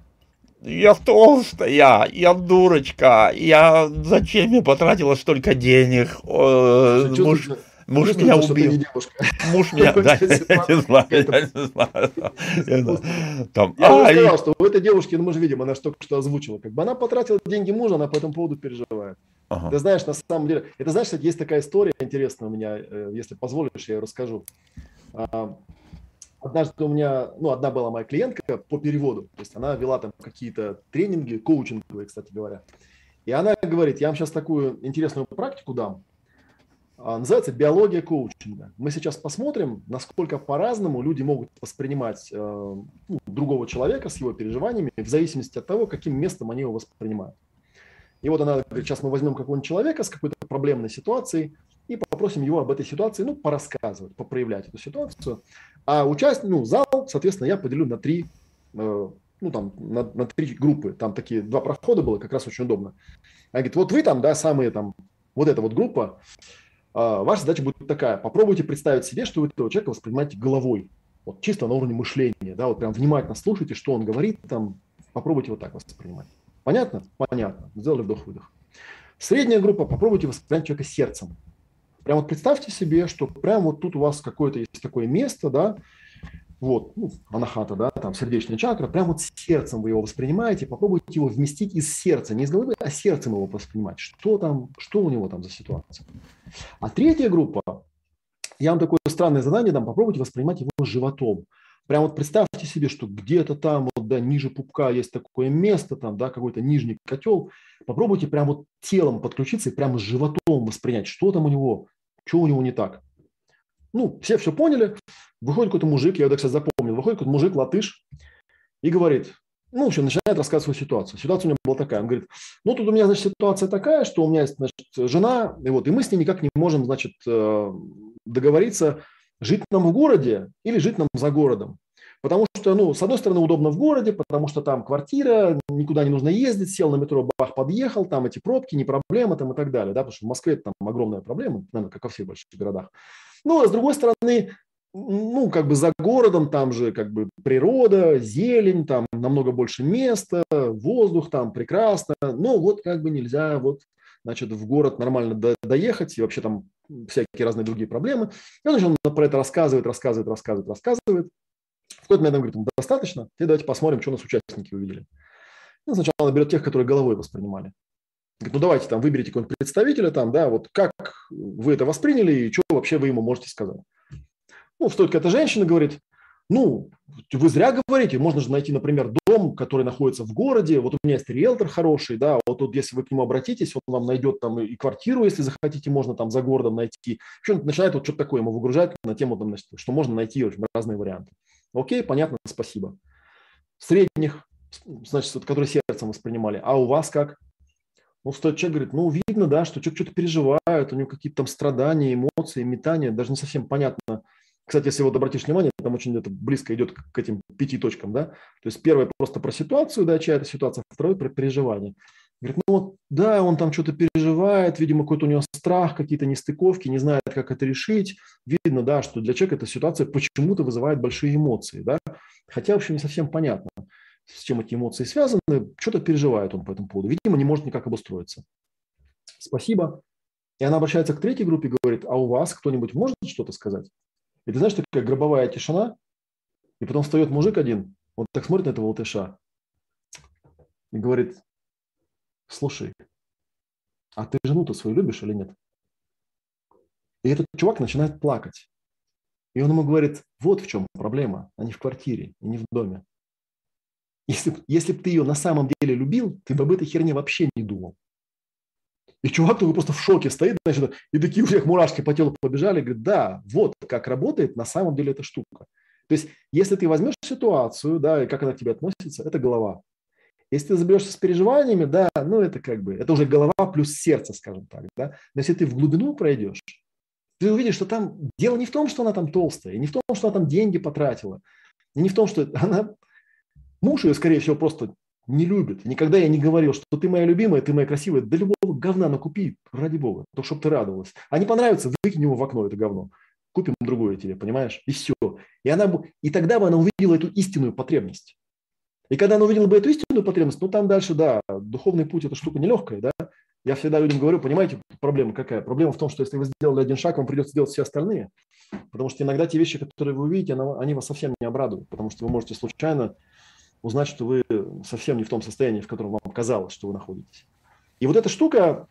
Я толстая, я дурочка, я зачем я потратила столько денег? О, муж, муж меня убил. Муж меня, да, я не сказал, что у этой девушки, ну мы же видим, она же только что озвучила, как бы она потратила деньги мужа, она по этому поводу переживает. Ты знаешь, на самом деле, это знаешь, есть такая история интересная у меня, э, если позволишь, я ее расскажу. Однажды у меня, ну, одна была моя клиентка по переводу, то есть она вела там какие-то тренинги, коучинговые, кстати говоря. И она говорит, я вам сейчас такую интересную практику дам, а, называется биология коучинга. Мы сейчас посмотрим, насколько по-разному люди могут воспринимать э, ну, другого человека с его переживаниями в зависимости от того, каким местом они его воспринимают. И вот она говорит, сейчас мы возьмем какого-нибудь человека с какой-то проблемной ситуацией и попросим его об этой ситуации, ну, порассказывать, попроявлять эту ситуацию. А участник, ну, зал, соответственно, я поделю на три, э, ну, там, на, на три группы. Там такие два прохода было, как раз очень удобно. Она говорит, вот вы там, да, самые там, вот эта вот группа, э, ваша задача будет такая, попробуйте представить себе, что вы этого человека воспринимаете головой, вот чисто на уровне мышления, да, вот прям внимательно слушайте, что он говорит, там, попробуйте вот так воспринимать. Понятно? Понятно. Сделали вдох-выдох. Средняя группа, попробуйте воспринимать человека сердцем. Прям вот представьте себе, что прямо вот тут у вас какое-то есть такое место, да, вот, ну, анахата, да, там сердечная чакра, прям вот сердцем вы его воспринимаете, попробуйте его вместить из сердца, не из головы, а сердцем его воспринимать, что там, что у него там за ситуация. А третья группа, я вам такое странное задание дам, попробуйте воспринимать его животом. Прям вот представьте себе, что где-то там, вот, да, ниже пупка есть такое место, там, да, какой-то нижний котел. Попробуйте прям вот телом подключиться и прямо животом воспринять, что там у него, что у него не так. Ну, все все поняли. Выходит какой-то мужик, я его, кстати, запомнил, выходит какой-то мужик, латыш, и говорит, ну, в общем, начинает рассказывать свою ситуацию. Ситуация у него была такая. Он говорит, ну, тут у меня, значит, ситуация такая, что у меня есть, значит, жена, и вот, и мы с ней никак не можем, значит, э, договориться, жить нам в городе или жить нам за городом. Потому что, ну, с одной стороны, удобно в городе, потому что там квартира, никуда не нужно ездить, сел на метро, бах, подъехал, там эти пробки, не проблема там и так далее, да, потому что в Москве там огромная проблема, наверное, как во всех больших городах. Ну, а с другой стороны, ну, как бы за городом там же как бы природа, зелень, там намного больше места, воздух там прекрасно, но вот как бы нельзя вот, значит, в город нормально до, доехать, и вообще там всякие разные другие проблемы. И он начал про это рассказывает, рассказывает, рассказывает, рассказывает. В какой-то момент он говорит, достаточно, и давайте посмотрим, что у нас участники увидели. И сначала берет тех, которые головой воспринимали. Говорит, ну давайте там выберите какого-нибудь представителя там, да, вот как вы это восприняли и что вообще вы ему можете сказать. Ну, столько эта женщина говорит, ну, вы зря говорите, можно же найти, например, дом, который находится в городе, вот у меня есть риэлтор хороший, да, вот тут, если вы к нему обратитесь, он вам найдет там и квартиру, если захотите, можно там за городом найти. Причем начинает вот что-то такое ему выгружать на тему, там, значит, что можно найти разные варианты. Окей, понятно, спасибо. Средних, значит, вот, которые сердцем воспринимали. А у вас как? Ну, стоит человек говорит, ну, видно, да, что человек что-то переживает, у него какие-то там страдания, эмоции, метания, даже не совсем понятно. Кстати, если вот обратишь внимание, там очень это близко идет к этим пяти точкам, да. То есть первое просто про ситуацию, да, чья это ситуация, второе про переживание. Говорит, ну вот, да, он там что-то переживает, видимо, какой-то у него страх, какие-то нестыковки, не знает, как это решить. Видно, да, что для человека эта ситуация почему-то вызывает большие эмоции, да. Хотя, в общем, не совсем понятно с чем эти эмоции связаны, что-то переживает он по этому поводу. Видимо, не может никак обустроиться. Спасибо. И она обращается к третьей группе и говорит, а у вас кто-нибудь может что-то сказать? И ты знаешь, такая гробовая тишина, и потом встает мужик один, он так смотрит на этого латыша и говорит, слушай, а ты жену-то свою любишь или нет? И этот чувак начинает плакать. И он ему говорит, вот в чем проблема, а не в квартире и не в доме. Если, если бы ты ее на самом деле любил, ты бы об этой херне вообще не думал. И чувак такой просто в шоке стоит, значит, и такие у всех мурашки по телу побежали, говорит, да, вот как работает на самом деле эта штука. То есть, если ты возьмешь ситуацию, да, и как она к тебе относится, это голова. Если ты заберешься с переживаниями, да, ну это как бы, это уже голова плюс сердце, скажем так, да. Но если ты в глубину пройдешь, ты увидишь, что там дело не в том, что она там толстая, не в том, что она там деньги потратила, не в том, что она Муж ее, скорее всего, просто не любит. Никогда я не говорил, что ты моя любимая, ты моя красивая. Да любого говна накупи, ради бога, то, чтобы ты радовалась. А не понравится, выкинь его в окно, это говно. Купим другое тебе, понимаешь? И все. И, она, и тогда бы она увидела эту истинную потребность. И когда она увидела бы эту истинную потребность, ну там дальше, да, духовный путь – это штука нелегкая, да. Я всегда людям говорю, понимаете, проблема какая? Проблема в том, что если вы сделали один шаг, вам придется сделать все остальные. Потому что иногда те вещи, которые вы увидите, они вас совсем не обрадуют. Потому что вы можете случайно узнать, что вы совсем не в том состоянии, в котором вам казалось, что вы находитесь. И вот эта штука,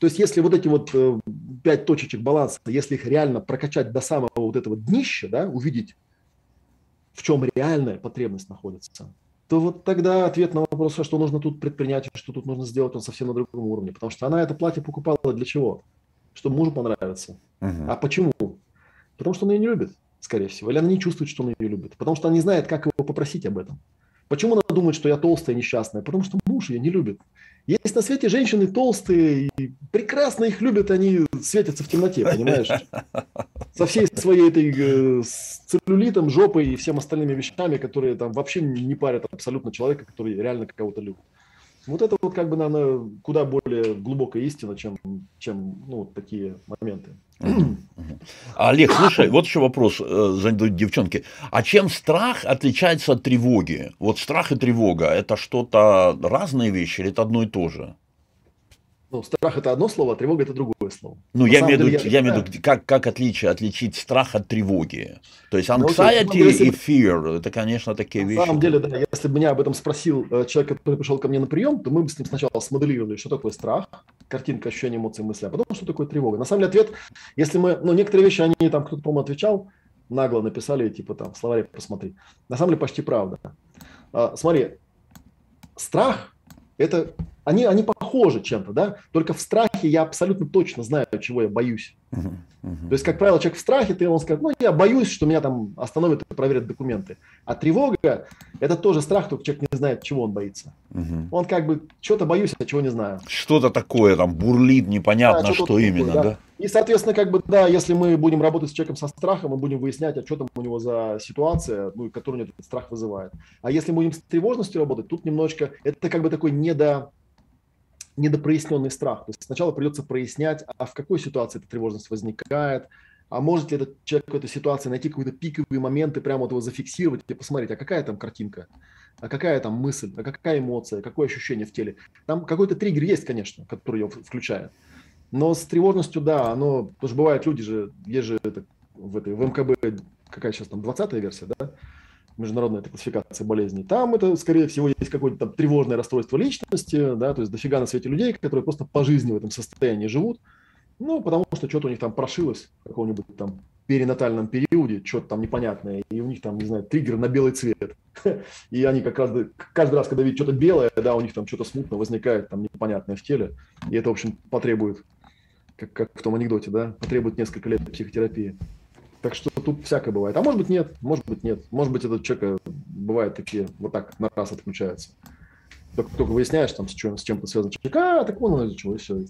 то есть если вот эти вот э, пять точечек баланса, если их реально прокачать до самого вот этого днища, да, увидеть, в чем реальная потребность находится, то вот тогда ответ на вопрос, что нужно тут предпринять, что тут нужно сделать, он совсем на другом уровне. Потому что она это платье покупала для чего? Чтобы мужу понравиться. Uh-huh. А почему? Потому что он ее не любит, скорее всего. Или она не чувствует, что он ее любит. Потому что она не знает, как его попросить об этом. Почему она думает, что я толстая, несчастная? Потому что муж ее не любит. Есть на свете женщины толстые, и прекрасно их любят, они светятся в темноте, понимаешь? Со всей своей этой э, целлюлитом, жопой и всем остальными вещами, которые там вообще не парят абсолютно человека, который реально кого-то любит. Вот это вот как бы, наверное, куда более глубокая истина, чем, чем ну, такие моменты. Олег, слушай, вот еще вопрос э, задают девчонки. А чем страх отличается от тревоги? Вот страх и тревога – это что-то разные вещи или это одно и то же? Ну, страх это одно слово, а тревога это другое слово. Ну, я имею, деле, я, я имею в виду, как, как отличие, отличить страх от тревоги. То есть ну, anxiety ну, и fear, это, конечно, такие на вещи. На самом деле, да, если бы меня об этом спросил э, человек, который пришел ко мне на прием, то мы бы с ним сначала смоделировали, что такое страх, картинка, ощущение, эмоции, мысли, а потом, что такое тревога. На самом деле, ответ, если мы, ну, некоторые вещи, они там, кто-то, по-моему, отвечал, нагло написали, типа там, в словаре посмотри. На самом деле, почти правда. А, смотри, страх – это они, они похожи чем-то, да, только в страхе я абсолютно точно знаю, чего я боюсь. Uh-huh, uh-huh. То есть, как правило, человек в страхе, ты он скажет, ну, я боюсь, что меня там остановят и проверят документы. А тревога – это тоже страх, только человек не знает, чего он боится. Uh-huh. Он как бы, что-то боюсь, а чего не знаю. Что-то такое там бурлит, непонятно, да, что, именно, такое, да? да? И, соответственно, как бы, да, если мы будем работать с человеком со страхом, мы будем выяснять, а что там у него за ситуация, ну, которую этот страх вызывает. А если мы будем с тревожностью работать, тут немножечко, это как бы такой недо недопроясненный страх. То есть сначала придется прояснять, а в какой ситуации эта тревожность возникает, а может ли этот человек в этой ситуации найти какие-то пиковые моменты, прямо вот его зафиксировать и посмотреть, а какая там картинка, а какая там мысль, а какая эмоция, какое ощущение в теле. Там какой-то триггер есть, конечно, который его включает. Но с тревожностью, да, оно, потому что бывают люди же, есть же это, в, этой, в МКБ, какая сейчас там, 20 версия, да, международная классификация болезней. Там это, скорее всего, есть какое-то там тревожное расстройство личности, да, то есть дофига на свете людей, которые просто по жизни в этом состоянии живут, ну, потому что что-то у них там прошилось в каком-нибудь там перинатальном периоде, что-то там непонятное, и у них там, не знаю, триггер на белый цвет. И они как раз, каждый раз, когда видят что-то белое, да, у них там что-то смутно возникает, там непонятное в теле, и это, в общем, потребует, как, как в том анекдоте, да, потребует несколько лет психотерапии. Так что тут всякое бывает. А может быть нет, может быть нет. Может быть этот человек э, бывает такие, вот так на раз отключается. Только, только выясняешь, там, с, чем, с чем-то связан человек, а, так он из-за чего, и все.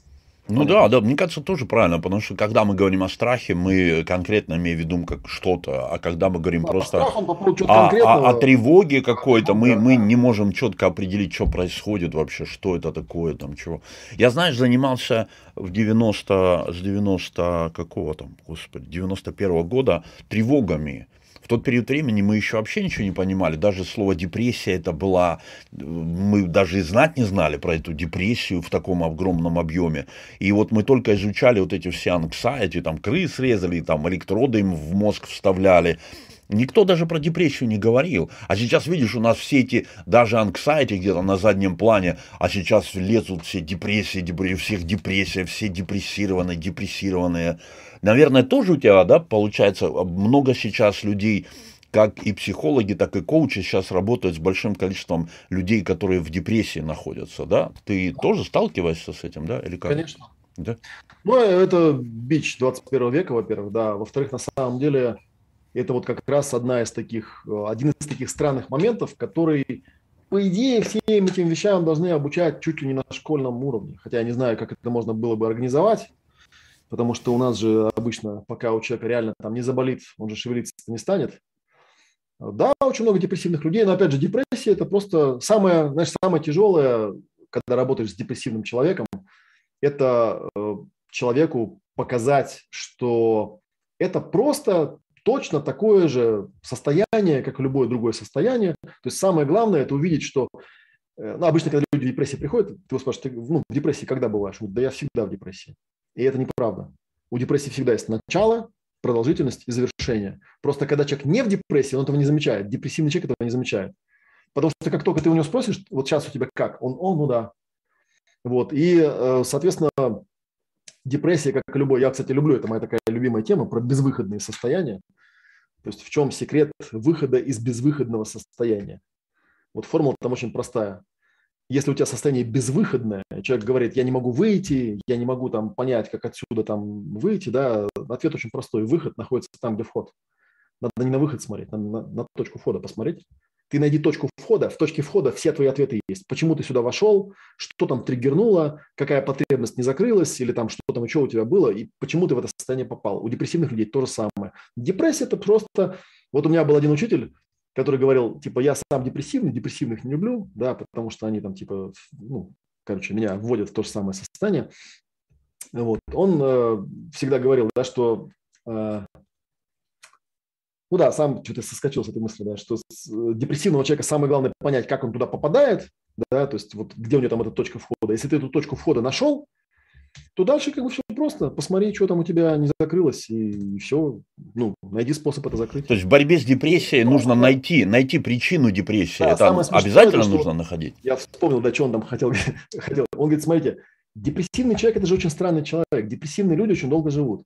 Ну да, да, мне кажется, тоже правильно, потому что когда мы говорим о страхе, мы конкретно имеем в виду как что-то, а когда мы говорим да, просто о, о, о тревоге какой-то, мы, мы не можем четко определить, что происходит вообще, что это такое, там, чего. Я, знаешь, занимался в 90, с 90 какого там, господи, 91 -го года тревогами в тот период времени мы еще вообще ничего не понимали. Даже слово депрессия это была, мы даже и знать не знали про эту депрессию в таком огромном объеме. И вот мы только изучали вот эти все anxiety, там крыс резали, там электроды им в мозг вставляли. Никто даже про депрессию не говорил. А сейчас, видишь, у нас все эти, даже анксайти где-то на заднем плане, а сейчас лезут все депрессии, депрессии, у всех депрессия, все депрессированные, депрессированные. Наверное, тоже у тебя, да, получается, много сейчас людей, как и психологи, так и коучи сейчас работают с большим количеством людей, которые в депрессии находятся, да? Ты тоже сталкиваешься с этим, да, или как? Конечно. Да? Ну, это бич 21 века, во-первых, да. Во-вторых, на самом деле, это вот как раз одна из таких, один из таких странных моментов, который, по идее, всем этим вещам должны обучать чуть ли не на школьном уровне. Хотя я не знаю, как это можно было бы организовать, потому что у нас же обычно, пока у человека реально там не заболит, он же шевелиться не станет. Да, очень много депрессивных людей, но опять же депрессия это просто самое, знаешь, самое тяжелое, когда работаешь с депрессивным человеком, это э, человеку показать, что это просто точно такое же состояние, как и любое другое состояние. То есть самое главное это увидеть, что э, ну, обычно, когда люди в депрессии приходят, ты его спрашиваешь, ты ну, в депрессии когда бываешь? Да я всегда в депрессии. И это неправда. У депрессии всегда есть начало, продолжительность и завершение. Просто когда человек не в депрессии, он этого не замечает. Депрессивный человек этого не замечает. Потому что как только ты у него спросишь, вот сейчас у тебя как? Он, он, ну да. Вот. И, э, соответственно, депрессия, как и любой, я, кстати, люблю, это моя такая любимая тема, про безвыходные состояния. То есть в чем секрет выхода из безвыходного состояния? Вот формула там очень простая если у тебя состояние безвыходное, человек говорит, я не могу выйти, я не могу там понять, как отсюда там выйти, да, ответ очень простой. Выход находится там, где вход. Надо не на выход смотреть, надо на, на точку входа посмотреть. Ты найди точку входа, в точке входа все твои ответы есть. Почему ты сюда вошел, что там триггернуло, какая потребность не закрылась, или там что там еще у тебя было, и почему ты в это состояние попал. У депрессивных людей то же самое. Депрессия – это просто... Вот у меня был один учитель, который говорил, типа, я сам депрессивный, депрессивных не люблю, да, потому что они там, типа, ну, короче, меня вводят в то же самое состояние. Вот. Он э, всегда говорил, да, что, э, ну да, сам что-то соскочил с этой мысли, да, что э, депрессивного человека самое главное понять, как он туда попадает, да, то есть вот где у него там эта точка входа. Если ты эту точку входа нашел, то дальше как бы все просто. Посмотри, что там у тебя не закрылось, и, все. Ну, найди способ это закрыть. То есть в борьбе с депрессией нужно найти, найти причину депрессии. Да, это обязательно это, нужно находить. Я вспомнил, да, что он там хотел, хотел. Он говорит, смотрите, депрессивный человек – это же очень странный человек. Депрессивные люди очень долго живут.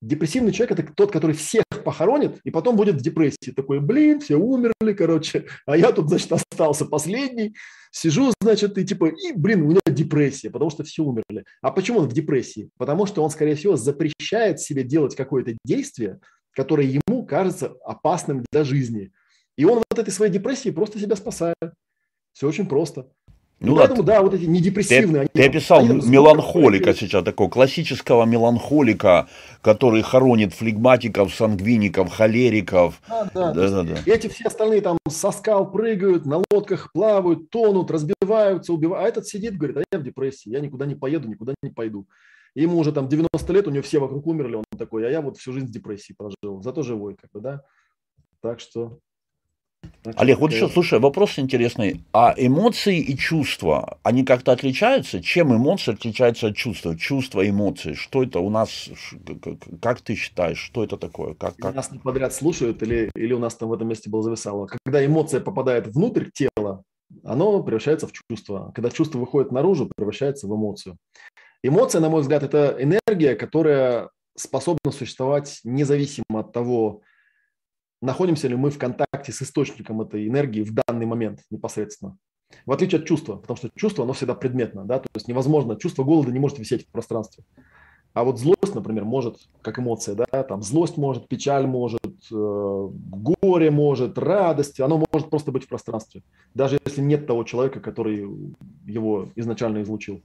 Депрессивный человек – это тот, который всех похоронит, и потом будет в депрессии. Такой, блин, все умерли, короче, а я тут, значит, остался последний. Сижу, значит, и типа, и, блин, у меня депрессия, потому что все умерли. А почему он в депрессии? Потому что он, скорее всего, запрещает себе делать какое-то действие, которое ему кажется опасным для жизни. И он от этой своей депрессии просто себя спасает. Все очень просто. Ну, поэтому, да, вот эти недепрессивные. Ты, они, ты описал они меланхолика сейчас, такого классического меланхолика, который хоронит флегматиков, сангвиников, холериков. Да, да, да, да, да. Эти все остальные там со скал прыгают, на лодках плавают, тонут, разбиваются, убивают. А этот сидит, говорит, а я в депрессии, я никуда не поеду, никуда не пойду. И ему уже там 90 лет, у него все вокруг умерли, он такой, а я вот всю жизнь в депрессии прожил, зато живой, как бы, да. Так что Олег, вот еще, слушай, вопрос интересный. А эмоции и чувства, они как-то отличаются? Чем эмоции отличаются от чувства? Чувства, эмоции, что это у нас, как ты считаешь, что это такое? Как, как? Нас подряд слушают или, или у нас там в этом месте было зависало? Когда эмоция попадает внутрь тела, оно превращается в чувство. Когда чувство выходит наружу, превращается в эмоцию. Эмоция, на мой взгляд, это энергия, которая способна существовать независимо от того, находимся ли мы в контакте с источником этой энергии в данный момент непосредственно. В отличие от чувства, потому что чувство, оно всегда предметно, да, то есть невозможно, чувство голода не может висеть в пространстве. А вот злость, например, может, как эмоция, да, там злость может, печаль может, э, горе может, радость, оно может просто быть в пространстве, даже если нет того человека, который его изначально излучил.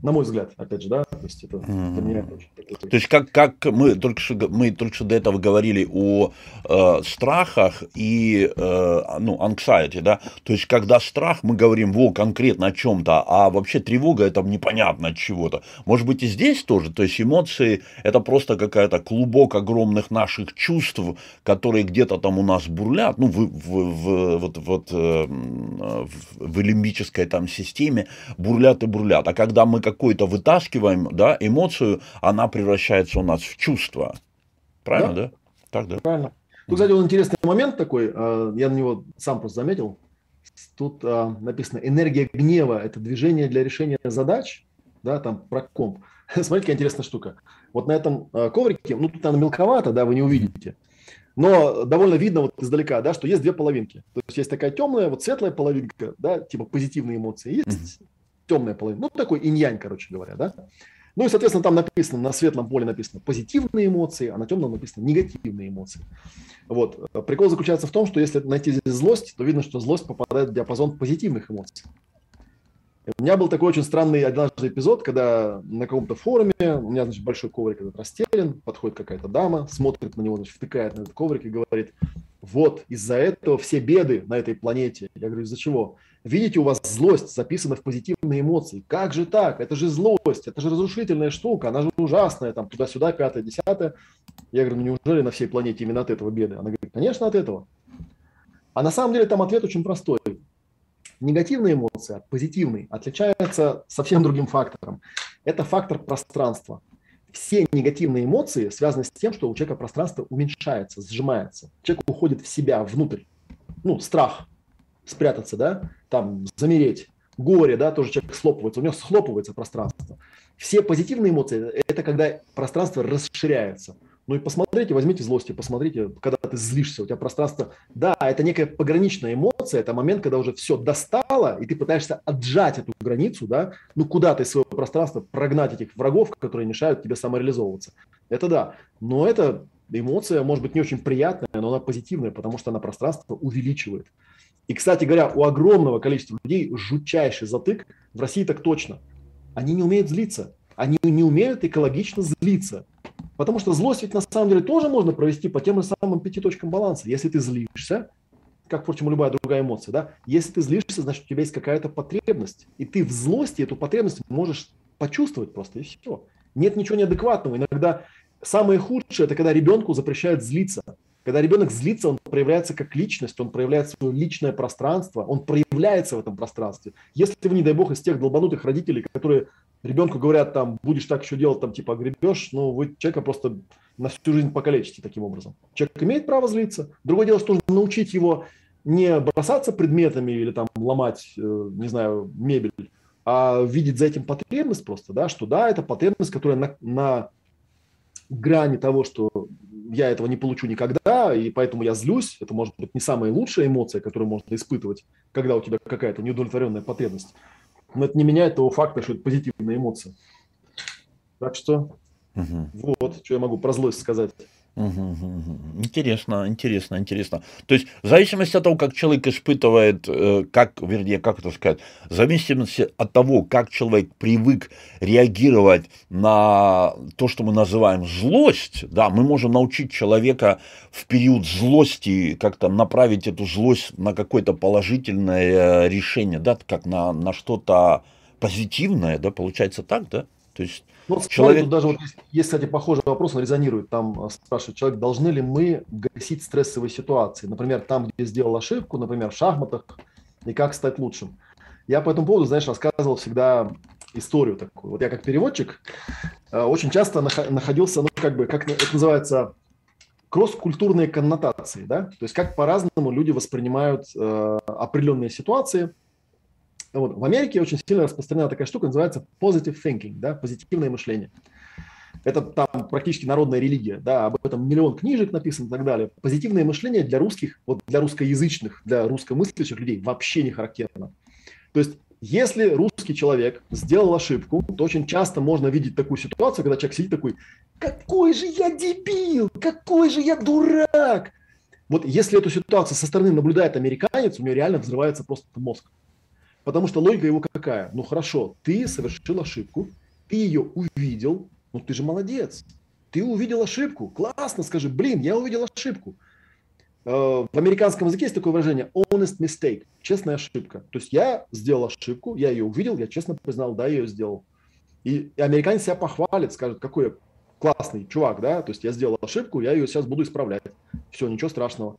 На мой взгляд, опять же, да, то есть это mm-hmm. для меня очень То есть как, как мы, только что, мы только что до этого говорили о э, страхах и, э, ну, anxiety, да, то есть когда страх, мы говорим, во, конкретно о чем-то, а вообще тревога это непонятно от чего-то. Может быть и здесь тоже, то есть эмоции это просто какая-то клубок огромных наших чувств, которые где-то там у нас бурлят, ну, в, в, в, вот, вот, э, в, в лимбической там системе бурлят и бурлят. А когда мы какой-то вытаскиваем, да, эмоцию, она превращается у нас в чувство. Правильно, да? да? Так, да. Правильно. Тут, кстати, вот интересный момент такой, а, я на него сам просто заметил. Тут а, написано «энергия гнева – это движение для решения задач», да, там про комп. Смотрите, какая интересная штука. Вот на этом а, коврике, ну тут она мелковато, да, вы не увидите, но довольно видно вот издалека, да, что есть две половинки. То есть есть такая темная, вот светлая половинка, да, типа позитивные эмоции, есть темная половина. Ну, такой инь-янь, короче говоря, да. Ну и, соответственно, там написано, на светлом поле написано позитивные эмоции, а на темном написано негативные эмоции. Вот. Прикол заключается в том, что если найти здесь злость, то видно, что злость попадает в диапазон позитивных эмоций. У меня был такой очень странный однажды эпизод, когда на каком-то форуме, у меня, значит, большой коврик этот расстелен, подходит какая-то дама, смотрит на него, значит, втыкает на этот коврик и говорит, вот, из-за этого все беды на этой планете. Я говорю, из-за чего? Видите, у вас злость записана в позитивные эмоции. Как же так? Это же злость, это же разрушительная штука, она же ужасная, там туда-сюда, пятое, десятое. Я говорю, ну неужели на всей планете именно от этого беды? Она говорит, конечно, от этого. А на самом деле там ответ очень простой. Негативные эмоции от позитивной отличаются совсем другим фактором. Это фактор пространства. Все негативные эмоции связаны с тем, что у человека пространство уменьшается, сжимается. Человек уходит в себя, внутрь. Ну, страх, спрятаться, да, там, замереть. Горе, да, тоже человек схлопывается, у него схлопывается пространство. Все позитивные эмоции – это когда пространство расширяется – ну и посмотрите, возьмите злость и посмотрите, когда ты злишься, у тебя пространство... Да, это некая пограничная эмоция, это момент, когда уже все достало, и ты пытаешься отжать эту границу, да, ну куда ты из своего пространства прогнать этих врагов, которые мешают тебе самореализовываться. Это да, но это эмоция, может быть, не очень приятная, но она позитивная, потому что она пространство увеличивает. И, кстати говоря, у огромного количества людей жутчайший затык, в России так точно. Они не умеют злиться, они не умеют экологично злиться. Потому что злость ведь на самом деле тоже можно провести по тем же самым пяти точкам баланса. Если ты злишься, как, впрочем, любая другая эмоция, да, если ты злишься, значит, у тебя есть какая-то потребность. И ты в злости эту потребность можешь почувствовать просто, и все. Нет ничего неадекватного. Иногда самое худшее – это когда ребенку запрещают злиться. Когда ребенок злится, он проявляется как личность, он проявляет свое личное пространство, он проявляется в этом пространстве. Если вы, не дай бог, из тех долбанутых родителей, которые ребенку говорят, там, будешь так еще делать, там, типа, гребешь, ну, вы человека просто на всю жизнь покалечите таким образом. Человек имеет право злиться. Другое дело, что нужно научить его не бросаться предметами или там ломать, э, не знаю, мебель, а видеть за этим потребность просто, да, что да, это потребность, которая на, на грани того, что я этого не получу никогда, и поэтому я злюсь. Это может быть не самая лучшая эмоция, которую можно испытывать, когда у тебя какая-то неудовлетворенная потребность. Но это не меняет того факта, что это позитивная эмоция. Так что угу. вот, что я могу про злость сказать. Интересно, интересно, интересно. То есть в зависимости от того, как человек испытывает, э, как, вернее, как это сказать, в зависимости от того, как человек привык реагировать на то, что мы называем злость, да, мы можем научить человека в период злости как-то направить эту злость на какое-то положительное решение, да, как на, на что-то позитивное, да, получается так, да? То есть ну, человек... тут даже вот есть, есть, кстати, похожий вопрос, он резонирует. Там э, спрашивает человек, должны ли мы гасить стрессовые ситуации? Например, там, где сделал ошибку, например, в шахматах, и как стать лучшим. Я по этому поводу, знаешь, рассказывал всегда историю такую. Вот я как переводчик э, очень часто находился, ну, как бы, как это называется, кросс-культурные коннотации, да, то есть как по-разному люди воспринимают э, определенные ситуации – вот. В Америке очень сильно распространена такая штука, называется positive thinking, да, позитивное мышление. Это там практически народная религия, да, об этом миллион книжек написано и так далее. Позитивное мышление для русских, вот для русскоязычных, для русскомыслящих людей вообще не характерно. То есть если русский человек сделал ошибку, то очень часто можно видеть такую ситуацию, когда человек сидит такой, какой же я дебил, какой же я дурак. Вот если эту ситуацию со стороны наблюдает американец, у него реально взрывается просто мозг. Потому что логика его какая? Ну хорошо, ты совершил ошибку, ты ее увидел, ну ты же молодец. Ты увидел ошибку. Классно, скажи, блин, я увидел ошибку. Э, в американском языке есть такое выражение honest mistake, честная ошибка. То есть я сделал ошибку, я ее увидел, я честно признал, да, я ее сделал. И, и американец себя похвалит, скажет, какой я классный чувак, да, то есть я сделал ошибку, я ее сейчас буду исправлять. Все, ничего страшного.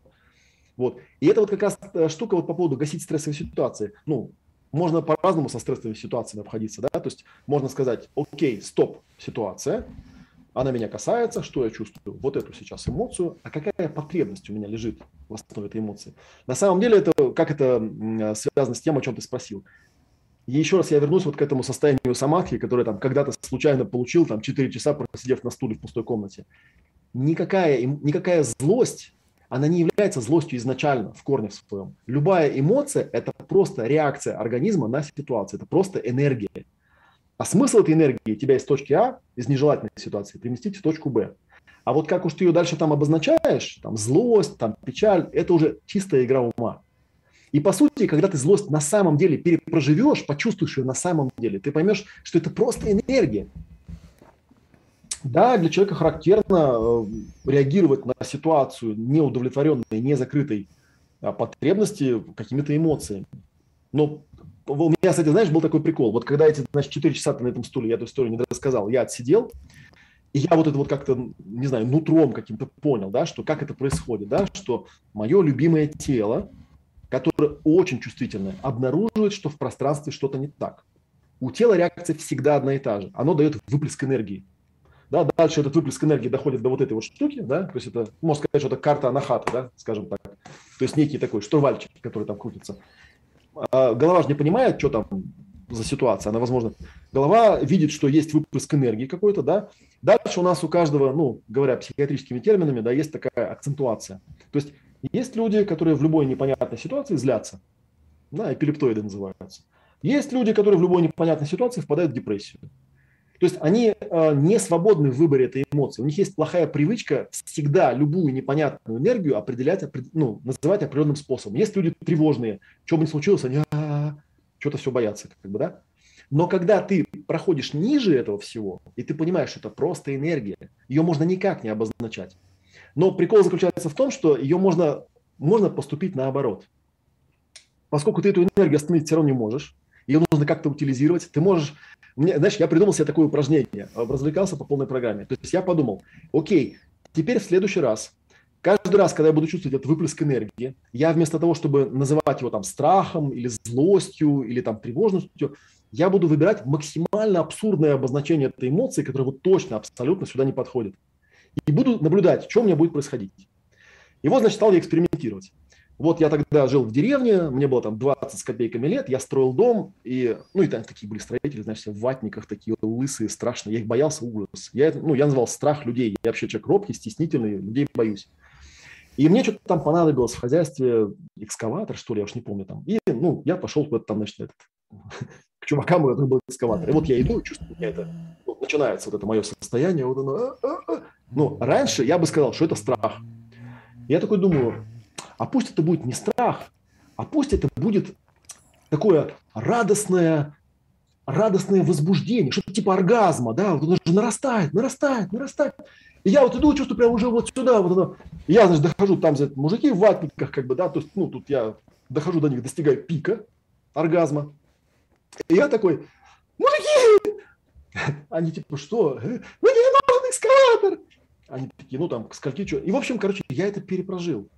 Вот. И это вот как раз э, штука вот по поводу гасить стрессовые ситуации. Ну, можно по-разному со стрессовыми ситуациями обходиться, да, то есть можно сказать, окей, стоп, ситуация, она меня касается, что я чувствую, вот эту сейчас эмоцию, а какая потребность у меня лежит в основе этой эмоции. На самом деле это, как это связано с тем, о чем ты спросил. И еще раз я вернусь вот к этому состоянию самадхи, которое там когда-то случайно получил, там 4 часа просидев на стуле в пустой комнате. Никакая, никакая злость она не является злостью изначально в корне в своем. Любая эмоция – это просто реакция организма на ситуацию, это просто энергия. А смысл этой энергии тебя из точки А, из нежелательной ситуации, переместить в точку Б. А вот как уж ты ее дальше там обозначаешь, там злость, там печаль, это уже чистая игра ума. И по сути, когда ты злость на самом деле перепроживешь, почувствуешь ее на самом деле, ты поймешь, что это просто энергия. Да, для человека характерно э, реагировать на ситуацию неудовлетворенной, не закрытой а, потребности какими-то эмоциями. Но у меня, кстати, знаешь, был такой прикол. Вот когда эти, значит, 4 часа на этом стуле, я эту историю не рассказал, я отсидел, и я вот это вот как-то, не знаю, нутром каким-то понял, да, что как это происходит, да, что мое любимое тело, которое очень чувствительное, обнаруживает, что в пространстве что-то не так. У тела реакция всегда одна и та же. Оно дает выплеск энергии. Да, дальше этот выплеск энергии доходит до вот этой вот штуки, да, то есть это, можно сказать, что это карта анахата, да, скажем так. То есть некий такой штурвальчик, который там крутится. А голова же не понимает, что там за ситуация, она, возможно, голова видит, что есть выплеск энергии какой-то, да. Дальше у нас у каждого, ну, говоря психиатрическими терминами, да, есть такая акцентуация. То есть есть люди, которые в любой непонятной ситуации злятся, да, эпилептоиды называются. Есть люди, которые в любой непонятной ситуации впадают в депрессию. То есть они э, не свободны в выборе этой эмоции. У них есть плохая привычка всегда любую непонятную энергию определять, ну, называть определенным способом. Есть люди тревожные, что бы ни случилось, они что-то все боятся. Как бы, да? Но когда ты проходишь ниже этого всего, и ты понимаешь, что это просто энергия, ее можно никак не обозначать. Но прикол заключается в том, что ее можно, можно поступить наоборот. Поскольку ты эту энергию остановить все равно не можешь, ее нужно как-то утилизировать, ты можешь мне, знаешь, я придумал себе такое упражнение, развлекался по полной программе. То есть я подумал, окей, теперь в следующий раз каждый раз, когда я буду чувствовать этот выплеск энергии, я вместо того, чтобы называть его там страхом или злостью или там тревожностью, я буду выбирать максимально абсурдное обозначение этой эмоции, которое вот точно, абсолютно сюда не подходит. И буду наблюдать, что у меня будет происходить. И вот, значит, стал я экспериментировать. Вот я тогда жил в деревне, мне было там 20 с копейками лет, я строил дом, и, ну, и там такие были строители, знаешь, в ватниках, такие лысые, страшные, я их боялся ужас. Я, ну, я называл страх людей, я вообще человек робкий, стеснительный, людей боюсь. И мне что-то там понадобилось в хозяйстве экскаватор, что ли, я уж не помню там. И, ну, я пошел куда-то там, значит, этот, к чувакам, у которых был экскаватор. И вот я иду, чувствую, у меня это, вот начинается вот это мое состояние, вот оно, а, а, а. ну, раньше я бы сказал, что это страх. Я такой думаю, а пусть это будет не страх, а пусть это будет такое радостное, радостное возбуждение, что-то типа оргазма, да, вот оно же нарастает, нарастает, нарастает. И я вот иду, чувствую прям уже вот сюда, вот оно. И я, значит, дохожу, там, за мужики в ватниках, как бы, да, то есть, ну, тут я дохожу до них, достигаю пика оргазма. И я такой, мужики! Они типа, что? Мне не нужен экскаватор! Они такие, ну, там, скольки, что. И, в общем, короче, я это перепрожил.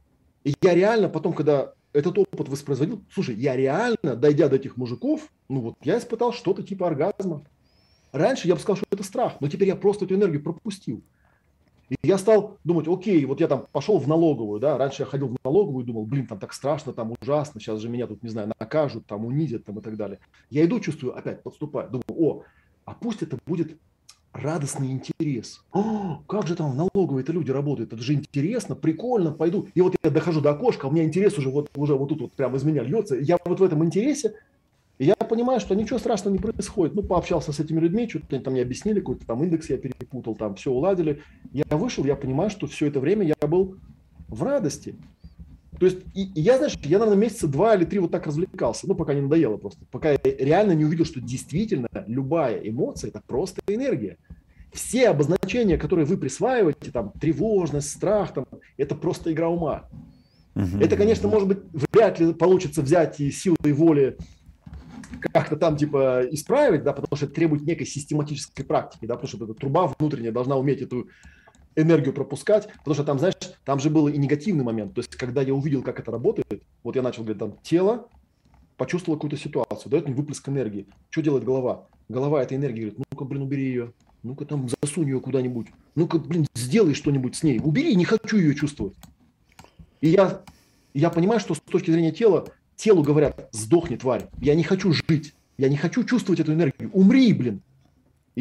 И я реально потом, когда этот опыт воспроизводил, слушай, я реально, дойдя до этих мужиков, ну вот я испытал что-то типа оргазма. Раньше я бы сказал, что это страх, но теперь я просто эту энергию пропустил. И я стал думать, окей, вот я там пошел в налоговую, да, раньше я ходил в налоговую и думал, блин, там так страшно, там ужасно, сейчас же меня тут, не знаю, накажут, там унизят, там и так далее. Я иду, чувствую, опять подступаю, думаю, о, а пусть это будет радостный интерес. О, как же там в налоговой это люди работают, это же интересно, прикольно, пойду. И вот я дохожу до окошка, у меня интерес уже вот, уже вот тут вот прямо из меня льется. Я вот в этом интересе, я понимаю, что ничего страшного не происходит. Ну, пообщался с этими людьми, что-то там мне объяснили, какой-то там индекс я перепутал, там все уладили. Я вышел, я понимаю, что все это время я был в радости. То есть, и, и я, знаешь, я, наверное, месяца два или три вот так развлекался, ну, пока не надоело просто, пока я реально не увидел, что действительно любая эмоция – это просто энергия. Все обозначения, которые вы присваиваете, там, тревожность, страх, там, это просто игра ума. Угу. Это, конечно, может быть, вряд ли получится взять и силой воли как-то там типа исправить, да, потому что это требует некой систематической практики, да, потому что эта труба внутренняя должна уметь эту энергию пропускать, потому что там, знаешь, там же был и негативный момент. То есть, когда я увидел, как это работает, вот я начал говорить, там, тело почувствовало какую-то ситуацию, дает мне выплеск энергии. Что делает голова? Голова этой энергии говорит, ну-ка, блин, убери ее, ну-ка там засунь ее куда-нибудь, ну-ка, блин, сделай что-нибудь с ней, убери, не хочу ее чувствовать. И я, я понимаю, что с точки зрения тела, телу говорят, сдохни, тварь, я не хочу жить, я не хочу чувствовать эту энергию, умри, блин.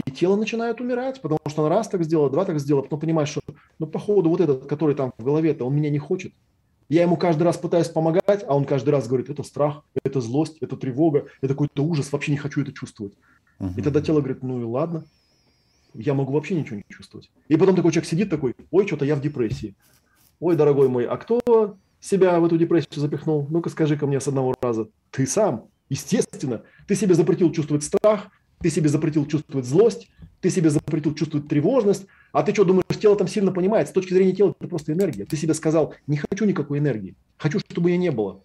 И тело начинает умирать, потому что он раз так сделал, два так сделал, потом понимаешь, что, ну, походу, вот этот, который там в голове-то, он меня не хочет. Я ему каждый раз пытаюсь помогать, а он каждый раз говорит, это страх, это злость, это тревога, это какой-то ужас, вообще не хочу это чувствовать. Uh-huh. И тогда тело говорит, ну и ладно, я могу вообще ничего не чувствовать. И потом такой человек сидит такой, ой, что-то я в депрессии. Ой, дорогой мой, а кто себя в эту депрессию запихнул? Ну-ка скажи ко мне с одного раза. Ты сам, естественно. Ты себе запретил чувствовать страх, ты себе запретил чувствовать злость, ты себе запретил чувствовать тревожность, а ты что думаешь, тело там сильно понимает? С точки зрения тела это просто энергия. Ты себе сказал, не хочу никакой энергии, хочу, чтобы ее не было.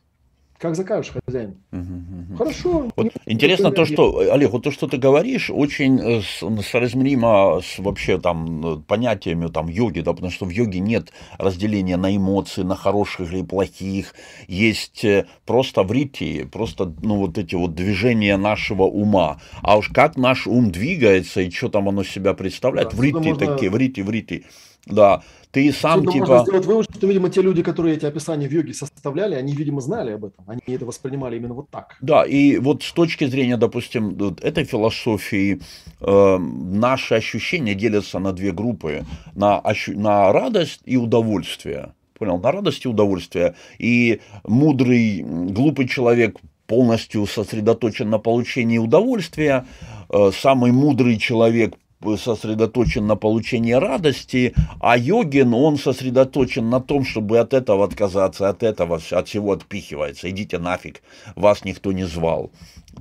Как закажешь, хозяин. Угу, Хорошо. Вот интересно то, что, Олег, вот то, что ты говоришь, очень э, соразмеримо с вообще там понятиями там йоги, да, потому что в йоге нет разделения на эмоции, на хороших или плохих. Есть э, просто врити, просто, ну, вот эти вот движения нашего ума. А уж как наш ум двигается и что там оно себя представляет, да, врити можно... такие, врити, врити. Да, ты сам Отсюда типа... Можно сделать вывод, что, видимо, те люди, которые эти описания в йоге составляли, они, видимо, знали об этом. Они это воспринимали именно вот так. Да, и вот с точки зрения, допустим, вот этой философии, э, наши ощущения делятся на две группы. На, ощу... на радость и удовольствие. Понял? На радость и удовольствие. И мудрый, глупый человек полностью сосредоточен на получении удовольствия, э, самый мудрый человек сосредоточен на получении радости, а йогин, он сосредоточен на том, чтобы от этого отказаться, от этого, от всего отпихивается. Идите нафиг, вас никто не звал.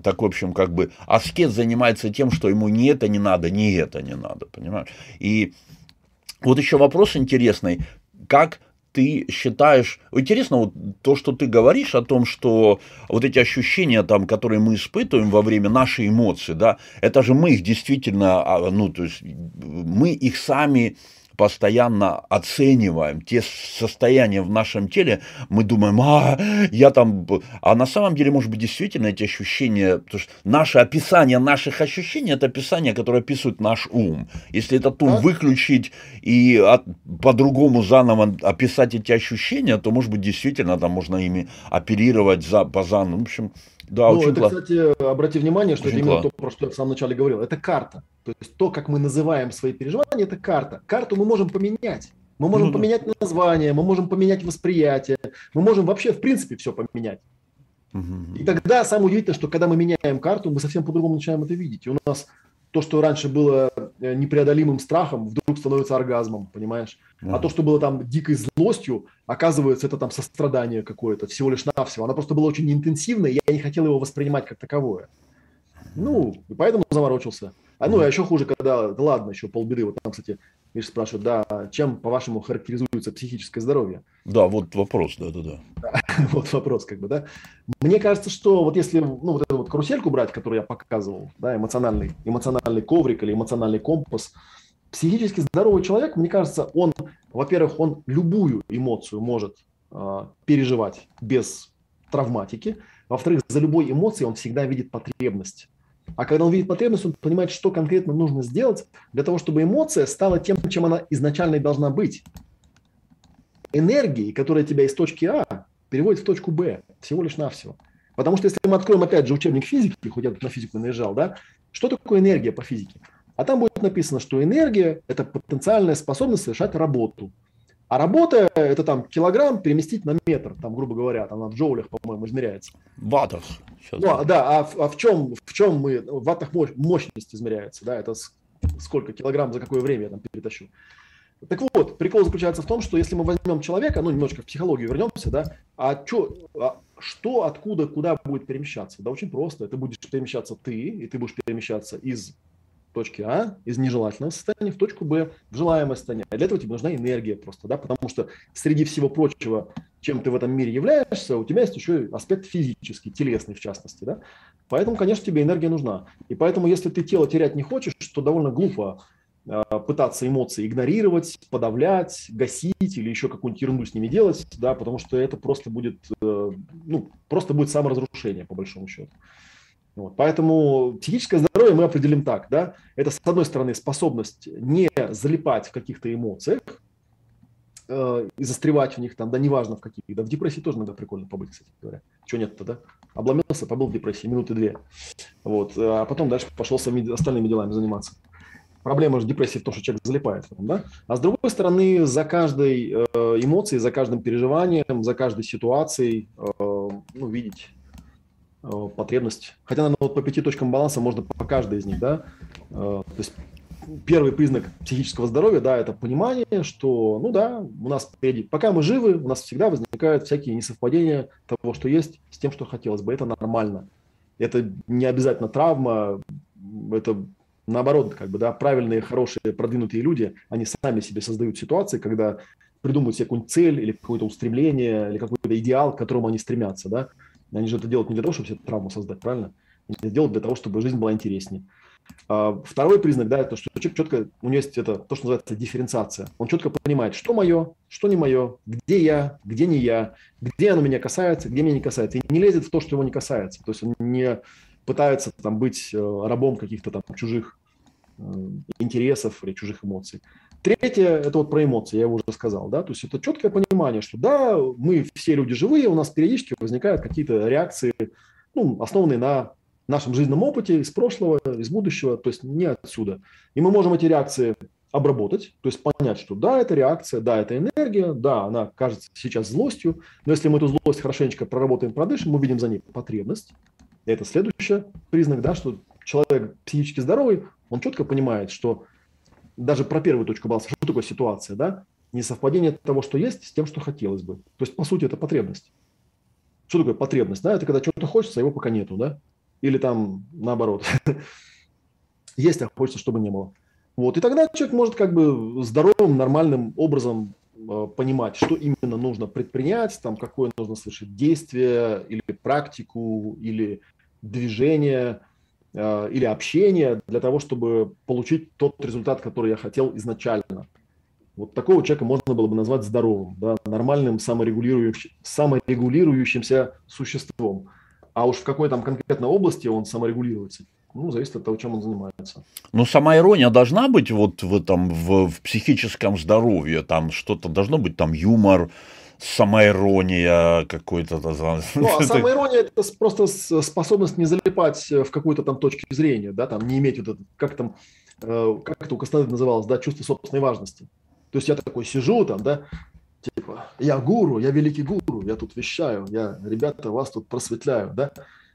Так, в общем, как бы аскет занимается тем, что ему ни это не надо, ни это не надо, понимаешь? И вот еще вопрос интересный, как ты считаешь, интересно вот то, что ты говоришь о том, что вот эти ощущения там, которые мы испытываем во время нашей эмоции, да, это же мы их действительно, а, ну, то есть мы их сами постоянно оцениваем те состояния в нашем теле, мы думаем, а, я там... А на самом деле, может быть, действительно эти ощущения... Потому что наше описание наших ощущений, это описание, которое описывает наш ум. Если этот ум выключить и от, по-другому заново описать эти ощущения, то, может быть, действительно там можно ими оперировать за, по заново. В общем, да, ну, очень это, кстати, обрати внимание, что очень это именно то, про что я в самом начале говорил. Это карта. То есть то, как мы называем свои переживания, это карта. Карту мы можем поменять. Мы можем ну, поменять название, мы можем поменять восприятие, мы можем вообще, в принципе, все поменять. Угу. И тогда самое удивительное, что когда мы меняем карту, мы совсем по-другому начинаем это видеть. И у нас то, что раньше было э, непреодолимым страхом, вдруг становится оргазмом, понимаешь? А то, что было там дикой злостью, оказывается, это там сострадание какое-то, всего лишь навсего. Оно просто было очень интенсивное, я не хотел его воспринимать как таковое. Ну, и поэтому заморочился. А ну, а еще хуже, когда, да ладно, еще полбеды. Вот там, кстати, Миша спрашивает, да, чем, по-вашему, характеризуется психическое здоровье? Да, вот вопрос, да-да-да. Вот вопрос, как бы, да. Мне кажется, что вот если, ну, вот эту вот карусельку брать, которую я показывал, да, эмоциональный, эмоциональный коврик или эмоциональный компас, психически здоровый человек, мне кажется, он, во-первых, он любую эмоцию может э, переживать без травматики. Во-вторых, за любой эмоцией он всегда видит потребность. А когда он видит потребность, он понимает, что конкретно нужно сделать для того, чтобы эмоция стала тем, чем она изначально должна быть. Энергией, которая тебя из точки А переводит в точку Б, всего лишь навсего. Потому что если мы откроем опять же учебник физики, хоть я тут на физику наезжал, да, что такое энергия по физике? А там будет написано, что энергия – это потенциальная способность совершать работу. А работа – это там килограмм переместить на метр, там, грубо говоря, там в джоулях, по-моему, измеряется. В ваттах. Ну, да, а, а в, чем, в чем мы, в ваттах мощность измеряется, да, это сколько килограмм за какое время я там перетащу. Так вот, прикол заключается в том, что если мы возьмем человека, ну, немножко в психологию вернемся, да, а, чё, а что, откуда, куда будет перемещаться? Да очень просто. Это будешь перемещаться ты, и ты будешь перемещаться из точки А, из нежелательного состояния в точку Б, в желаемое состояние. А для этого тебе нужна энергия просто, да, потому что среди всего прочего, чем ты в этом мире являешься, у тебя есть еще аспект физический, телесный в частности, да. Поэтому, конечно, тебе энергия нужна. И поэтому, если ты тело терять не хочешь, то довольно глупо пытаться эмоции игнорировать, подавлять, гасить или еще какую-нибудь ерунду с ними делать, да, потому что это просто будет, э, ну, просто будет саморазрушение, по большому счету. Вот. Поэтому психическое здоровье мы определим так. Да? Это, с одной стороны, способность не залипать в каких-то эмоциях э, и застревать в них, там, да неважно в каких. Да в депрессии тоже иногда прикольно побыть, кстати говоря. Чего нет-то, да? Обломился, побыл в депрессии минуты две. Вот. А потом дальше пошел своими остальными делами заниматься. Проблема же депрессии в том, что человек залипает в этом, да? А с другой стороны, за каждой э, эмоцией, за каждым переживанием, за каждой ситуацией, э, ну, видеть Э, потребность. Хотя, наверное, вот по пяти точкам баланса можно по каждой из них, да. То есть первый признак психического здоровья, да, это понимание, что, ну да, у нас впереди, пока мы живы, у нас всегда возникают всякие несовпадения того, что есть, с тем, что хотелось бы. Это нормально. Это не обязательно травма, это наоборот, как бы, да, правильные, хорошие, продвинутые люди, они сами себе создают ситуации, когда придумывают себе какую-нибудь цель или какое-то устремление, или какой-то идеал, к которому они стремятся, да. Они же это делают не для того, чтобы себе травму создать, правильно? Они это делают для того, чтобы жизнь была интереснее. А, второй признак, да, это что человек четко, у него есть это то, что называется дифференциация. Он четко понимает, что мое, что не мое, где я, где не я, где оно меня касается, где меня не касается. И не лезет в то, что его не касается. То есть он не пытается там быть э, рабом каких-то там чужих э, интересов или чужих эмоций. Третье – это вот про эмоции, я уже сказал, да, то есть это четкое понимание, что да, мы все люди живые, у нас периодически возникают какие-то реакции, ну, основанные на нашем жизненном опыте из прошлого, из будущего, то есть не отсюда. И мы можем эти реакции обработать, то есть понять, что да, это реакция, да, это энергия, да, она кажется сейчас злостью, но если мы эту злость хорошенечко проработаем, продышим, мы видим за ней потребность. Это следующий признак, да, что человек психически здоровый, он четко понимает, что даже про первую точку баланса, что такое ситуация, да? Несовпадение того, что есть, с тем, что хотелось бы. То есть, по сути, это потребность. Что такое потребность? Да, это когда что-то хочется, а его пока нету, да? Или там наоборот. Есть, а хочется, чтобы не было. Вот. И тогда человек может как бы здоровым, нормальным образом э, понимать, что именно нужно предпринять, там, какое нужно совершить действие или практику, или движение – Э, или общение для того, чтобы получить тот результат, который я хотел изначально. Вот такого человека можно было бы назвать здоровым, да, нормальным саморегулирующим, саморегулирующимся существом. А уж в какой там конкретной области он саморегулируется, ну, зависит от того, чем он занимается. Ну, сама ирония должна быть вот в этом, в, в психическом здоровье, там что-то должно быть, там юмор, самоирония какой-то. Ну, а самоирония – это просто способность не залипать в какой-то там точке зрения, да, там не иметь вот это, как там, э, как это у Кастанеды называлось, да, чувство собственной важности. То есть я такой сижу там, да, типа, я гуру, я великий гуру, я тут вещаю, я, ребята, вас тут просветляю, да,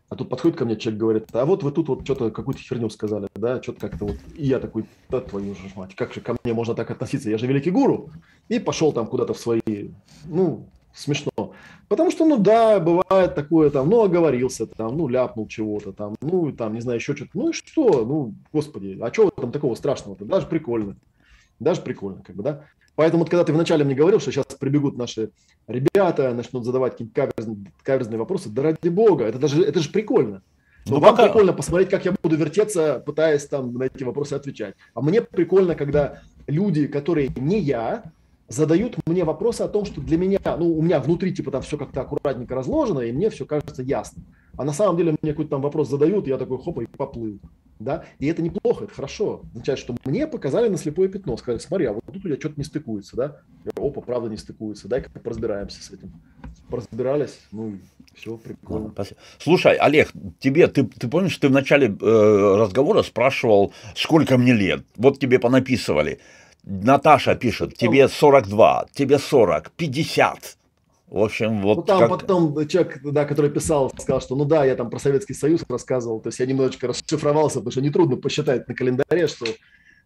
а тут подходит ко мне человек, говорит, а вот вы тут вот что-то, какую-то херню сказали, да, что-то как-то вот, и я такой, да твою же мать, как же ко мне можно так относиться, я же великий гуру, и пошел там куда-то в свои, ну, смешно. Потому что, ну да, бывает такое там, ну оговорился там, ну ляпнул чего-то там, ну там, не знаю, еще что-то. Ну и что? Ну, господи, а что там такого страшного-то? Даже прикольно. Даже прикольно, как бы, да. Поэтому вот, когда ты вначале мне говорил, что сейчас прибегут наши ребята, начнут задавать какие-то каверзные, каверзные вопросы, да ради бога, это даже это же прикольно. Но ну, вам пока... прикольно посмотреть, как я буду вертеться, пытаясь там на эти вопросы отвечать. А мне прикольно, когда люди, которые не я, задают мне вопросы о том, что для меня, ну, у меня внутри типа там все как-то аккуратненько разложено, и мне все кажется ясно. А на самом деле мне какой-то там вопрос задают, и я такой хоп, и поплыл да, и это неплохо, это хорошо. Означает, что мне показали на слепое пятно, сказали, смотри, а вот тут у тебя что-то не стыкуется, да, я, опа, правда не стыкуется, дай-ка поразбираемся с этим. Поразбирались, ну, все, прикольно. Спасибо. Слушай, Олег, тебе, ты, ты помнишь, ты в начале э, разговора спрашивал, сколько мне лет, вот тебе понаписывали, Наташа пишет, тебе 42, тебе 40, 50. В общем, вот ну, там как... потом человек, да, который писал, сказал, что ну да, я там про Советский Союз рассказывал, то есть я немножечко расшифровался, потому что нетрудно посчитать на календаре, что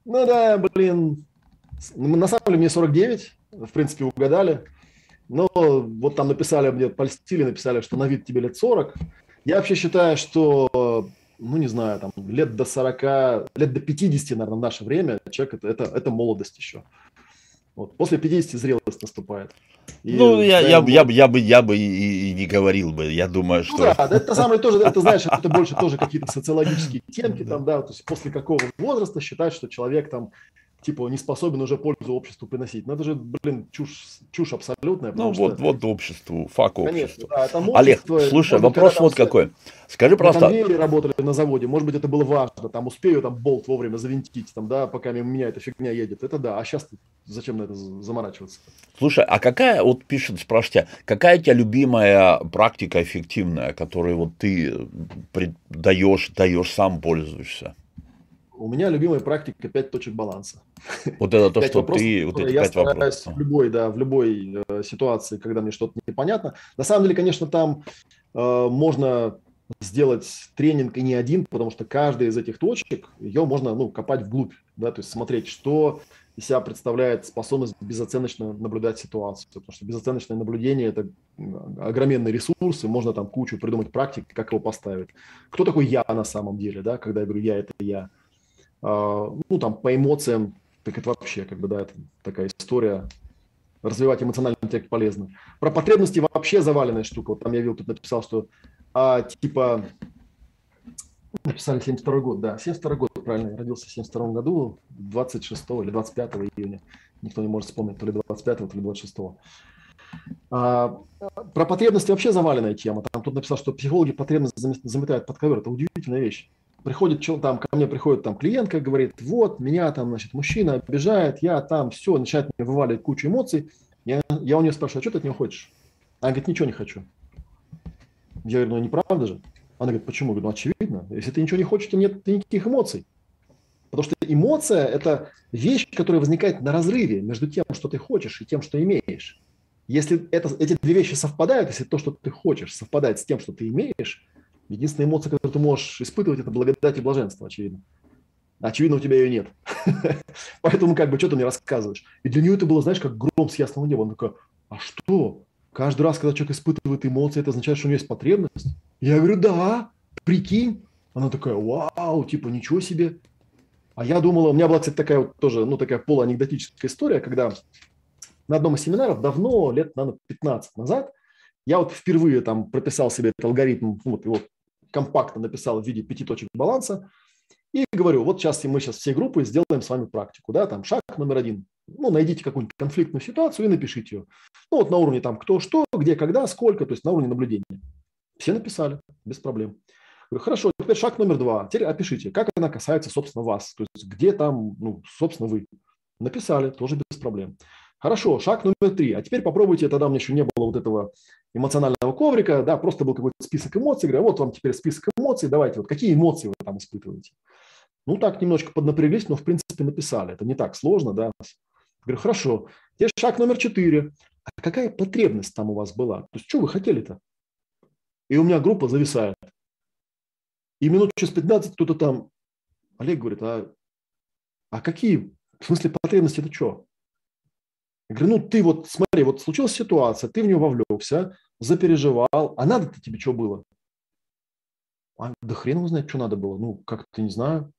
ну да, блин, на самом деле мне 49, в принципе, угадали, но вот там написали мне, польстили, написали, что на вид тебе лет 40. Я вообще считаю, что, ну не знаю, там лет до 40, лет до 50, наверное, в наше время человек это, это, это молодость еще. Вот. После 50 зрелость наступает. И, ну, я, я, я, я, я бы, я бы и, и не говорил бы, я думаю, ну что... Ну, да, это самое тоже, это знаешь, это больше тоже какие-то социологические темки, там, да, то есть после какого возраста считать, что человек там типа не способен уже пользу обществу приносить. Ну это же, блин, чушь, чушь абсолютная. Ну вот, что... вот обществу, фак обществу. Конечно, да, Олег, слушай, вопрос вот какой. Скажи просто... На работали на заводе, может быть, это было важно, там успею там болт вовремя завинтить, там, да, пока мимо меня эта фигня едет. Это да, а сейчас зачем на это заморачиваться? Слушай, а какая, вот пишет, спрашивайте, какая у тебя любимая практика эффективная, которой вот ты даешь, даешь, сам пользуешься? У меня любимая практика пять точек баланса. Вот это то, что вопросов, ты... Вот эти я стараюсь вопросов. в любой, да, в любой э, ситуации, когда мне что-то непонятно. На самом деле, конечно, там э, можно сделать тренинг и не один, потому что каждая из этих точек, ее можно ну, копать вглубь, да, то есть смотреть, что из себя представляет способность безоценочно наблюдать ситуацию, потому что безоценочное наблюдение – это огроменный ресурс, и можно там кучу придумать практик, как его поставить. Кто такой я на самом деле, да, когда я говорю «я» – это я – ну, там, по эмоциям, так это вообще, как бы, да, это такая история. Развивать эмоциональный интеллект полезно. Про потребности вообще заваленная штука. Вот там я видел, тут написал, что а, типа написали 72 год, да, 72 год, правильно, я родился в 72 году, 26 или 25 июня, никто не может вспомнить, то ли 25, то ли 26. А, про потребности вообще заваленная тема. Там тут написал, что психологи потребности заметают под ковер. Это удивительная вещь приходит, там, ко мне приходит там клиентка, говорит, вот, меня там, значит, мужчина обижает, я там, все, начинает мне вываливать кучу эмоций. Я, я у нее спрашиваю, а что ты от нее хочешь? Она говорит, ничего не хочу. Я говорю, ну не правда же? Она говорит, почему? Я говорю, ну очевидно. Если ты ничего не хочешь, то нет никаких эмоций. Потому что эмоция – это вещь, которая возникает на разрыве между тем, что ты хочешь, и тем, что имеешь. Если это, эти две вещи совпадают, если то, что ты хочешь, совпадает с тем, что ты имеешь, Единственная эмоция, которую ты можешь испытывать, это благодать и блаженство, очевидно. Очевидно, у тебя ее нет. Поэтому как бы, что ты мне рассказываешь? И для нее это было, знаешь, как гром с ясного неба. Он такой, а что? Каждый раз, когда человек испытывает эмоции, это означает, что у него есть потребность? Я говорю, да, прикинь. Она такая, вау, типа, ничего себе. А я думала, у меня была, кстати, такая вот тоже, ну, такая полуанекдотическая история, когда на одном из семинаров давно, лет, наверное, 15 назад, я вот впервые там прописал себе этот алгоритм, вот его компактно написал в виде пяти точек баланса и говорю, вот сейчас мы сейчас все группы сделаем с вами практику, да, там шаг номер один, Ну, найдите какую-нибудь конфликтную ситуацию и напишите ее. Ну, вот на уровне там кто что, где, когда, сколько, то есть на уровне наблюдения. Все написали, без проблем. Говорю, хорошо, теперь шаг номер два. Теперь опишите, как она касается, собственно, вас. То есть где там, ну, собственно, вы. Написали, тоже без проблем. Хорошо, шаг номер три. А теперь попробуйте, тогда у меня еще не было вот этого эмоционального коврика, да, просто был какой-то список эмоций. Говорю, вот вам теперь список эмоций, давайте, вот какие эмоции вы там испытываете. Ну, так немножко поднапряглись, но, в принципе, написали. Это не так сложно, да. Говорю, хорошо. Теперь шаг номер четыре. А какая потребность там у вас была? То есть, что вы хотели-то? И у меня группа зависает. И минут через 15 кто-то там, Олег говорит, а, а какие, в смысле потребности это что? Я говорю, ну ты вот смотри, вот случилась ситуация, ты в нее вовлекся, запереживал, а надо-то тебе что было? А, да хрен его знает, что надо было, ну как-то не знаю.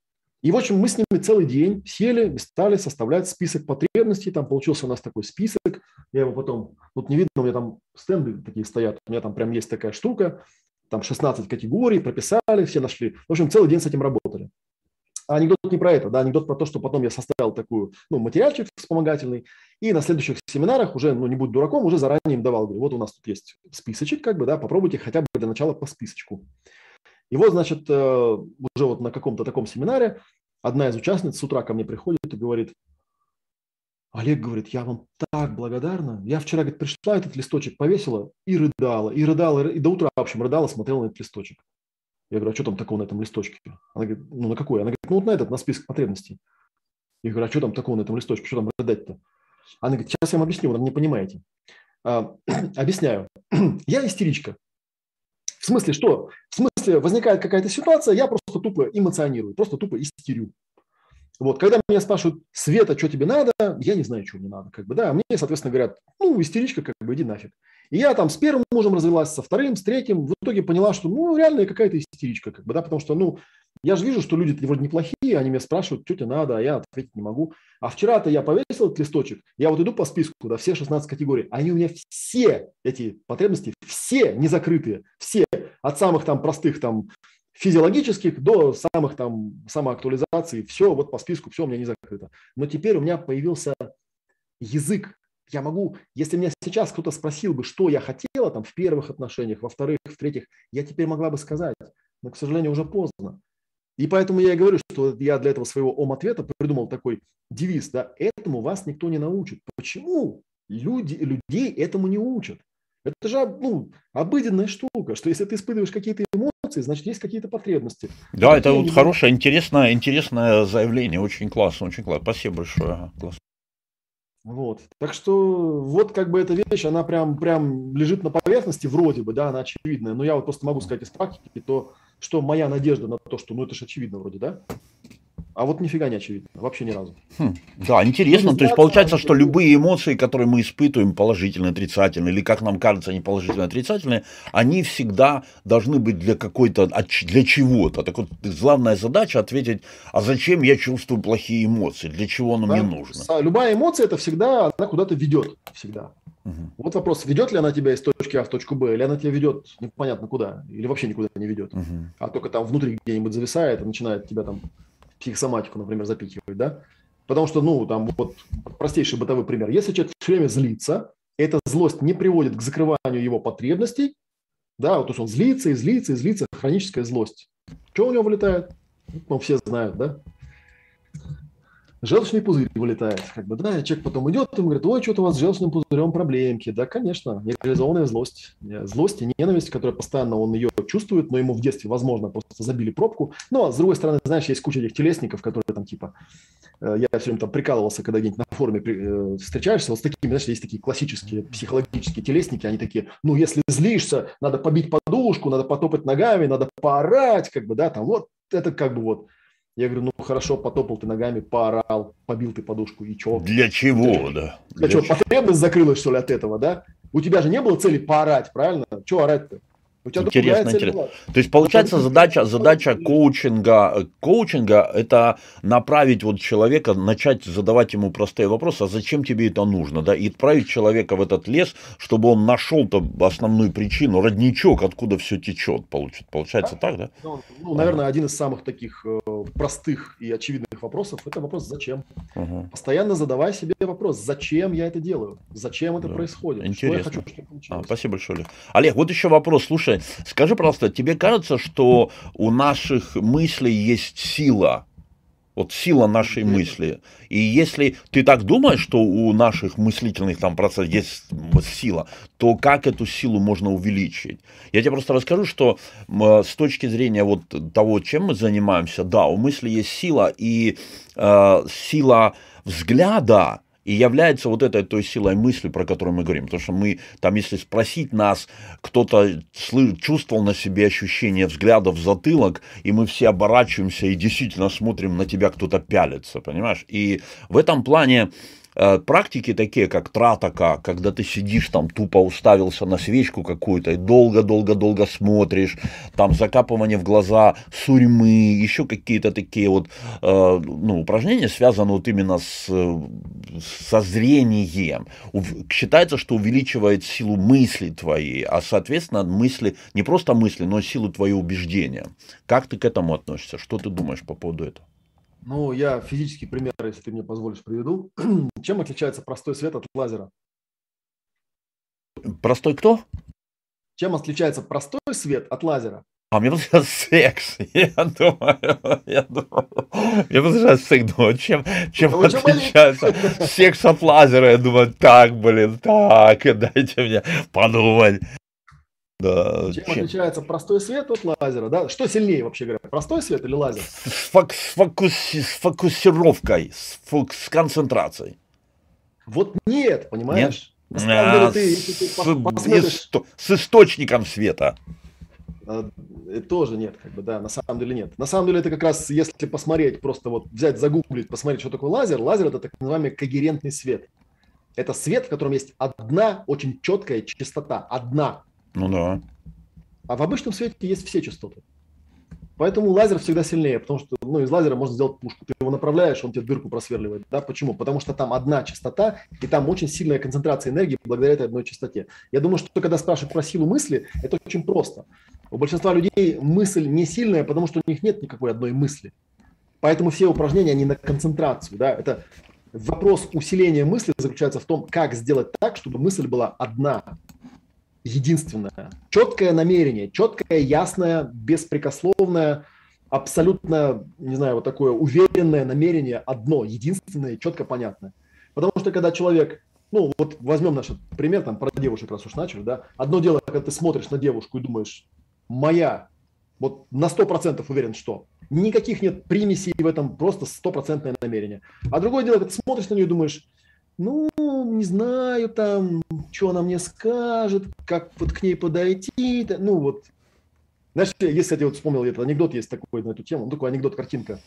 И, в общем, мы с ними целый день сели стали составлять список потребностей. Там получился у нас такой список. Я его потом, тут не видно, у меня там стенды такие стоят. У меня там прям есть такая штука. Там 16 категорий, прописали, все нашли. В общем, целый день с этим работали. А анекдот не про это, да, анекдот про то, что потом я составил такую, ну, материальчик вспомогательный, и на следующих семинарах уже, ну, не будь дураком, уже заранее им давал, говорю, вот у нас тут есть списочек, как бы, да, попробуйте хотя бы для начала по списочку. И вот, значит, э, уже вот на каком-то таком семинаре одна из участниц с утра ко мне приходит и говорит, Олег говорит, я вам так благодарна. Я вчера, говорит, пришла, этот листочек повесила и рыдала, и рыдала, и до утра, в общем, рыдала, смотрела на этот листочек. Я говорю, а что там такого на этом листочке? Она говорит, ну на какой? Она говорит, ну вот на этот, на список потребностей. Я говорю, а что там такого на этом листочке? Что там рыдать-то? Она говорит, сейчас я вам объясню, вы не понимаете. А, объясняю. я истеричка. В смысле, что? В смысле, возникает какая-то ситуация, я просто тупо эмоционирую, просто тупо истерю. Вот, когда меня спрашивают, Света, что тебе надо, я не знаю, что мне надо. Как бы, да, мне, соответственно, говорят, ну, истеричка, как бы, иди нафиг. И я там с первым мужем развелась, со вторым, с третьим. В итоге поняла, что, ну, реально какая-то истеричка, как бы, да, потому что, ну, я же вижу, что люди вроде неплохие, они меня спрашивают, что тебе надо, а я ответить не могу. А вчера-то я повесил этот листочек, я вот иду по списку, да, все 16 категорий, они у меня все эти потребности, все не закрытые, все, от самых там простых там физиологических до самых там самоактуализаций, все вот по списку, все у меня не закрыто. Но теперь у меня появился язык. Я могу, если меня сейчас кто-то спросил бы, что я хотела там в первых отношениях, во вторых, в третьих, я теперь могла бы сказать, но, к сожалению, уже поздно. И поэтому я и говорю, что я для этого своего ом-ответа придумал такой девиз, да, этому вас никто не научит. Почему люди, людей этому не учат? Это же ну, обыденная штука, что если ты испытываешь какие-то эмоции, значит, есть какие-то потребности. Да, это вот хорошее, интересное, интересное заявление, очень классно, очень классно. Спасибо большое. Классно. Вот. Так что вот как бы эта вещь, она прям, прям лежит на поверхности вроде бы, да, она очевидная. Но я вот просто могу сказать из практики то, что моя надежда на то, что ну это же очевидно вроде, да? А вот нифига не очевидно, вообще ни разу. Хм, да, интересно. Ну, то есть получается, что любые эмоции, которые мы испытываем, положительные, отрицательные, или как нам кажется, они положительные, отрицательные, они всегда должны быть для какой-то, для чего-то. Так вот, главная задача ответить, а зачем я чувствую плохие эмоции, для чего оно да? мне нужно? Любая эмоция, это всегда, она куда-то ведет, всегда. Угу. Вот вопрос, ведет ли она тебя из точки А в точку Б, или она тебя ведет непонятно куда, или вообще никуда не ведет, угу. а только там внутри где-нибудь зависает и начинает тебя там психосоматику, например, запихивать, да? Потому что, ну, там вот простейший бытовой пример. Если человек все время злится, эта злость не приводит к закрыванию его потребностей, да, вот, то есть он злится и злится и злится, хроническая злость. Что у него вылетает? Ну, все знают, да? Желчный пузырь вылетает. Как бы, да, человек потом идет и говорит, ой, что-то у вас с желчным пузырем проблемки. Да, конечно, нереализованная злость. Злость и ненависть, которая постоянно он ее чувствует, но ему в детстве, возможно, просто забили пробку. Ну, а с другой стороны, знаешь, есть куча этих телесников, которые там типа, э, я все время там прикалывался, когда где-нибудь на форуме э, встречаешься, вот с такими, знаешь, есть такие классические психологические телесники, они такие, ну, если злишься, надо побить подушку, надо потопать ногами, надо поорать, как бы, да, там вот это как бы вот я говорю, ну хорошо, потопал ты ногами, поорал, побил ты подушку, и чё? Для чего, да? Для, для чего, потребность закрылась, что ли, от этого, да? У тебя же не было цели поорать, правильно? Чего орать-то? Интересно, интересно. То есть получается задача, задача коучинга, коучинга это направить вот человека, начать задавать ему простые вопросы, а зачем тебе это нужно, да, и отправить человека в этот лес, чтобы он нашел-то основную причину, родничок, откуда все течет, получится, получается так, да? Ну, ну, наверное, один из самых таких э, простых и очевидных вопросов – это вопрос «зачем?». Угу. Постоянно задавай себе вопрос «зачем я это делаю?», «зачем это да. происходит?», Интересно. что я хочу, чтобы получилось. А, спасибо большое, Олег. Олег, вот еще вопрос, слушай, скажи, пожалуйста, тебе кажется, что у наших мыслей есть сила? Вот сила нашей мысли. И если ты так думаешь, что у наших мыслительных там процессов есть сила, то как эту силу можно увеличить? Я тебе просто расскажу, что с точки зрения вот того, чем мы занимаемся, да, у мысли есть сила, и э, сила взгляда, и является вот этой той силой мысли, про которую мы говорим. Потому что мы, там, если спросить нас, кто-то чувствовал на себе ощущение взгляда в затылок, и мы все оборачиваемся и действительно смотрим на тебя, кто-то пялится, понимаешь? И в этом плане практики такие, как тратака, когда ты сидишь там, тупо уставился на свечку какую-то и долго-долго-долго смотришь, там закапывание в глаза сурьмы, еще какие-то такие вот э, ну, упражнения связаны вот именно с, со зрением. Считается, что увеличивает силу мысли твоей, а соответственно мысли, не просто мысли, но силу твоего убеждения. Как ты к этому относишься? Что ты думаешь по поводу этого? Ну, я физический пример, если ты мне позволишь, приведу. Чем отличается простой свет от лазера? Простой кто? Чем отличается простой свет от лазера? А мне просто секс. Я думаю, я думаю. Мне просто секс, думаю, чем, чем ну, отличается секс от лазера? Я думаю, так, блин, так, дайте мне подумать. Да, чем, чем отличается простой свет от лазера? Да? Что сильнее вообще говоря, простой свет или лазер? С, фок, с, фокус, с фокусировкой, с, фок, с концентрацией. Вот нет, понимаешь? Нет? А, ты, с, ты посмотришь... с источником света. А, э, тоже нет, как бы, да, на самом деле нет. На самом деле это как раз, если посмотреть, просто вот взять, загуглить, посмотреть, что такое лазер. Лазер – это так называемый когерентный свет. Это свет, в котором есть одна очень четкая частота, одна. Ну да. А в обычном свете есть все частоты. Поэтому лазер всегда сильнее, потому что ну, из лазера можно сделать пушку. Ты его направляешь, он тебе дырку просверливает. Да? Почему? Потому что там одна частота, и там очень сильная концентрация энергии благодаря этой одной частоте. Я думаю, что когда спрашивают про силу мысли, это очень просто. У большинства людей мысль не сильная, потому что у них нет никакой одной мысли. Поэтому все упражнения, они на концентрацию. Да? Это вопрос усиления мысли заключается в том, как сделать так, чтобы мысль была одна единственное. Четкое намерение, четкое, ясное, беспрекословное, абсолютно, не знаю, вот такое уверенное намерение одно, единственное, четко понятное. Потому что когда человек, ну вот возьмем наш пример, там про девушек раз уж начали, да, одно дело, когда ты смотришь на девушку и думаешь, моя, вот на сто процентов уверен, что никаких нет примесей в этом, просто стопроцентное намерение. А другое дело, когда ты смотришь на нее и думаешь, ну, не знаю, там, что она мне скажет, как вот к ней подойти, ну, вот. Знаешь, если, кстати, вот вспомнил этот анекдот, есть такой на эту тему, ну, такой анекдот, картинка,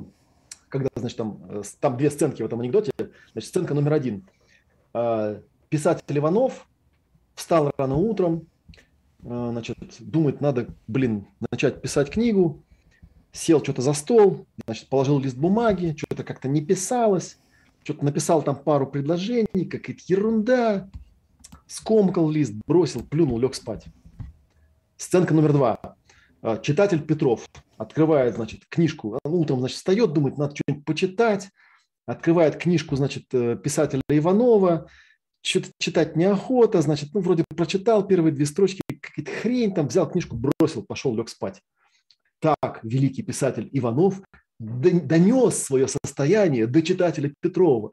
когда, значит, там, э, там две сценки в этом анекдоте, значит, сценка номер один. А, писатель Иванов встал рано утром, а, значит, думает, надо, блин, начать писать книгу, сел что-то за стол, значит, положил лист бумаги, что-то как-то не писалось, что-то написал там пару предложений, какая-то ерунда, скомкал лист, бросил, плюнул, лег спать. Сценка номер два. А, читатель Петров открывает, значит, книжку, утром, значит, встает, думает, надо что-нибудь почитать, открывает книжку, значит, э, писателя Иванова, что-то читать неохота, значит, ну, вроде прочитал первые две строчки, какая-то хрень, там, взял книжку, бросил, пошел, лег спать. Так великий писатель Иванов донес свое состояние до читателя Петрова.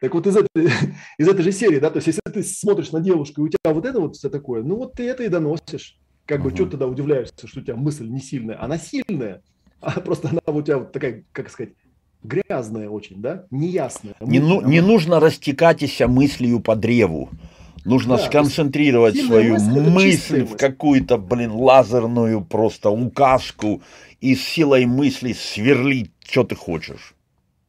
Так вот из этой, из этой же серии, да, то есть если ты смотришь на девушку, и у тебя вот это вот все такое, ну вот ты это и доносишь. Как бы, что тогда удивляешься, что у тебя мысль не сильная? Она сильная, а просто она у тебя вот такая, как сказать, грязная очень, да, неясная. Не, ну, не нужно растекаться мыслью по древу. Нужно да, сконцентрировать свою мысль, в какую-то, блин, лазерную просто указку и силой мысли сверлить, что ты хочешь.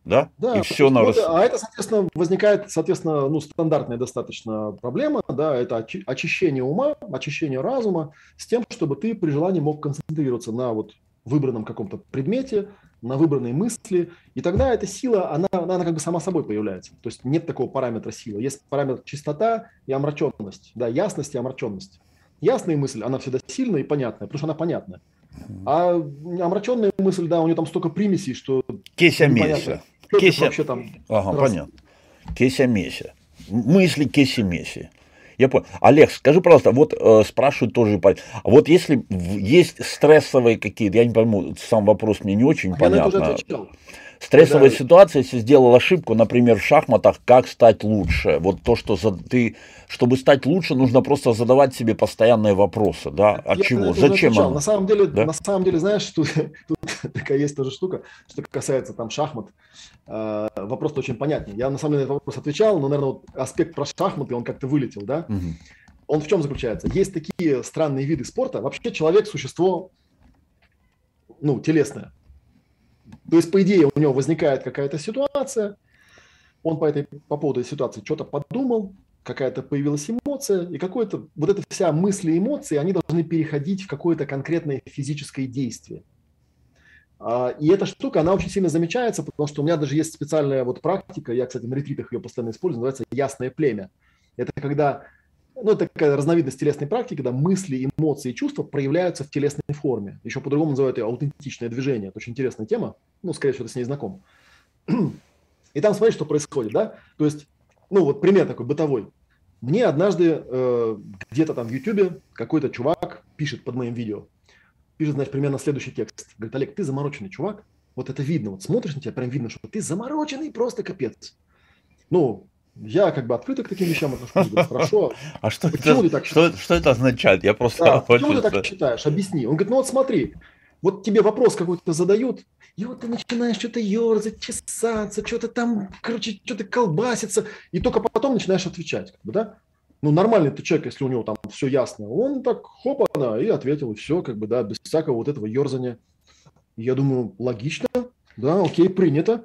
да? Да, и все на вот, А это, соответственно, возникает, соответственно, ну, стандартная достаточно проблема, да, это очищение ума, очищение разума с тем, чтобы ты при желании мог концентрироваться на вот выбранном каком-то предмете, на выбранной мысли, и тогда эта сила, она, она, она как бы сама собой появляется. То есть нет такого параметра силы. Есть параметр чистота и омраченность, да, ясность и омраченность. Ясная мысль, она всегда сильная и понятная, потому что она понятная. А омраченная мысль, да, у нее там столько примесей, что... Кеся Меся. Кеся... Вообще там ага, раз... понятно. Кеся Меся. Мысли Кеся Меси. Я понял. Олег, скажи, пожалуйста, вот э, спрашивают тоже, вот если есть стрессовые какие-то, я не пойму, сам вопрос мне не очень а понятно. Стрессовая да. ситуация, если сделал ошибку, например, в шахматах, как стать лучше? Вот то, что за, ты, чтобы стать лучше, нужно просто задавать себе постоянные вопросы, да? От Я чего? Зачем? На самом деле, да? на самом деле, знаешь, что тут такая есть тоже штука, что касается там шахмат. Э, вопрос очень понятный. Я на самом деле на этот вопрос отвечал, но, наверное, вот аспект про шахматы, он как-то вылетел, да? Угу. Он в чем заключается? Есть такие странные виды спорта. Вообще человек существо, ну, телесное то есть, по идее, у него возникает какая-то ситуация, он по, этой, по поводу этой ситуации что-то подумал, какая-то появилась эмоция, и какое-то, вот эта вся мысли и эмоции, они должны переходить в какое-то конкретное физическое действие. А, и эта штука, она очень сильно замечается, потому что у меня даже есть специальная вот практика, я, кстати, на ретритах ее постоянно использую, называется «ясное племя». Это когда ну, это такая разновидность телесной практики, когда мысли, эмоции и чувства проявляются в телесной форме. Еще по-другому называют ее аутентичное движение. Это очень интересная тема. Ну, скорее всего, ты с ней знаком. И там смотри, что происходит, да? То есть, ну, вот пример такой бытовой. Мне однажды э, где-то там в Ютубе какой-то чувак пишет под моим видео. Пишет, значит, примерно следующий текст. Говорит, Олег, ты замороченный чувак. Вот это видно. Вот смотришь на тебя, прям видно, что ты замороченный просто капец. Ну, я как бы открыто к таким вещам отношусь, говорю, хорошо. А что это, так что, что это означает? Я просто да, почему ты так считаешь? Объясни. Он говорит, ну вот смотри, вот тебе вопрос какой-то задают, и вот ты начинаешь что-то ерзать, чесаться, что-то там, короче, что-то колбаситься, и только потом начинаешь отвечать, как бы, да? Ну, нормальный ты человек, если у него там все ясно, он так хопа и ответил, и все, как бы, да, без всякого вот этого ерзания. Я думаю, логично, да, окей, принято,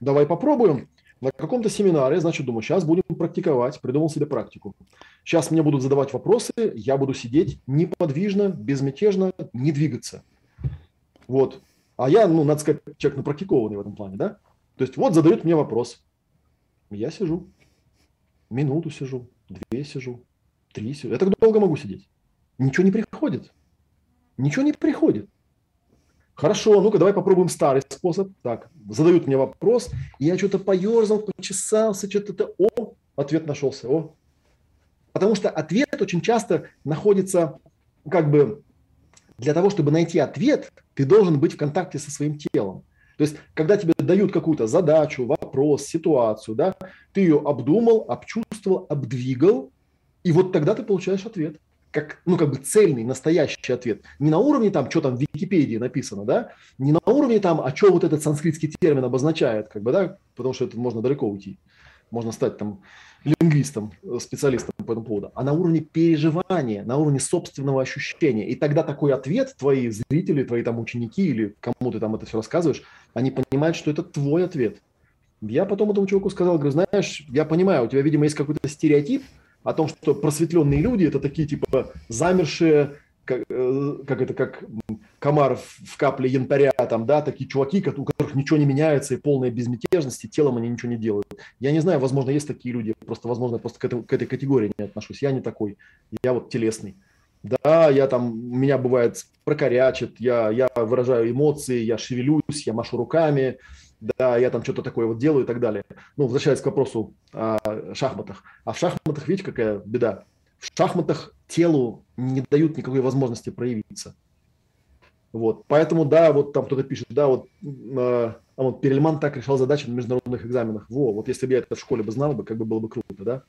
давай попробуем на каком-то семинаре, значит, думаю, сейчас будем практиковать, придумал себе практику. Сейчас мне будут задавать вопросы, я буду сидеть неподвижно, безмятежно, не двигаться. Вот. А я, ну, надо сказать, человек напрактикованный в этом плане, да? То есть вот задают мне вопрос. Я сижу. Минуту сижу, две сижу, три сижу. Я так долго могу сидеть. Ничего не приходит. Ничего не приходит. Хорошо, ну-ка давай попробуем старый способ. Так, задают мне вопрос, я что-то поерзал, почесался, что-то, о, ответ нашелся, о. Потому что ответ очень часто находится, как бы, для того, чтобы найти ответ, ты должен быть в контакте со своим телом. То есть, когда тебе дают какую-то задачу, вопрос, ситуацию, да, ты ее обдумал, обчувствовал, обдвигал, и вот тогда ты получаешь ответ как, ну, как бы цельный, настоящий ответ. Не на уровне там, что там в Википедии написано, да, не на уровне там, а что вот этот санскритский термин обозначает, как бы, да, потому что это можно далеко уйти. Можно стать там лингвистом, специалистом по этому поводу, а на уровне переживания, на уровне собственного ощущения. И тогда такой ответ твои зрители, твои там ученики или кому ты там это все рассказываешь, они понимают, что это твой ответ. Я потом этому чуваку сказал, говорю, знаешь, я понимаю, у тебя, видимо, есть какой-то стереотип, о том, что просветленные люди это такие типа замершие, как, э, как это, как комар в капле янтаря, там, да, такие чуваки, у которых ничего не меняется и полная безмятежность, и телом они ничего не делают. Я не знаю, возможно, есть такие люди, просто, возможно, просто к, этой, к этой категории не отношусь. Я не такой, я вот телесный. Да, я там, меня бывает прокорячит, я, я выражаю эмоции, я шевелюсь, я машу руками, да, я там что-то такое вот делаю и так далее. Ну, возвращаясь к вопросу о шахматах. А в шахматах, видите, какая беда? В шахматах телу не дают никакой возможности проявиться. Вот, поэтому, да, вот там кто-то пишет, да, вот, э, а вот Перельман так решал задачи на международных экзаменах. Во, вот если бы я это в школе бы знал бы, как бы было бы круто, да.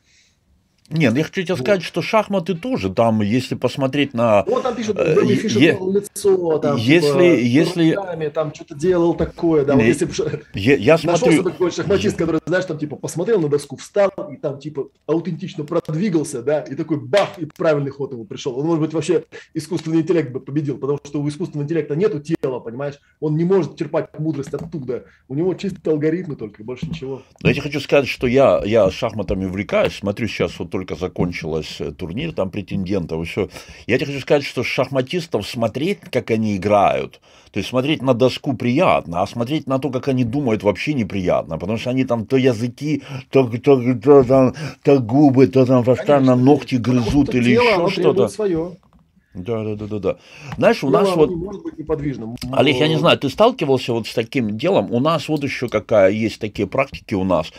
Нет, я хочу тебе сказать, что шахматы тоже, там, если посмотреть на... Вот там пишут, Бобби Фишер е- лицо, там, если, типа, если... Руками, там что-то делал такое, да, вот если я, я нашелся смотрю... такой шахматист, который, знаешь, там, типа, посмотрел на доску, встал, и там, типа, аутентично продвигался, да, и такой бах, и правильный ход ему пришел. Он, может быть, вообще искусственный интеллект бы победил, потому что у искусственного интеллекта нету тела, понимаешь, он не может черпать мудрость оттуда, у него чисто алгоритмы только, больше ничего. Но я тебе хочу сказать, что я, я шахматами увлекаюсь, смотрю сейчас вот только закончил началось э, турнир там претендентов и все. Я тебе хочу сказать, что шахматистов смотреть, как они играют, то есть смотреть на доску приятно, а смотреть на то, как они думают, вообще неприятно, потому что они там то языки, то, то, то, то, то губы, то там постоянно ногти грызут или еще что-то. Да, да, да, да, да. Знаешь, у нас вот... Может быть неподвижным. Олег, я не знаю, ты сталкивался вот с таким делом? У нас вот еще какая есть такие практики у нас,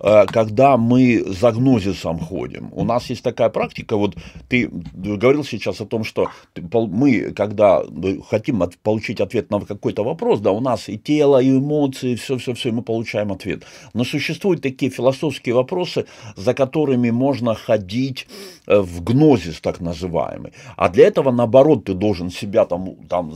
э, когда мы за гнозисом ходим. У нас есть такая практика, вот ты говорил сейчас о том, что мы, когда хотим получить ответ на какой-то вопрос, да, у нас и тело, и эмоции, все-все-все, мы получаем ответ. Но существуют такие философские вопросы, за которыми можно ходить э, в гнозис, так называемый. А для этого этого, наоборот, ты должен себя там, там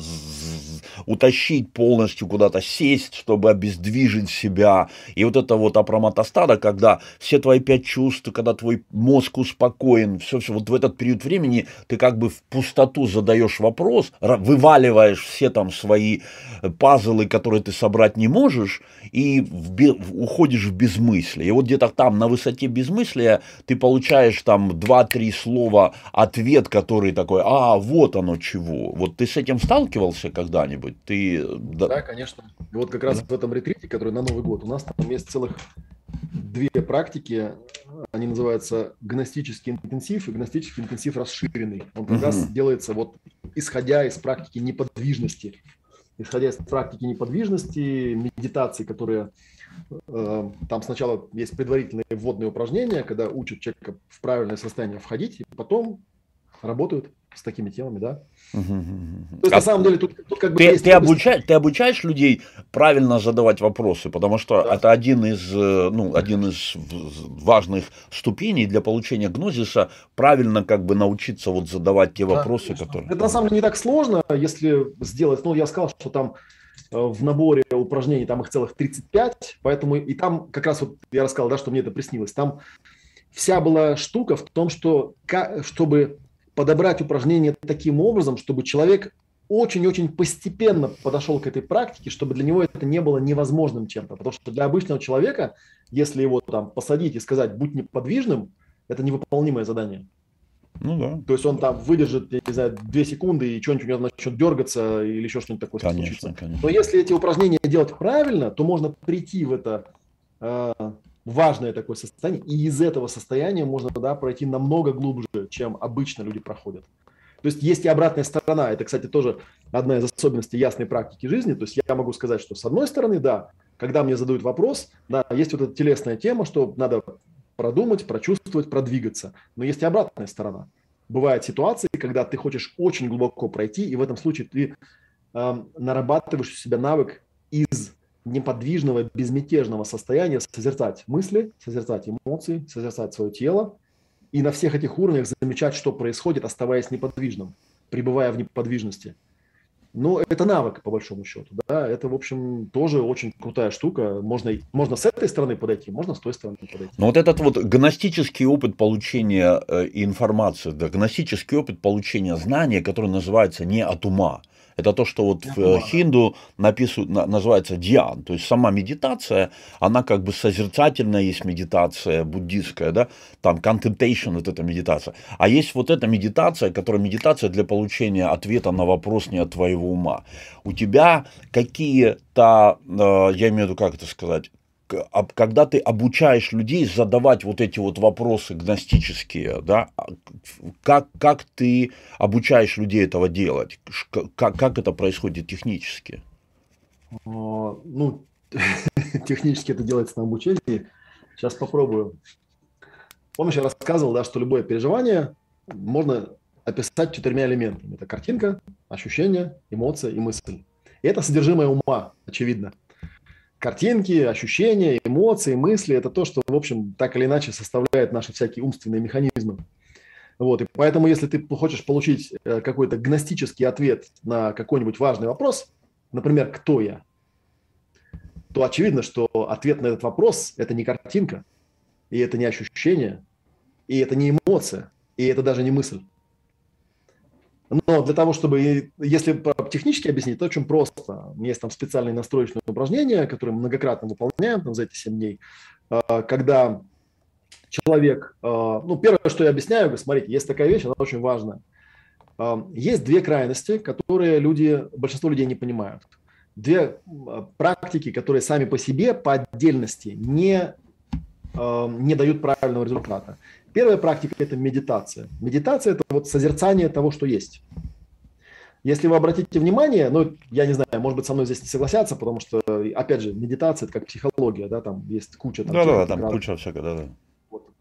утащить полностью куда-то, сесть, чтобы обездвижить себя. И вот это вот апроматостада, когда все твои пять чувств, когда твой мозг успокоен, все-все, вот в этот период времени ты как бы в пустоту задаешь вопрос, вываливаешь все там свои пазлы, которые ты собрать не можешь, и в, уходишь в безмыслие. И вот где-то там на высоте безмыслия ты получаешь там два-три слова ответ, который такой, а, вот оно чего. Вот ты с этим сталкивался когда-нибудь? Ты... Да, конечно. И вот как раз в этом ретрите, который на Новый год, у нас там есть целых две практики. Они называются гностический интенсив и гностический интенсив расширенный. Он как угу. раз делается вот исходя из практики неподвижности. Исходя из практики неподвижности, медитации, которые э, там сначала есть предварительные вводные упражнения, когда учат человека в правильное состояние входить, и потом работают с такими темами, да. Угу, То есть, а на самом деле, тут, тут как бы ты, есть... Ты, обучаешь, ты обучаешь людей правильно задавать вопросы, потому что да. это один из, э, ну, один из важных ступеней для получения гнозиса, правильно как бы научиться вот задавать те вопросы, конечно. которые... Это на самом деле не так сложно, если сделать, ну, я сказал, что там э, в наборе упражнений там их целых 35, поэтому и там как раз вот я рассказал, да, что мне это приснилось, там вся была штука в том, что чтобы подобрать упражнения таким образом, чтобы человек очень-очень постепенно подошел к этой практике, чтобы для него это не было невозможным чем-то. Потому что для обычного человека, если его там посадить и сказать «будь неподвижным», это невыполнимое задание. Ну да. То есть он там выдержит, я не знаю, две секунды, и что-нибудь у него начнет дергаться или еще что-нибудь такое конечно, случится. Конечно. Но если эти упражнения делать правильно, то можно прийти в это э, важное такое состояние, и из этого состояния можно да, пройти намного глубже, чем обычно люди проходят. То есть есть и обратная сторона. Это, кстати, тоже одна из особенностей ясной практики жизни. То есть я могу сказать, что с одной стороны, да, когда мне задают вопрос, да, есть вот эта телесная тема, что надо продумать, прочувствовать, продвигаться. Но есть и обратная сторона. Бывают ситуации, когда ты хочешь очень глубоко пройти, и в этом случае ты э, нарабатываешь у себя навык неподвижного, безмятежного состояния созерцать мысли, созерцать эмоции, созерцать свое тело и на всех этих уровнях замечать, что происходит, оставаясь неподвижным, пребывая в неподвижности. Но это навык, по большому счету. Да? Это, в общем, тоже очень крутая штука. Можно, можно с этой стороны подойти, можно с той стороны подойти. Но вот этот вот гностический опыт получения э, информации, да, гностический опыт получения знания, который называется не от ума, это то, что вот в э, хинду написывают, называется дьян. То есть сама медитация, она как бы созерцательная, есть медитация буддийская, да, там contemplation, вот эта медитация. А есть вот эта медитация, которая медитация для получения ответа на вопрос не от твоего ума. У тебя какие-то, э, я имею в виду, как это сказать, когда ты обучаешь людей задавать вот эти вот вопросы гностические, да, а, как, как ты обучаешь людей этого делать? Как, как это происходит технически? Ну, технически это делается на обучении. Сейчас попробую. Помнишь, я рассказывал, да, что любое переживание можно описать четырьмя элементами. Это картинка, ощущение, эмоция и мысль. И это содержимое ума, очевидно. Картинки, ощущения, эмоции, мысли – это то, что, в общем, так или иначе составляет наши всякие умственные механизмы. Вот, и поэтому, если ты хочешь получить э, какой-то гностический ответ на какой-нибудь важный вопрос, например, «Кто я?», то очевидно, что ответ на этот вопрос – это не картинка, и это не ощущение, и это не эмоция, и это даже не мысль. Но для того, чтобы, если технически объяснить, то очень просто. Есть там специальные настроечные упражнения, которые многократно выполняем там, за эти 7 дней, а, когда человек, а, ну, первое, что я объясняю, смотрите, есть такая вещь, она очень важная. А, есть две крайности, которые люди, большинство людей не понимают. Две практики, которые сами по себе, по отдельности, не, не дают правильного результата. Первая практика – это медитация. Медитация – это вот созерцание того, что есть. Если вы обратите внимание, ну, я не знаю, может быть, со мной здесь не согласятся, потому что, опять же, медитация – это как психология, да, там есть куча… Там, там куча всякого, да-да.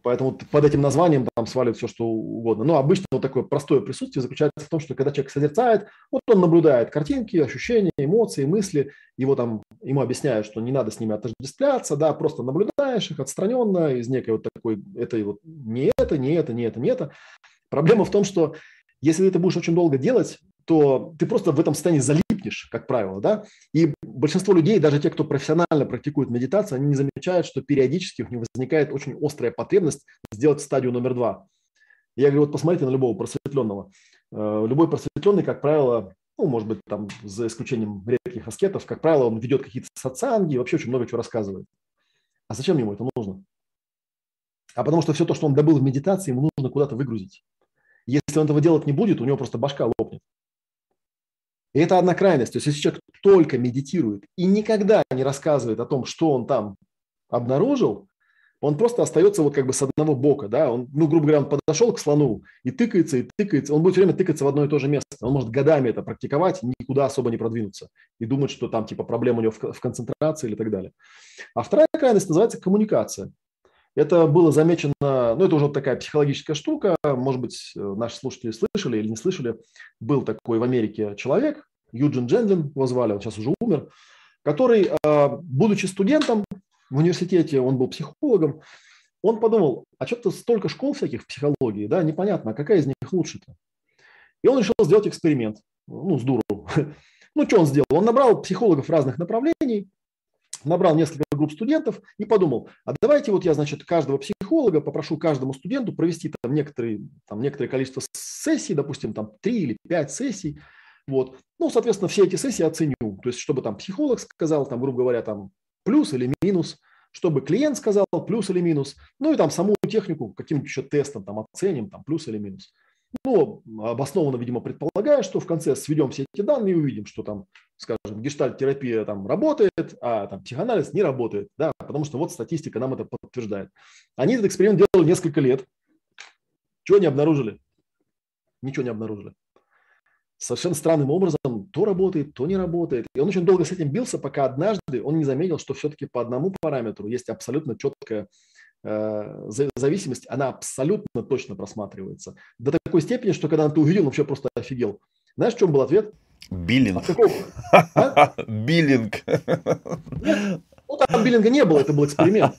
Поэтому под этим названием там сваливают все, что угодно. Но обычно вот такое простое присутствие заключается в том, что когда человек созерцает, вот он наблюдает картинки, ощущения, эмоции, мысли, его там, ему объясняют, что не надо с ними отождествляться, да, просто наблюдаешь их отстраненно из некой вот такой, это вот не это, не это, не это, не это. Проблема в том, что если ты это будешь очень долго делать, то ты просто в этом состоянии залипнешь, как правило, да, и большинство людей, даже те, кто профессионально практикует медитацию, они не замечают, что периодически у них возникает очень острая потребность сделать стадию номер два. Я говорю, вот посмотрите на любого просветленного. Э, любой просветленный, как правило, ну, может быть, там, за исключением редких аскетов, как правило, он ведет какие-то сатсанги, вообще очень много чего рассказывает. А зачем ему это нужно? А потому что все то, что он добыл в медитации, ему нужно куда-то выгрузить. Если он этого делать не будет, у него просто башка лопнет. И это одна крайность. То есть если человек только медитирует и никогда не рассказывает о том, что он там обнаружил, он просто остается вот как бы с одного бока, да, он, ну, грубо говоря, он подошел к слону и тыкается, и тыкается, он будет все время тыкаться в одно и то же место, он может годами это практиковать, никуда особо не продвинуться и думать, что там типа проблема у него в, в концентрации или так далее. А вторая крайность называется коммуникация. Это было замечено, ну это уже такая психологическая штука, может быть, э, наши слушатели слышали или не слышали, был такой в Америке человек, Юджин Джендлин его звали, он сейчас уже умер, который, э, будучи студентом в университете, он был психологом, он подумал, а что-то столько школ всяких в психологии, да, непонятно, а какая из них лучше-то? И он решил сделать эксперимент, ну, здорово. Ну, что он сделал? Он набрал психологов разных направлений, набрал несколько групп студентов и подумал, а давайте вот я, значит, каждого психолога попрошу каждому студенту провести там некоторые, там некоторое количество сессий, допустим, там три или пять сессий, вот. Ну, соответственно, все эти сессии оценю, то есть чтобы там психолог сказал, там, грубо говоря, там плюс или минус, чтобы клиент сказал плюс или минус, ну и там саму технику каким-нибудь еще тестом там оценим, там плюс или минус. Ну, обоснованно, видимо, предполагая, что в конце сведем все эти данные и увидим, что там, скажем, гештальт-терапия там работает, а там психоанализ не работает, да, потому что вот статистика нам это подтверждает. Они этот эксперимент делали несколько лет. Чего не обнаружили? Ничего не обнаружили. Совершенно странным образом то работает, то не работает. И он очень долго с этим бился, пока однажды он не заметил, что все-таки по одному параметру есть абсолютно четкая Э, зависимость, она абсолютно точно просматривается. До такой степени, что когда ты увидел, он вообще просто офигел. Знаешь, в чем был ответ? Биллинг. А? Биллинг. ну, там биллинга не было, это был эксперимент.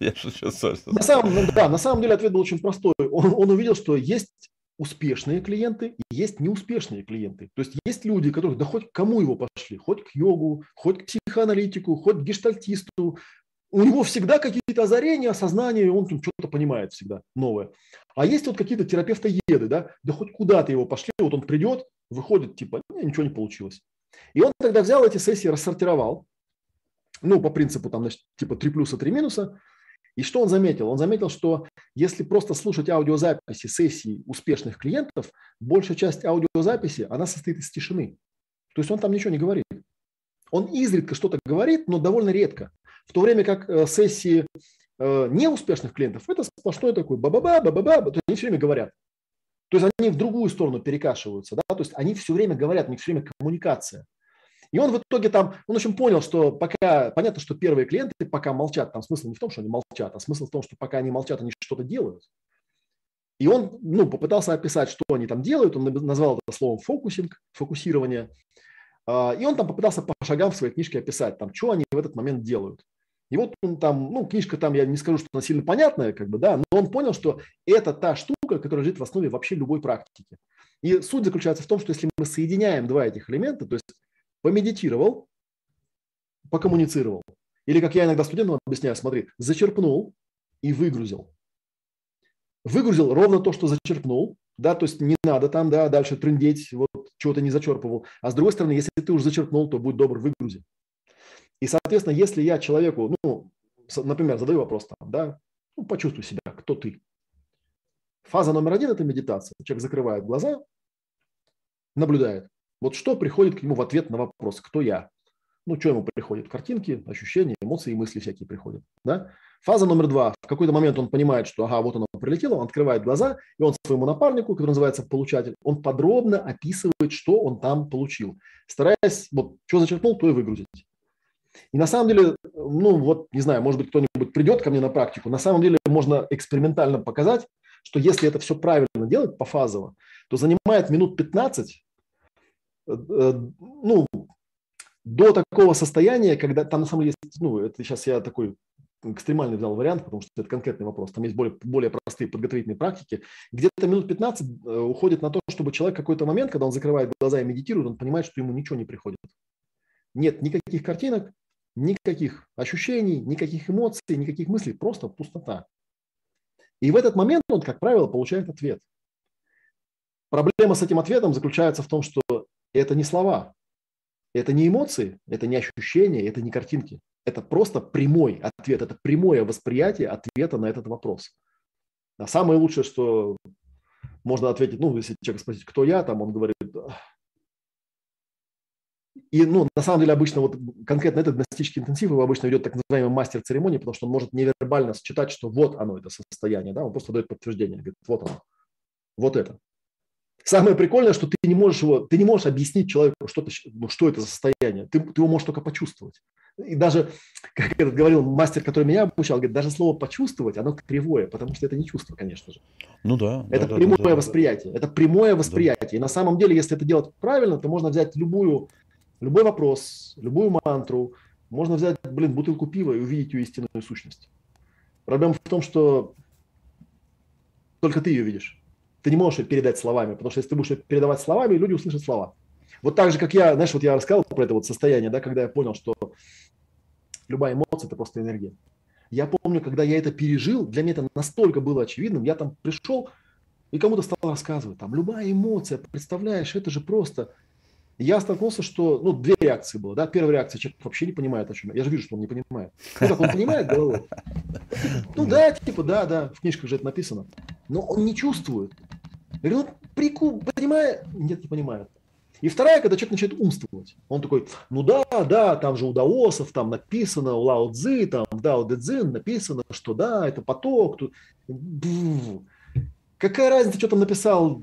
Я шучу, на самом, ну да, на самом деле ответ был очень простой. Он, он увидел, что есть успешные клиенты и есть неуспешные клиенты. То есть есть люди, которые, да хоть к кому его пошли, хоть к йогу, хоть к психоаналитику, хоть к гештальтисту, у него всегда какие-то озарения, осознания, он тут что-то понимает всегда новое. А есть вот какие-то терапевты-еды, да, да хоть куда-то его пошли, вот он придет, выходит, типа, ничего не получилось. И он тогда взял эти сессии, рассортировал, ну, по принципу, там, значит, типа 3 плюса, 3 минуса, и что он заметил? Он заметил, что если просто слушать аудиозаписи сессий успешных клиентов, большая часть аудиозаписи, она состоит из тишины. То есть он там ничего не говорит. Он изредка что-то говорит, но довольно редко. В то время как э, сессии э, неуспешных клиентов – это сплошной такой ба-ба-ба, ба-ба-ба, то есть они все время говорят. То есть они в другую сторону перекашиваются, да, то есть они все время говорят, у них все время коммуникация. И он в итоге там, он очень понял, что пока, понятно, что первые клиенты пока молчат, там смысл не в том, что они молчат, а смысл в том, что пока они молчат, они что-то делают. И он ну, попытался описать, что они там делают, он назвал это словом фокусинг, фокусирование. А, и он там попытался по шагам в своей книжке описать, там, что они в этот момент делают. И вот он там, ну, книжка там, я не скажу, что она сильно понятная, как бы, да, но он понял, что это та штука, которая лежит в основе вообще любой практики. И суть заключается в том, что если мы соединяем два этих элемента, то есть помедитировал, покоммуницировал, или, как я иногда студентам объясняю, смотри, зачерпнул и выгрузил. Выгрузил ровно то, что зачерпнул, да, то есть не надо там, да, дальше трындеть, вот чего-то не зачерпывал. А с другой стороны, если ты уже зачерпнул, то будь добр, выгрузи. И, соответственно, если я человеку, ну, например, задаю вопрос там, да, ну, почувствуй себя, кто ты. Фаза номер один – это медитация. Человек закрывает глаза, наблюдает. Вот что приходит к нему в ответ на вопрос «Кто я?». Ну, что ему приходит? Картинки, ощущения, эмоции, мысли всякие приходят. Да? Фаза номер два. В какой-то момент он понимает, что ага, вот оно прилетело, он открывает глаза, и он своему напарнику, который называется получатель, он подробно описывает, что он там получил, стараясь, вот, что зачерпнул, то и выгрузить. И на самом деле, ну вот, не знаю, может быть, кто-нибудь придет ко мне на практику, на самом деле можно экспериментально показать, что если это все правильно делать пофазово, то занимает минут 15, э, э, ну, до такого состояния, когда там на самом деле есть, ну, это сейчас я такой экстремальный взял вариант, потому что это конкретный вопрос. Там есть более, более простые подготовительные практики. Где-то минут 15 э, уходит на то, чтобы человек какой-то момент, когда он закрывает глаза и медитирует, он понимает, что ему ничего не приходит. Нет никаких картинок, никаких ощущений, никаких эмоций, никаких мыслей, просто пустота. И в этот момент он, как правило, получает ответ. Проблема с этим ответом заключается в том, что это не слова, это не эмоции, это не ощущения, это не картинки. Это просто прямой ответ, это прямое восприятие ответа на этот вопрос. А самое лучшее, что можно ответить, ну, если человек спросить, кто я, там он говорит, и, ну, на самом деле, обычно вот конкретно этот гностический интенсив его обычно ведет так называемый мастер церемонии, потому что он может невербально считать, что вот оно, это состояние, да, он просто дает подтверждение, говорит, вот оно, вот это. Самое прикольное, что ты не можешь его, ты не можешь объяснить человеку, что, ты, ну, что это за состояние, ты, ты его можешь только почувствовать. И даже, как этот говорил мастер, который меня обучал, говорит, даже слово «почувствовать», оно кривое, потому что это не чувство, конечно же. Ну да. Это да, прямое да, да, восприятие. Это прямое восприятие. Да. И на самом деле, если это делать правильно, то можно взять любую, любой вопрос, любую мантру, можно взять, блин, бутылку пива и увидеть ее истинную сущность. Проблема в том, что только ты ее видишь. Ты не можешь ее передать словами, потому что если ты будешь ее передавать словами, люди услышат слова. Вот так же, как я, знаешь, вот я рассказал про это вот состояние, да, когда я понял, что Любая эмоция – это просто энергия. Я помню, когда я это пережил, для меня это настолько было очевидным, я там пришел и кому-то стал рассказывать, там, любая эмоция, представляешь, это же просто... Я столкнулся, что, ну, две реакции было, да, первая реакция, человек вообще не понимает, о чем я, я же вижу, что он не понимает. Ну, как он понимает головой? Ну, да, типа, да, да, в книжках же это написано, но он не чувствует. Я говорю, ну, прику, понимает? Нет, не понимает. И вторая, когда человек начинает умствовать. Он такой, ну да, да, там же у даосов там написано, у Лао Цзы, там в Дао Дэ Цзин написано, что да, это поток. Тут... Какая разница, что там написал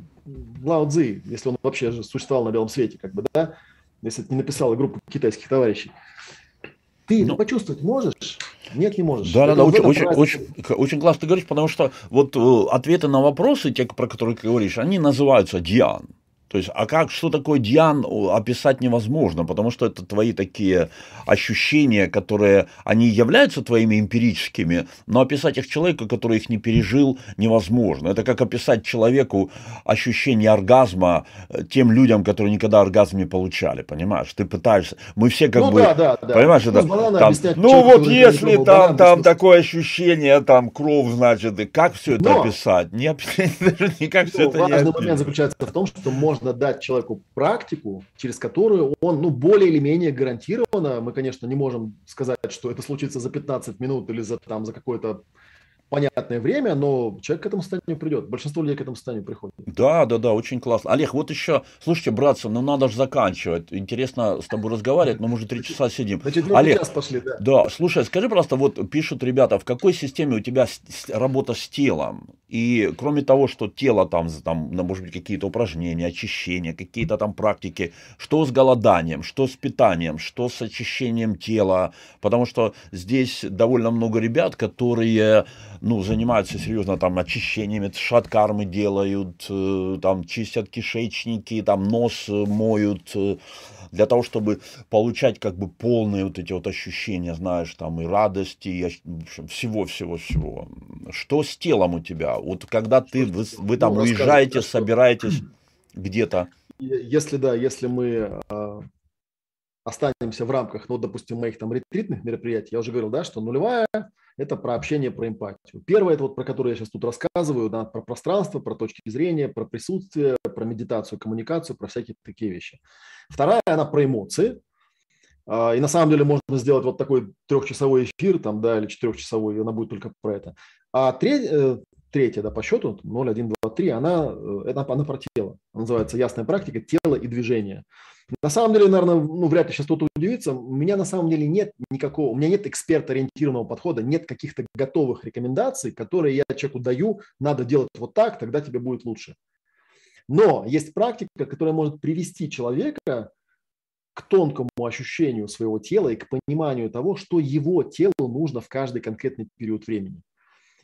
Лао Цзы, если он вообще же существовал на белом свете, как бы, да? Если это не написала группа китайских товарищей. Ты ну, почувствовать можешь? Нет, не можешь. Да, да, да, очень, очень, очень, очень классно ты говоришь, потому что вот э, ответы на вопросы, те, про которые ты говоришь, они называются диан. То есть, а как, что такое Диан, описать невозможно, потому что это твои такие ощущения, которые, они являются твоими эмпирическими, но описать их человеку, который их не пережил, невозможно. Это как описать человеку ощущение оргазма э, тем людям, которые никогда оргазм не получали, понимаешь? Ты пытаешься, мы все как ну, бы, да, да, да. понимаешь, это, там, ну вот если там, банан, там такое ощущение, там кровь, значит, и как все это но, описать? Не даже никак все это не Важный момент заключается в том, что можно можно дать человеку практику, через которую он, ну, более или менее гарантированно, мы, конечно, не можем сказать, что это случится за 15 минут или за, там, за какое-то понятное время, но человек к этому состоянию придет. Большинство людей к этому состоянию приходит. Да, да, да, очень классно. Олег, вот еще, слушайте, братцы, ну надо же заканчивать. Интересно с тобой разговаривать, но мы уже три часа сидим. Значит, Олег, час пошли, да. Да, слушай, скажи просто, вот пишут ребята, в какой системе у тебя работа с телом? И кроме того, что тело там, там может быть, какие-то упражнения, очищения, какие-то там практики, что с голоданием, что с питанием, что с очищением тела? Потому что здесь довольно много ребят, которые ну, занимаются серьезно там очищениями, шаткармы делают, э, там чистят кишечники, там нос моют, э, для того, чтобы получать как бы полные вот эти вот ощущения, знаешь, там и радости, и всего-всего-всего. Что с телом у тебя? Вот когда ты, вы, вы там ну, уезжаете, собираетесь где-то. Если да, если мы э, останемся в рамках, ну, допустим, моих там ретритных мероприятий, я уже говорил, да, что нулевая – это про общение, про эмпатию. Первое – это вот про которое я сейчас тут рассказываю, да, про пространство, про точки зрения, про присутствие, про медитацию, коммуникацию, про всякие такие вещи. Вторая – она про эмоции. А, и на самом деле можно сделать вот такой трехчасовой эфир, там, да, или четырехчасовой, она будет только про это. А э, третья, да, по счету, 0, 1, 2, 3, она, э, это, она про тело. Она называется «Ясная практика. Тело и движение». На самом деле, наверное, ну, вряд ли сейчас кто-то удивится, у меня на самом деле нет никакого, у меня нет эксперт-ориентированного подхода, нет каких-то готовых рекомендаций, которые я человеку даю, надо делать вот так, тогда тебе будет лучше. Но есть практика, которая может привести человека к тонкому ощущению своего тела и к пониманию того, что его телу нужно в каждый конкретный период времени.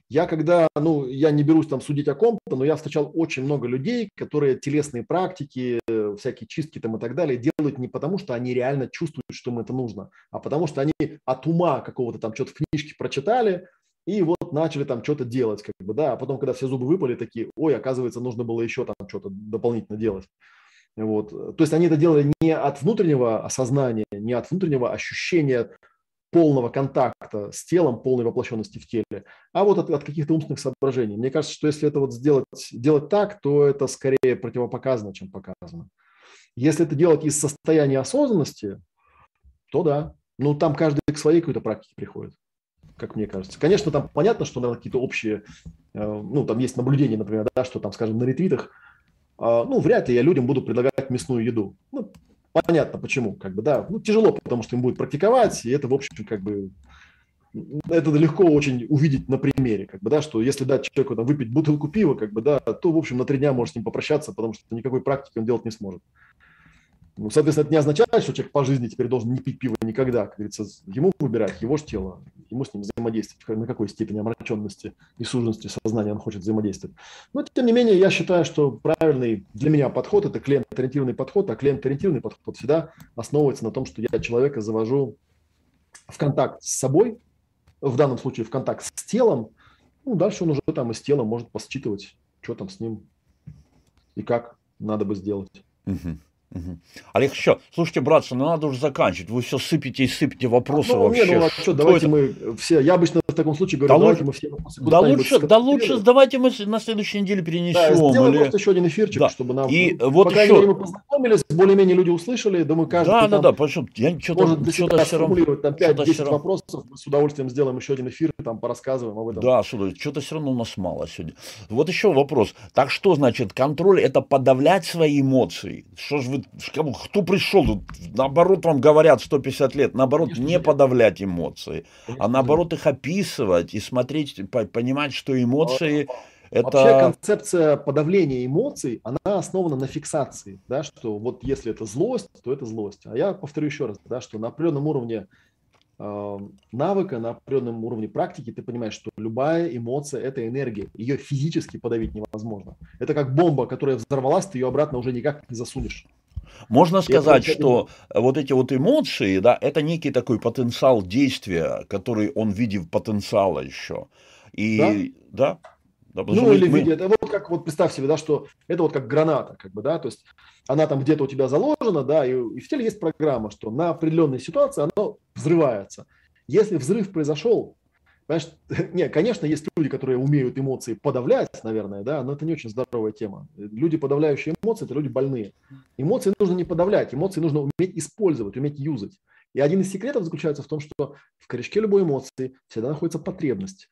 Я когда, ну, я не берусь там судить о ком-то, но я встречал очень много людей, которые телесные практики, э, всякие чистки там и так далее делают не потому, что они реально чувствуют, что им это нужно, а потому что они от ума какого-то там что-то в книжке прочитали, и вот начали там что-то делать, как бы, да, а потом, когда все зубы выпали, такие, ой, оказывается, нужно было еще там что-то дополнительно делать. Вот. То есть они это делали не от внутреннего осознания, не от внутреннего ощущения полного контакта с телом, полной воплощенности в теле, а вот от, от каких-то умственных соображений. Мне кажется, что если это вот сделать, делать так, то это скорее противопоказано, чем показано. Если это делать из состояния осознанности, то да. Ну, там каждый к своей какой-то практике приходит, как мне кажется. Конечно, там понятно, что наверное, какие-то общие, э, ну, там есть наблюдения, например, да, что там, скажем, на ретритах, э, ну, вряд ли я людям буду предлагать мясную еду. Ну, Понятно, почему, как бы, да. Ну, тяжело, потому что им будет практиковать, и это, в общем, как бы, это легко очень увидеть на примере, как бы, да, что если дать человеку там, выпить бутылку пива, как бы, да, то, в общем, на три дня может с ним попрощаться, потому что никакой практики он делать не сможет. Ну, соответственно, это не означает, что человек по жизни теперь должен не пить пиво никогда. Как говорится, ему выбирать, его же тело, ему с ним взаимодействовать, на какой степени омраченности и суженности сознания он хочет взаимодействовать. Но, тем не менее, я считаю, что правильный для меня подход – это клиент-ориентированный подход, а клиент-ориентированный подход всегда основывается на том, что я человека завожу в контакт с собой, в данном случае в контакт с телом, ну, дальше он уже там из тела может посчитывать, что там с ним и как надо бы сделать. Угу. Олег, еще, слушайте, братцы, ну надо уже заканчивать. Вы все сыпите и сыпите вопросы ну, вообще. Не, ну, а что, давайте это? мы все, я обычно в таком случае говорю, да давайте лучше, мы все вопросы Да лучше, да лучше, давайте мы на следующей неделе перенесем. Да, сделаем или... просто еще один эфирчик, да. чтобы нам, и ну, вот по крайней еще... мере, мы познакомились, более-менее люди услышали, думаю, каждый Да, да, да, потому я что-то, может для себя сформулировать там 5-10 вопросов, мы с удовольствием сделаем еще один эфир, там порассказываем об этом. Да, что-то все равно у нас мало сегодня. Вот еще вопрос. Так что значит контроль – это подавлять свои эмоции? Что же вы, кто пришел? Наоборот, вам говорят 150 лет, наоборот, Конечно, не подавлять эмоции, а наоборот их описывать и смотреть, понимать, что эмоции это... Вообще концепция подавления эмоций, она основана на фиксации, да, что вот если это злость, то это злость. А я повторю еще раз, да, что на определенном уровне э, навыка, на определенном уровне практики ты понимаешь, что любая эмоция – это энергия. Ее физически подавить невозможно. Это как бомба, которая взорвалась, ты ее обратно уже никак не засунешь. Можно сказать, что вот эти вот эмоции, да, это некий такой потенциал действия, который он видит потенциала еще. И да, да ну, или мы... это вот как вот представь себе, да, что это вот как граната, как бы, да, то есть она там где-то у тебя заложена, да, и, и в теле есть программа, что на определенной ситуации она взрывается. Если взрыв произошел, Понимаешь, не, конечно, есть люди, которые умеют эмоции подавлять, наверное, да, но это не очень здоровая тема. Люди, подавляющие эмоции, это люди больные. Эмоции нужно не подавлять, эмоции нужно уметь использовать, уметь юзать. И один из секретов заключается в том, что в корешке любой эмоции всегда находится потребность.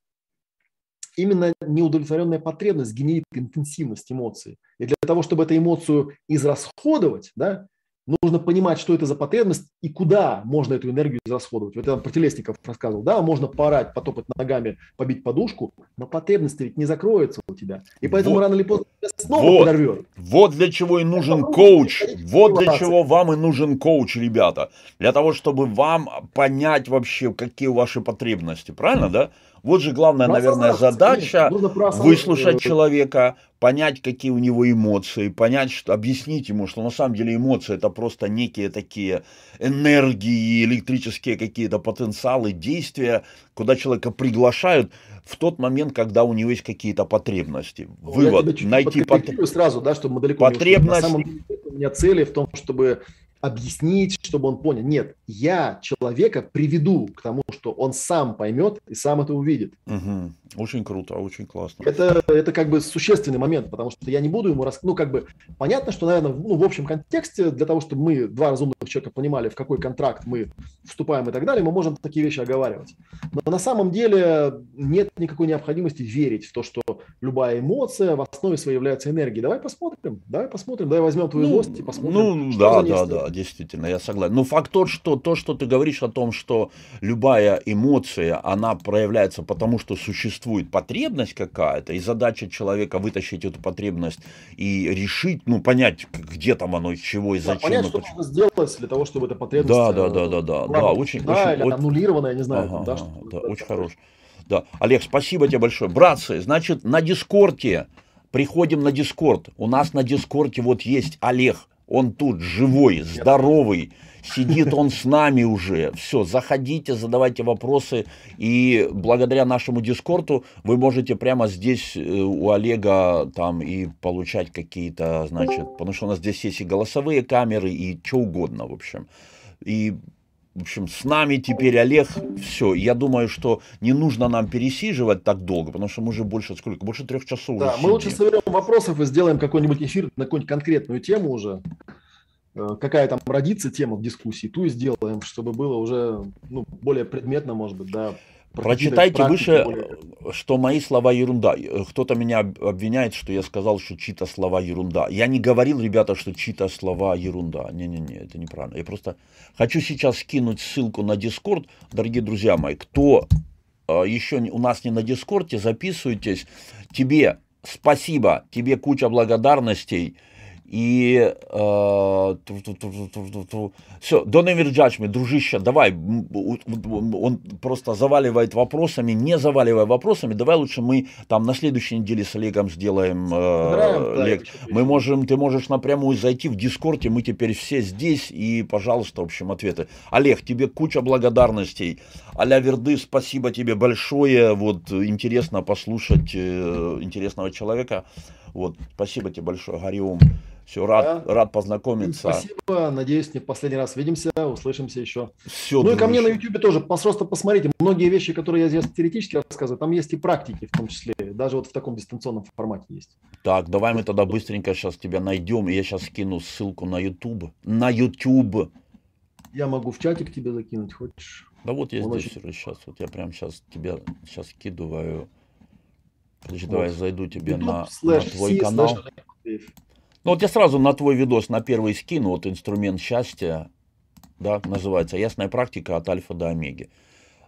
Именно неудовлетворенная потребность генерит интенсивность эмоций. И для того, чтобы эту эмоцию израсходовать, да, нужно понимать, что это за потребность и куда можно эту энергию израсходовать. Вот я там про телесников рассказывал. Да, можно поорать, потопать ногами, побить подушку, но потребность ведь не закроется у тебя. И поэтому вот. рано или поздно снова вот. подорвет. Вот для чего и нужен а коуч. Вот для чего вам и нужен коуч, ребята. Для того, чтобы вам понять вообще, какие ваши потребности. Правильно, да? Вот же главная, наверное, задача выслушать человека, понять, какие у него эмоции, понять, что, объяснить ему, что на самом деле эмоции это просто некие такие энергии, электрические какие-то потенциалы, действия, куда человека приглашают в тот момент, когда у него есть какие-то потребности. Вывод, найти потребность. сразу, да, чтобы мы далеко потребность... не ушли. На самом деле у меня цели в том, чтобы объяснить, чтобы он понял. Нет, я человека приведу к тому, что он сам поймет и сам это увидит. Угу. Очень круто, очень классно. Это, это как бы существенный момент, потому что я не буду ему рас... Ну, как бы, понятно, что, наверное, ну, в общем контексте, для того, чтобы мы, два разумных человека, понимали, в какой контракт мы вступаем и так далее, мы можем такие вещи оговаривать. Но на самом деле нет никакой необходимости верить в то, что любая эмоция в основе своей является энергией. Давай посмотрим, давай посмотрим, давай возьмем твою ну, злость и посмотрим. Ну, да, да, да, действительно, я согласен. Но факт тот, что то, что ты говоришь о том, что любая эмоция, она проявляется потому, что существует потребность какая-то, и задача человека вытащить эту потребность и решить, ну, понять, где там оно, чего и зачем. Да, понять, что нужно сделать для того, чтобы эта потребность... Да, да, да, да, да, да, очень... Да, очень, или очень... аннулирована, я не знаю. Ага, да, да, очень хорош. Да, Олег, спасибо тебе большое. Братцы, значит, на Дискорде, приходим на Дискорд. У нас на Дискорде вот есть Олег, он тут живой, здоровый, сидит он с нами уже. Все, заходите, задавайте вопросы. И благодаря нашему Дискорду вы можете прямо здесь э, у Олега там и получать какие-то, значит, потому что у нас здесь есть и голосовые камеры, и что угодно, в общем. И в общем, с нами теперь Олег, все. Я думаю, что не нужно нам пересиживать так долго, потому что мы уже больше, сколько, больше трех часов Да, мы лучше соберем вопросов и сделаем какой-нибудь эфир на какую-нибудь конкретную тему уже. Э, какая там родится тема в дисcuссии, ту и сделаем, чтобы было уже ну, более предметно, может быть, да, Прочитайте выше, более... что мои слова ерунда. Кто-то меня обвиняет, что я сказал, что чьи-то слова ерунда. Я не говорил, ребята, что чьи-то слова ерунда. Не-не-не, это неправильно. Я просто хочу сейчас скинуть ссылку на Дискорд. Дорогие друзья мои, кто а, еще у нас не на Дискорде, записывайтесь. Тебе спасибо, тебе куча благодарностей. И э, все, don't ever judge me, дружище, давай, он просто заваливает вопросами, не заваливая вопросами, давай лучше мы там на следующей неделе с Олегом сделаем э, лек. Мы можем, ты можешь напрямую зайти в Дискорде, мы теперь все здесь, и, пожалуйста, в общем, ответы. Олег, тебе куча благодарностей. Аля Верды, спасибо тебе большое, вот интересно послушать э, интересного человека. Вот, спасибо тебе большое, Гариом. Все, рад, да. рад познакомиться. Спасибо. Надеюсь, не в последний раз видимся, услышимся еще. Все, ну и ко мне на YouTube тоже просто посмотрите. Многие вещи, которые я здесь теоретически рассказываю, там есть и практики в том числе. Даже вот в таком дистанционном формате есть. Так, давай мы тогда быстренько сейчас тебя найдем. И я сейчас скину ссылку на YouTube. На YouTube. Я могу в чатик тебе закинуть, хочешь? Да вот я Он здесь очень... сейчас. Вот я прям сейчас тебя сейчас скидываю. Подожди, вот. давай зайду тебе YouTube на, на твой канал. Ну вот я сразу на твой видос на первый скину, вот инструмент счастья, да, называется «Ясная практика от альфа до омеги».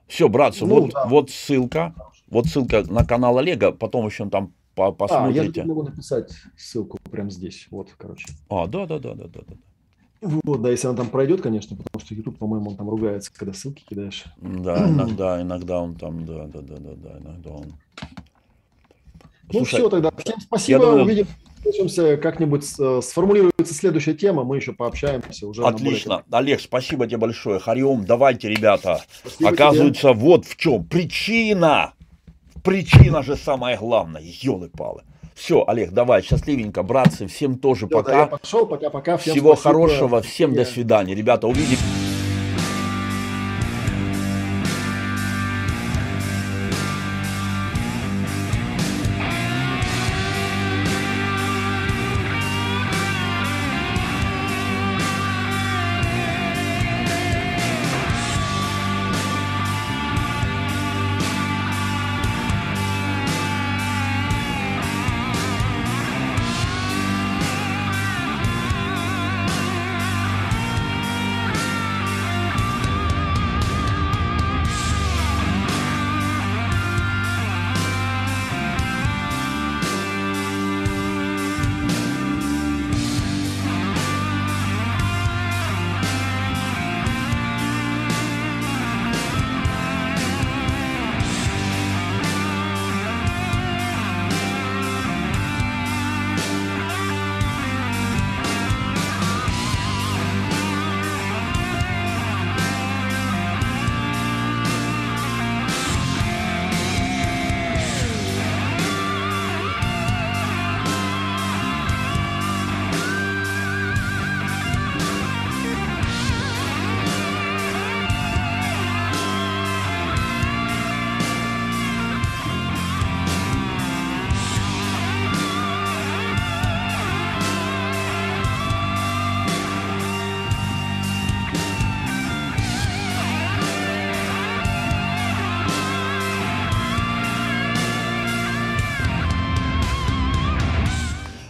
Все, братцы, ну, вот, да. вот ссылка, вот ссылка на канал Олега, потом еще там по посмотрите. А, я могу написать ссылку прямо здесь, вот, короче. А, да, да, да, да, да. да. Вот, да, если она там пройдет, конечно, потому что YouTube, по-моему, он там ругается, когда ссылки кидаешь. Да, иногда, иногда он там, да, да, да, да, да, иногда он. Ну Слушай, все тогда. Всем спасибо. Думаю, Увидим. Услышимся как-нибудь, э, сформулируется следующая тема, мы еще пообщаемся. Уже Отлично. Более... Олег, спасибо тебе большое. Хариом, давайте, ребята. Спасибо Оказывается, тебе. вот в чем причина. Причина же самое главное. Елы-палы. Все, Олег, давай, счастливенько, братцы, всем тоже Все, пока. Да, я пошел, пока-пока. Всего спасибо. хорошего, всем до свидания. Ребята, увидимся.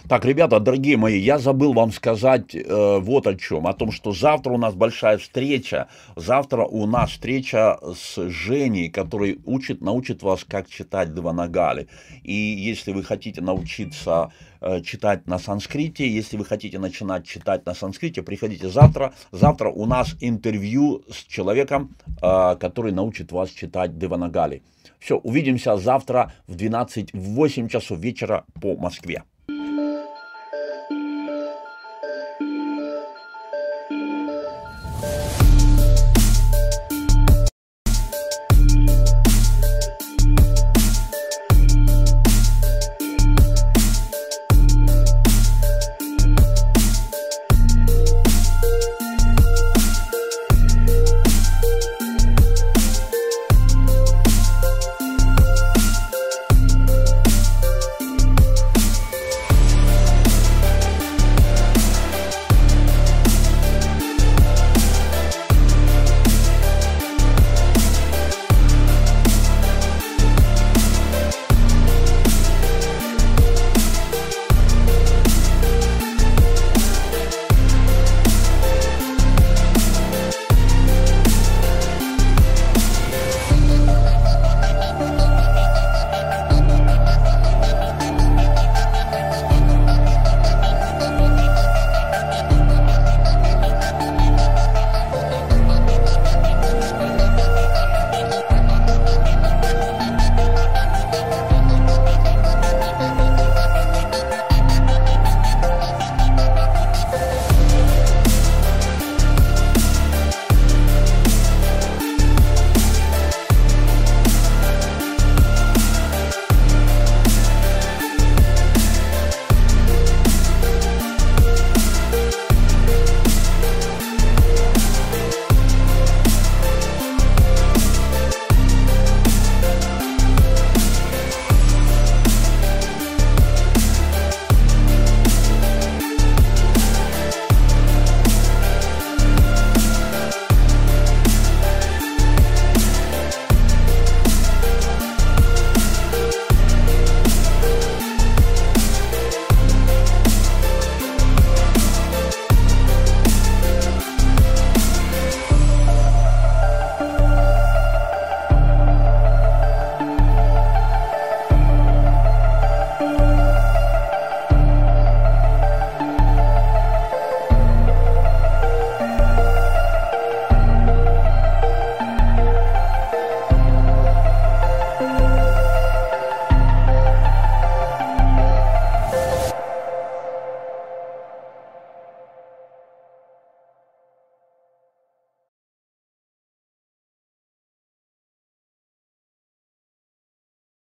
Так, ребята, дорогие мои, я забыл вам сказать э, вот о чем. О том, что завтра у нас большая встреча. Завтра у нас встреча с Женей, который учит, научит вас, как читать Деванагали. И если вы хотите научиться э, читать на санскрите, если вы хотите начинать читать на санскрите, приходите завтра. Завтра у нас интервью с человеком, э, который научит вас читать Деванагали. Все, увидимся завтра в 12, в 8 часов вечера по Москве.